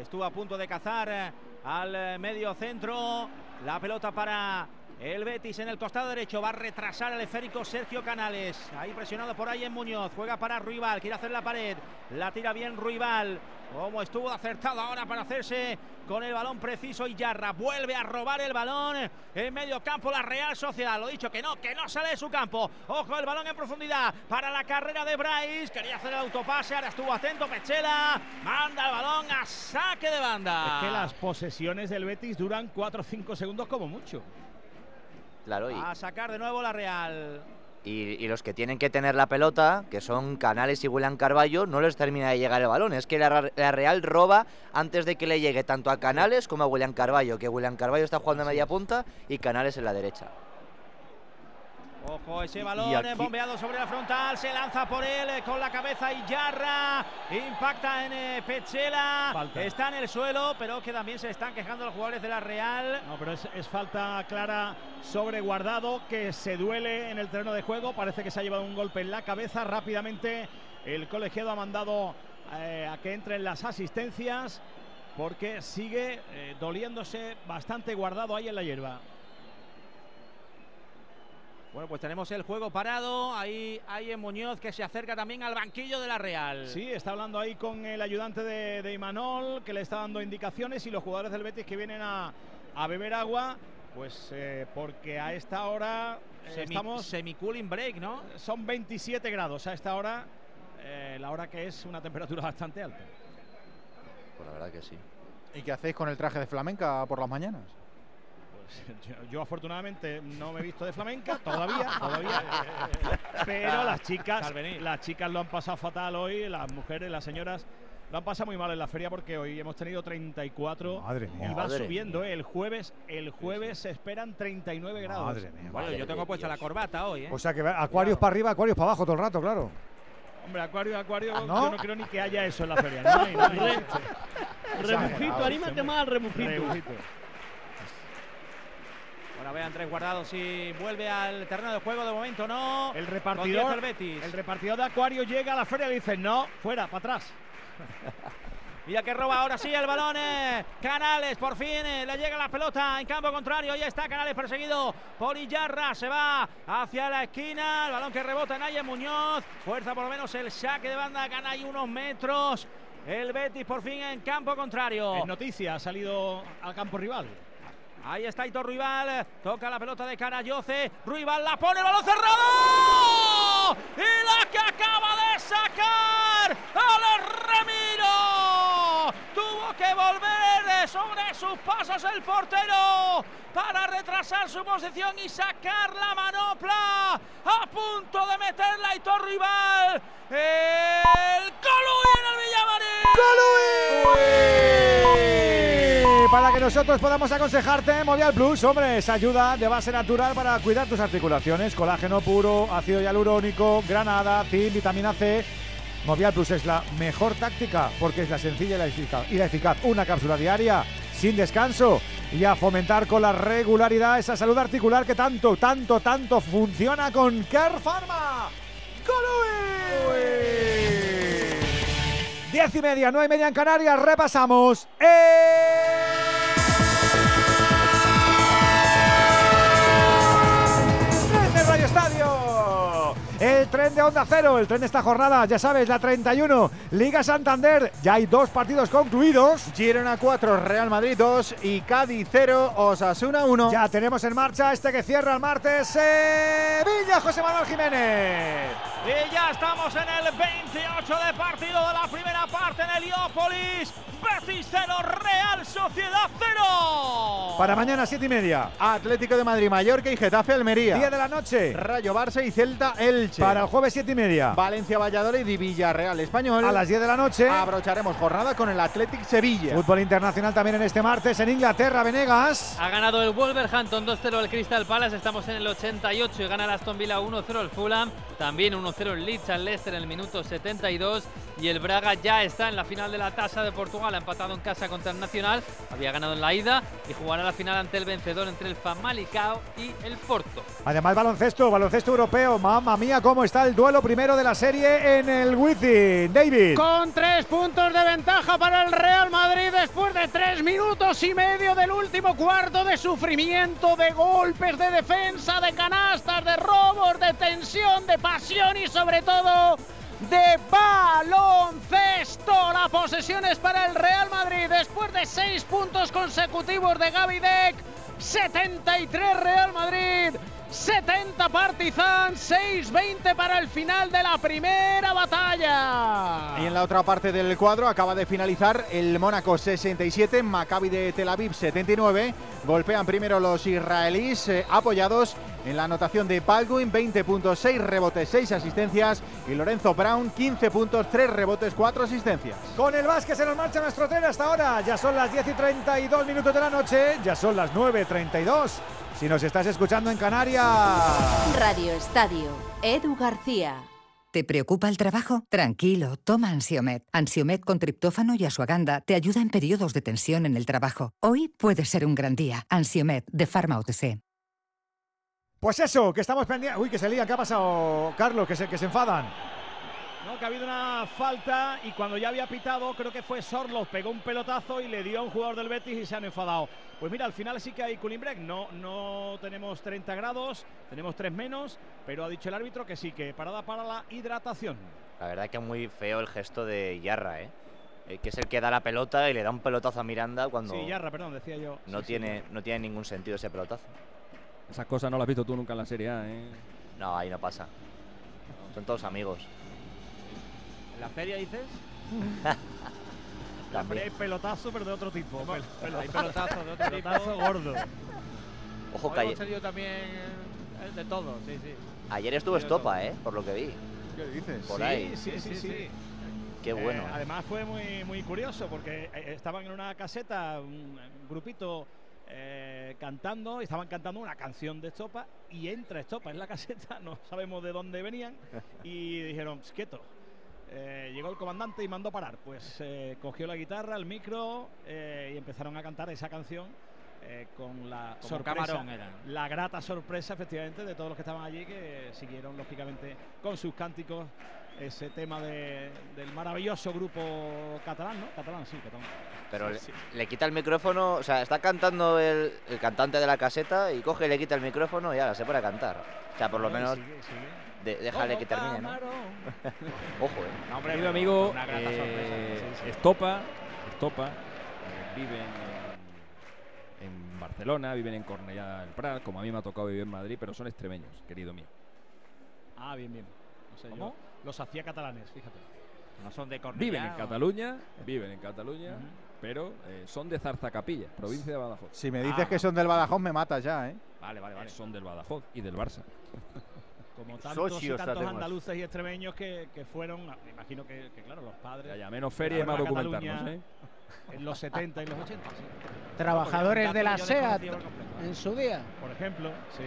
estuvo a punto de cazar eh, al eh, medio centro. La pelota para el Betis en el costado derecho. Va a retrasar el esférico Sergio Canales. Ahí presionado por ahí en Muñoz. Juega para Ruibal. Quiere hacer la pared. La tira bien Ruibal. Como estuvo acertado ahora para hacerse con el balón preciso y Yarra vuelve a robar el balón en medio campo la Real Sociedad. Lo dicho que no, que no sale de su campo. Ojo el balón en profundidad para la carrera de Bryce. Quería hacer el autopase, ahora estuvo atento Pechela. Manda el balón a saque de banda. Es que las posesiones del Betis duran 4 o 5 segundos como mucho. Claro, y, A sacar de nuevo la Real. y- y los que tienen que tener la pelota, que son Canales y William Carballo, no les termina de llegar el balón. Es que la, la Real roba antes de que le llegue tanto a Canales como a William Carballo, que William Carballo está jugando a media punta y Canales en la derecha. Ojo ese balón aquí- bombeado sobre la frontal, se lanza por él eh, con la cabeza y Yarra, impacta en eh, Pechela, Falta. está en el suelo, pero que también se están quejando los jugadores de la Real. No, pero es, es falta clara sobre Guardado que se duele en el terreno de juego. Parece que se ha llevado un golpe en la cabeza. Rápidamente el colegiado ha mandado eh, a que entren las asistencias porque sigue eh, doliéndose bastante Guardado ahí en la hierba. Bueno, pues tenemos el juego parado, ahí hay en Muñoz que se acerca también al banquillo de la Real. Sí, está hablando ahí con el ayudante de, de Imanol que le está dando indicaciones y los jugadores del Betis que vienen a, a beber agua. Pues eh, porque a esta hora eh, Semi- estamos semi-cooling break, ¿no? Son 27 grados a esta hora, eh, la hora que es una temperatura bastante alta. Pues la verdad que sí. ¿Y qué hacéis con el traje de flamenca por las mañanas? Yo, yo afortunadamente no me he visto de flamenca todavía, todavía. Pero las chicas, las chicas lo han pasado fatal hoy, las mujeres, las señoras lo han pasado muy mal en la feria porque hoy hemos tenido 34 Madre mía. y va Madre subiendo. ¿eh? El jueves, el jueves se esperan 39 grados. Madre mía. Bueno, yo tengo puesta la corbata hoy, ¿eh? O sea que va- acuarios para arriba, acuarios para abajo todo el rato, claro. Hombre, acuario, acuario, ¿No? yo no creo ni que haya eso en la feria. No hay, no hay, no Re- existe. Rebujito, anímate más al rebujito. Rebujito. Bueno, vean tres guardados y vuelve al terreno de juego de momento, ¿no? El repartidor, 10 el Betis. el repartidor de acuario llega a la feria y dice, no, fuera, para atrás. Mira que roba ahora sí el balón. eh, Canales, por fin eh, le llega la pelota en campo contrario. Ya está Canales perseguido por Iyarra. Se va hacia la esquina. El balón que rebota en Aye Muñoz. Fuerza por lo menos el saque de banda. Gana ahí unos metros. el Betis por fin en campo contrario. En noticia, ha salido al campo rival. Ahí está Hitor Rival, toca la pelota de Carayoce, Rival la pone, balón cerrado y la que acaba de sacar al Ramiro. Tuvo que volver sobre sus pasos el portero para retrasar su posición y sacar la manopla. A punto de meterla Hitor Rival. El Colui en el Colui. Para que nosotros podamos aconsejarte, Movial Plus, hombre, es ayuda de base natural para cuidar tus articulaciones. Colágeno puro, ácido hialurónico, granada, zinc, vitamina C. Movial Plus es la mejor táctica porque es la sencilla y la eficaz. Una cápsula diaria, sin descanso. Y a fomentar con la regularidad esa salud articular que tanto, tanto, tanto funciona con Care Pharma. Diez y media, nueve y media en Canarias. Repasamos. ¡El El tren de Onda Cero, el tren de esta jornada, ya sabes, la 31, Liga Santander, ya hay dos partidos concluidos. Girona 4, Real Madrid 2 y Cádiz 0, Osasuna 1. Ya tenemos en marcha este que cierra el martes, Sevilla, José Manuel Jiménez. Y ya estamos en el 28 de partido de la primera parte en Heliópolis. Betis 0, Real Sociedad 0. Para mañana, 7 y media. Atlético de Madrid, Mallorca y Getafe, Almería. 10 de la noche. Rayo Barça y Celta, Elche. Para el jueves, 7 y media. Valencia, Valladolid y Villarreal Español. A las 10 de la noche. Abrocharemos jornada con el Athletic Sevilla. Fútbol internacional también en este martes en Inglaterra, Venegas. Ha ganado el Wolverhampton 2-0 el Crystal Palace. Estamos en el 88 y gana el Aston Villa 1-0 el Fulham. También 1-0 el Leeds al Leicester en el minuto 72. Y el Braga ya está en la final de la tasa de Portugal. Ha empatado en casa contra el Nacional. Había ganado en la ida y jugará la final ante el vencedor entre el Famalicao y el Porto. Además, baloncesto, baloncesto europeo. Mamma mía, cómo está el duelo primero de la serie en el Wizzing. David. Con tres puntos de ventaja para el Real Madrid después de tres minutos y medio del último cuarto de sufrimiento, de golpes, de defensa, de canastas, de robos, de tensión, de pasión y sobre todo de baloncesto. La posesión es para el Real Madrid después de seis puntos consecutivos de Gaby Deck. 73 Real Madrid, 70 Partizan, 6-20 para el final de la primera batalla. Y en la otra parte del cuadro acaba de finalizar el Mónaco 67, Maccabi de Tel Aviv 79. Golpean primero los israelíes eh, apoyados en la anotación de Baldwin, 20 puntos, 6 rebotes, 6 asistencias. Y Lorenzo Brown, 15 puntos, 3 rebotes, 4 asistencias. Con el básquet se nos marcha nuestro tren hasta ahora. Ya son las 10 y 32 minutos de la noche, ya son las 9.32. Si nos estás escuchando en Canarias. Radio Estadio, Edu García. ¿Te preocupa el trabajo? Tranquilo, toma Ansiomet. Ansiomet con triptófano y asuaganda te ayuda en periodos de tensión en el trabajo. Hoy puede ser un gran día. Ansiomet de Pharma OTC. Pues eso, que estamos pendientes. Uy, que se lían, ¿qué ha pasado, Carlos? Que se, que se enfadan. No, que ha habido una falta y cuando ya había pitado, creo que fue Sorlos, pegó un pelotazo y le dio a un jugador del Betis y se han enfadado. Pues mira, al final sí que hay cooling break. No, no tenemos 30 grados, tenemos 3 menos, pero ha dicho el árbitro que sí, que parada para la hidratación. La verdad que es muy feo el gesto de Yarra, ¿eh? Eh, que es el que da la pelota y le da un pelotazo a Miranda cuando Sí, Yarra, perdón, decía yo. no, Sí, sí, tiene, claro. no tiene ningún sentido ese pelotazo. Esas cosas no las has visto tú nunca en la Serie A, ¿eh? No, ahí no pasa. Son todos amigos. ¿En la feria dices? La feria hay pelotazo, pero de otro tipo. Pel- Bueno, hay pelotazo de otro tipo. Pelotazo gordo. Ojo Hoy que hemos tenido también eh, de todo, sí, sí. ayer estuvo estopa, todo. ¿eh? Por lo que vi. ¿Qué dices? Por sí, ahí. Sí, sí, sí. Qué bueno. Eh, ¿eh? además fue muy, muy curioso porque eh, estaban en una caseta, un, grupito eh, cantando, y estaban cantando una canción de Estopa y entra Estopa en la caseta, no sabemos de dónde venían, y dijeron, "Pss, quieto. Eh, llegó el comandante y mandó parar. Pues eh, cogió la guitarra, el micro eh, y empezaron a cantar esa canción eh, con la Como sorpresa, la grata sorpresa efectivamente de todos los que estaban allí que siguieron lógicamente con sus cánticos ese tema de- del maravilloso grupo catalán, ¿no? Catalán, sí, catalán. Pero Sí, le, sí. le quita el micrófono, o sea, está cantando el, el cantante de la caseta y coge y le quita el micrófono y ahora se pone a cantar. O sea, por lo menos sigue, sigue. De- déjale que termine, ¿no? Ojo, eh. hombre, Querido amigo, una grata eh, sorpresa, sí, sí. Estopa, Estopa, eh, viven en, en Barcelona, viven en Cornellá del Prat, como a mí me ha tocado vivir en Madrid, pero son extremeños, querido mío. Ah, bien, bien. No sé, yo los hacía catalanes, fíjate. No son de Cornellá. Viven en o- Cataluña, viven en Cataluña, pero eh, son de Zarzacapilla, provincia de Badajoz. Si me dices que son del Badajoz, me matas ya, ¿eh? Vale, vale, vale. Son del Badajoz y del Barça. Como tantos y Socios, tantos además. andaluces y extremeños que, que fueron, me imagino que, que, claro, los padres. Ya, ya, menos feria y más documentarnos, ¿eh? En los 70 y los 80, sí. Trabajadores de la SEAT en su día. Por ejemplo, sí.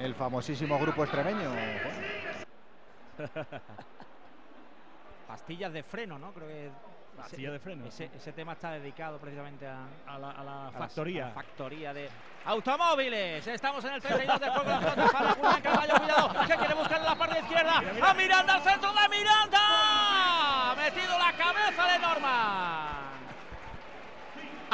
El famosísimo grupo extremeño. Pastillas de freno, ¿no? Creo que. Pastillas ese- de freno, Ese, ese tema está dedicado precisamente a, a la, a la factoría. a la factoría de automóviles. Estamos en el 32 de juego. Para Julián. Cuidado, que quiere buscar en la parte izquierda. A Miranda, al centro de Miranda. Ha metido la cabeza de Norman.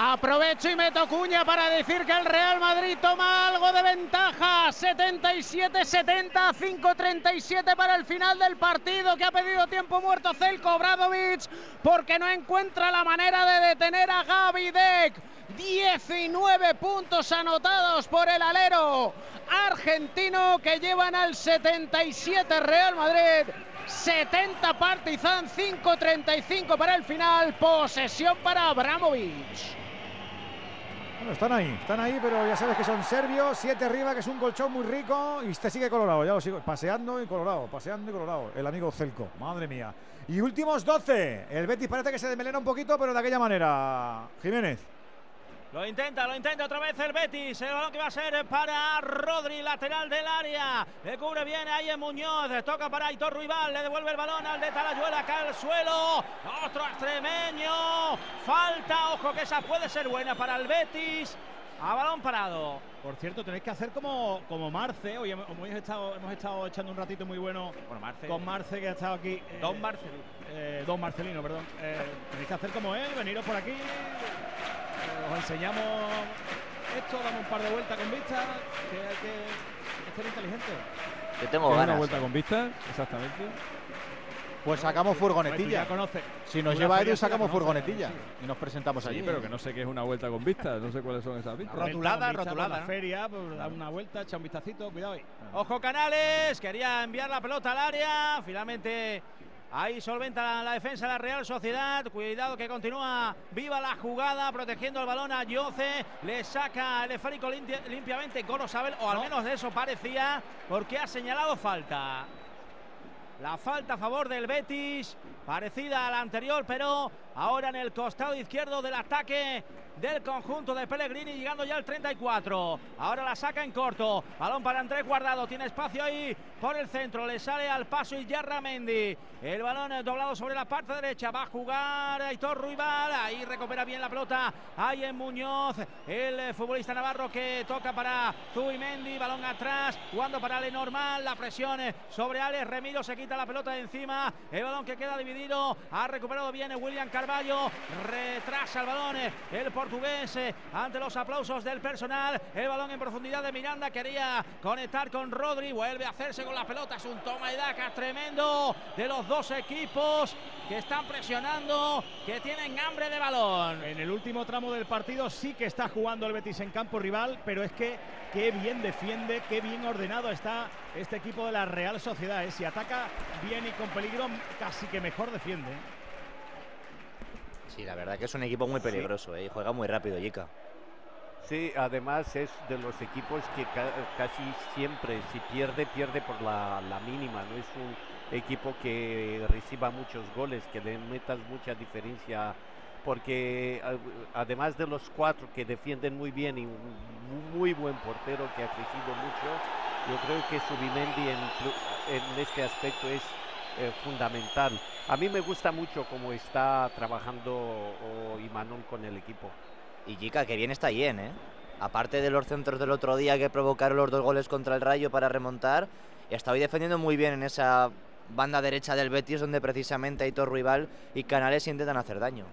Aprovecho y meto cuña para decir que el Real Madrid toma algo de ventaja. 77-70, 5-37 para el final del partido que ha pedido tiempo muerto Zelko Bradovic porque no encuentra la manera de detener a Gaby Deck. 19 puntos anotados por el alero argentino que llevan al 77 Real Madrid. 70 Partizan, 5-35 para el final, posesión para Abramovich. Bueno, están ahí, están ahí, pero ya sabes que son serbios, siete arriba, que es un colchón muy rico. Y este sigue colorado, ya lo sigo, paseando y colorado, paseando y colorado, el amigo Celco, madre mía. Y últimos 12, el Betis parece que se desmelena un poquito, pero de aquella manera, Jiménez. Lo intenta, lo intenta otra vez el Betis. El balón que va a ser para Rodri, lateral del área. Le cubre bien ahí en Muñoz. Toca para Aitor Ruibal. Le devuelve el balón al de Talayuela. Cae al suelo. Otro extremeño. Falta. Ojo que esa puede ser buena para el Betis. A balón parado. Por cierto, tenéis que hacer como, como Marce. Hoy hemos, hemos estado, hemos estado echando un ratito muy bueno con Marce, que ha estado aquí. eh, Don Marcelino. eh, Don Marcelino, perdón. Eh, tenéis que hacer como él, veniros por aquí. Os enseñamos esto, damos un par de vueltas con vista. Que hay que ser inteligente. Yo tengo ¿Quieres ganas. Una vuelta con vista, exactamente. Pues sacamos furgonetilla. Tú ya conoces. Si nos la lleva Edu, sacamos conoces, furgonetilla. sí. Y nos presentamos Sí, allí. pero que no sé qué es una vuelta con vista, no sé cuáles son esas vistas. Rotulada, rotulada. La feria, pues, da una vuelta, echa un vistacito, cuidado ahí. Ojo Canales, quería enviar la pelota al área, finalmente ahí solventa la, la defensa de la Real Sociedad, cuidado que continúa viva la jugada, protegiendo el balón a Yoce, le saca el esférico limpia- limpiamente Gorosabel, o al menos de eso parecía, porque ha señalado falta. La falta a favor del Betis, parecida a la anterior, pero ahora en el costado izquierdo del ataque del conjunto de Pellegrini, llegando ya al 34. Ahora la saca en corto. Balón para Andrés Guardado, tiene espacio ahí por el centro, le sale al paso y Mendy. El balón eh, doblado sobre la parte derecha, va a jugar Aitor Ruibal, ahí recupera bien la pelota. Ahí en Muñoz, el eh, futbolista navarro que toca para Zubimendi, balón atrás, jugando para Lenormand, la presión eh, sobre Alex Remiro, se quita la pelota de encima, el balón que queda dividido, ha recuperado bien William Retrasa el balón eh, el portugués eh, ante los aplausos del personal, el balón en profundidad de Miranda, quería conectar con Rodri, vuelve a hacerse con la pelota, es un toma y daca tremendo de los dos equipos que están presionando, que tienen hambre de balón. En el último tramo del partido sí que está jugando el Betis en campo rival, pero es que qué bien defiende, qué bien ordenado está este equipo de la Real Sociedad. ¿eh? Si ataca bien y con peligro, casi que mejor defiende. Sí, la verdad que es un equipo muy peligroso eh, y juega muy rápido, Yika. Sí, además es de los equipos que ca- casi siempre, si pierde, pierde por la, la mínima. No es un equipo que reciba muchos goles, que le metas mucha diferencia. Porque además de los cuatro que defienden muy bien y un mu- muy buen portero que ha crecido mucho, yo creo que Subimendi en, en este aspecto es eh, fundamental. A mí me gusta mucho cómo está trabajando oh, Imanol con el equipo. Y Yika, que bien está Yen, ¿eh? Aparte de los centros del otro día que provocaron los dos goles contra el Rayo para remontar, está hoy defendiendo muy bien en esa banda derecha del Betis, donde precisamente Aitor Rival y Canales intentan hacer daño.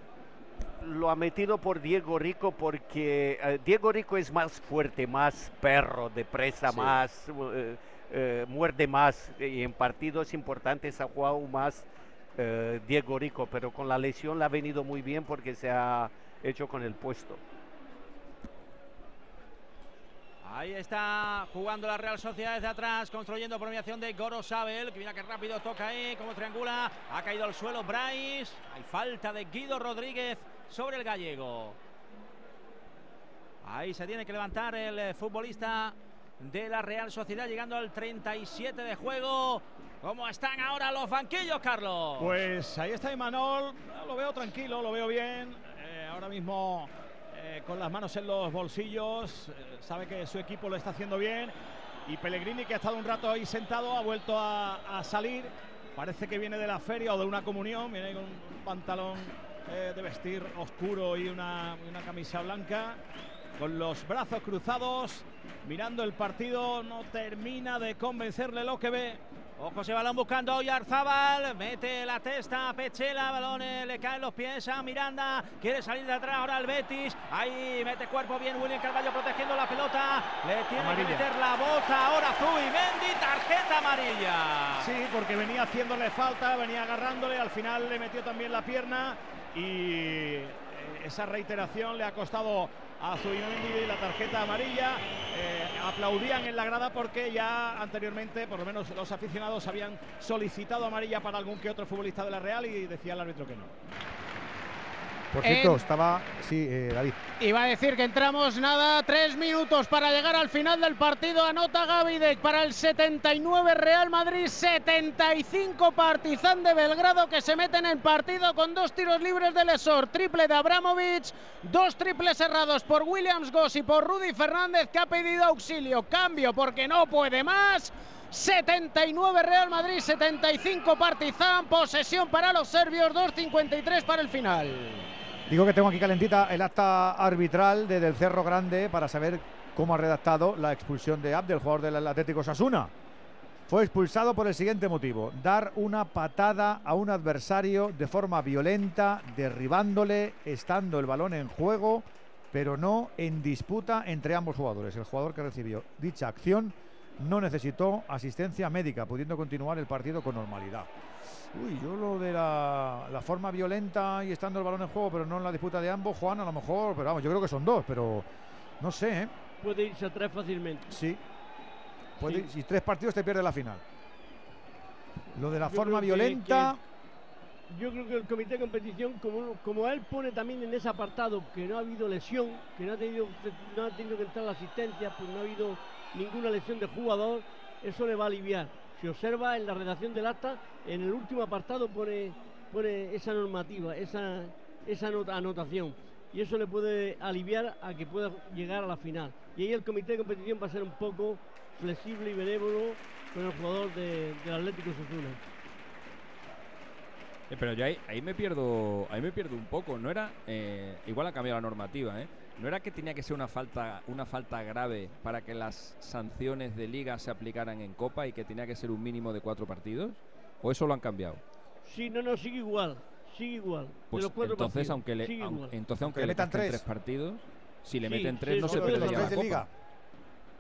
Lo ha metido por Diego Rico porque eh, Diego Rico es más fuerte, más perro de presa, Sí. más eh, eh, muerde más y en partidos importantes ha jugado más eh, Diego Rico, pero con la lesión le ha venido muy bien porque se ha hecho con el puesto. Ahí está jugando la Real Sociedad desde atrás, construyendo por mediación de Goro Sabel, que mira que rápido toca ahí, como triangula, ha caído al suelo Bryce, hay falta de Guido Rodríguez sobre el gallego. Ahí se tiene que levantar el eh, futbolista de la Real Sociedad, llegando al 37 de juego. ¿Cómo están ahora los banquillos, Carlos? Pues ahí está Imanol, lo veo tranquilo, lo veo bien. Eh, ahora mismo eh, con las manos en los bolsillos, eh, sabe que su equipo lo está haciendo bien. Y Pellegrini, que ha estado un rato ahí sentado, ha vuelto a, a salir. Parece que viene de la feria o de una comunión, viene con un pantalón de vestir oscuro y una, una camisa blanca. Con los brazos cruzados, mirando el partido, no termina de convencerle lo que ve. Ojo ese balón buscando a Oyarzábal, mete la testa a Pechela, balón eh, le caen los pies a Miranda, quiere salir de atrás ahora el Betis, ahí mete cuerpo bien William Carvalho protegiendo la pelota, le tiene Amarilla. que meter la bota ahora Zubimendi, tarjeta amarilla. Sí, porque venía haciéndole falta, venía agarrándole, al final le metió también la pierna y esa reiteración le ha costado a Zubimendi la tarjeta amarilla. Eh, aplaudían en la grada porque ya anteriormente, por lo menos los aficionados, habían solicitado amarilla para algún que otro futbolista de la Real y decía el árbitro que no. Por cierto, En- estaba. Sí, eh, David. Iba a decir que entramos nada, tres minutos para llegar al final del partido. Anota Gavidec para el 79 Real Madrid, 75 Partizan de Belgrado que se meten en partido con dos tiros libres de Lesor, triple de Abramovic, dos triples cerrados por Williams Goss y por Rudy Fernández que ha pedido auxilio, cambio porque no puede más. 79 Real Madrid, 75 Partizan, posesión para los serbios, 2.53 para el final. Digo que tengo aquí calentita el acta arbitral de Del Cerro Grande para saber cómo ha redactado la expulsión de Abdel, jugador del Atlético Sasuna. Fue expulsado por el siguiente motivo: dar una patada a un adversario de forma violenta, derribándole, estando el balón en juego, pero no en disputa entre ambos jugadores. El jugador que recibió dicha acción no necesitó asistencia médica, pudiendo continuar el partido con normalidad. Uy, yo lo de la, la forma violenta y estando el balón en juego, pero no en la disputa de ambos, Juan, a lo mejor, pero vamos, yo creo que son dos, pero no sé, ¿eh? Puede irse a tres fácilmente. Sí. Puede- Sí. Si tres partidos te pierde la final. Lo de la Yo forma que- violenta, que- yo creo que el comité de competición, como, como él pone también en ese apartado que no ha habido lesión, que no ha tenido, no ha tenido que entrar la asistencia, pues no ha habido ninguna lesión de jugador, eso le va a aliviar. Observa en la redacción del acta, en el último apartado pone, pone esa normativa, esa, esa anota- anotación. Y eso le puede aliviar a que pueda llegar a la final. Y ahí el comité de competición va a ser un poco flexible y benévolo con el jugador de- del Atlético Osasuna. Eh, pero yo ahí, ahí me pierdo ahí me pierdo un poco. No era eh, igual ha cambiado la normativa, ¿eh? No era que tenía que ser una falta una falta grave para que las sanciones de liga se aplicaran en Copa y que tenía que ser un mínimo de cuatro partidos. ¿O eso lo han cambiado? Sí, no, no, sigue igual. Sigue igual. Pues de los cuatro entonces partidos, aunque le sigue aun- igual. entonces aunque le metan tres. tres partidos, si le Sí, meten tres sí, no se perdería la Copa. liga.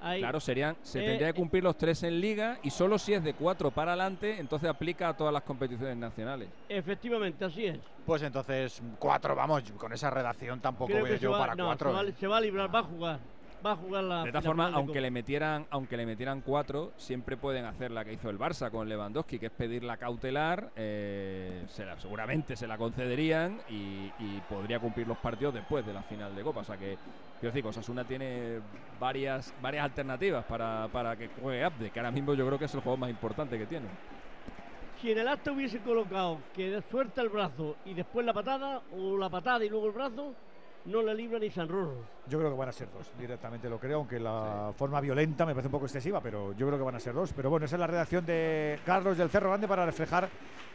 Ahí. Claro, serían, se Eh, tendría que eh. cumplir los tres en liga y solo si es de cuatro para adelante, entonces aplica a todas las competiciones nacionales. Efectivamente, así es. pues entonces cuatro, vamos, con esa redacción tampoco Creo se yo va, para no, cuatro. se va, ¿eh? se va a librar, va a jugar. Va a jugar la De todas formas, aunque le metieran, aunque le metieran cuatro, siempre pueden hacer la que hizo el Barça con Lewandowski, que es pedir la cautelar. eh, se la- seguramente se la concederían y, y podría cumplir los partidos después de la final de Copa. O sea que, quiero decir, Osasuna tiene varias, varias alternativas para, para que juegue Abde, que ahora mismo yo creo que es el juego más importante que tiene. Si en el acta hubiese colocado que suelta el brazo y después la patada, o la patada y luego el brazo, no la libra ni San Rorro. Yo creo que van a ser dos, directamente lo creo, aunque la forma violenta me parece un poco excesiva, pero yo creo que van a ser dos. Pero bueno, esa es la redacción de Carlos del Cerro Grande para reflejar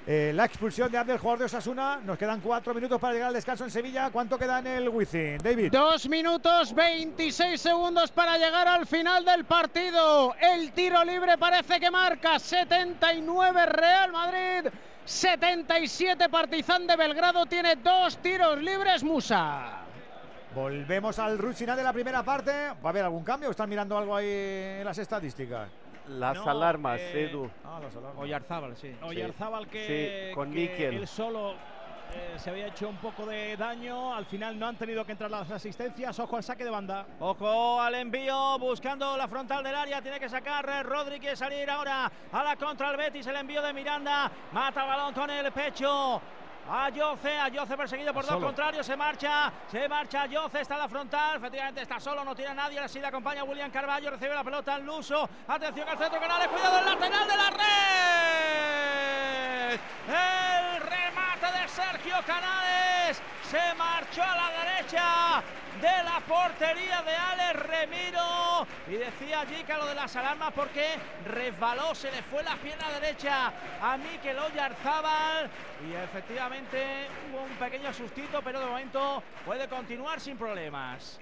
eh, la expulsión de Abdel, jugador de Osasuna. Nos quedan cuatro minutos para llegar al descanso en Sevilla. ¿Cuánto queda en el Wizzing, David? Dos minutos 26 segundos para llegar al final del partido. El tiro libre parece que marca 79 Real Madrid. 77 Partizan de Belgrado tiene dos tiros libres Musa. Volvemos al final de la primera parte. ¿Va a haber algún cambio o están mirando algo ahí en las estadísticas? Las No, alarmas, eh, Edu. Ah, las alarmas. Oyarzábal, sí. Oyarzábal que, Sí, con que él solo eh, se había hecho un poco de daño. Al final no han tenido que entrar las asistencias. Ojo al saque de banda. Ojo al envío, buscando la frontal del área. Tiene que sacar eh, Rodri, quiere salir ahora a la contra el Betis. El envío de Miranda. Mata el balón con el pecho. A Yoce, a Yoce perseguido por dos Solo. contrarios, se marcha, se marcha Yoce, está en la frontal, efectivamente está solo, no tiene a nadie, así le acompaña William Carballo, recibe la pelota en Luso, atención al centro canales, cuidado el lateral de la red, el remate de Sergio Canales, se marchó a la derecha de la portería de Alex Remiro. Y decía Jica lo de las alarmas porque resbaló, se le fue la pierna derecha a Mikel Oyarzábal y efectivamente hubo un pequeño sustito pero de momento puede continuar sin problemas.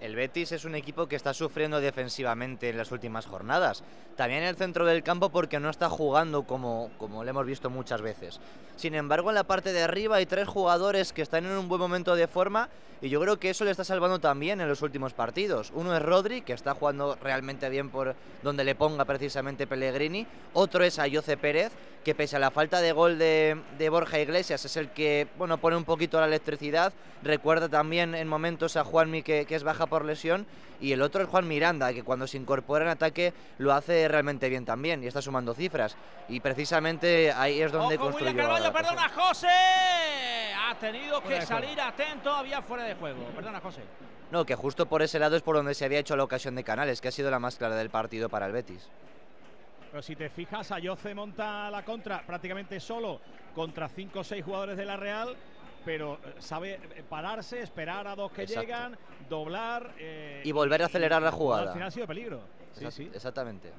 El Betis es un equipo que está sufriendo defensivamente en las últimas jornadas. También en el centro del campo porque no está jugando como, como lo hemos visto muchas veces. Sin embargo, en la parte de arriba hay tres jugadores que están en un buen momento de forma y yo creo que eso le está salvando también en los últimos partidos. Uno es Rodri, que está jugando realmente bien por donde le ponga precisamente Pellegrini. Otro es Ayoce Pérez, que pese a la falta de gol de, de Borja Iglesias es el que bueno, pone un poquito la electricidad. Recuerda también en momentos a Juanmi que, que es baja por lesión. Y el otro es Juan Miranda, que cuando se incorpora en ataque lo hace realmente bien también y está sumando cifras. Y precisamente ahí es donde Ojo, construyó. Cosa. perdona, José. Ha tenido que salir atento, había fuera de juego. Perdona, José. No, que justo por ese lado es por donde se había hecho la ocasión de Canales, que ha sido la más clara del partido para el Betis. Pero si te fijas, Ayoce monta la contra prácticamente solo contra 5 o 6 jugadores de la Real, pero eh, sabe eh, pararse, esperar a dos que Exacto. llegan, doblar. eh, Y volver a acelerar la jugada. Al final ha sido peligro. Sí, Exact- sí. Exactamente.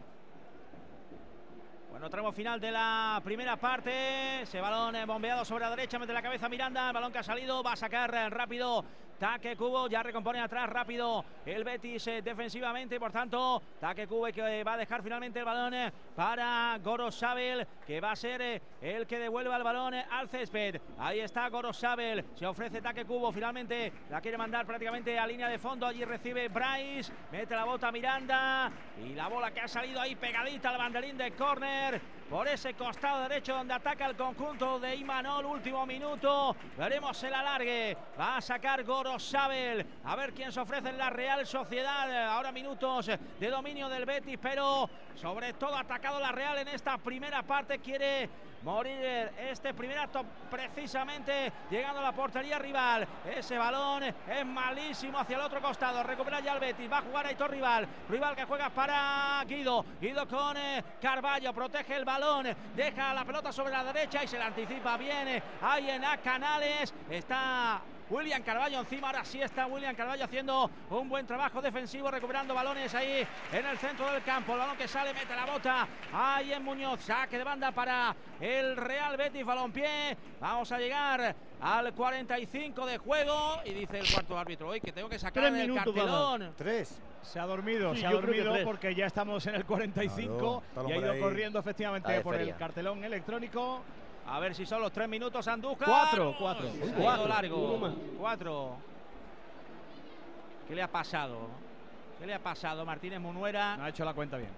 Bueno, tramo final de la primera parte. Ese balón bombeado sobre la derecha, mete la cabeza Miranda. El balón que ha salido va a sacar rápido. Taque Cubo ya recompone atrás rápido el Betis eh, defensivamente. Por tanto, Taque Cubo que va a dejar finalmente el balón eh, para Gorosabel, que va a ser eh, el que devuelva el balón eh, al césped. Ahí está Gorosabel. Se ofrece Taque Cubo. Finalmente la quiere mandar prácticamente a línea de fondo. Allí recibe Bryce. Mete la bota Miranda. Y la bola que ha salido ahí pegadita al banderín de córner por ese costado derecho donde ataca el conjunto de Imanol. Último minuto. Veremos el alargue. Va a sacar Gorosabel. A ver quién se ofrece en la Real Sociedad. Ahora minutos de dominio del Betis, pero sobre todo atacado la Real en esta primera parte. Quiere morir este primer acto precisamente llegando a la portería rival. Ese balón es malísimo hacia el otro costado. Recupera ya el Betis. Va a jugar Aitor Rival. Rival que juega para Guido. Guido con eh, Carballo. Protege el balón. Deja la pelota sobre la derecha y se la anticipa bien. eh, Ahí en A Canales. Está William Carballo encima, ahora sí está William Carballo haciendo un buen trabajo defensivo, recuperando balones ahí en el centro del campo. El balón que sale, mete la bota ahí en Muñoz. Saque de banda para el Real Betis, balompié. Vamos a llegar al 45 de juego y dice el cuarto árbitro hoy que tengo que sacar Tres el cartelón. Tres. Se ha dormido, Sí, se ha dormido porque ya estamos en el 45 Claro, está el y ha ido ahí. corriendo efectivamente por el cartelón electrónico. A ver si son los tres minutos Andújar. Cuatro, cuatro. Cuatro. largo. Cuatro. ¿Qué le ha pasado? ¿Qué le ha pasado Martínez Munuera? No ha hecho la cuenta bien.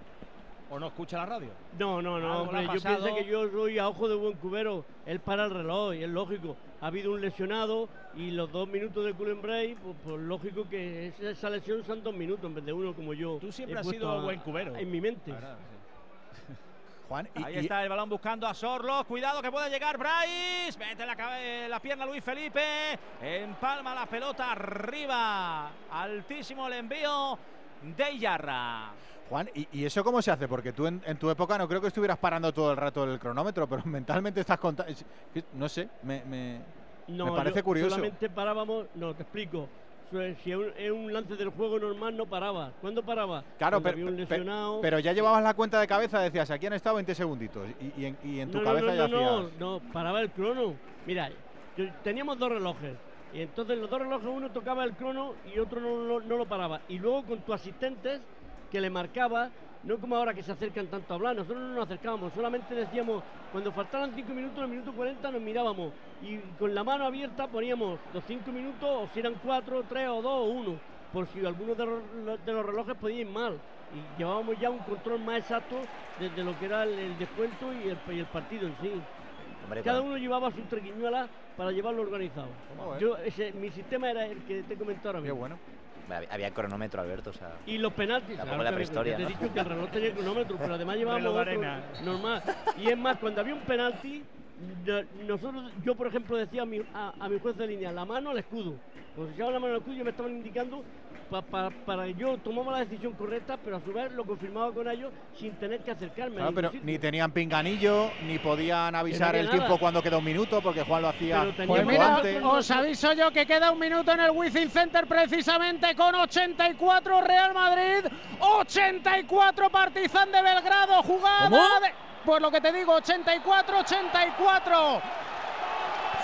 ¿O no escucha la radio? No, no, no, hombre, yo pienso que yo soy a ojo de buen cubero. Él para el reloj y es lógico. Ha habido un lesionado y los dos minutos de Cullen Bray, pues, pues lógico que esa, lesión son dos minutos en vez de uno como yo. Tú siempre has sido a- buen cubero. En mi mente. Juan, Ahí está el balón buscando a Sorlo. Cuidado que puede llegar Bryce. Mete la, la pierna Luis Felipe. Empalma la pelota arriba. Altísimo el envío de Iyarra. Juan, ¿y, y eso cómo se hace? Porque tú en, en tu época no creo que estuvieras parando todo el rato el cronómetro, pero mentalmente estás contando. No sé, me, me- No, Me parece yo curioso. Solamente parábamos, no, te explico. Si es un, lance del juego normal, no paraba. ¿Cuándo paraba? Claro, pero, había un lesionado. pero ya llevabas la cuenta de cabeza, decías, aquí han estado 20 segunditos. Y, y en, y en tu no, cabeza no, ya no, no, hacías. no, paraba el crono. Mira, yo- teníamos dos relojes. Y entonces los dos relojes, uno tocaba el crono y otro no, no lo paraba. Y luego con tus asistentes que le marcaba, no como ahora que se acercan tanto a hablar, nosotros no nos acercábamos, solamente decíamos, cuando faltaban 5 minutos, en el minuto 40 nos mirábamos y con la mano abierta poníamos los 5 minutos, o si eran 4, 3 o 2 o 1, por si alguno de, los- de los relojes podía ir mal. Y llevábamos ya un control más exacto desde lo que era el, el descuento y el, y el partido en sí. Cada uno llevaba su trequiñuela para llevarlo organizado. Yo, ese, mi sistema era el que te he comentado ahora mismo. bueno. Había, cronómetro, Alberto, o sea. Y los penaltis. Tampoco claro la prehistoria, Te he ¿no? dicho que el reloj tenía cronómetro, pero además llevábamos otro normal. Y es más, cuando había un penalti, no- nosotros, yo por ejemplo decía a mi, a, a mi juez de línea, la mano al escudo. Cuando se echaba la mano al escudo, me estaban indicando pa- pa- para que yo tomaba la decisión correcta, pero a su vez lo confirmaba con ellos sin tener que acercarme. a Claro, ningún pero ni tenían pinganillo, ni podían avisar el nada. tiempo cuando queda un minuto, porque Juan lo hacía Pues mira, antes. os aviso yo que queda un minuto en el Wizzing Center precisamente con 84 Real Madrid, 84 Partizan de Belgrado, jugada ¿Cómo? de... Pues lo que te digo, 84, 84.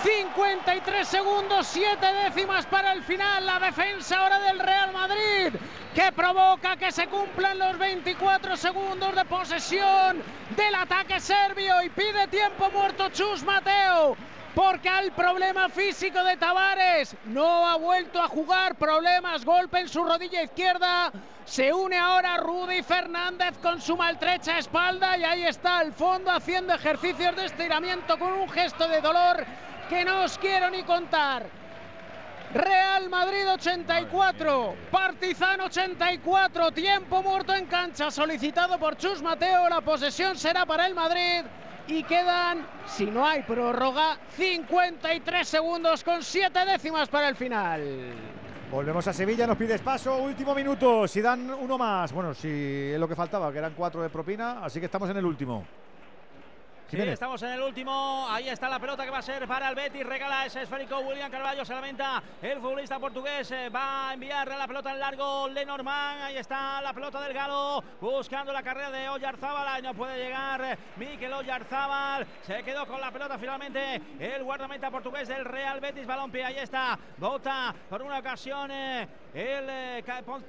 53 segundos, 7 décimas para el final. La defensa ahora del Real Madrid que provoca que se cumplan los 24 segundos de posesión del ataque serbio y pide tiempo muerto Chus Mateo. Porque al problema físico de Tavares no ha vuelto a jugar, problemas, golpe en su rodilla izquierda. Se une ahora Rudy Fernández con su maltrecha espalda y ahí está al fondo haciendo ejercicios de estiramiento con un gesto de dolor que no os quiero ni contar. Real Madrid 84, Partizan 84, tiempo muerto en cancha solicitado por Chus Mateo, la posesión será para el Madrid y quedan, si no hay prórroga, 53 segundos con 7 décimas para el final. Volvemos a Sevilla, nos pides paso, último minuto, si dan uno más, bueno, si es lo que faltaba, que eran cuatro de propina, así que estamos en el último. Sí, estamos en el último. Ahí está la pelota que va a ser para el Betis. Regala ese esférico. William Carvalho se lamenta. El futbolista portugués eh, va a enviar la pelota en largo. Lenormand. Ahí está la pelota del Galo. Buscando la carrera de Oyarzábal. Ahí no puede llegar eh, Mikel Oyarzábal. Se quedó con la pelota finalmente. El guardameta portugués del Real Betis. Balompié. Ahí está. Bota por una ocasión. eh, el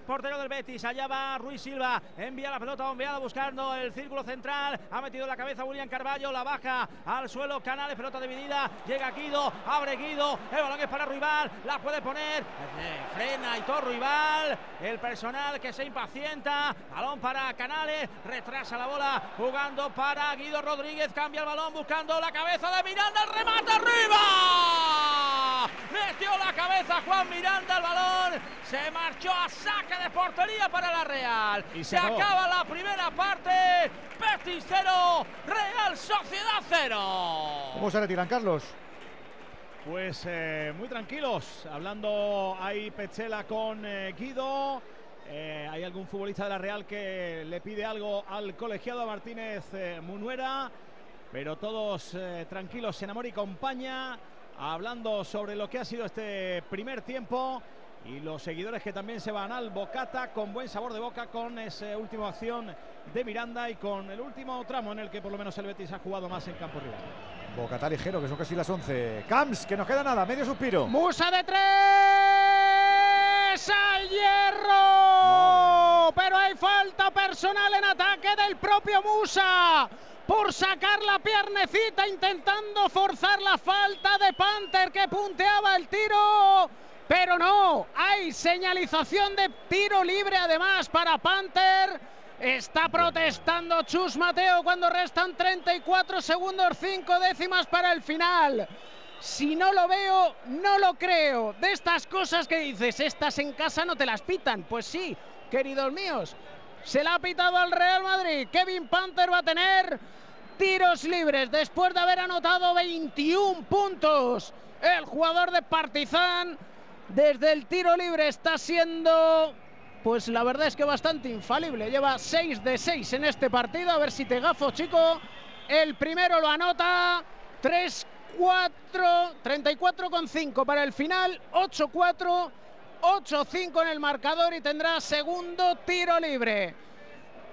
portero del Betis. Allá va Ruiz Silva. Envía la pelota bombeada buscando el círculo central. Ha metido la cabeza William Carballo. La baja al suelo. Canales. Pelota dividida. Llega Guido. Abre Guido. El balón es para Ruibal. La puede poner. eh, frena y todo Ruibal. El personal que se impacienta. Balón para Canales. Retrasa la bola. Jugando para Guido Rodríguez. Cambia el balón buscando la cabeza de Miranda. El remate arriba. Metió la cabeza Juan Miranda el balón. Se marchó a saque de portería para la Real. Y se acaba la primera parte. Betis 0, Real Sociedad 0. ¿Cómo se retiran, Carlos? Pues eh, muy tranquilos, hablando ahí Petzela con eh, Guido. Eh, hay algún futbolista de la Real que le pide algo al colegiado Martínez eh, Munuera, pero todos eh, tranquilos, Senamor y compañía, hablando sobre lo que ha sido este primer tiempo y los seguidores que también se van al Bocata con buen sabor de boca con esa última acción de Miranda y con el último tramo en el que por lo menos el Betis ha jugado más en campo rival. Bocata ligero, que son casi las 11. Camps, que nos queda nada, medio suspiro. Musa de tres al hierro. Pero hay falta personal en ataque del propio Musa. Por sacar la piernecita intentando forzar la falta de Panther que punteaba el tiro. Pero no, hay señalización de tiro libre además para Panther. Está protestando Chus Mateo cuando restan 34 segundos, 5 décimas para el final. Si no lo veo, no lo creo. De estas cosas que dices, estas en casa no te las pitan. Pues sí, queridos míos. Se la ha pitado al Real Madrid. Kevin Panther va a tener tiros libres después de haber anotado 21 puntos. El jugador de Partizan desde el tiro libre está siendo pues la verdad es que bastante infalible. Lleva 6 de 6 en este partido. A ver si te gafo, chico. El primero lo anota. 3 34, 34,5 para el final, 8-4, 8-5 en el marcador y tendrá segundo tiro libre.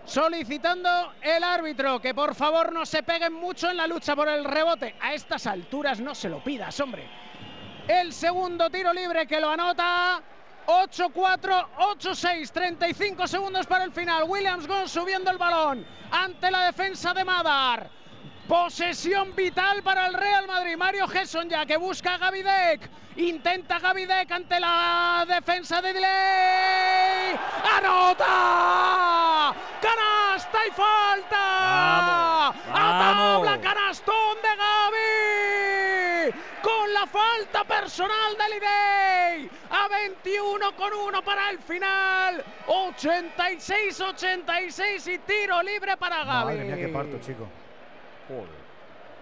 Solicitando el árbitro que por favor no se peguen mucho en la lucha por el rebote. A estas alturas no se lo pidas, hombre. El segundo tiro libre que lo anota 8-4, 8-6, 35 segundos para el final. Williams Goss subiendo el balón ante la defensa de Madar. Posesión vital para el Real Madrid. Mario Gesson ya que busca a Gavidec. Intenta Gavidec ante la defensa de Delay. ¡Anota! ¡Canasta y falta! Vamos, ¡A vamos. tabla! ¡Canastón de Gavi! Con la falta personal de Lidey. A 21 con 1 para el final. 86-86 y tiro libre para Gavi. Madre mía, qué parto, chico. Joder.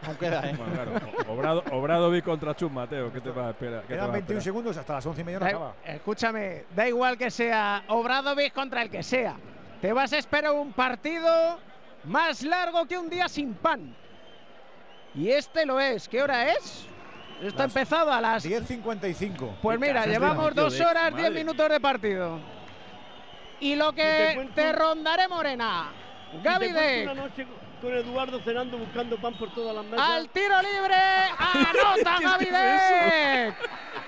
Aún queda, ¿eh? Bueno, claro, Obrado, Obradovic contra Chus Mateo. ¿Qué te va a esperar? ¿Qué te Quedan va a 21 esperar? segundos hasta las 11 y media no Da- acaba. escúchame, da igual que sea Obradovic contra el que sea. Te vas a esperar un partido más largo que un día sin pan. Y este lo es. ¿Qué hora es? Esto ha Las empezado a las 10.55. Pues mira, llevamos dos horas, madre diez minutos de partido. Y lo que te cuento- te rondaré, Morena. Si te Gaby Deck. Con Eduardo cenando buscando pan por todas las mesas. Al tiro libre, anota Deck.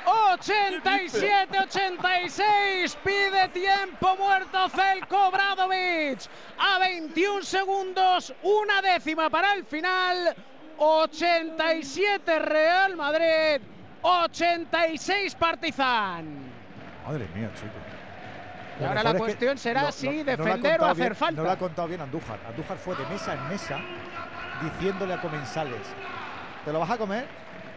87-86, pide tiempo muerto Zelko Bradovic. A 21 segundos, una décima para el final. 87 Real Madrid, 86 Partizan. Madre mía, chico. Y Lo ahora la es que cuestión será no- si no- no lo defender o contado hacer bien- falta. No lo ha contado bien Andújar. Andújar fue de mesa en mesa diciéndole a comensales: ¿Te lo vas a comer?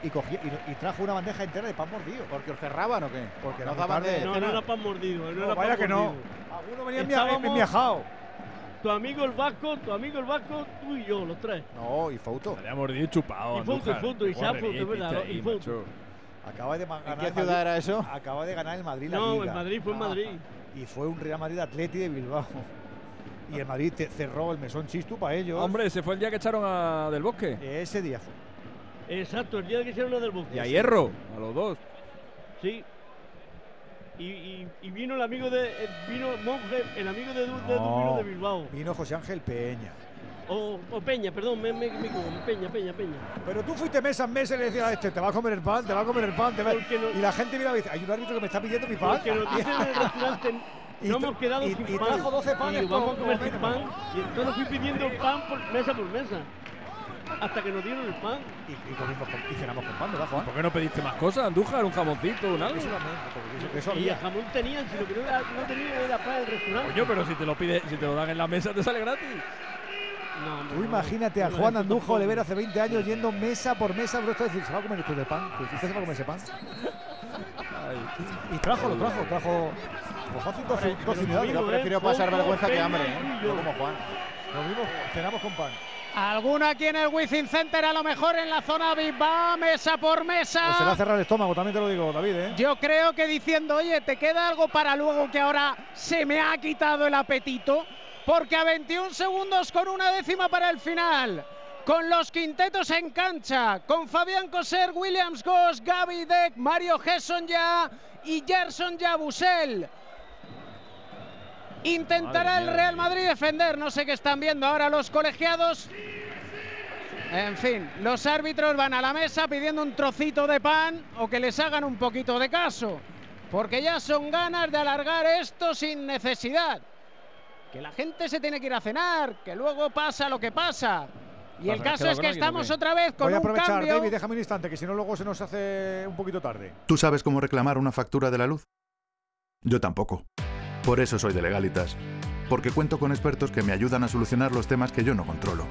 Y, cogía, y, y trajo una bandeja entera de pan mordido. ¿Porque os cerraban o qué? Porque muy daban de No, no era pan mordido. No, No, era vaya pan que no. mordido. Alguno venía Estábamos- enmiajado. Tu amigo el Vasco, tu amigo el Vasco, tú y yo, los tres. No, y Fouto. Había mordido y chupado. Y foto, y foto, y Qué sapo, de verdad, y macho. Acaba de ganar qué el ciudad Madrid- era eso? Acaba de ganar el Madrid la No, Liga. en Madrid, fue en Ah, Madrid. Y fue un Real Madrid Atleti de Bilbao. Y el Madrid te- cerró el mesón Chistu para ellos. Hombre, ese fue el día que echaron a Del Bosque. Ese día fue. Exacto, el día que hicieron la del Bosque. Y a Hierro, a los dos. Sí. Y, y- y vino el amigo de. eh, Vino Monje, el amigo de, Du- de, Du- vino de Bilbao. Vino José Ángel Peña. O, o Peña, perdón, me, me, Peña, Peña, Peña. Pero tú fuiste mesa en mesa y le decías a este, te va a comer el pan, te va a comer el pan, te va... No- Y la gente miraba y dice, hay un árbitro que me está pidiendo mi pan. Porque nos dicen en el restaurante. No hemos quedado y- sin y pan. trajo 12 panes Y vamos a comer sin pan. Y entonces fui pidiendo pan por mesa por mesa. Hasta que nos dieron el pan. Y, y comimos con- y cenamos con pan, ¿verdad, Juan? ¿Por qué no pediste más cosas, Andújar? ¿Un jamoncito, un algo? Eso también, porque eso- eso Y el jamón tenían, sino que no, no tenían era pan el restaurante. Coño, pero si te lo pide, si te lo dan en la mesa, te sale gratis. No, hombre, Tú no. imagínate a No, Juan eso Andújar tampoco. Olivera hace 20 años yendo mesa por mesa por esto decir, ¿se va a comer esto de pan? Usted se va a comer ese pan. Y trajo, lo trajo, trajo. Pues fácil dos, unidades. Yo Digo, prefiero eh, pasar vergüenza que hambre, ¿eh? yo. No como Juan. Lo mismo, cenamos con pan. Alguna aquí en el Wizzing Center, a lo mejor en la zona VIP, va mesa por mesa. Pues se va a cerrar el estómago, también te lo digo, David, ¿eh? Yo creo que diciendo, oye, te queda algo para luego que ahora se me ha quitado el apetito, porque a 21 segundos con una décima para el final, con los quintetos en cancha, con Fabián Coser, Williams Goss, Gaby Deck, Mario Gesson ya y Gerson Yabusel. Intentará el. Real Madrid defender, no sé qué están viendo ahora los colegiados. En fin, los árbitros van a la mesa pidiendo un trocito de pan o que les hagan un poquito de caso, porque ya son ganas de alargar esto sin necesidad. Que la gente se tiene que ir a cenar, que luego pasa lo que pasa. Y el ¿Has caso es que estamos otra vez con Voy a un aprovechar, cambio. David, déjame un instante, que si no luego se nos hace un poquito tarde. ¿Tú sabes cómo reclamar una factura de la luz? Yo tampoco. Por eso soy de Legalitas. Porque cuento con expertos que me ayudan a solucionar los temas que yo no controlo.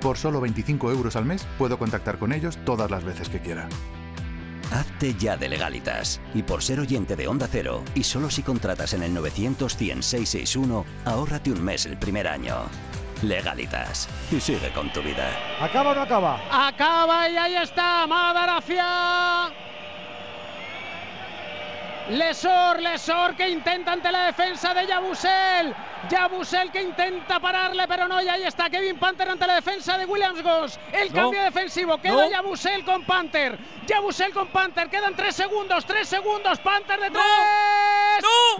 Por solo 25 euros al mes puedo contactar con ellos todas las veces que quiera. Hazte ya de legalitas. Y por ser oyente de Onda Cero, y solo si contratas en el 900 100 661, ahórrate un mes el primer año. Legalitas. Y sigue con tu vida. ¿Acaba o no acaba? Acaba y ahí está Madaracia. Lesor, Lesor que intenta ante la defensa de Yabusel. Yabusel que intenta pararle, pero no. Y ahí está Kevin Panther ante la defensa de Williams Goss. El No. cambio defensivo. Queda No. Yabusel con Panther. Yabusel con Panther. Quedan tres segundos. Tres segundos. Panther de tres.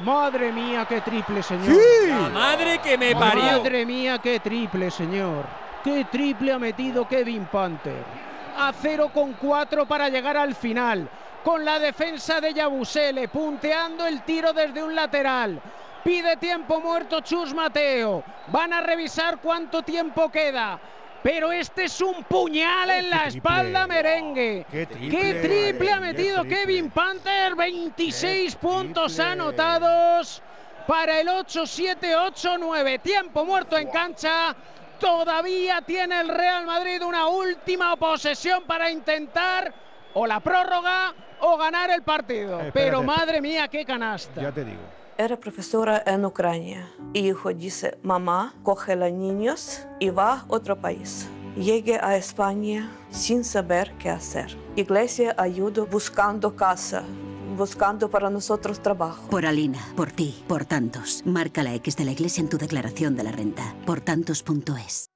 Madre mía, qué triple, señor. La madre que me parió. Madre mía, qué triple, señor. Qué triple ha metido Kevin Panther. A 0 con 4 para llegar al final. Con la defensa de Yabusele, punteando el tiro desde un lateral. Pide tiempo muerto Chus Mateo. Van a revisar cuánto tiempo queda. Pero este es un puñal en la espalda merengue. Qué Qué triple ha metido Kevin Panther. 26 puntos anotados para el 8-7-8-9. Tiempo muerto en cancha. Todavía tiene el Real Madrid una última posesión para intentar o la prórroga o ganar el partido. espérate. Pero madre mía, qué canasta. Ya te digo. Era profesora en Ucrania. Hijo dice, mamá, coge a los niños y va a otro país. Llegué a España sin saber qué hacer. Iglesia ayudó buscando casa, buscando para nosotros trabajo. Por Alina, por ti, por tantos. Marca la X de la iglesia en tu declaración de la renta. Por tantos.es.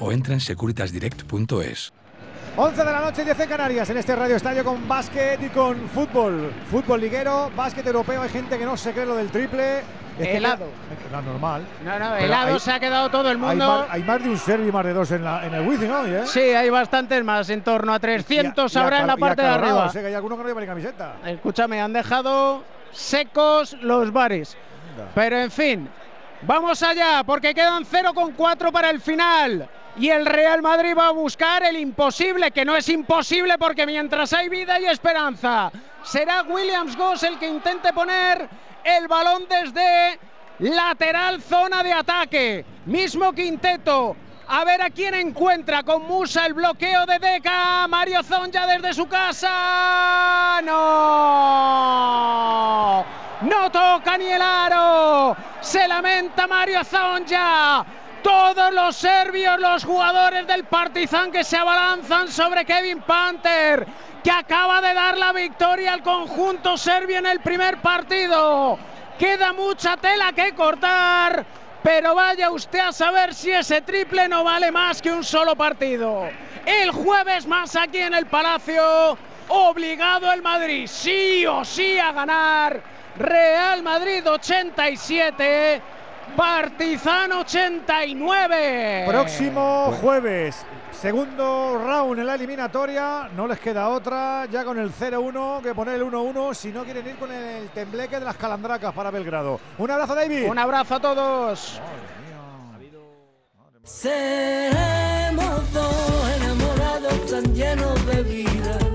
o entra en securitasdirect.es. 11 de la noche, 10 en Canarias, en este radio estadio con básquet y con fútbol. Fútbol liguero, básquet europeo. Hay gente que no se cree lo del triple. Es que Helado. la- la normal. No, no, Pero helado hay- se ha quedado todo el Hay mundo. hay más de un serbio y más de dos en, la, en el wifi, ¿no? ¿eh? Sí, hay bastantes más, en torno a 300 habrá en la parte de arriba. Sé que hay alguno que no lleva ni camiseta. Escúchame, han dejado secos los bares. Pero en fin, vamos allá, porque quedan 0 con 4 para el final. Y el Real Madrid va a buscar el imposible, que no es imposible porque mientras hay vida y esperanza, será Williams Goss el que intente poner el balón desde lateral zona de ataque. Mismo quinteto. A ver a quién encuentra con Musa el bloqueo de Deca. Mario Zonja desde su casa. ¡No! No toca ni el aro. Se lamenta Mario Zonja. Todos los serbios, los jugadores del Partizan que se abalanzan sobre Kevin Panther, que acaba de dar la victoria al conjunto serbio en el primer partido. Queda mucha tela que cortar, pero vaya usted a saber si ese triple no vale más que un solo partido. El jueves más aquí en el Palacio, obligado el Madrid sí o sí a ganar. Real Madrid 87, Partizan 89. Próximo jueves, segundo round en la eliminatoria. No les queda otra, ya con el 0-1 que poner el 1-1 si no quieren ir con el tembleque de las calandracas para Belgrado. Un abrazo, David. Un abrazo a todos. Seremos dos enamorados tan llenos de vida.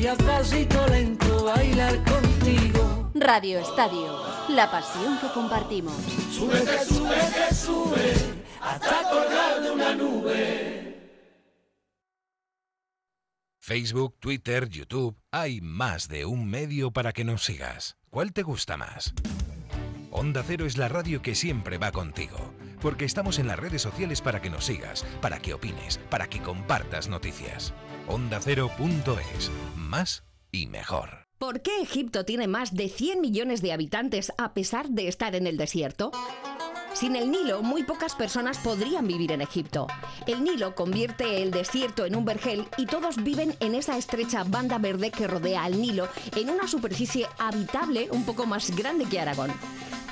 Y a pasito lento bailar contigo. Radio Estadio, la pasión que compartimos. Sube que sube que sube hasta colgar de una nube. Facebook, Twitter, YouTube, hay más de un medio para que nos sigas. ¿Cuál te gusta más? Onda Cero es la radio que siempre va contigo, porque estamos en las redes sociales para que nos sigas, para que opines, para que compartas noticias. OndaCero.es, más y mejor. ¿Por qué Egipto tiene más de 100 millones de habitantes a pesar de estar en el desierto? Sin el Nilo, muy pocas personas podrían vivir en Egipto. El Nilo convierte el desierto en un vergel y todos viven en esa estrecha banda verde que rodea al Nilo en una superficie habitable un poco más grande que Aragón.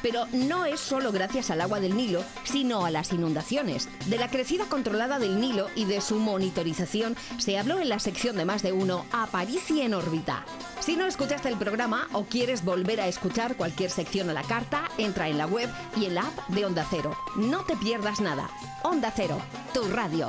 Pero no es solo gracias al agua del Nilo, sino a las inundaciones. De la crecida controlada del Nilo y de su monitorización se habló en la sección de más de uno Aparici en órbita. Si no escuchaste el programa o quieres volver a escuchar cualquier sección a la carta, entra en la web y en la app de Onda Cero. No te pierdas nada. Onda Cero, tu radio.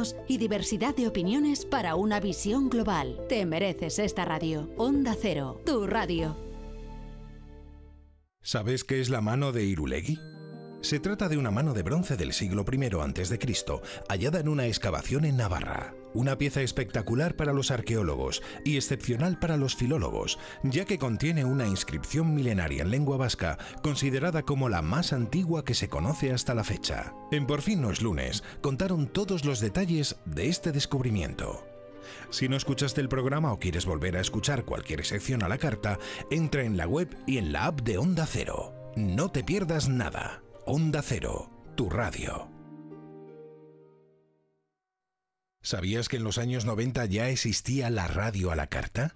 y diversidad de opiniones para una visión global. Te mereces esta radio. Onda Cero, tu radio. ¿Sabes qué es la mano de Irulegui? Se trata de una mano de bronce del siglo I a.C., hallada en una excavación en Navarra. Una pieza espectacular para los arqueólogos y excepcional para los filólogos, ya que contiene una inscripción milenaria en lengua vasca considerada como la más antigua que se conoce hasta la fecha. En Por fin no es lunes, contaron todos los detalles de este descubrimiento. Si no escuchaste el programa o quieres volver a escuchar cualquier sección a la carta, entra en la web y en la app de Onda Cero. No te pierdas nada. Onda Cero, tu radio. ¿Sabías que en los años 90 ya existía la radio a la carta?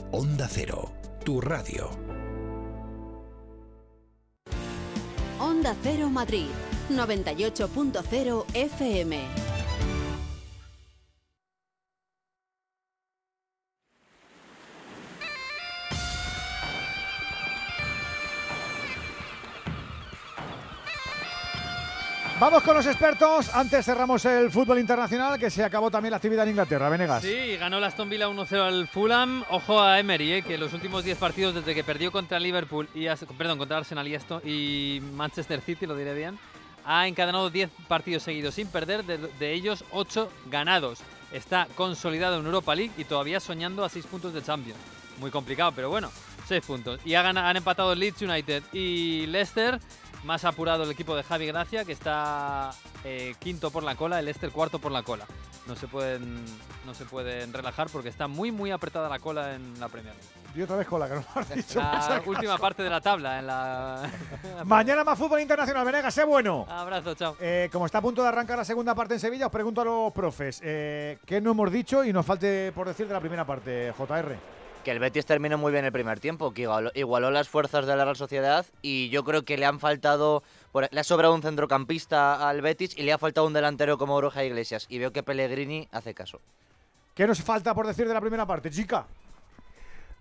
Onda Cero, tu radio. Onda Cero Madrid, 98.0 FM. Vamos con los expertos. Antes cerramos el fútbol internacional, que se acabó también la actividad en Inglaterra. Venegas. Sí, ganó la Aston Villa 1-0 al Fulham. Ojo a Emery, eh, que los últimos 10 partidos desde que perdió contra Liverpool y perdón, contra Arsenal y, esto, y Manchester City, lo diré bien, ha encadenado 10 partidos seguidos sin perder, de, ellos 8 ganados. Está consolidado en Europa League y todavía soñando a 6 puntos de Champions. Muy complicado, pero bueno, 6 puntos. Y han empatado Leeds United y Leicester más apurado el equipo de Javi Gracia, que está eh, quinto por la cola, el Leicester cuarto por la cola. No se pueden, no se pueden relajar porque está muy, muy apretada la cola en la Premier League. Y otra vez cola, que no lo has dicho. La última parte de la tabla. En la... Mañana más fútbol internacional, Venegas, sé bueno. Abrazo, chao. Eh, como está a punto de arrancar la segunda parte en Sevilla, os pregunto a los profes, eh, ¿qué no hemos dicho y nos falte por decir de la primera parte, JR? Que el Betis terminó muy bien el primer tiempo, que igualó, las fuerzas de la Real Sociedad y yo creo que le han faltado, le ha sobrado un centrocampista al Betis y le ha faltado un delantero como Borja Iglesias y veo que Pellegrini hace caso. ¿Qué nos falta por decir de la primera parte, chica?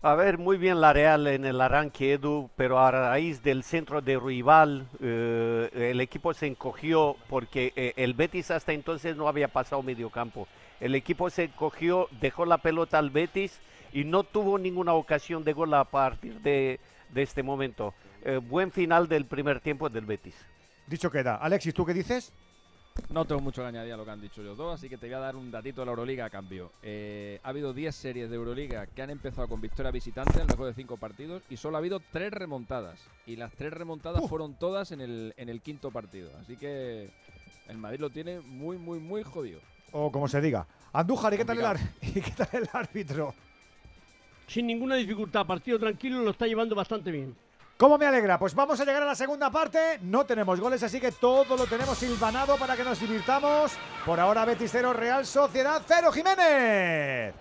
A ver, muy bien la Real en el arranque, Edu, pero a raíz del centro de rival, eh, el equipo se encogió porque eh, el Betis hasta entonces no había pasado medio campo. El equipo se encogió, dejó la pelota al Betis y no tuvo ninguna ocasión de gol a partir de, este momento. Eh, buen final del primer tiempo del Betis. Dicho queda. Alexis, ¿tú qué dices? No tengo mucho que añadir a lo que han dicho los dos, así que te voy a dar un datito de la Euroliga a cambio. Eh, ha habido 10 series de Euroliga que han empezado con victoria visitante en el mejor de 5 partidos y solo ha habido 3 remontadas. Y las 3 remontadas fueron todas en el, en el quinto partido. Así que el Madrid lo tiene muy, muy, muy jodido. O como se diga. Andújar, ¿y qué, tal el, ¿y qué tal el árbitro? Sin ninguna dificultad. Partido tranquilo, lo está llevando bastante bien. ¿Cómo me alegra? Pues vamos a llegar a la segunda parte. No tenemos goles, así que todo lo tenemos silvanado para que nos divirtamos. Por ahora, Betis 0, Real Sociedad 0, Jiménez.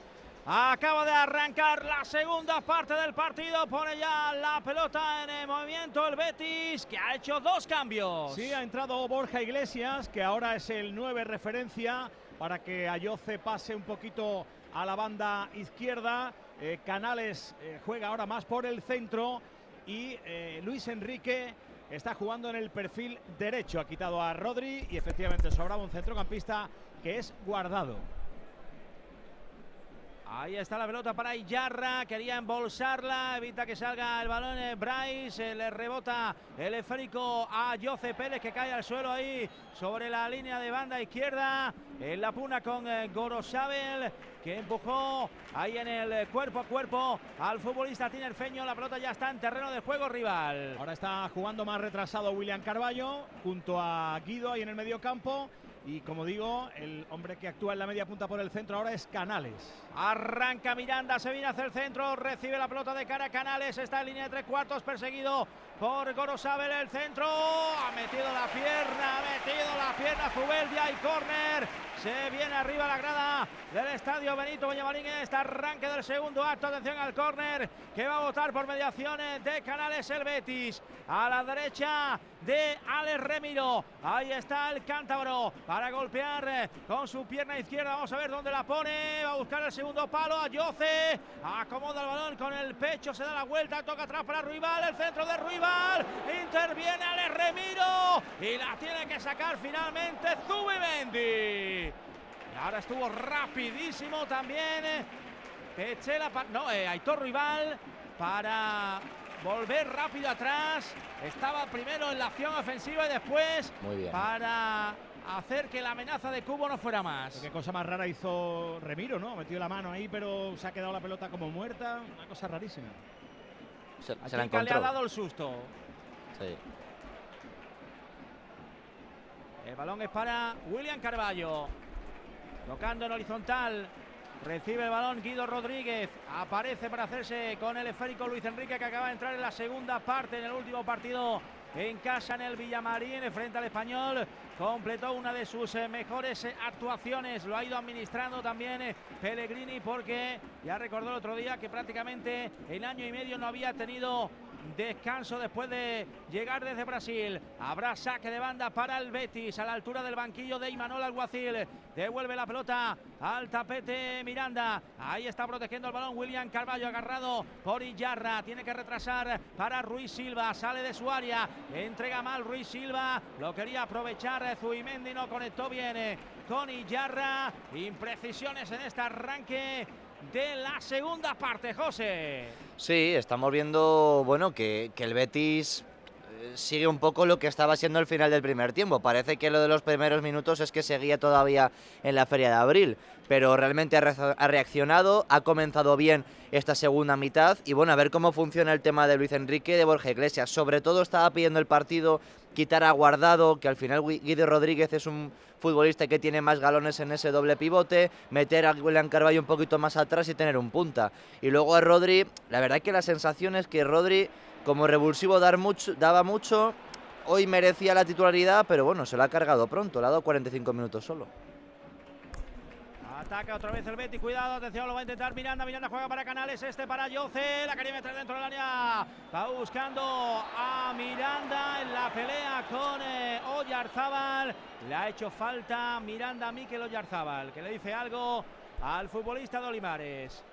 Acaba de arrancar la segunda parte del partido. Pone ya la pelota en el movimiento el Betis, que ha hecho dos cambios. Sí, ha entrado Borja Iglesias, que ahora es el 9 referencia, para que Ayoce pase un poquito a la banda izquierda. Eh, Canales eh, juega ahora más por el centro y eh, Luis Enrique está jugando en el perfil derecho. Ha quitado a Rodri y efectivamente sobraba un centrocampista que es guardado. Ahí está la pelota para Iyarra, quería embolsarla, evita que salga el balón eh, Bryce, eh, le rebota el esférico a Jose Pérez que cae al suelo ahí sobre la línea de banda izquierda, en la puna con eh, Gorosabel que empujó ahí en el cuerpo a cuerpo al futbolista tinerfeño, la pelota ya está en terreno de juego rival. Ahora está jugando más retrasado William Carballo junto a Guido ahí en el medio campo. Y como digo, el hombre que actúa en la media punta por el centro ahora es Canales. Arranca Miranda, se viene hacia el centro, recibe la pelota de cara a Canales, está en línea de tres cuartos, perseguido por Gorosabel, el centro, ha metido la pierna, ha metido la pierna Zubeldia y córner. Se viene arriba la grada del estadio Benito Villamarín en este arranque del segundo acto. Atención al córner que va a votar por mediaciones de Canales el Betis. A la derecha de Alex Remiro. Ahí está el cántabro para golpear eh, con su pierna izquierda. Vamos a ver dónde la pone. Va a buscar el segundo palo a Yoce. Acomoda el balón con el pecho. Se da la vuelta. Toca atrás para Ruibal. El centro de Ruibal. Interviene Alex Remiro. Y la tiene que sacar finalmente Zubimendi. Y ahora estuvo rapidísimo también. eh, Pechela, pa- no, eh, Aitor Rival para volver rápido atrás. Estaba primero en la acción ofensiva y después Muy bien. para hacer que la amenaza de Cubo no fuera más. Qué cosa más rara hizo Remiro, ¿no? Metió la mano ahí, pero se ha quedado la pelota como muerta. Una cosa rarísima. Se, ¿A se la que le ha encontró. dado el susto? Sí. El balón es para William Carballo. Tocando en horizontal. Recibe el balón Guido Rodríguez. Aparece para hacerse con el esférico Luis Enrique que acaba de entrar en la segunda parte en el último partido en casa en el Villamarín frente al español. Completó una de sus eh, mejores eh, actuaciones. Lo ha ido administrando también eh, Pellegrini porque ya recordó el otro día que prácticamente en año y medio no había tenido Descanso después de llegar desde Brasil. Habrá saque de banda para el Betis a la altura del banquillo de Imanol Alguacil. Devuelve la pelota al tapete Miranda. Ahí está protegiendo el balón William Carballo agarrado por Iyarra. Tiene que retrasar para Ruiz Silva. Sale de su área. Entrega mal Ruiz Silva. Lo quería aprovechar Zuimendi. No conectó bien eh, con Iyarra. Imprecisiones en este arranque de la segunda parte, José. Sí, estamos viendo, bueno, que, que el Betis sigue un poco lo que estaba siendo el final del primer tiempo. Parece que lo de los primeros minutos es que seguía todavía en la feria de abril, pero realmente ha, reaccionado, ha comenzado bien esta segunda mitad y bueno, a ver cómo funciona el tema de Luis Enrique de Borja Iglesias. Sobre todo estaba pidiendo el partido quitar a Guardado, que al final Gui- Guido Rodríguez es un futbolista que tiene más galones en ese doble pivote, meter a William Carvalho un poquito más atrás y tener un punta. Y luego a Rodri, la verdad que la sensación es que Rodri, como revulsivo dar mucho, daba mucho, hoy merecía la titularidad, pero bueno, se lo ha cargado pronto, le ha dado 45 minutos solo. Ataca otra vez el Betis, cuidado, atención, lo va a intentar Miranda, Miranda juega para Canales, este para Yoce, la quería meter dentro del área, va buscando a Miranda en la pelea con eh, Oyarzábal, le ha hecho falta Miranda a Mikel Oyarzábal, que le dice algo al futbolista de Olimares.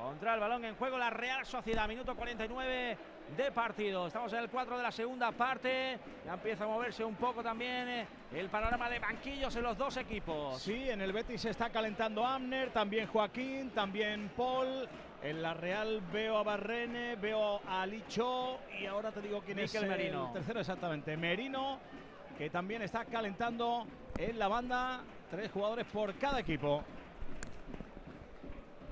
Contra el balón en juego la Real Sociedad, minuto 49 de partido. Estamos en el 4 de la segunda parte. Ya empieza a moverse un poco también eh, el panorama de banquillos en los dos equipos. Sí, en el Betis se está calentando Amner, también Joaquín, también Paul. En la Real veo a Barrene, veo a Licho y ahora te digo quién Mikel es Merino. el tercero exactamente. Merino, que también está calentando en la banda. Tres jugadores por cada equipo.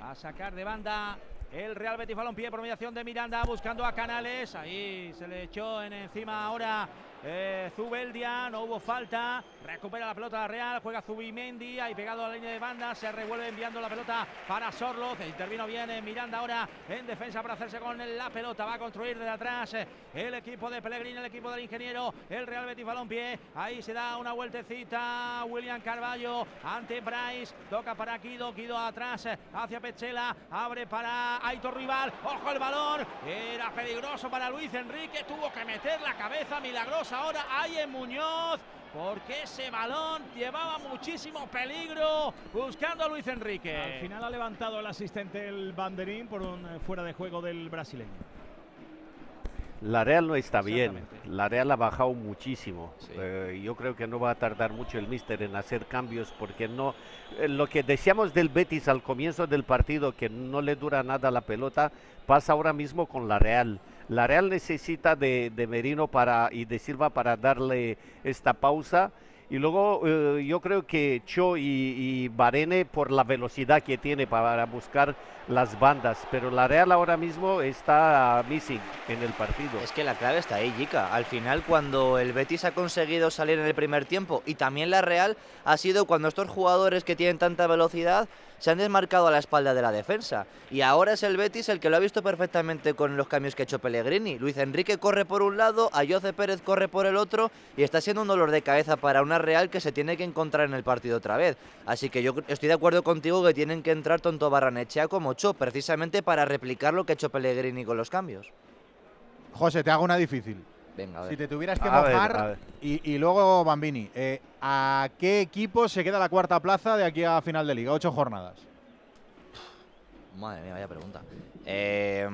Va a sacar de banda el Real Betis Balompié por mediación de Miranda buscando a Canales. Ahí se le echó en encima ahora eh, Zubeldia. No hubo falta. Recupera la pelota Real. Juega Zubimendi. Ahí pegado a la línea de banda. Se revuelve enviando la pelota para Sorloz. Intervino bien eh, Miranda ahora en defensa para hacerse con la pelota. Va a construir desde atrás eh, el equipo de Pellegrini, el equipo del ingeniero. El Real Betis Balompié. Ahí se da una vueltecita. William Carballo ante Bryce. Toca para Guido. Guido atrás eh, hacia Pechela. Abre para Aitor Rival. Ojo el balón. Era peligroso para Luis Enrique. Tuvo que meter la cabeza milagrosa ahora ahí en Muñoz. Porque ese balón llevaba muchísimo peligro buscando a Luis Enrique. Al final ha levantado el asistente el banderín por un eh, fuera de juego del brasileño. La Real no está bien. La Real ha bajado muchísimo. Eh, yo creo que no va a tardar mucho el míster en hacer cambios porque no eh, lo que decíamos del Betis al comienzo del partido que no le dura nada la pelota pasa ahora mismo con la Real. La Real necesita de, de Merino para y de Silva para darle esta pausa y luego eh, yo creo que Cho y, y Barene por la velocidad que tiene para buscar las bandas, pero la Real ahora mismo está missing en el partido. Es que la clave está ahí, Jica. Al final, cuando el Betis ha conseguido salir en el primer tiempo y también la Real, ha sido cuando estos jugadores que tienen tanta velocidad se han desmarcado a la espalda de la defensa. Y ahora es el Betis el que lo ha visto perfectamente con los cambios que ha hecho Pellegrini. Luis Enrique corre por un lado, Ayoce Pérez corre por el otro y está siendo un dolor de cabeza para una Real que se tiene que encontrar en el partido otra vez. Así que yo estoy de acuerdo contigo que tienen que entrar tanto Barranechea como Cho, precisamente para replicar lo que ha hecho Pellegrini con los cambios. José, te hago una difícil. Venga, a ver. Si te tuvieras que A ver, mojar, a ver. Y, y luego Bambini, eh, ¿a qué equipo se queda la cuarta plaza de aquí a final de liga? Ocho jornadas. Madre mía, vaya pregunta. Eh,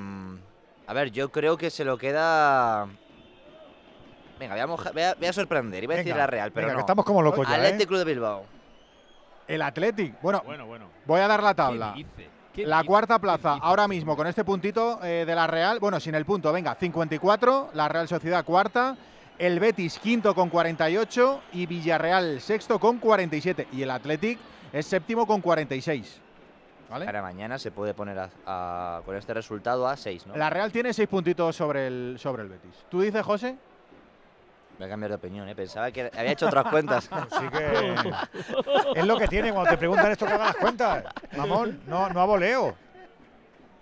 a ver, yo creo que se lo queda. Venga, voy a, moja- voy a- voy a sorprender. Iba a decir la Real, pero venga, no. que estamos como locos ya, Athletic ¿eh? Club de Bilbao. El Athletic. Bueno, Bueno, bueno. voy a dar la tabla. dice? ¿Qué La cuarta plaza, ahora mismo con este puntito eh, de la Real, bueno, sin el punto, venga, 54, la Real Sociedad cuarta, el Betis quinto con 48 y Villarreal sexto con 47 y el Athletic es séptimo con 46. ¿Vale? Para mañana se puede poner a- a- con este resultado a 6, ¿no? La Real tiene seis puntitos sobre el, sobre el Betis. ¿Tú dices, José? Voy a cambiar de opinión, ¿eh? Pensaba que había hecho otras cuentas. Sí que es lo que tiene cuando te preguntan esto que haga las cuentas. Mamón, no, no a voleo.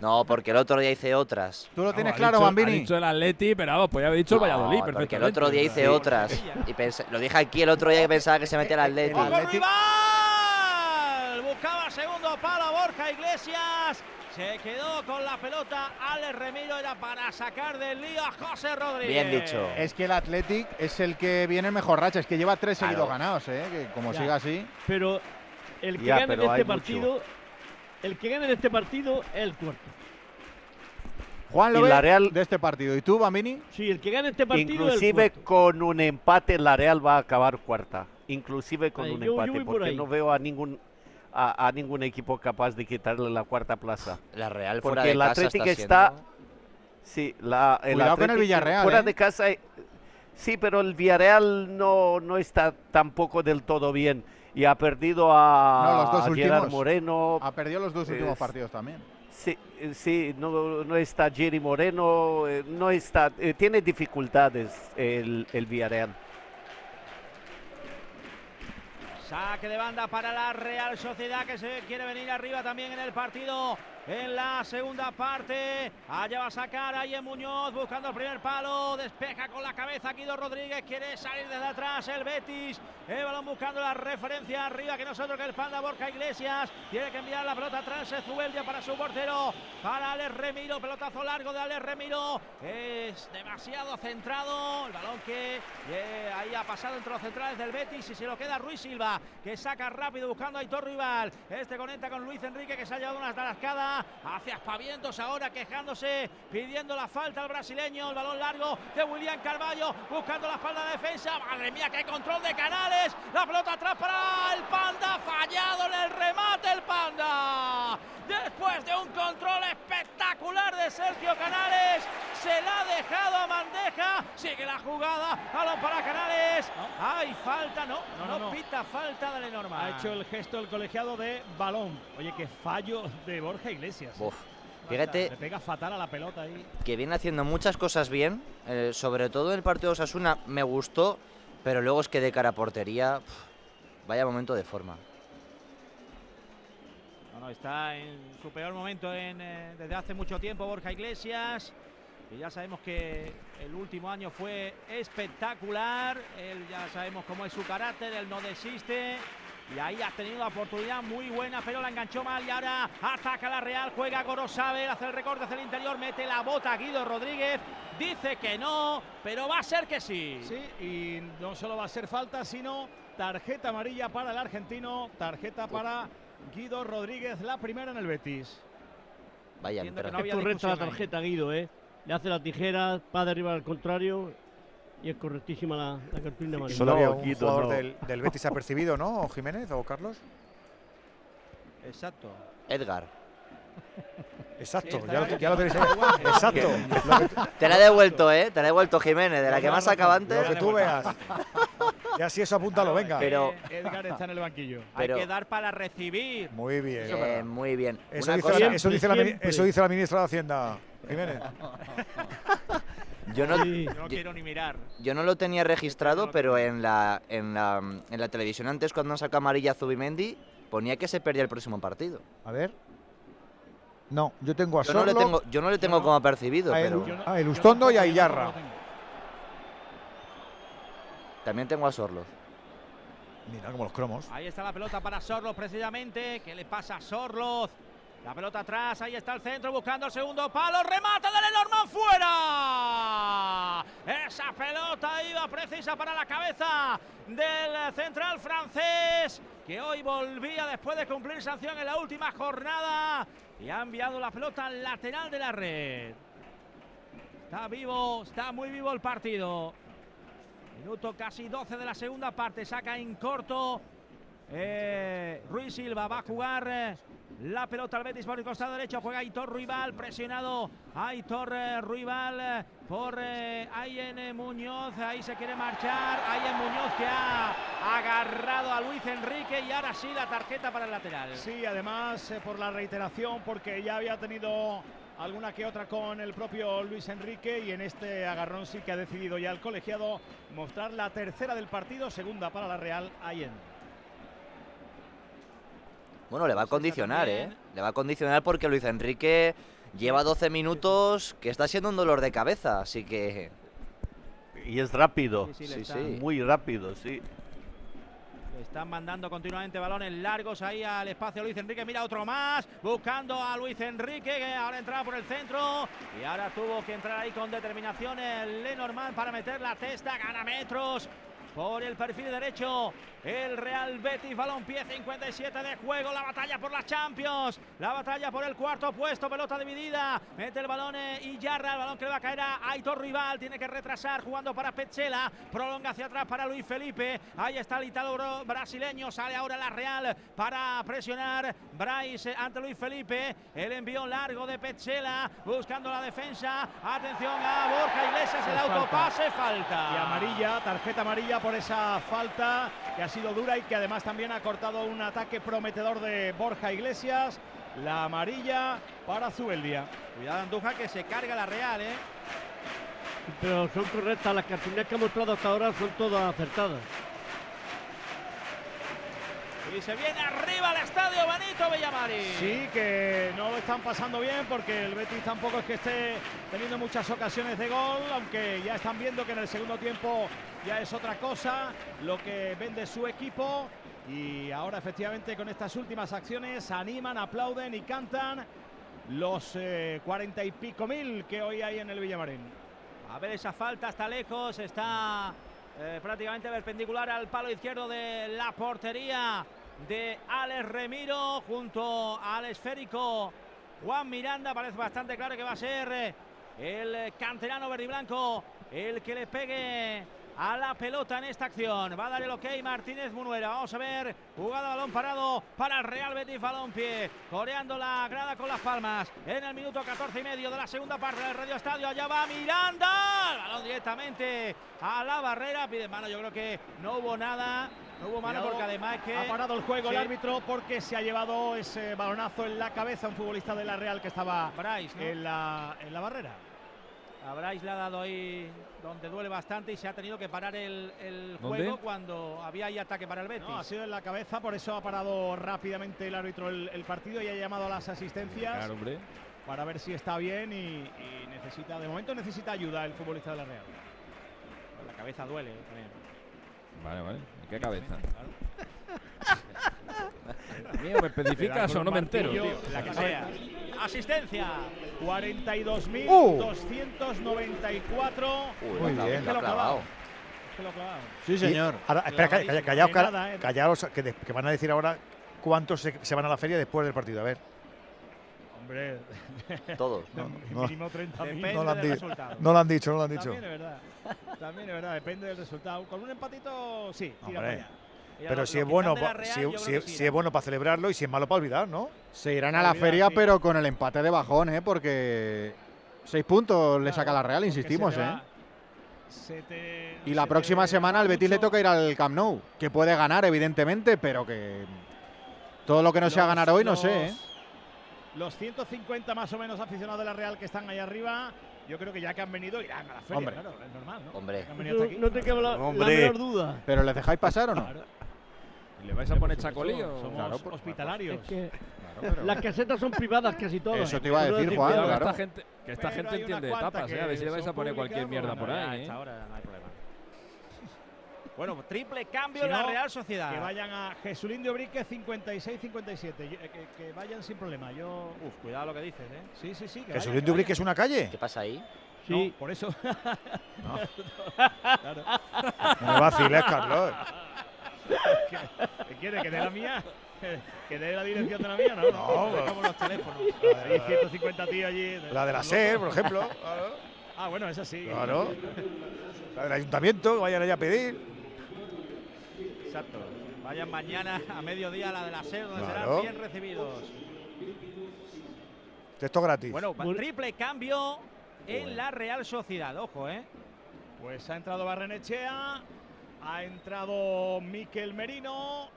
No, porque el otro día hice otras. ¿Tú lo Ha dicho- Ha dicho el Atleti, pero vamos, pues ya haber dicho el Valladolid, porque perfectamente. el otro día hice otras. Y pensé- lo dije aquí el otro día que pensaba que se metía el Atleti. rival! Buscaba segundo palo Borja Iglesias. Se quedó con la pelota. Alex Remiro era para sacar del lío a José Rodríguez. Es que el Athletic es el que viene en mejor racha, es que lleva tres Claro. seguidos ganados, ¿eh? Que como Ya. siga así. Pero el que Ya, gane en este mucho. partido, el que gane en este partido es el cuarto. Juan lo la Real- de este partido. ¿Y tú, Bambini? Sí, el que gane este partido Inclusive es el cuarto. con un empate la Real va a acabar cuarta. Inclusive con Ay, un yo- empate, porque ahí. no veo a ningún a, a ningún equipo capaz de quitarle la cuarta plaza. La Real porque fuera de el casa Atlético está está, siendo- sí, la, el Cuidado con el Villarreal, fuera ¿eh? de casa. eh, Sí, pero el Villarreal no, no está tampoco del todo bien y ha perdido a, No, los dos a Gerard últimos. Moreno. Ha perdido los dos últimos Es- partidos también. Sí, eh, sí, no, no está Jerry Moreno, eh, no está, eh, tiene dificultades el, el Villarreal. Saque de banda para la Real Sociedad que se quiere venir arriba también en el partido. En la segunda parte, allá va a sacar a Ian Muñoz buscando el primer palo, despeja con la cabeza Guido Rodríguez, quiere salir desde atrás el Betis, el balón buscando la referencia arriba que nosotros que el panda Borja Iglesias, tiene que enviar la pelota atrás Zubeldia para su portero, para Alex Remiro, pelotazo largo de Alex Remiro, es demasiado centrado, el balón que eh, ahí ha pasado entre los centrales del Betis y se lo queda Ruiz Silva, que saca rápido buscando a Aitor Rival, este conecta con Luis Enrique que se ha llevado una tarascada, hace ahora quejándose, pidiendo la falta al brasileño, el balón largo de William Carballo, buscando la espalda de defensa, madre mía, qué control de Canales, la pelota atrás para el Panda, fallado en el remate el Panda, después de un control espectacular de Sergio Canales, se la ha dejado a Mandeja, sigue la jugada, balón para Canales, hay falta, no, no, No, no, no. pita falta, dale normal. Ha hecho el gesto el colegiado de balón. Oye, qué fallo de Borja Iglesias. Uf. Fíjate Le pega fatal a la pelota ahí. que viene haciendo muchas cosas bien, eh, sobre todo en el partido de Osasuna me gustó, pero luego es que de cara a portería, vaya momento de forma. No, no, está en su peor momento en, eh, desde hace mucho tiempo Borja Iglesias. Y ya sabemos que el último año fue espectacular. Él ya sabemos cómo es su carácter, él no desiste. Y ahí ha tenido una oportunidad muy buena, pero la enganchó mal y ahora ataca la Real, juega Gorosabel, hace el recorte hacia el interior, mete la bota a Guido Rodríguez, dice que no, pero va a ser que sí. Sí, y no solo va a ser falta, sino tarjeta amarilla para el argentino, tarjeta para Guido Rodríguez, la primera en el Betis. Vaya, que pero- no había es correcta la discusión ahí. tarjeta, Guido, ¿eh? Le hace la tijera, va a derribar al contrario y es correctísima la, la cartulina amarilla. Solo había un jugador no. del, del Betis apercibido, ¿no? Jiménez o Carlos. Exacto. Edgar. Exacto, Sí, ya lo, ya tenéis ahí. Exacto. Lo que, Te la he devuelto, ¿eh? Te la he devuelto, Jiménez, de la que más sacaba lo antes. que tú veas. Ya si eso apúntalo, venga. Pero, Edgar está en el banquillo. Pero- Hay que dar para recibir. Muy bien. eh, muy bien. Eso Una dice, cosa- la, eso, dice la, mini- siempre. eso dice la ministra de Hacienda, Jiménez. Yo no, Sí. No quiero ni mirar. yo no lo tenía registrado, pero en la, en la, en la televisión antes, cuando sacó amarilla a Zubimendi, ponía que se perdía el próximo partido. A ver. No, yo tengo a Yo no le tengo, yo no le tengo como percibido, a, pero El, a Elustondo y a Iyarra. También tengo a Sorloz. Mira como los cromos. Ahí está la pelota para Sorloz precisamente. ¿Qué le pasa a Sorloz? La pelota atrás, ahí está el centro buscando el segundo palo. Remata de Lenormand fuera. Esa pelota iba precisa para la cabeza del central francés que hoy volvía después de cumplir sanción en la última jornada y ha enviado la pelota al lateral de la red. Está vivo, está muy vivo el partido. Minuto casi 12 de la segunda parte. Saca en corto. Eh, Ruiz Silva va a jugar eh, la pelota al Betis por el costado derecho. Juega Aitor Ruibal. Presionado Aitor eh, Ruibal eh, por Ayen Muñoz. Ahí se quiere marchar. Ayen Muñoz que ha agarrado a Luis Enrique. Y ahora sí la tarjeta para el lateral. Sí, además por la reiteración, porque ya había tenido alguna que otra con el propio Luis Enrique y en este agarrón sí que ha decidido ya el colegiado mostrar la tercera del partido, segunda para la Real Ayen. Bueno, le va a condicionar, ¿eh? Le va a condicionar porque Luis Enrique lleva 12 minutos que está siendo un dolor de cabeza, así que... Y es rápido. Sí, sí. Muy rápido, sí. Están mandando continuamente balones largos ahí al espacio Luis Enrique. Mira otro más. Buscando a Luis Enrique que ahora entraba por el centro. Y ahora tuvo que entrar ahí con determinación el Lenormand para meter la testa. Gana metros. Por el perfil derecho, el Real Betis, balompié 57 de juego, la batalla por las Champions, la batalla por el cuarto puesto, pelota dividida, mete el balón eh, y Yarra, el balón que le va a caer a Aitor Rival, tiene que retrasar jugando para Petzela, prolonga hacia atrás para Luis Felipe, ahí está el italo brasileño, sale ahora la Real para presionar Bryce eh, ante Luis Felipe, el envío largo de Petzela, buscando la defensa, atención a Borja Iglesias, el autopase, falta. Y amarilla, tarjeta amarilla por esa falta que ha sido dura y que además también ha cortado un ataque prometedor de Borja Iglesias. La amarilla para Zubeldia. Cuidado Andújar que se carga la Real, ¿eh? Pero son correctas, las cartulinas que ha mostrado hasta ahora son todas acertadas. Y se viene arriba el estadio Benito Villamarín. Sí, que no lo están pasando bien porque el Betis tampoco es que esté teniendo muchas ocasiones de gol, aunque ya están viendo que en el segundo tiempo ya es otra cosa lo que vende su equipo. Y ahora efectivamente con estas últimas acciones animan, aplauden y cantan los eh, cuarenta y pico mil que hoy hay en el Villamarín. A ver esa falta está lejos, está eh, prácticamente perpendicular al palo izquierdo de la portería de Alex Remiro junto al esférico Juan Miranda. Parece bastante claro que va a ser eh, el canterano verde y blanco el que le pegue a la pelota en esta acción. Va a dar el ok Martínez Munuera. Vamos a ver. Jugada balón parado para el Real Betis Balompié. Coreando la grada con las palmas. En el minuto 14 y medio de la segunda parte del Radio Estadio. Allá va Miranda. Balón directamente a la barrera. Pide mano. Yo creo que no hubo nada. No hubo mano porque además es que. Ha parado el juego Sí. el árbitro porque se ha llevado ese balonazo en la cabeza a un futbolista de la Real que estaba Bryce, ¿no? en, la, en la barrera. A Bryce le ha dado ahí donde duele bastante y se ha tenido que parar el, el ¿Dónde? juego cuando había ahí ataque para el Betis. No, ha sido en la cabeza, por eso ha parado rápidamente el árbitro el, el partido y ha llamado a las asistencias Claro, hombre. para ver si está bien y, y necesita, de momento necesita ayuda el futbolista de la Real. La cabeza duele eh, también. Vale, vale. ¿En qué cabeza? Mío, ¿me especificas o no me entero? tío? la que sea. Asistencia. 42.294. Muy bien. Es que lo ha clavado. Es que lo clavado. Sí, señor. Y ahora, espera, calla- calla- callaos, callaos, que, de- que van a decir ahora cuántos se, se van a la feria después del partido. A ver. Hombre, Todos. No, mínimo 30 Depende no lo han del di- resultado. no lo han dicho, no lo han dicho. También es verdad. También es verdad, depende del resultado. Con un empatito, sí, tira Hombre. para allá. Mira, Pero lo- si lo es que bueno, Real, si, sí es bueno para celebrarlo y si es malo para olvidar, ¿no? Se irán a la Olvidar, feria, sí. pero con el empate de bajón, ¿eh? Porque seis puntos le saca la Real, insistimos, se te ¿eh? va- se te- Y la se próxima te semana al Betis le toca ir al Camp Nou, que puede ganar, evidentemente, pero que todo lo que no sea ganar hoy, no sé, ¿eh? Los 150 más o menos aficionados de la Real que están ahí arriba, yo creo que ya que han venido irán a la feria, Hombre. claro, es normal, ¿no? Hombre. Que han venido hasta aquí. No te queda la, la menor duda. ¿Pero les dejáis pasar o no? ¿Y le vais a poner chacolí o...? Somos Claro, por- hospitalarios. Es que pero- las casetas son privadas casi todas. Eso te iba a decir, decir, Juan, que esta gente, que esta gente entiende de cuanta tapas, ¿eh? A ver si le vais a poner cualquier mierda por ahí, ¿eh? Hasta ahora no hay problema. Bueno, Triple cambio Si en la no, Real Sociedad. Que vayan a Jesulín de Obrique 56-57. Yo- eh, Que, que vayan sin problema. Yo. Uf, cuidado lo que dices, ¿eh? Sí, sí, sí. que ¿Jesús vayan, que Dubrique vayan. es una calle? ¿Qué pasa ahí? Sí. No, por eso. Claro. No vaciles, Carlos. ¿Qué, qué quiere? ¿Que dé la mía? ¿Que dé la dirección de la mía? No, no. No, dejamos los teléfonos. Hay 150 tíos allí. La de la SER, por ejemplo. Ah, bueno, esa sí. Claro. La del ayuntamiento, que vayan allá a pedir. Exacto. Vayan mañana a mediodía a la de la SER, donde Claro. serán bien recibidos. Texto gratis. Bueno, triple cambio en la Real Sociedad. Ojo, ¿eh? Pues ha entrado Barrenechea, ha entrado Miquel Merino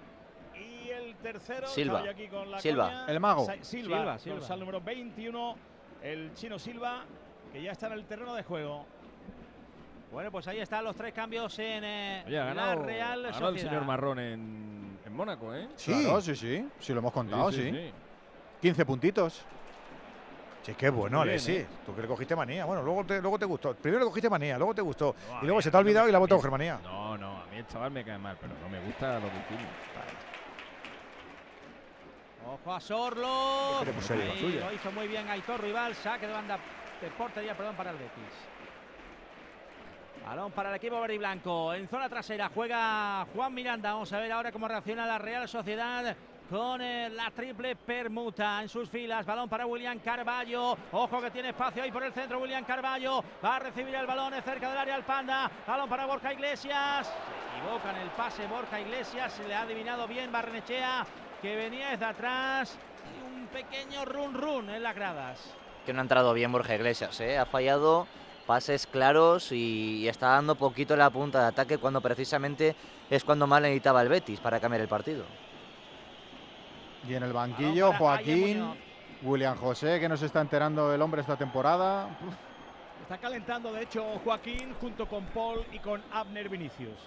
y el tercero. Silva. aquí con la Silva. El mago. Sa- Silva, Silva, Silva. dorsal número 21, el chino Silva, que ya está en el terreno de juego. Bueno, pues ahí están los tres cambios en eh, Oye, ha la Real ha Sociedad. ganado el señor Marrón en, en Mónaco, ¿eh? Sí. Claro, sí, sí. Sí, lo hemos contado, sí. sí, sí. 15 puntitos. Sí, qué bueno, bien, Alexis. ¿eh? Tú que le cogiste manía. Bueno, luego te, luego te gustó. Primero le cogiste manía, luego te gustó. No, y luego mí- se te ha olvidado y la ha vuelto a coger manía. No, no, a mí el chaval me cae mal, pero no me gusta lo que tiene. Ojo a Sorlo. Es lo hizo muy bien Aitor Rival. Saque de banda de portería, perdón, para el Betis. Balón para el equipo verde. En zona trasera juega Juan Miranda. Vamos a ver ahora cómo reacciona la Real Sociedad con eh, la triple permuta en sus filas. Balón para William Carballo. Ojo que tiene espacio ahí por el centro. William Carballo va a recibir el balón eh, cerca del área al Panda. Balón para Borja Iglesias. Se equivoca en el pase Borja Iglesias. Se le ha adivinado bien Barrenechea que venía desde atrás. Y un pequeño run run en las gradas. Que no ha entrado bien Borja Iglesias, ¿eh? Ha fallado pases claros y, y está dando poquito la punta de ataque cuando precisamente es cuando más le necesitaba el Betis para cambiar el partido. Y en el banquillo, Joaquín. William José, que no se está enterando el hombre esta temporada. Está calentando, de hecho, Joaquín junto con Paul y con Abner Vinicius.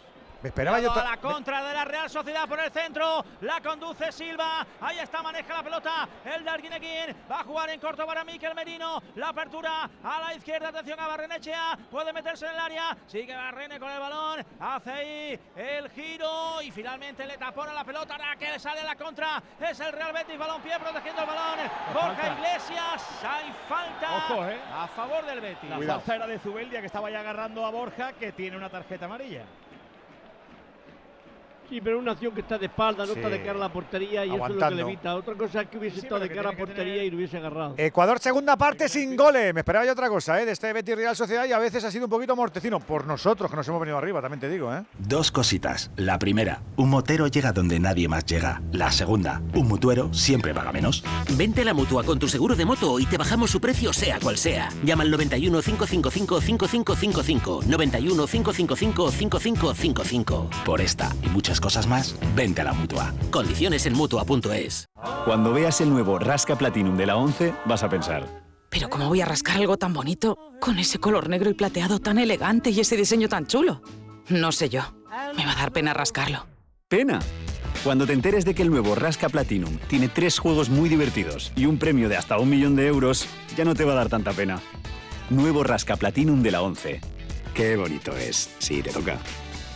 Me esperaba yo. La contra de la Real Sociedad por el centro. La conduce Silva. Ahí está, maneja la pelota. El Darguineguín va a jugar en corto para Miquel Merino. La apertura a la izquierda. Atención a Barrenechea. Puede meterse en el área. Sigue Barrene con el balón. Hace ahí el giro. Y finalmente le tapona la pelota. Ahora que sale a la contra. Es el Real Betis. Balón pie protegiendo el balón. Borja falta. Iglesias. Hay falta Ojo, eh. a favor del Betis. La falta era de Zubeldia, que estaba ya agarrando a Borja, que tiene una tarjeta amarilla. Sí, pero una acción que está de espalda, no Sí. está de cara a la portería y eso es lo que le evita. Otra cosa es que hubiese Sí, estado de cara a que portería tener- y lo hubiese agarrado. Ecuador, segunda parte sin goles. Me esperaba yo otra cosa, ¿eh? De este Betis Real Sociedad y a veces ha sido un poquito mortecino. Por nosotros, que nos hemos venido arriba, también te digo, ¿eh? Dos cositas. La primera, un motero llega donde nadie más llega. La segunda, un mutuero siempre paga menos. Vente a la mutua con tu seguro de moto y te bajamos su precio sea cual sea. Llama al 91 555 5555. 91 555 5555. Por esta y muchas cosas más, vente a la mutua. Condiciones en mutua.es. Cuando veas el nuevo Rasca Platinum de la 11, vas a pensar. Pero ¿cómo voy a rascar algo tan bonito? Con ese color negro y plateado tan elegante y ese diseño tan chulo. No sé yo. Me va a dar pena rascarlo. ¡Pena! Cuando te enteres de que el nuevo Rasca Platinum tiene tres juegos muy divertidos y un premio de hasta un millón de euros, ya no te va a dar tanta pena. Nuevo Rasca Platinum de la 11. Qué bonito es. Sí, te toca.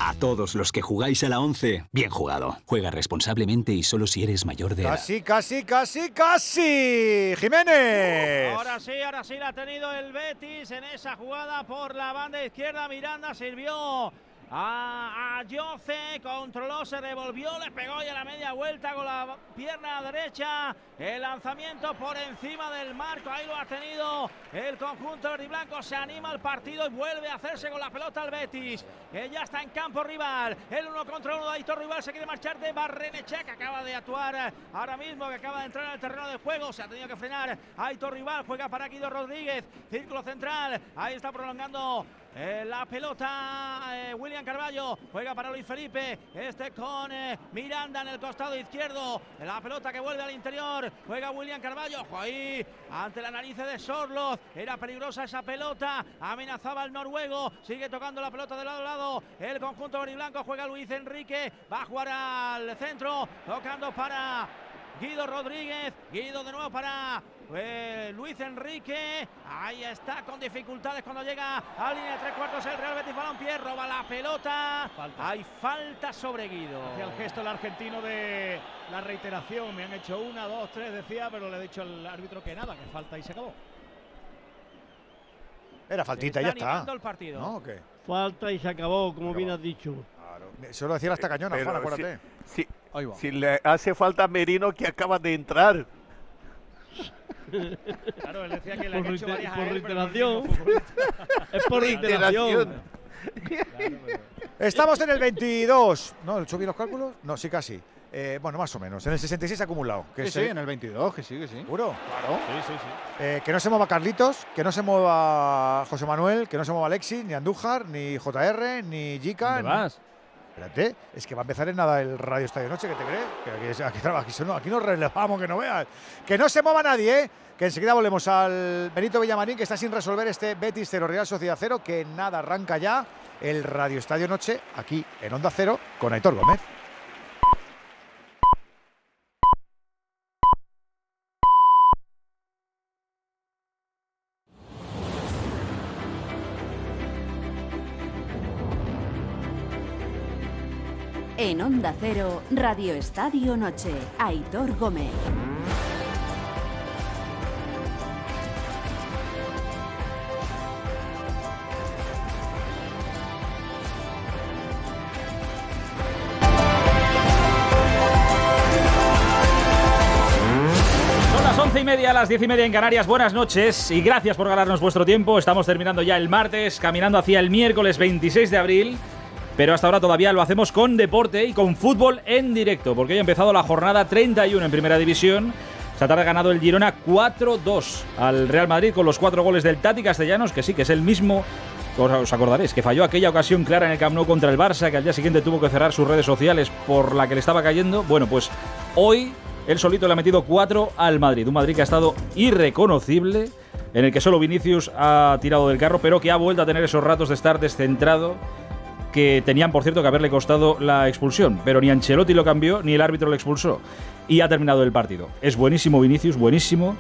A todos los que jugáis a la 11, bien jugado. Juega responsablemente y solo si eres mayor de edad. Casi, casi, casi, casi. Jiménez. Ahora sí, ahora sí la ha tenido el Betis en esa jugada por la banda izquierda. Miranda sirvió a, a Yoce, controló, se revolvió, le pegó y a la media vuelta con la pierna derecha. El lanzamiento por encima del marco, ahí lo ha tenido el conjunto verde y. Se anima el partido y vuelve a hacerse con la pelota al Betis, que ya está en campo rival. El uno contra uno de Aitor Rival se quiere marchar de Barrenechea, que acaba de actuar ahora mismo, que acaba de entrar en el terreno de juego. Se ha tenido que frenar. Aitor Rival juega para Guido Rodríguez, círculo central. Ahí está prolongando eh, la pelota eh, William Carballo juega para Luis Felipe. Este con eh, Miranda en el costado izquierdo. La pelota que vuelve al interior. Juega William Carballo. Ahí ante la nariz de Sorloz. Era peligrosa esa pelota. Amenazaba el noruego. Sigue tocando la pelota de lado a lado. El conjunto blanco juega Luis Enrique. Va a jugar al centro. Tocando para Guido Rodríguez. Guido de nuevo para eh, Luis Enrique. Ahí está con dificultades cuando llega a línea de tres cuartos el Real Betis Balompié. Roba la pelota. Hay falta sobre Guido. El gesto el argentino de la reiteración. Me han hecho una, dos, tres, decía, pero le he dicho al árbitro que nada, que falta y se acabó. Era faltita, Está ya está. animando el partido. ¿No? ¿O qué? Falta y se acabó, como bien has dicho. Eso lo decía hasta cañona, Pero Juan, acuérdate. Si, si- si le hace falta a Merino que acaba de entrar. Claro, él decía que le Por han hecho varias por no al reiteración. Es por reiteración. Estamos en el 22. ¿No? ¿El subí los cálculos? No, sí, casi. Eh, bueno, más o menos. En el 66 acumulado. Que Sí, sí, en el 22, que sí, que sí. ¿Seguro? Claro. Sí, sí, sí. Eh, que no se mueva Carlitos, que no se mueva José Manuel, que no se mueva Alexis, ni Andújar, ni JR, ni Jica. ¿Dónde ni- vas? Espérate, es que va a empezar en nada el Radio Estadio Noche, ¿qué te crees? Aquí, aquí, aquí, no- nos relevamos, que no veas. Que no se mueva nadie, ¿eh? Que enseguida volvemos al Benito Villamarín, que está sin resolver este Betis 0 Real Sociedad 0, que nada, arranca ya el Radio Estadio Noche aquí en Onda Cero con Aitor Gómez. En Onda Cero, Radio Estadio Noche, Aitor Gómez. Y media, las diez y media en Canarias. Buenas noches y gracias por ganarnos vuestro tiempo. Estamos terminando ya el martes, caminando hacia el miércoles 26 de abril. Pero hasta ahora todavía lo hacemos con deporte y con fútbol en directo, porque hoy ha empezado la jornada 31 en Primera División. Esta tarde ha ganado el Girona 4-2 al Real Madrid con los cuatro goles del Tati Castellanos, que sí, que es el mismo os acordaréis que falló aquella ocasión clara en el Camp contra el Barça, que al día siguiente tuvo que cerrar sus redes sociales por la que le estaba cayendo. Bueno, pues hoy él solito le ha metido 4 al Madrid. Un Madrid que ha estado irreconocible, en el que solo Vinicius ha tirado del carro, pero que ha vuelto a tener esos ratos de estar descentrado que tenían, por cierto, que haberle costado la expulsión. Pero ni Ancelotti lo cambió, ni el árbitro lo expulsó. Y ha terminado el partido. Es buenísimo Vinicius, buenísimo.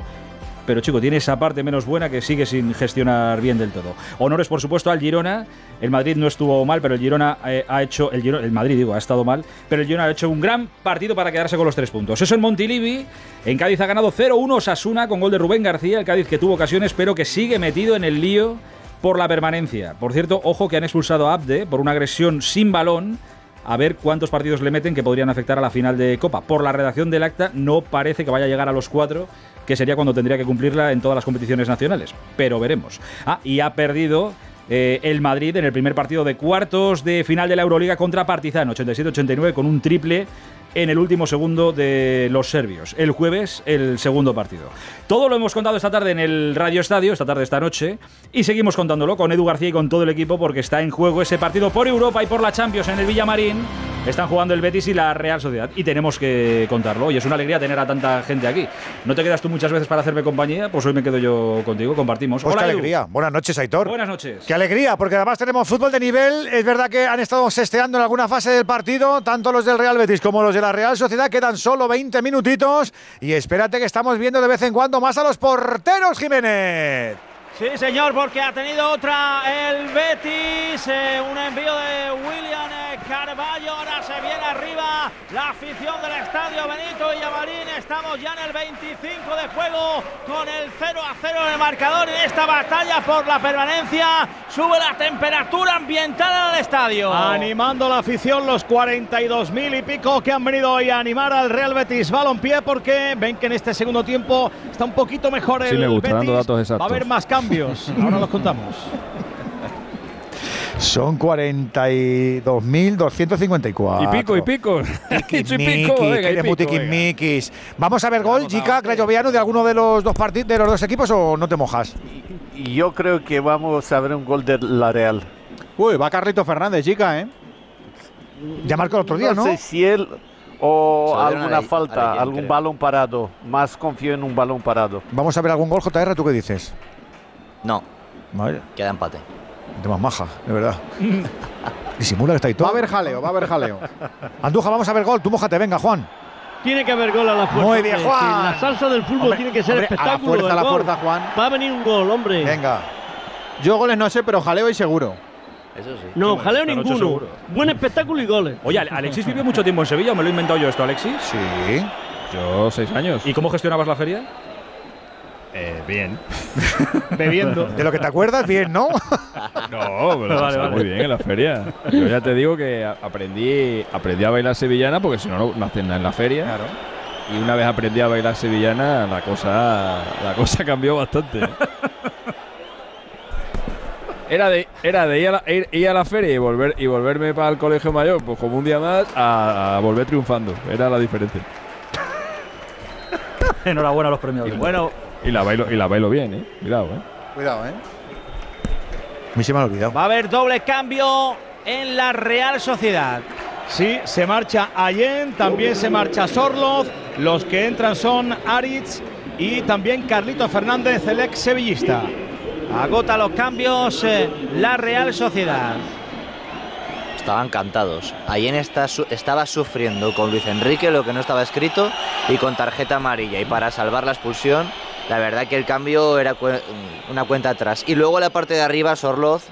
Pero chico, tiene esa parte menos buena que sigue sin gestionar bien del todo. Honores, por supuesto, al Girona. El Madrid no estuvo mal, pero el Girona eh, ha hecho. El, Girona- el Madrid, digo, ha estado mal. Pero el Girona ha hecho un gran partido para quedarse con los tres puntos. Eso en Montilivi. En Cádiz ha ganado 0-1 Sasuna con gol de Rubén García. El Cádiz que tuvo ocasiones, pero que sigue metido en el lío por la permanencia. Por cierto, ojo que han expulsado a Abde por una agresión sin balón. A ver cuántos partidos le meten que podrían afectar a la final de Copa. Por la redacción del acta no parece que vaya a llegar a los cuatro, que sería cuando tendría que cumplirla en todas las competiciones nacionales. Pero veremos. Ah, y ha perdido eh, el Madrid en el primer partido de cuartos de final de la Euroliga contra Partizan, 87-89, con un triple en el último segundo de los serbios. El jueves, el segundo partido. Todo lo hemos contado esta tarde en el Radio Estadio, esta tarde, esta noche, y seguimos contándolo con Edu García y con todo el equipo porque está en juego ese partido por Europa y por la Champions en el Villamarín. Están jugando el Betis y la Real Sociedad y tenemos que contarlo. Y es una alegría tener a tanta gente aquí. ¿No te quedas tú muchas veces para hacerme compañía? Pues hoy me quedo yo contigo, compartimos. Pues qué Hola, Edu. alegría. Buenas noches, Aitor. Buenas noches. Qué alegría, porque además tenemos fútbol de nivel. Es verdad que han estado sesteando en alguna fase del partido, tanto los del Real Betis como los de la Real Sociedad. Quedan solo 20 minutitos. Y espérate que estamos viendo de vez en cuando más a los porteros, Jiménez. Sí, señor, porque ha tenido otra el Betis, eh, un envío de William eh, Carballo. Ahora se viene arriba la afición del estadio Benito Villamarín. Estamos ya en el 25 de juego con el 0 a 0 en el marcador en esta batalla por la permanencia. Sube la temperatura ambiental en el estadio. Animando la afición, los 42.000 y pico que han venido hoy a animar al Real Betis Balompié porque ven que en este segundo tiempo está un poquito mejor el Sí, me gusta, Betis. dando datos Va a exactos. haber más cambios. Ahora los contamos. Son 42.254. Y pico, y pico. Dicho y pico, venga, y pico. Vamos a ver gol, Jica, Grayoviano, de alguno de los dos partidos de los dos equipos o no te mojas? Yo creo que vamos a ver un gol de la Real. Uy, va Carlito Fernández, chica, ¿eh? Ya marcó el otro día, ¿no? sé si él o alguna falta, algún creo. balón parado. Más confío en un balón parado. Vamos a ver algún gol, JR, ¿tú qué dices? No, Vale, queda empate. de más maja, de verdad. Disimula que está ahí todo. Va a haber jaleo, va a haber jaleo. Andújar, vamos a ver gol, tú mójate, venga, Juan. Tiene que haber gol a la fuerza. Muy bien. Juan. La salsa del fútbol Hombre, tiene que ser hombre, a la espectáculo. fuerza, a la fuerza, Juan. Va a venir un gol, hombre. Venga. Yo goles no sé, pero jaleo y seguro. Eso sí. No, jaleo ninguno. Buen espectáculo y goles. Oye, Ale- Alexis vivió mucho tiempo en Sevilla, ¿o me lo he inventado yo esto, Alexis? Sí. Yo seis años. ¿Y cómo gestionabas la feria? Eh, bien. Bebiendo. De lo que te acuerdas, bien, ¿no? No, pero Vale, muy bien en la feria. Yo ya te digo que aprendí, aprendí a bailar sevillana porque si no, no, no hacen nada en la feria. Claro. Y una vez aprendí a bailar sevillana, la cosa, la cosa cambió bastante. Era de, era de ir, a la, ir- ir a la feria y, volver, y volverme para el colegio mayor, pues como un día más, a, a volver triunfando. Era la diferencia. Enhorabuena a los premiados. Y bueno, Y la bailo, y la bailo bien, eh. Cuidado, eh. Cuidado, ¿eh? A mí se me ha olvidado. va a haber doble cambio en la Real Sociedad. Sí, se marcha Allen, también se marcha Sorloz. Los que entran son Aritz y también Carlito Fernández, el ex sevillista. Agota los cambios eh, la Real Sociedad. Estaban cantados. Allen está su- estaba sufriendo con Luis Enrique lo que no estaba escrito y con tarjeta amarilla. Y para salvar la expulsión, la verdad que el cambio era una cuenta atrás. Y luego la parte de arriba, Sorloz,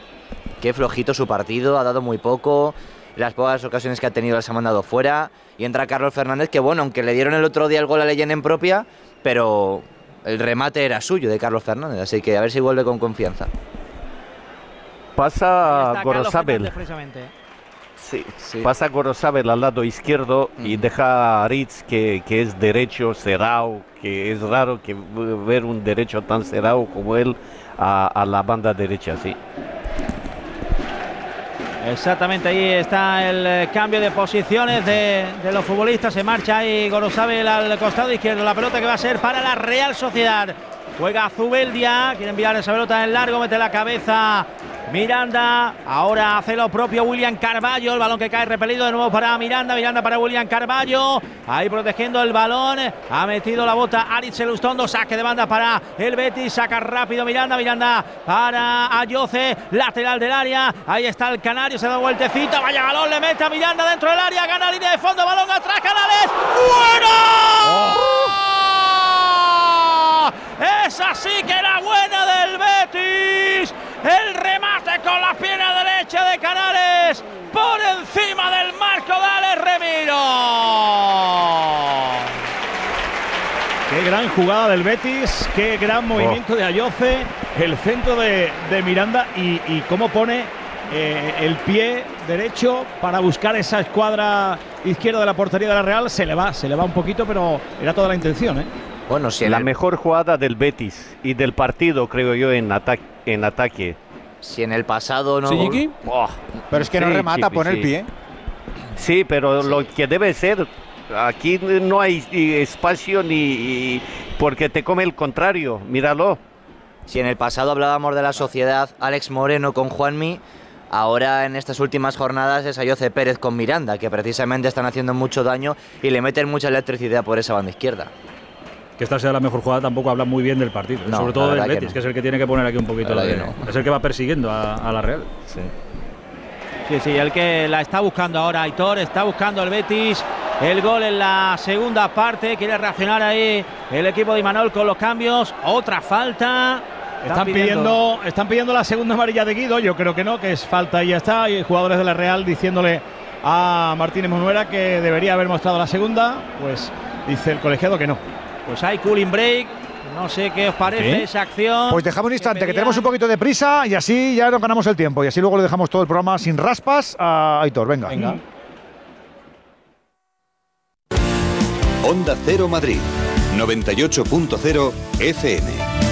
qué flojito su partido, ha dado muy poco. Las pocas ocasiones que ha tenido las ha mandado fuera. Y entra Carlos Fernández, que bueno, aunque le dieron el otro día el gol a Leyen en propia, pero el remate era suyo de Carlos Fernández. Así que a ver si vuelve con confianza. Pasa Gorosabel. Sí, pasa Gorosabel al lado izquierdo y deja a Ritz, que, que es derecho cerrado, que es raro que ver un derecho tan cerrado como él a, a la banda derecha, sí. Exactamente, ahí está el eh, cambio de posiciones de, de los futbolistas. Se marcha ahí Gorosabel al costado izquierdo. La pelota que va a ser para la Real Sociedad. Juega Zubeldia, quiere enviar esa pelota en largo, mete la cabeza Miranda. Ahora hace lo propio William Carballo. El balón que cae repelido de nuevo para Miranda. Miranda para William Carballo. Ahí protegiendo el balón. Ha metido la bota Aritz Elustondo. Saque de banda para el Betis. Saca rápido Miranda. Miranda para Ayoce. Lateral del área. Ahí está el Canario. Se da vueltecita. Vaya balón. Le mete a Miranda dentro del área. Gana línea de fondo. Balón atrás. Canales. ¡Fuera! Es así que la buena del Betis. El remate con la pierna derecha de Canales. Por encima del marco de Alex Remiro. Qué gran jugada del Betis, qué gran movimiento de Ayoce, el centro de, de Miranda y, y cómo pone eh, el pie derecho para buscar esa escuadra izquierda de la portería de la Real. Se le va, se le va un poquito, pero era toda la intención. ¿eh? Bueno, si la mejor jugada del Betis y del partido, creo yo, en, ata- en ataque. Si en el pasado no. Pero es que no remata, pone el sí. pie. Sí, pero lo que debe ser, aquí no hay espacio ni y- porque te come el contrario, míralo. Si en el pasado hablábamos de la sociedad Alex Moreno con Juanmi, ahora en estas últimas jornadas es Ayoce Pérez con Miranda, que precisamente están haciendo mucho daño y le meten mucha electricidad por esa banda izquierda. Que esta sea la mejor jugada tampoco habla muy bien del partido. No, sobre todo del que Betis, no. que, es el que tiene que poner aquí un poquito La de, Es el que va persiguiendo a, a la Real. Sí, sí, el que la está buscando ahora Aitor, está buscando el Betis. El gol en la segunda parte, quiere reaccionar ahí el equipo de Imanol con los cambios. Otra falta. Están pidiendo, están pidiendo la segunda amarilla de Guido, yo creo que no, que es falta y ya está. Y jugadores de la Real diciéndole a Martínez Monuera que debería haber mostrado la segunda, pues dice el colegiado que no. Pues hay cooling break. No sé qué os parece ¿Sí? esa acción. Pues dejamos un instante, que tenemos un poquito de prisa y así ya nos ganamos el tiempo. Y así luego le dejamos todo el programa sin raspas a Aitor. Venga. Venga. Onda Cero Madrid, 98.0 FM.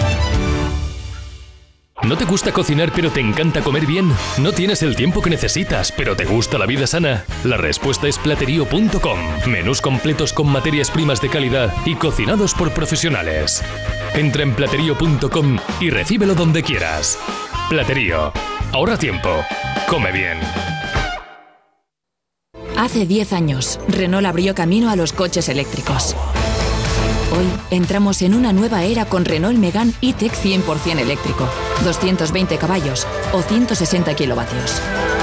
¿No te gusta cocinar pero te encanta comer bien? ¿No tienes el tiempo que necesitas pero te gusta la vida sana? La respuesta es platerío.com. Menús completos con materias primas de calidad y cocinados por profesionales. Entra en platerío.com y recíbelo donde quieras. Platerío. Ahorra tiempo. Come bien. Hace 10 años, Renault abrió camino a los coches eléctricos. Hoy entramos en una nueva era con Renault Megane E-Tech 100% eléctrico, 220 caballos o 160 kilovatios.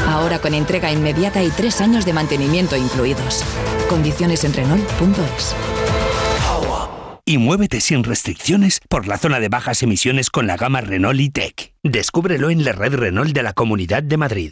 Ahora con entrega inmediata y 3 años de mantenimiento incluidos. Condiciones en Renault.es. Y muévete sin restricciones por la zona de bajas emisiones con la gama Renault e-Tech. Descúbrelo en la red Renault de la Comunidad de Madrid.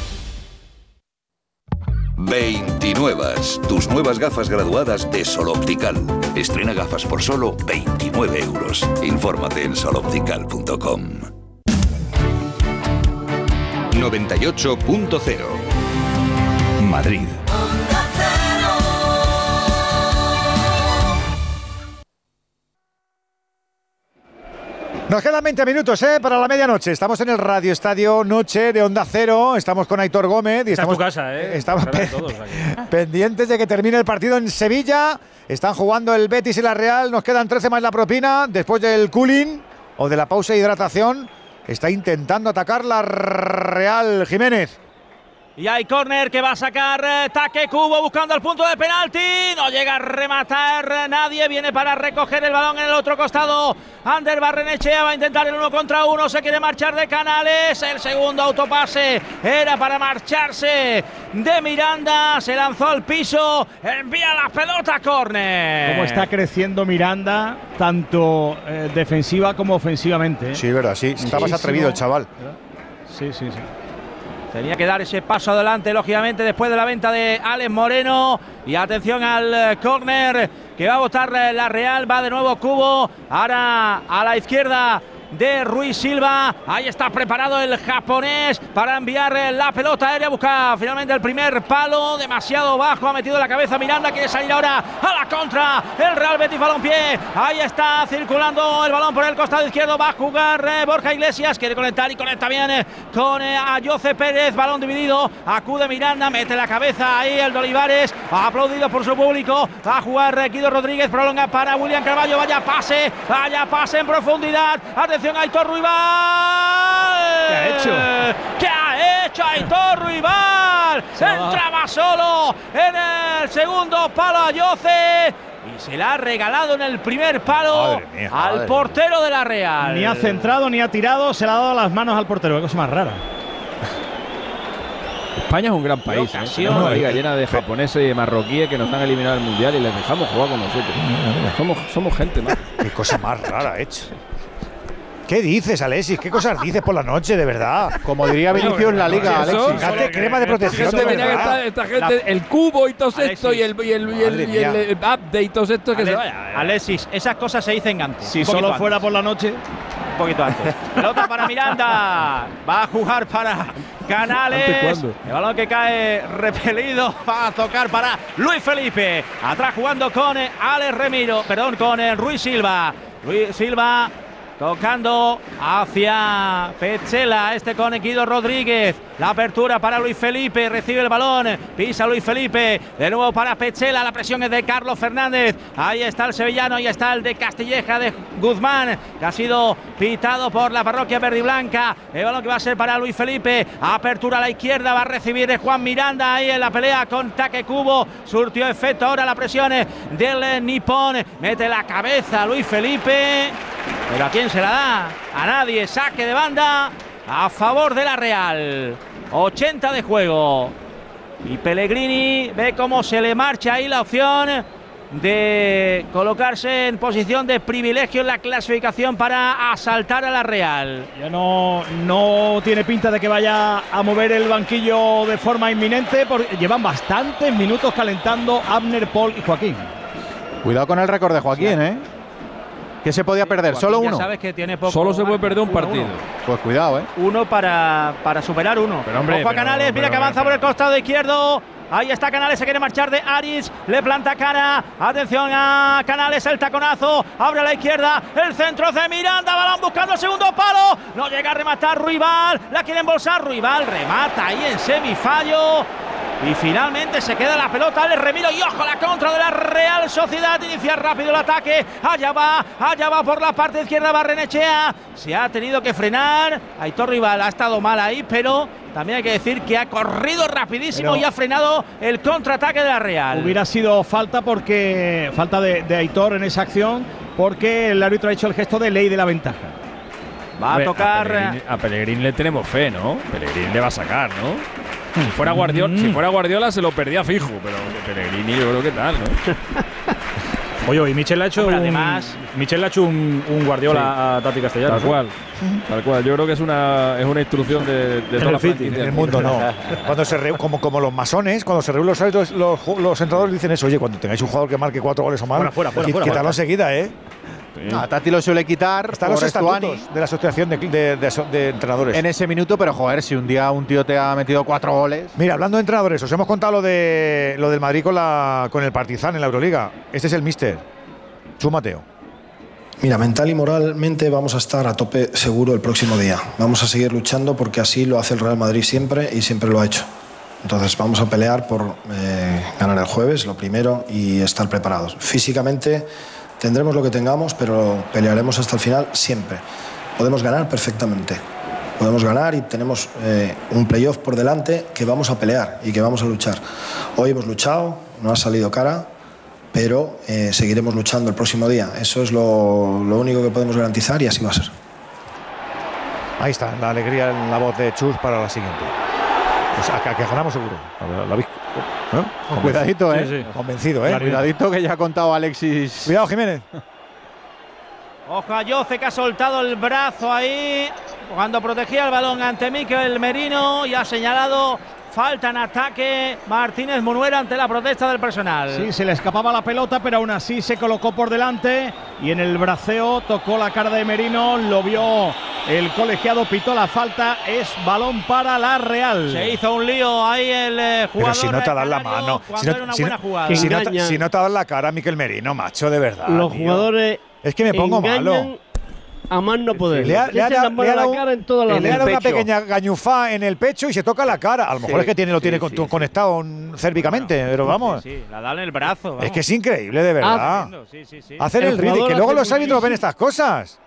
29. Tus nuevas gafas graduadas de Sol Optical. Estrena gafas por solo 29 euros. Infórmate en soloptical.com. 98.0 Madrid. Nos quedan 20 minutos ¿eh? para la medianoche. Estamos en el Radio Estadio Noche de Onda Cero. Estamos con Aitor Gómez. Y Esta es estamos, tu casa, ¿eh? Estamos pe- todos pendientes de que termine el partido en Sevilla. Están jugando el Betis y la Real. Nos quedan 13 más la propina. Después del cooling o de la pausa de hidratación, está intentando atacar la Real Jiménez. Y hay córner que va a sacar eh, Taque Cubo buscando el punto de penalti. No llega a rematar nadie. Viene para recoger el balón en el otro costado. Ander Barrenechea va a intentar el uno contra uno. Se quiere marchar de Canales. El segundo autopase era para marcharse de Miranda. Se lanzó al piso. Envía la pelota córner. Cómo está creciendo Miranda, tanto eh, defensiva como ofensivamente. ¿eh? Sí, verdad, sí. Está más atrevido el chaval. Sí, sí, sí. Tenía que dar ese paso adelante, lógicamente, después de la venta de Alex Moreno. Y atención al eh, córner que va a votar eh, la Real. Va de nuevo Cubo. Ahora a la izquierda de Ruiz Silva. Ahí está preparado el japonés para enviar eh, la pelota aérea. Busca finalmente el primer palo. Demasiado bajo. Ha metido la cabeza Miranda. Quiere salir ahora a la contra. El Real Betis Balompié. Ahí está circulando el balón por el costado izquierdo. Va a jugar eh, Borja Iglesias. Quiere conectar y conecta bien eh, con Ayoce Pérez. Balón dividido. Acude Miranda. Mete la cabeza ahí el de Olivares. Aplaudido por su público. Va a jugar Guido Rodríguez. Prolonga para William Carballo. Vaya pase. Vaya pase en profundidad. Atención Aitor Ruibal. ¿Qué ha hecho? ¿Qué ha hecho Aitor Ruibal? Se. Entraba solo en el segundo palo Ayoce. Y se la ha regalado en el primer palo Madre mía, al madre portero de la Real. Ni ha centrado ni ha tirado, se le ha dado las manos al portero. Qué cosa más rara. España es un gran país. ¿eh? una liga llena de japoneses y de marroquíes que nos han eliminado del mundial y les dejamos jugar con nosotros. Somos, somos gente más. Qué cosa más rara, hecho. ¿Qué dices, Alexis? ¿Qué cosas dices por la noche, de verdad? Como diría Vinicius en la liga, Eso, Alexis. Fíjate, crema de protección, de verdad. esta gente, el cubo y todo esto y el, y el, y el, Madre y el, mía. update y todo esto que se vaya. Alexis, esas cosas se dicen antes. Si solo antes. fuera por la noche. Un poquito antes. Pelota para Miranda. Va a jugar para Canales. El balón que cae repelido. Va a tocar para Luis Felipe. Atrás jugando con Alex Remiro. Perdón, con Ruiz Silva. Luis Silva Tocando hacia Pechela, este con Equido Rodríguez. La apertura para Luis Felipe, recibe el balón, pisa Luis Felipe. De nuevo para Pechela, la presión es de Carlos Fernández. Ahí está el sevillano, ahí está el de Castilleja de Guzmán, que ha sido pitado por la parroquia verde. El balón que va a ser para Luis Felipe. Apertura a la izquierda, va a recibir de Juan Miranda ahí en la pelea con Taque Cubo. Surtió efecto ahora la presión del Nippon. Mete la cabeza Luis Felipe. Pero ¿a quién se la da? A nadie. Saque de banda a favor de la Real. 80 de juego. Y Pellegrini ve cómo se le marcha ahí la opción de colocarse en posición de privilegio en la clasificación para asaltar a la Real. Ya no, no tiene pinta de que vaya a mover el banquillo de forma inminente, porque llevan bastantes minutos calentando Abner, Paul y Joaquín. Cuidado con el récord de Joaquín, ¿eh? ¿Qué se podía perder? ¿Solo Ya uno? sabes que tiene poco Solo se puede perder un Uno, partido. uno. Pues cuidado, ¿eh? Uno para, para superar uno. Pero, hombre, Ojo a pero- Canales, mira pero- que avanza por el costado izquierdo. Ahí está Canales, se quiere marchar de Aris, le planta cara. Atención a Canales, el taconazo, abre a la izquierda, el centro de Miranda, balón buscando el segundo palo. No llega a rematar Ruibal, la quiere embolsar Ruibal, remata ahí en semifallo. Y finalmente se queda la pelota al Remiro y ojo la contra de la Real Sociedad. Inicia rápido el ataque. Allá va, allá va por la parte izquierda Barrenechea. Se ha tenido que frenar. Aitor Rival ha estado mal ahí, pero también hay que decir que ha corrido rapidísimo Pero- y ha frenado el contraataque de la Real. Hubiera sido falta porque falta de, de Aitor en esa acción porque el árbitro ha hecho el gesto de ley de la ventaja. Va a tocar. A Pellegrini le tenemos fe, ¿no? Pellegrini le va a sacar, ¿no? Si fuera, Guardiola, si fuera Guardiola se lo perdía fijo, pero Pellegrini yo creo que tal, ¿no? Oye, y Michel ha hecho Hombre, un, además- Michel ha hecho un, un Guardiola a Tati Castellanos. Tal cual. Tal cual. Yo creo que es una, es una instrucción de, de toda la En el mundo no. Cuando se re- como, como los masones, cuando se reúnen los árbitros, los, los entrenadores dicen eso, oye, cuando tengáis un jugador que marque cuatro goles o más, Fuera, fuera, fuera, fuera, quítalo fuera. enseguida, ¿eh? A Tati lo suele quitar Están los estatutos de la Asociación de, de- de aso- de Entrenadores. en ese minuto, pero joder, si un día un tío te ha metido cuatro goles. Mira, hablando de entrenadores, os hemos contado lo de lo del Madrid con, la, con el Partizan en la Euroliga. Este es el míster, Chu Mateo. Mira, mental y moralmente vamos a estar a tope seguro el próximo día. Vamos a seguir luchando porque así lo hace el Real Madrid siempre y siempre lo ha hecho. Entonces vamos a pelear por eh, ganar el jueves, lo primero, y estar preparados. Físicamente tendremos lo que tengamos, pero pelearemos hasta el final siempre. Podemos ganar perfectamente. Podemos ganar y tenemos eh, un playoff por delante que vamos a pelear y que vamos a luchar. Hoy hemos luchado, no ha salido cara, pero eh, seguiremos luchando el próximo día. Eso es lo, lo único que podemos garantizar y así va a ser. Ahí está, la alegría en la voz de Chus para la siguiente. O sea, que, que ganamos seguro. ¿Lo- lo habéis- ¿no? Cuidadito, ¿eh? Sí, sí. Convencido, ¿eh? Cuidadito que ya ha contado Alexis. Cuidado, Jiménez. Ojo a Yoce que ha soltado el brazo ahí cuando protegía el balón ante Miquel Merino y ha señalado falta en ataque Martínez Munuera ante la protesta del personal. Sí, se le escapaba la pelota, pero aún así se colocó por delante y en el braceo tocó la cara de Merino, lo vio el colegiado, pitó la falta, es balón para la Real. Se hizo un lío ahí el eh, Pero jugador. si no te das la mano. Si no, si si te- Engaña. si no te das la cara, Miquel Merino, macho, de verdad. Los tío. jugadores Es que me pongo malo. A más no poder. Le ha, le le ha a la dado- cara en todas las le ha dado una pequeña gañufá en el pecho y se toca la cara. A lo mejor Sí, es que tiene, lo sí, tiene con- conectado mm, cérvicamente, pero vamos. Sí, la da en el brazo. Es que es increíble, de verdad. Sí, sí, sí. Hacer El el, ridículo, que luego los árbitros ven estas cosas.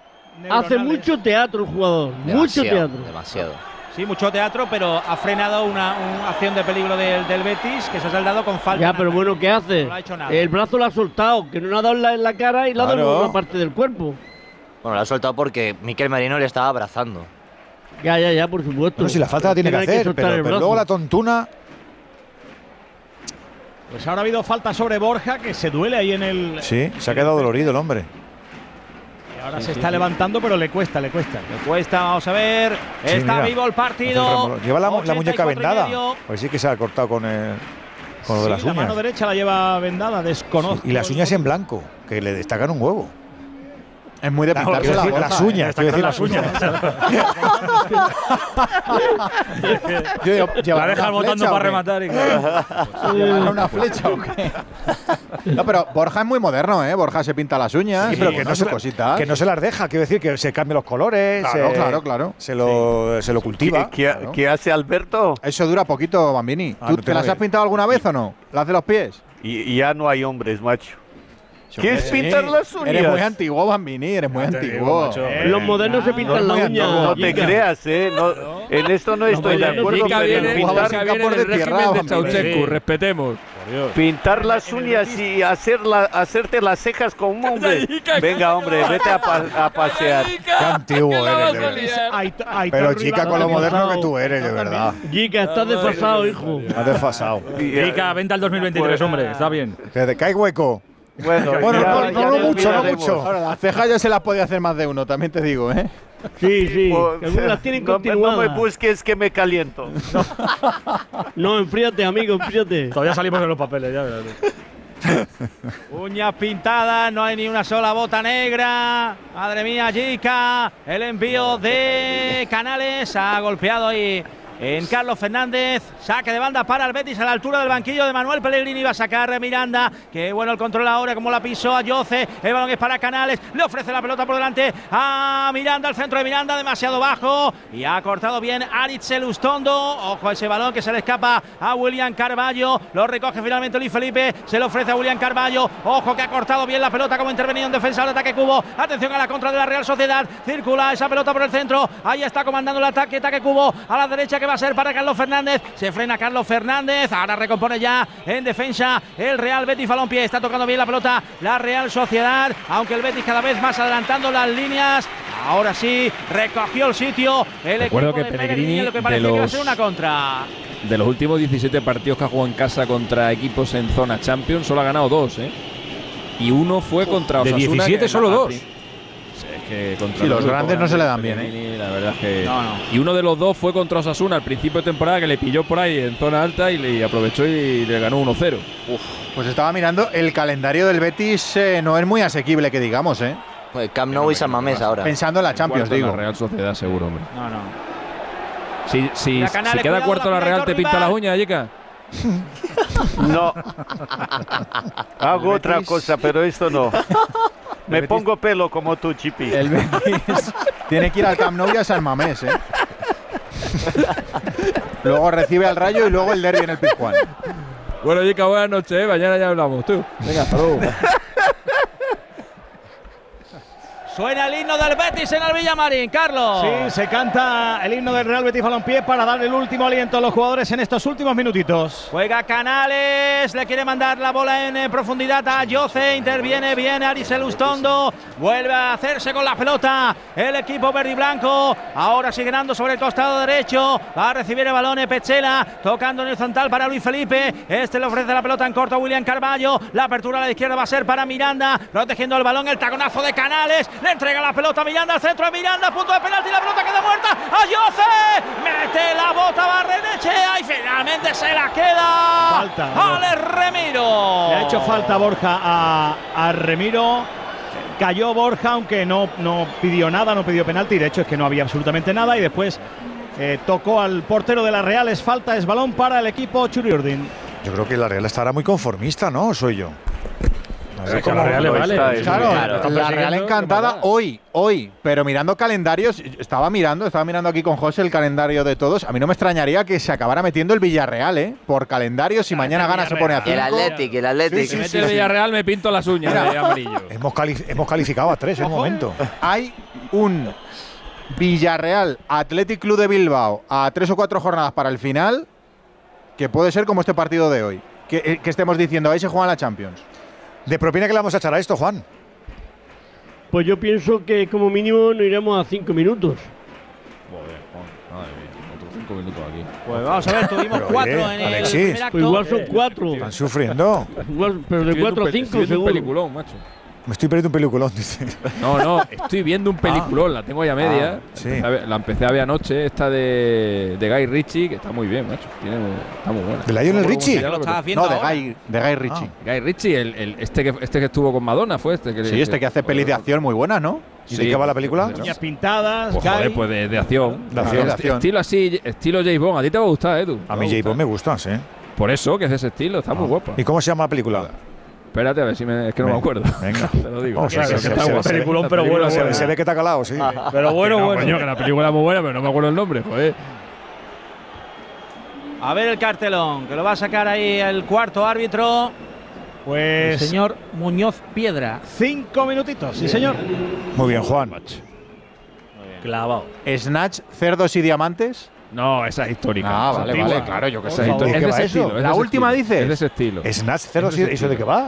Hace mucho teatro el jugador, mucho teatro. Demasiado. Sí, mucho teatro, pero ha frenado una, una acción de peligro del, del Betis que se ha dado con falta. Ya, pero bueno, ¿qué hace? No lo ha hecho nada. El brazo lo ha soltado, que no le ha dado en la, en la cara y le ha dado en una parte del cuerpo. Bueno, lo ha soltado porque Miquel Merino le estaba abrazando. Ya, ya, ya, por supuesto. Bueno, si la falta la tiene que hacer, pero, pero luego la tontuna. Pues ahora ha habido falta sobre Borja que se duele ahí en el. Sí, se ha quedado dolorido el hombre. y ahora Sí, se sí, está sí. levantando, pero le cuesta, le cuesta. Le cuesta, vamos a ver. Sí, Está mira. vivo el partido. Lleva la, la muñeca 84 y vendada. Pues sí que se ha cortado con, el, con lo de las la uñas. mano derecha la lleva vendada, desconozco. Y las uñas en blanco, que le destacan un huevo. Es muy de pintarse la decir, las ¿eh? uñas, quiero decir las uñas. Yo digo, La ¿llevará dejas flecha para rematar. Y ¿Llevará una flecha o qué? No, pero Borja es muy moderno, ¿eh? Borja se pinta las uñas. Sí, pero que, no se la- cositas. que no se las deja, quiero decir que se cambian los colores. Claro, se- claro, claro. Se lo, se lo cultiva. ¿Qué, qué hace Alberto? Eso dura poquito, Bambini. Ah, ¿Tú no te las has pintado alguna vez o no? ¿Las de los pies? Y, y ya no hay hombres, macho. ¿Qué es Sí. pintar las uñas? Eres muy antiguo, Bambini, eres muy antiguo. Eh, Los modernos se pintan la uña. No te creas, ¿eh? No, en esto no estoy de acuerdo, pero pintar, campos de régimen tierra, de hombre. Ceausescu, Sí. respetemos. Pintar las uñas y hacer la- hacerte las cejas como un hombre. Venga, hombre, vete a, pa- a pasear. Qué antiguo eres, Pero chica, con lo moderno que tú eres, de verdad. Giga, estás desfasado, hijo. Has desfasado. Rica, venta al 2023, hombre. Está bien. Que te cae hueco. Bueno, Bueno, ya- no, ya no, no mucho, no mucho. Ahora, las cejas ya se las podía hacer más de uno, también te digo, ¿eh? Sí, sí. Pues, las tienen no, no me busques que me caliento. No, enfríate, amigo, enfríate. Todavía salimos de los papeles, ya verás. Uñas pintadas, no hay ni una sola bota negra. Madre mía, Jica. El envío de Canales ha golpeado ahí en Carlos Fernández. Saque de banda para el Betis a la altura del banquillo de Manuel Pellegrini. Va a sacar Miranda. Que bueno el control ahora, como la pisó a Yoce. El balón es para Canales. Le ofrece la pelota por delante a Miranda. Al centro de Miranda, demasiado bajo. Y ha cortado bien Aritzel Ustondo. Ojo a ese balón que se le escapa a William Carballo. Lo recoge finalmente Luis Felipe. Se le ofrece a William Carballo. Ojo que ha cortado bien la pelota como intervenido en defensa del ataque Cubo. Atención a la contra de la Real Sociedad. Circula esa pelota por el centro. Ahí está comandando el ataque. Ataque Cubo a la derecha va a ser para Carlos Fernández. Se frena Carlos Fernández. Ahora recompone ya en defensa el Real Betis Balompié. Está tocando bien la pelota la Real Sociedad. Aunque el Betis cada vez más adelantando las líneas. Ahora sí, recogió el sitio. El Recuerdo equipo que de Pellegrini, lo que de parecía que iba a los- ser una contra. De los últimos 17 partidos que ha jugado en casa contra equipos en zona Champions, solo ha ganado dos, ¿eh? Y uno fue contra de Osasuna. 17 que- solo al dos. Que contra Sí, los grandes no se le dan bien, Pellegrini, La verdad es que. No, no. Y uno de los dos fue contra Osasuna al principio de temporada que le pilló por ahí en zona alta y le aprovechó y le ganó 1-0. Pues estaba mirando, el calendario del Betis eh, no es muy asequible, que digamos, ¿eh? Pues Camp Nou y San Mamés ahora. Pensando en la Champions, digo. La Real Sociedad, seguro, hombre. No, no. Si, si, si queda cuidado, cuarto la la Real, ¿te pinta las uñas, Yeka? No. Hago otra cosa, pero esto no. Me Betis- pongo pelo como tú, Chipi. El Betis tiene que ir al Camp Nou y a San Mamés, ¿eh? luego recibe al Rayo y luego el derbi en el Pizjuán. Bueno, Yeka, buenas noches, ¿eh? mañana ya hablamos, tú. Venga, hasta luego. Suena el himno del Betis en el Villamarín, Carlos. Sí, se canta el himno del Real Betis Balompié para dar el último aliento a los jugadores en estos últimos minutitos. Juega Canales, le quiere mandar la bola en profundidad a Yoce, interviene bien Arisel Ustondo, vuelve a hacerse con la pelota el equipo verde y blanco, ahora sigue ganando sobre el costado derecho, va a recibir el balón Pechela, tocando en el frontal para Luis Felipe, este le ofrece la pelota en corto a William Carballo, la apertura a la izquierda va a ser para Miranda, protegiendo el balón, el taconazo de Canales, le entrega la pelota a Miranda, al centro de Miranda, punto de penalti, la pelota queda muerta, a Yoce, mete la bota Barrenechea y finalmente se la queda Falta. Ale Remiro. Le ha hecho falta Borja a, a Remiro. Cayó Borja, aunque no, no pidió nada, no pidió penalti. De hecho, es que no había absolutamente nada. Y después eh, tocó al portero de la Real. Es falta, es balón para el equipo Churiurdin. Yo creo que la Real estará muy conformista, ¿no? ¿O soy yo? La Real. Claro, la Real ¿qué encantada hoy, hoy, pero mirando calendarios, estaba mirando, estaba mirando aquí con José el calendario de todos. A mí no me extrañaría que se acabara metiendo el Villarreal, ¿eh? Por calendario, si mañana gana se pone a El cinco. Athletic, el Athletic. Si mete el Villarreal, me pinto las uñas de amarillo. Hemos, cali- hemos calificado a tres en un momento. Hay un Villarreal Athletic Club de Bilbao a tres o cuatro jornadas para el final, que puede ser como este partido de hoy. Que, eh, que estemos diciendo, ahí se juega la Champions. ¿De propina que le vamos a echar a esto, Juan? Pues yo pienso que como mínimo no iremos a cinco minutos. Joder, Juan, madre mía, otros cinco minutos aquí. Pues vamos a ver, tuvimos Pero, cuatro oye, en el Alexis. primer acto. Pues igual son cuatro. Están sufriendo. Igual, pero de Estoy viendo cuatro un a pe- cinco estoy viendo un seguro. peliculón, macho. Me estoy perdiendo un peliculón, dice. No, no, estoy viendo un peliculón, la tengo ya media. Ah, sí. Empecé a ver- La empecé a ver anoche, esta de, de Guy Ritchie, que está muy bien, macho. Tiene, está muy buena. ¿De Lionel Richie? llama, Lo estabas viendo No, de. Guy, de Guy Ritchie. Guy Ritchie, el, el- este, que, este que estuvo con Madonna, fue este. Que, Sí, este que hace pelis de acción muy buenas, ¿no? ¿Y de qué va la película? Uñas pintadas, Pues, joder, pues de, de acción. De acción. De acción. Estilo así, estilo James Bond. A ti te va a gustar, Edu. A mí J. Bond me gusta, sí. Por eso, que es de ese estilo, está muy guapa. ¿Y cómo se llama la película? Espérate, a ver si me, es que no me acuerdo. venga. te lo digo. Oh, sí, Que- está. Peliculón, pero bueno, se- ve que está calado, sí. Pero bueno, No, bueno. Coño, que la película es muy buena, pero no me acuerdo el nombre, joder. A ver el cartelón, que lo va a sacar ahí el cuarto árbitro. Pues. El señor Muñoz Piedra. Cinco minutitos, sí, señor. Muy bien, Juan. Clavado. Snatch, cerdos y diamantes. No, esa es histórica. Ah, vale, antigua. vale, claro, yo qué Esa sé. es histórica. ¿De ese eso? estilo, es ¿La última estilo. dices? Es de ese estilo. Snatch, cero, Es de ese ¿eso de qué va?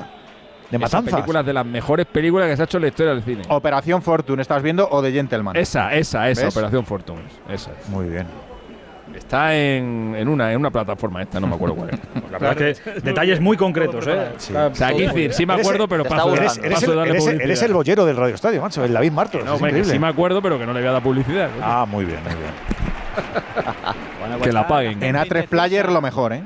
De Esa matanzas. película es de las mejores películas que se ha hecho en la historia del cine. Operación Fortune, ¿estás viendo? O de Gentleman. Esa, esa, esa, ¿Ves? Operación Fortune. Esa es. Muy bien. Está en, en, una, en una plataforma esta, no me acuerdo cuál es. La verdad es que detalles muy concretos, ¿eh? Está O sea, aquí decir, sí me acuerdo, pero paso, Eres, eres paso de el, darle eres, publicidad. eres el bollero del Radio Estadio, macho, el David Martos. No, es hombre, que increíble. sí me acuerdo, pero que no le voy a dar publicidad. Ah, muy bien, muy bien. Bueno, que la paguen. En A3 Player lo mejor, ¿eh?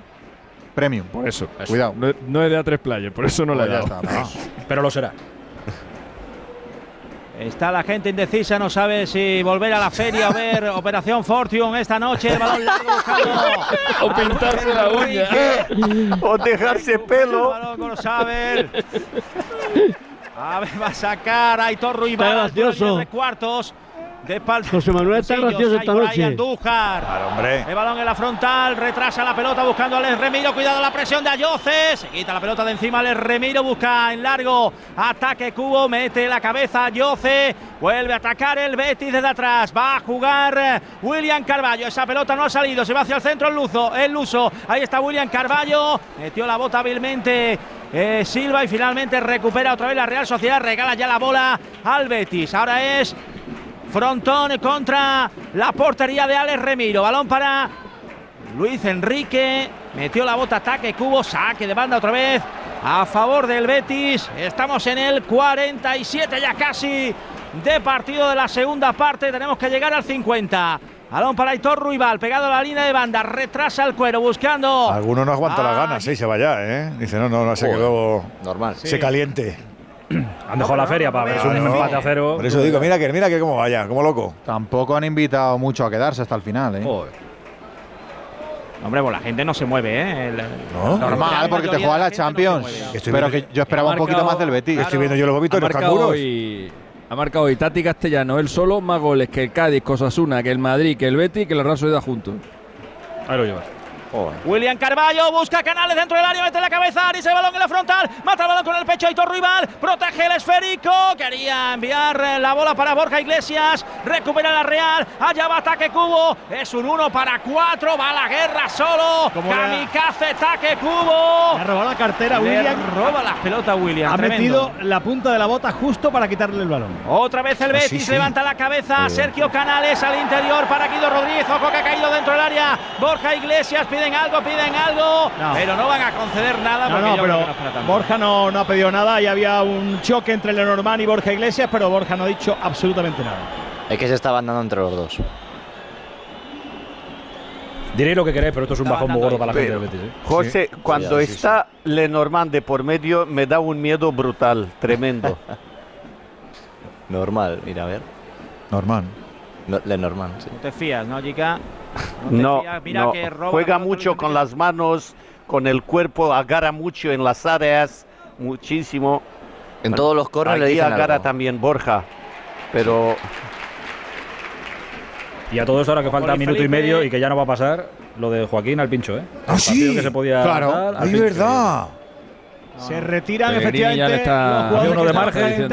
Premium. Por eso. Cuidado. No, no es de A3 Player, por eso no Pues le he dado. está, Pero lo será. Está la gente indecisa, no sabe si volver a la feria o ver Operación Fortune esta noche. El balón largo buscando. O pintarse la uña. o dejarse pelo. El balón Saber. A ver, va a sacar a Aitor Ruibal. De cuartos. De espalda. José Manuel está gracioso esta noche. Andújar. Claro, hombre. El balón en la frontal, retrasa la pelota buscando a Alex Remiro, cuidado la presión de Ayoce, se quita la pelota de encima, Alex Remiro busca en largo, ataque Cubo, mete la cabeza Ayoce, vuelve a atacar el Betis desde atrás, va a jugar William Carballo, esa pelota no ha salido, se va hacia el centro el Luzo, el Luso, ahí está William Carballo, metió la bota hábilmente eh, Silva y finalmente recupera otra vez la Real Sociedad, regala ya la bola al Betis, ahora es Frontón contra la portería de Alex Remiro. Balón para Luis Enrique. Metió la bota, ataque, cubo, saque de banda otra vez. A favor del Betis. Estamos en el 47 ya casi de partido de la segunda parte. Tenemos que llegar al 50. Balón para Aitor Ruibal, pegado a la línea de banda. Retrasa el cuero buscando. Alguno no aguanta las ganas, sí, se va ya, ¿eh? Dice, no, no, no, se Joder. quedó. Normal. Se caliente. Han dejado la feria para ver un empate a cero. Por eso digo, mira que, mira que cómo vaya, como loco. Tampoco han invitado mucho a quedarse hasta el final, ¿eh? Hombre, pues la gente no se mueve, ¿eh? El- ¿No? Normal, porque te juega la Champions. Pero que yo esperaba un poquito más del Betis. Estoy viendo yo los de los marcado, canguros. hoy, ha marcado hoy Tati Castellano, él solo, más goles que el Cádiz, Cosasuna, que el Madrid, que el Betis, que el Real Sociedad juntos. Ahí lo llevas. William Carballo busca canales dentro del área, mete la cabeza, Aris el balón en la frontal, mata el balón con el pecho, Aitor Rival, protege el esférico, quería enviar eh, la bola para Borja Iglesias, recupera la Real, allá va ataque Cubo, es un 1 para 4, va a la guerra solo, ¿Cómo le ha- kamikaze ataque Cubo. Le ha robado la cartera Le William. roba las pelotas William, Ha tremendo. metido la punta de la bota justo para quitarle el balón. Otra vez el Ah, Betis sí, sí. levanta la cabeza. Sergio Canales al interior para Guido Rodríguez. Ojo que ha caído dentro del área. Borja Iglesias piden algo, piden algo. No. Pero no van a conceder nada No, porque no, yo creo pero que no es para tanto. Borja no, no ha pedido nada y había un choque entre Lenormand y Borja Iglesias, pero Borja no ha dicho absolutamente nada. Es que se estaban dando entre los dos. Diréis lo que queréis, pero esto es un Está bajón muy gordo para la gente del Betis. ¿eh? José, cuando Sí, sí, está Lenormand de por medio, me da un miedo brutal, tremendo. Normal, mira, a ver. Normal. No, le normal, sí. No te fías, ¿no, Jica? No, fías. Mira no, que roba juega mucho con las manos, con el cuerpo, agarra mucho en las áreas, muchísimo. En todos los corners le dicen agarra algo. también Borja, pero Y a todo esto ahora que falta minuto y medio y que ya no va a pasar lo de Joaquín al pincho, ¿eh? Ah, sí. que se podía Claro. pincho. verdad. Se retiran Pellegrini efectivamente está- los Uno de margen.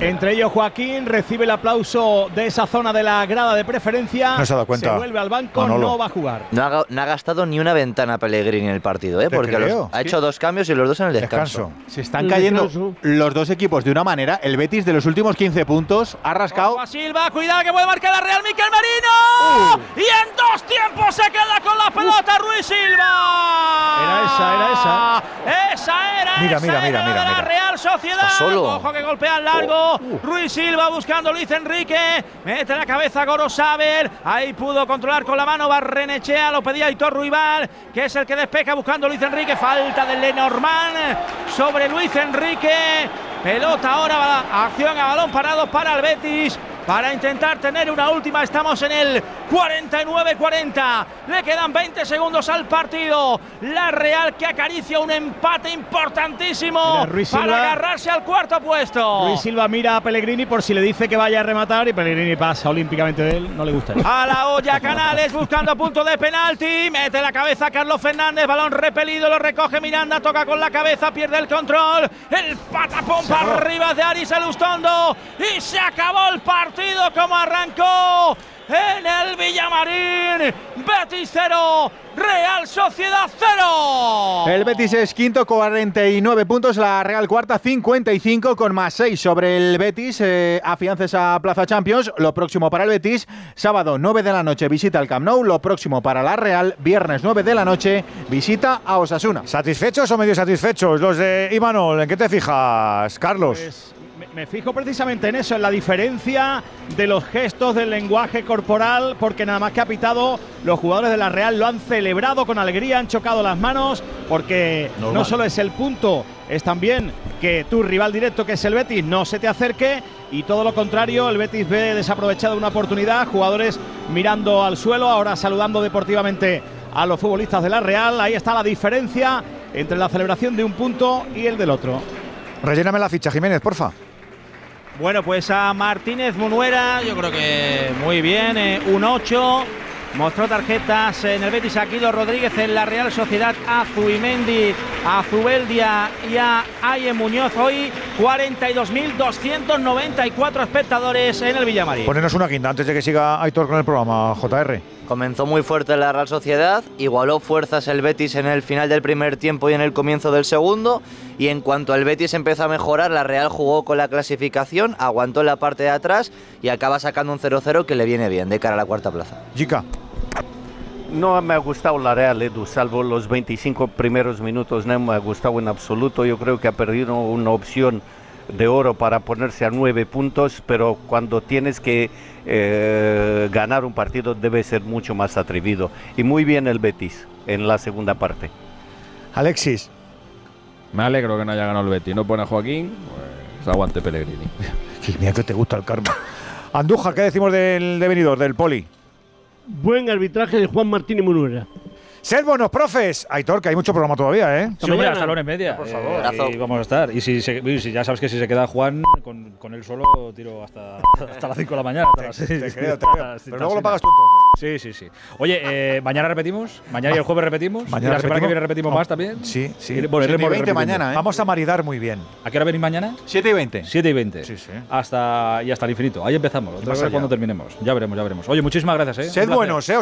Entre ellos Joaquín recibe el aplauso de esa zona de la grada de preferencia. No se ha dado cuenta. Se vuelve al banco, Manolo. no va a jugar. No ha, ga- no ha gastado ni una ventana Pellegrini en el partido, ¿eh? Porque los- ha hecho dos cambios y los dos en el descanso. Descanso. Se están cayendo los dos equipos de una manera. El Betis de los últimos 15 puntos ha rascado. Silva, cuidado que puede marcar la Real Miquel Merino. Y en dos tiempos se queda con la pelota Ruiz Silva. Era esa, era esa. Esa era Mira, mira, mira, mira, La mira. Real Sociedad. Está solo. Ojo que golpea al largo. Ruiz Silva buscando Luis Enrique. Mete la cabeza Goro Saber. Ahí pudo controlar con la mano Barrenechea. Lo pedía Aitor Ruibal, que es el que despeja buscando Luis Enrique. Falta de Lenormand sobre Luis Enrique. Pelota ahora, acción a balón parado para el Betis. Para intentar tener una última, estamos en el 49-40. Le quedan 20 segundos al partido. La Real que acaricia un empate importantísimo Mira, para agarrarse al cuarto puesto. Luis Silva mira a Pellegrini por si le dice que vaya a rematar y Pellegrini pasa olímpicamente de él. No le gusta. A la olla Canales buscando punto de penalti. Mete la cabeza Carlos Fernández. Balón repelido. Lo recoge Miranda. Toca con la cabeza. Pierde el control. El patapón para arriba de Aris Elustondo. Y se acabó el partido como arrancó en el Villamarín. Betis 0. Real Sociedad 0. El Betis es quinto, 49 puntos. La Real cuarta, 55 con más 6 sobre el Betis. Eh, afianza esa plaza Champions. Lo próximo para el Betis, sábado 9 de la noche, visita al Camp Nou. Lo próximo para la Real, viernes 9 de la noche, visita a Osasuna. ¿Satisfechos o medio satisfechos los de Imanol? ¿En qué te fijas, Carlos? Pues, me, fijo precisamente en eso, en la diferencia de los gestos, del lenguaje corporal, porque nada más que ha pitado, los jugadores de la Real lo han celebrado con alegría, han chocado las manos, porque no solo es el punto, es también que tu rival directo, que es el Betis, no se te acerque, y todo lo contrario, el Betis ve desaprovechada una oportunidad, jugadores mirando al suelo, ahora saludando deportivamente a los futbolistas de la Real, ahí está la diferencia entre la celebración de un punto y el del otro. Relléname la ficha, Jiménez, porfa. Bueno, pues a Martínez Munuera, yo creo que muy bien, eh, un 8. Mostró tarjetas en el Betis Aquilo Rodríguez en la Real Sociedad a Zubimendi, a Zubeldia y a Aye Muñoz. Hoy 42.294 espectadores en el Villamarín. Ponenos una quinta antes de que siga Aitor con el programa, JR. Comenzó muy fuerte la Real Sociedad, igualó fuerzas el Betis en el final del primer tiempo y en el comienzo del segundo, y en cuanto el Betis empezó a mejorar, la Real jugó con la clasificación, aguantó la parte de atrás y acaba sacando un 0-0 que le viene bien de cara a la cuarta plaza. Jica. No me ha gustado la Real, Edu, salvo los 25 primeros minutos, no me ha gustado en absoluto. Yo creo que ha perdido una opción de oro para ponerse a nueve puntos, pero cuando tienes que eh, ganar un partido debe ser mucho más atrevido. Y muy bien el Betis en la segunda parte. Alexis. Me alegro que no haya ganado el Betis. No pone a Joaquín, pues aguante Pellegrini. Mira que te gusta el karma. Andújar, ¿qué decimos del de venidor, del poli? Buen arbitraje de Juan Martín y Munuera. Sed buenos profes. Aitor, que hay mucho programa todavía, ¿eh? Sí, hombre, hasta la hora y media. Por eh, favor. y vamos a estar. Y si, se- y si ya sabes que si se queda Juan, con, con él solo tiro hasta, hasta las 5 de la mañana. Hasta las Te- seis. te creo, te creo. Hasta- Pero luego lo pagas tú entonces. Sí, sí, sí. Oye, eh, mañana repetimos. Mañana y el jueves repetimos. Mañana y la semana que repetimos. viene repetimos más también. Sí, sí. Y, bueno, iremos repitiendo. Vamos a maridar muy bien. ¿A qué hora venís mañana? 7 y 20. 7 y 20. Sí, sí. Hasta, y hasta el infinito. Ahí empezamos. Otra vez cuando terminemos. Ya veremos, ya veremos. Oye, muchísimas gracias. ¿eh? Sed buenos, ¿eh?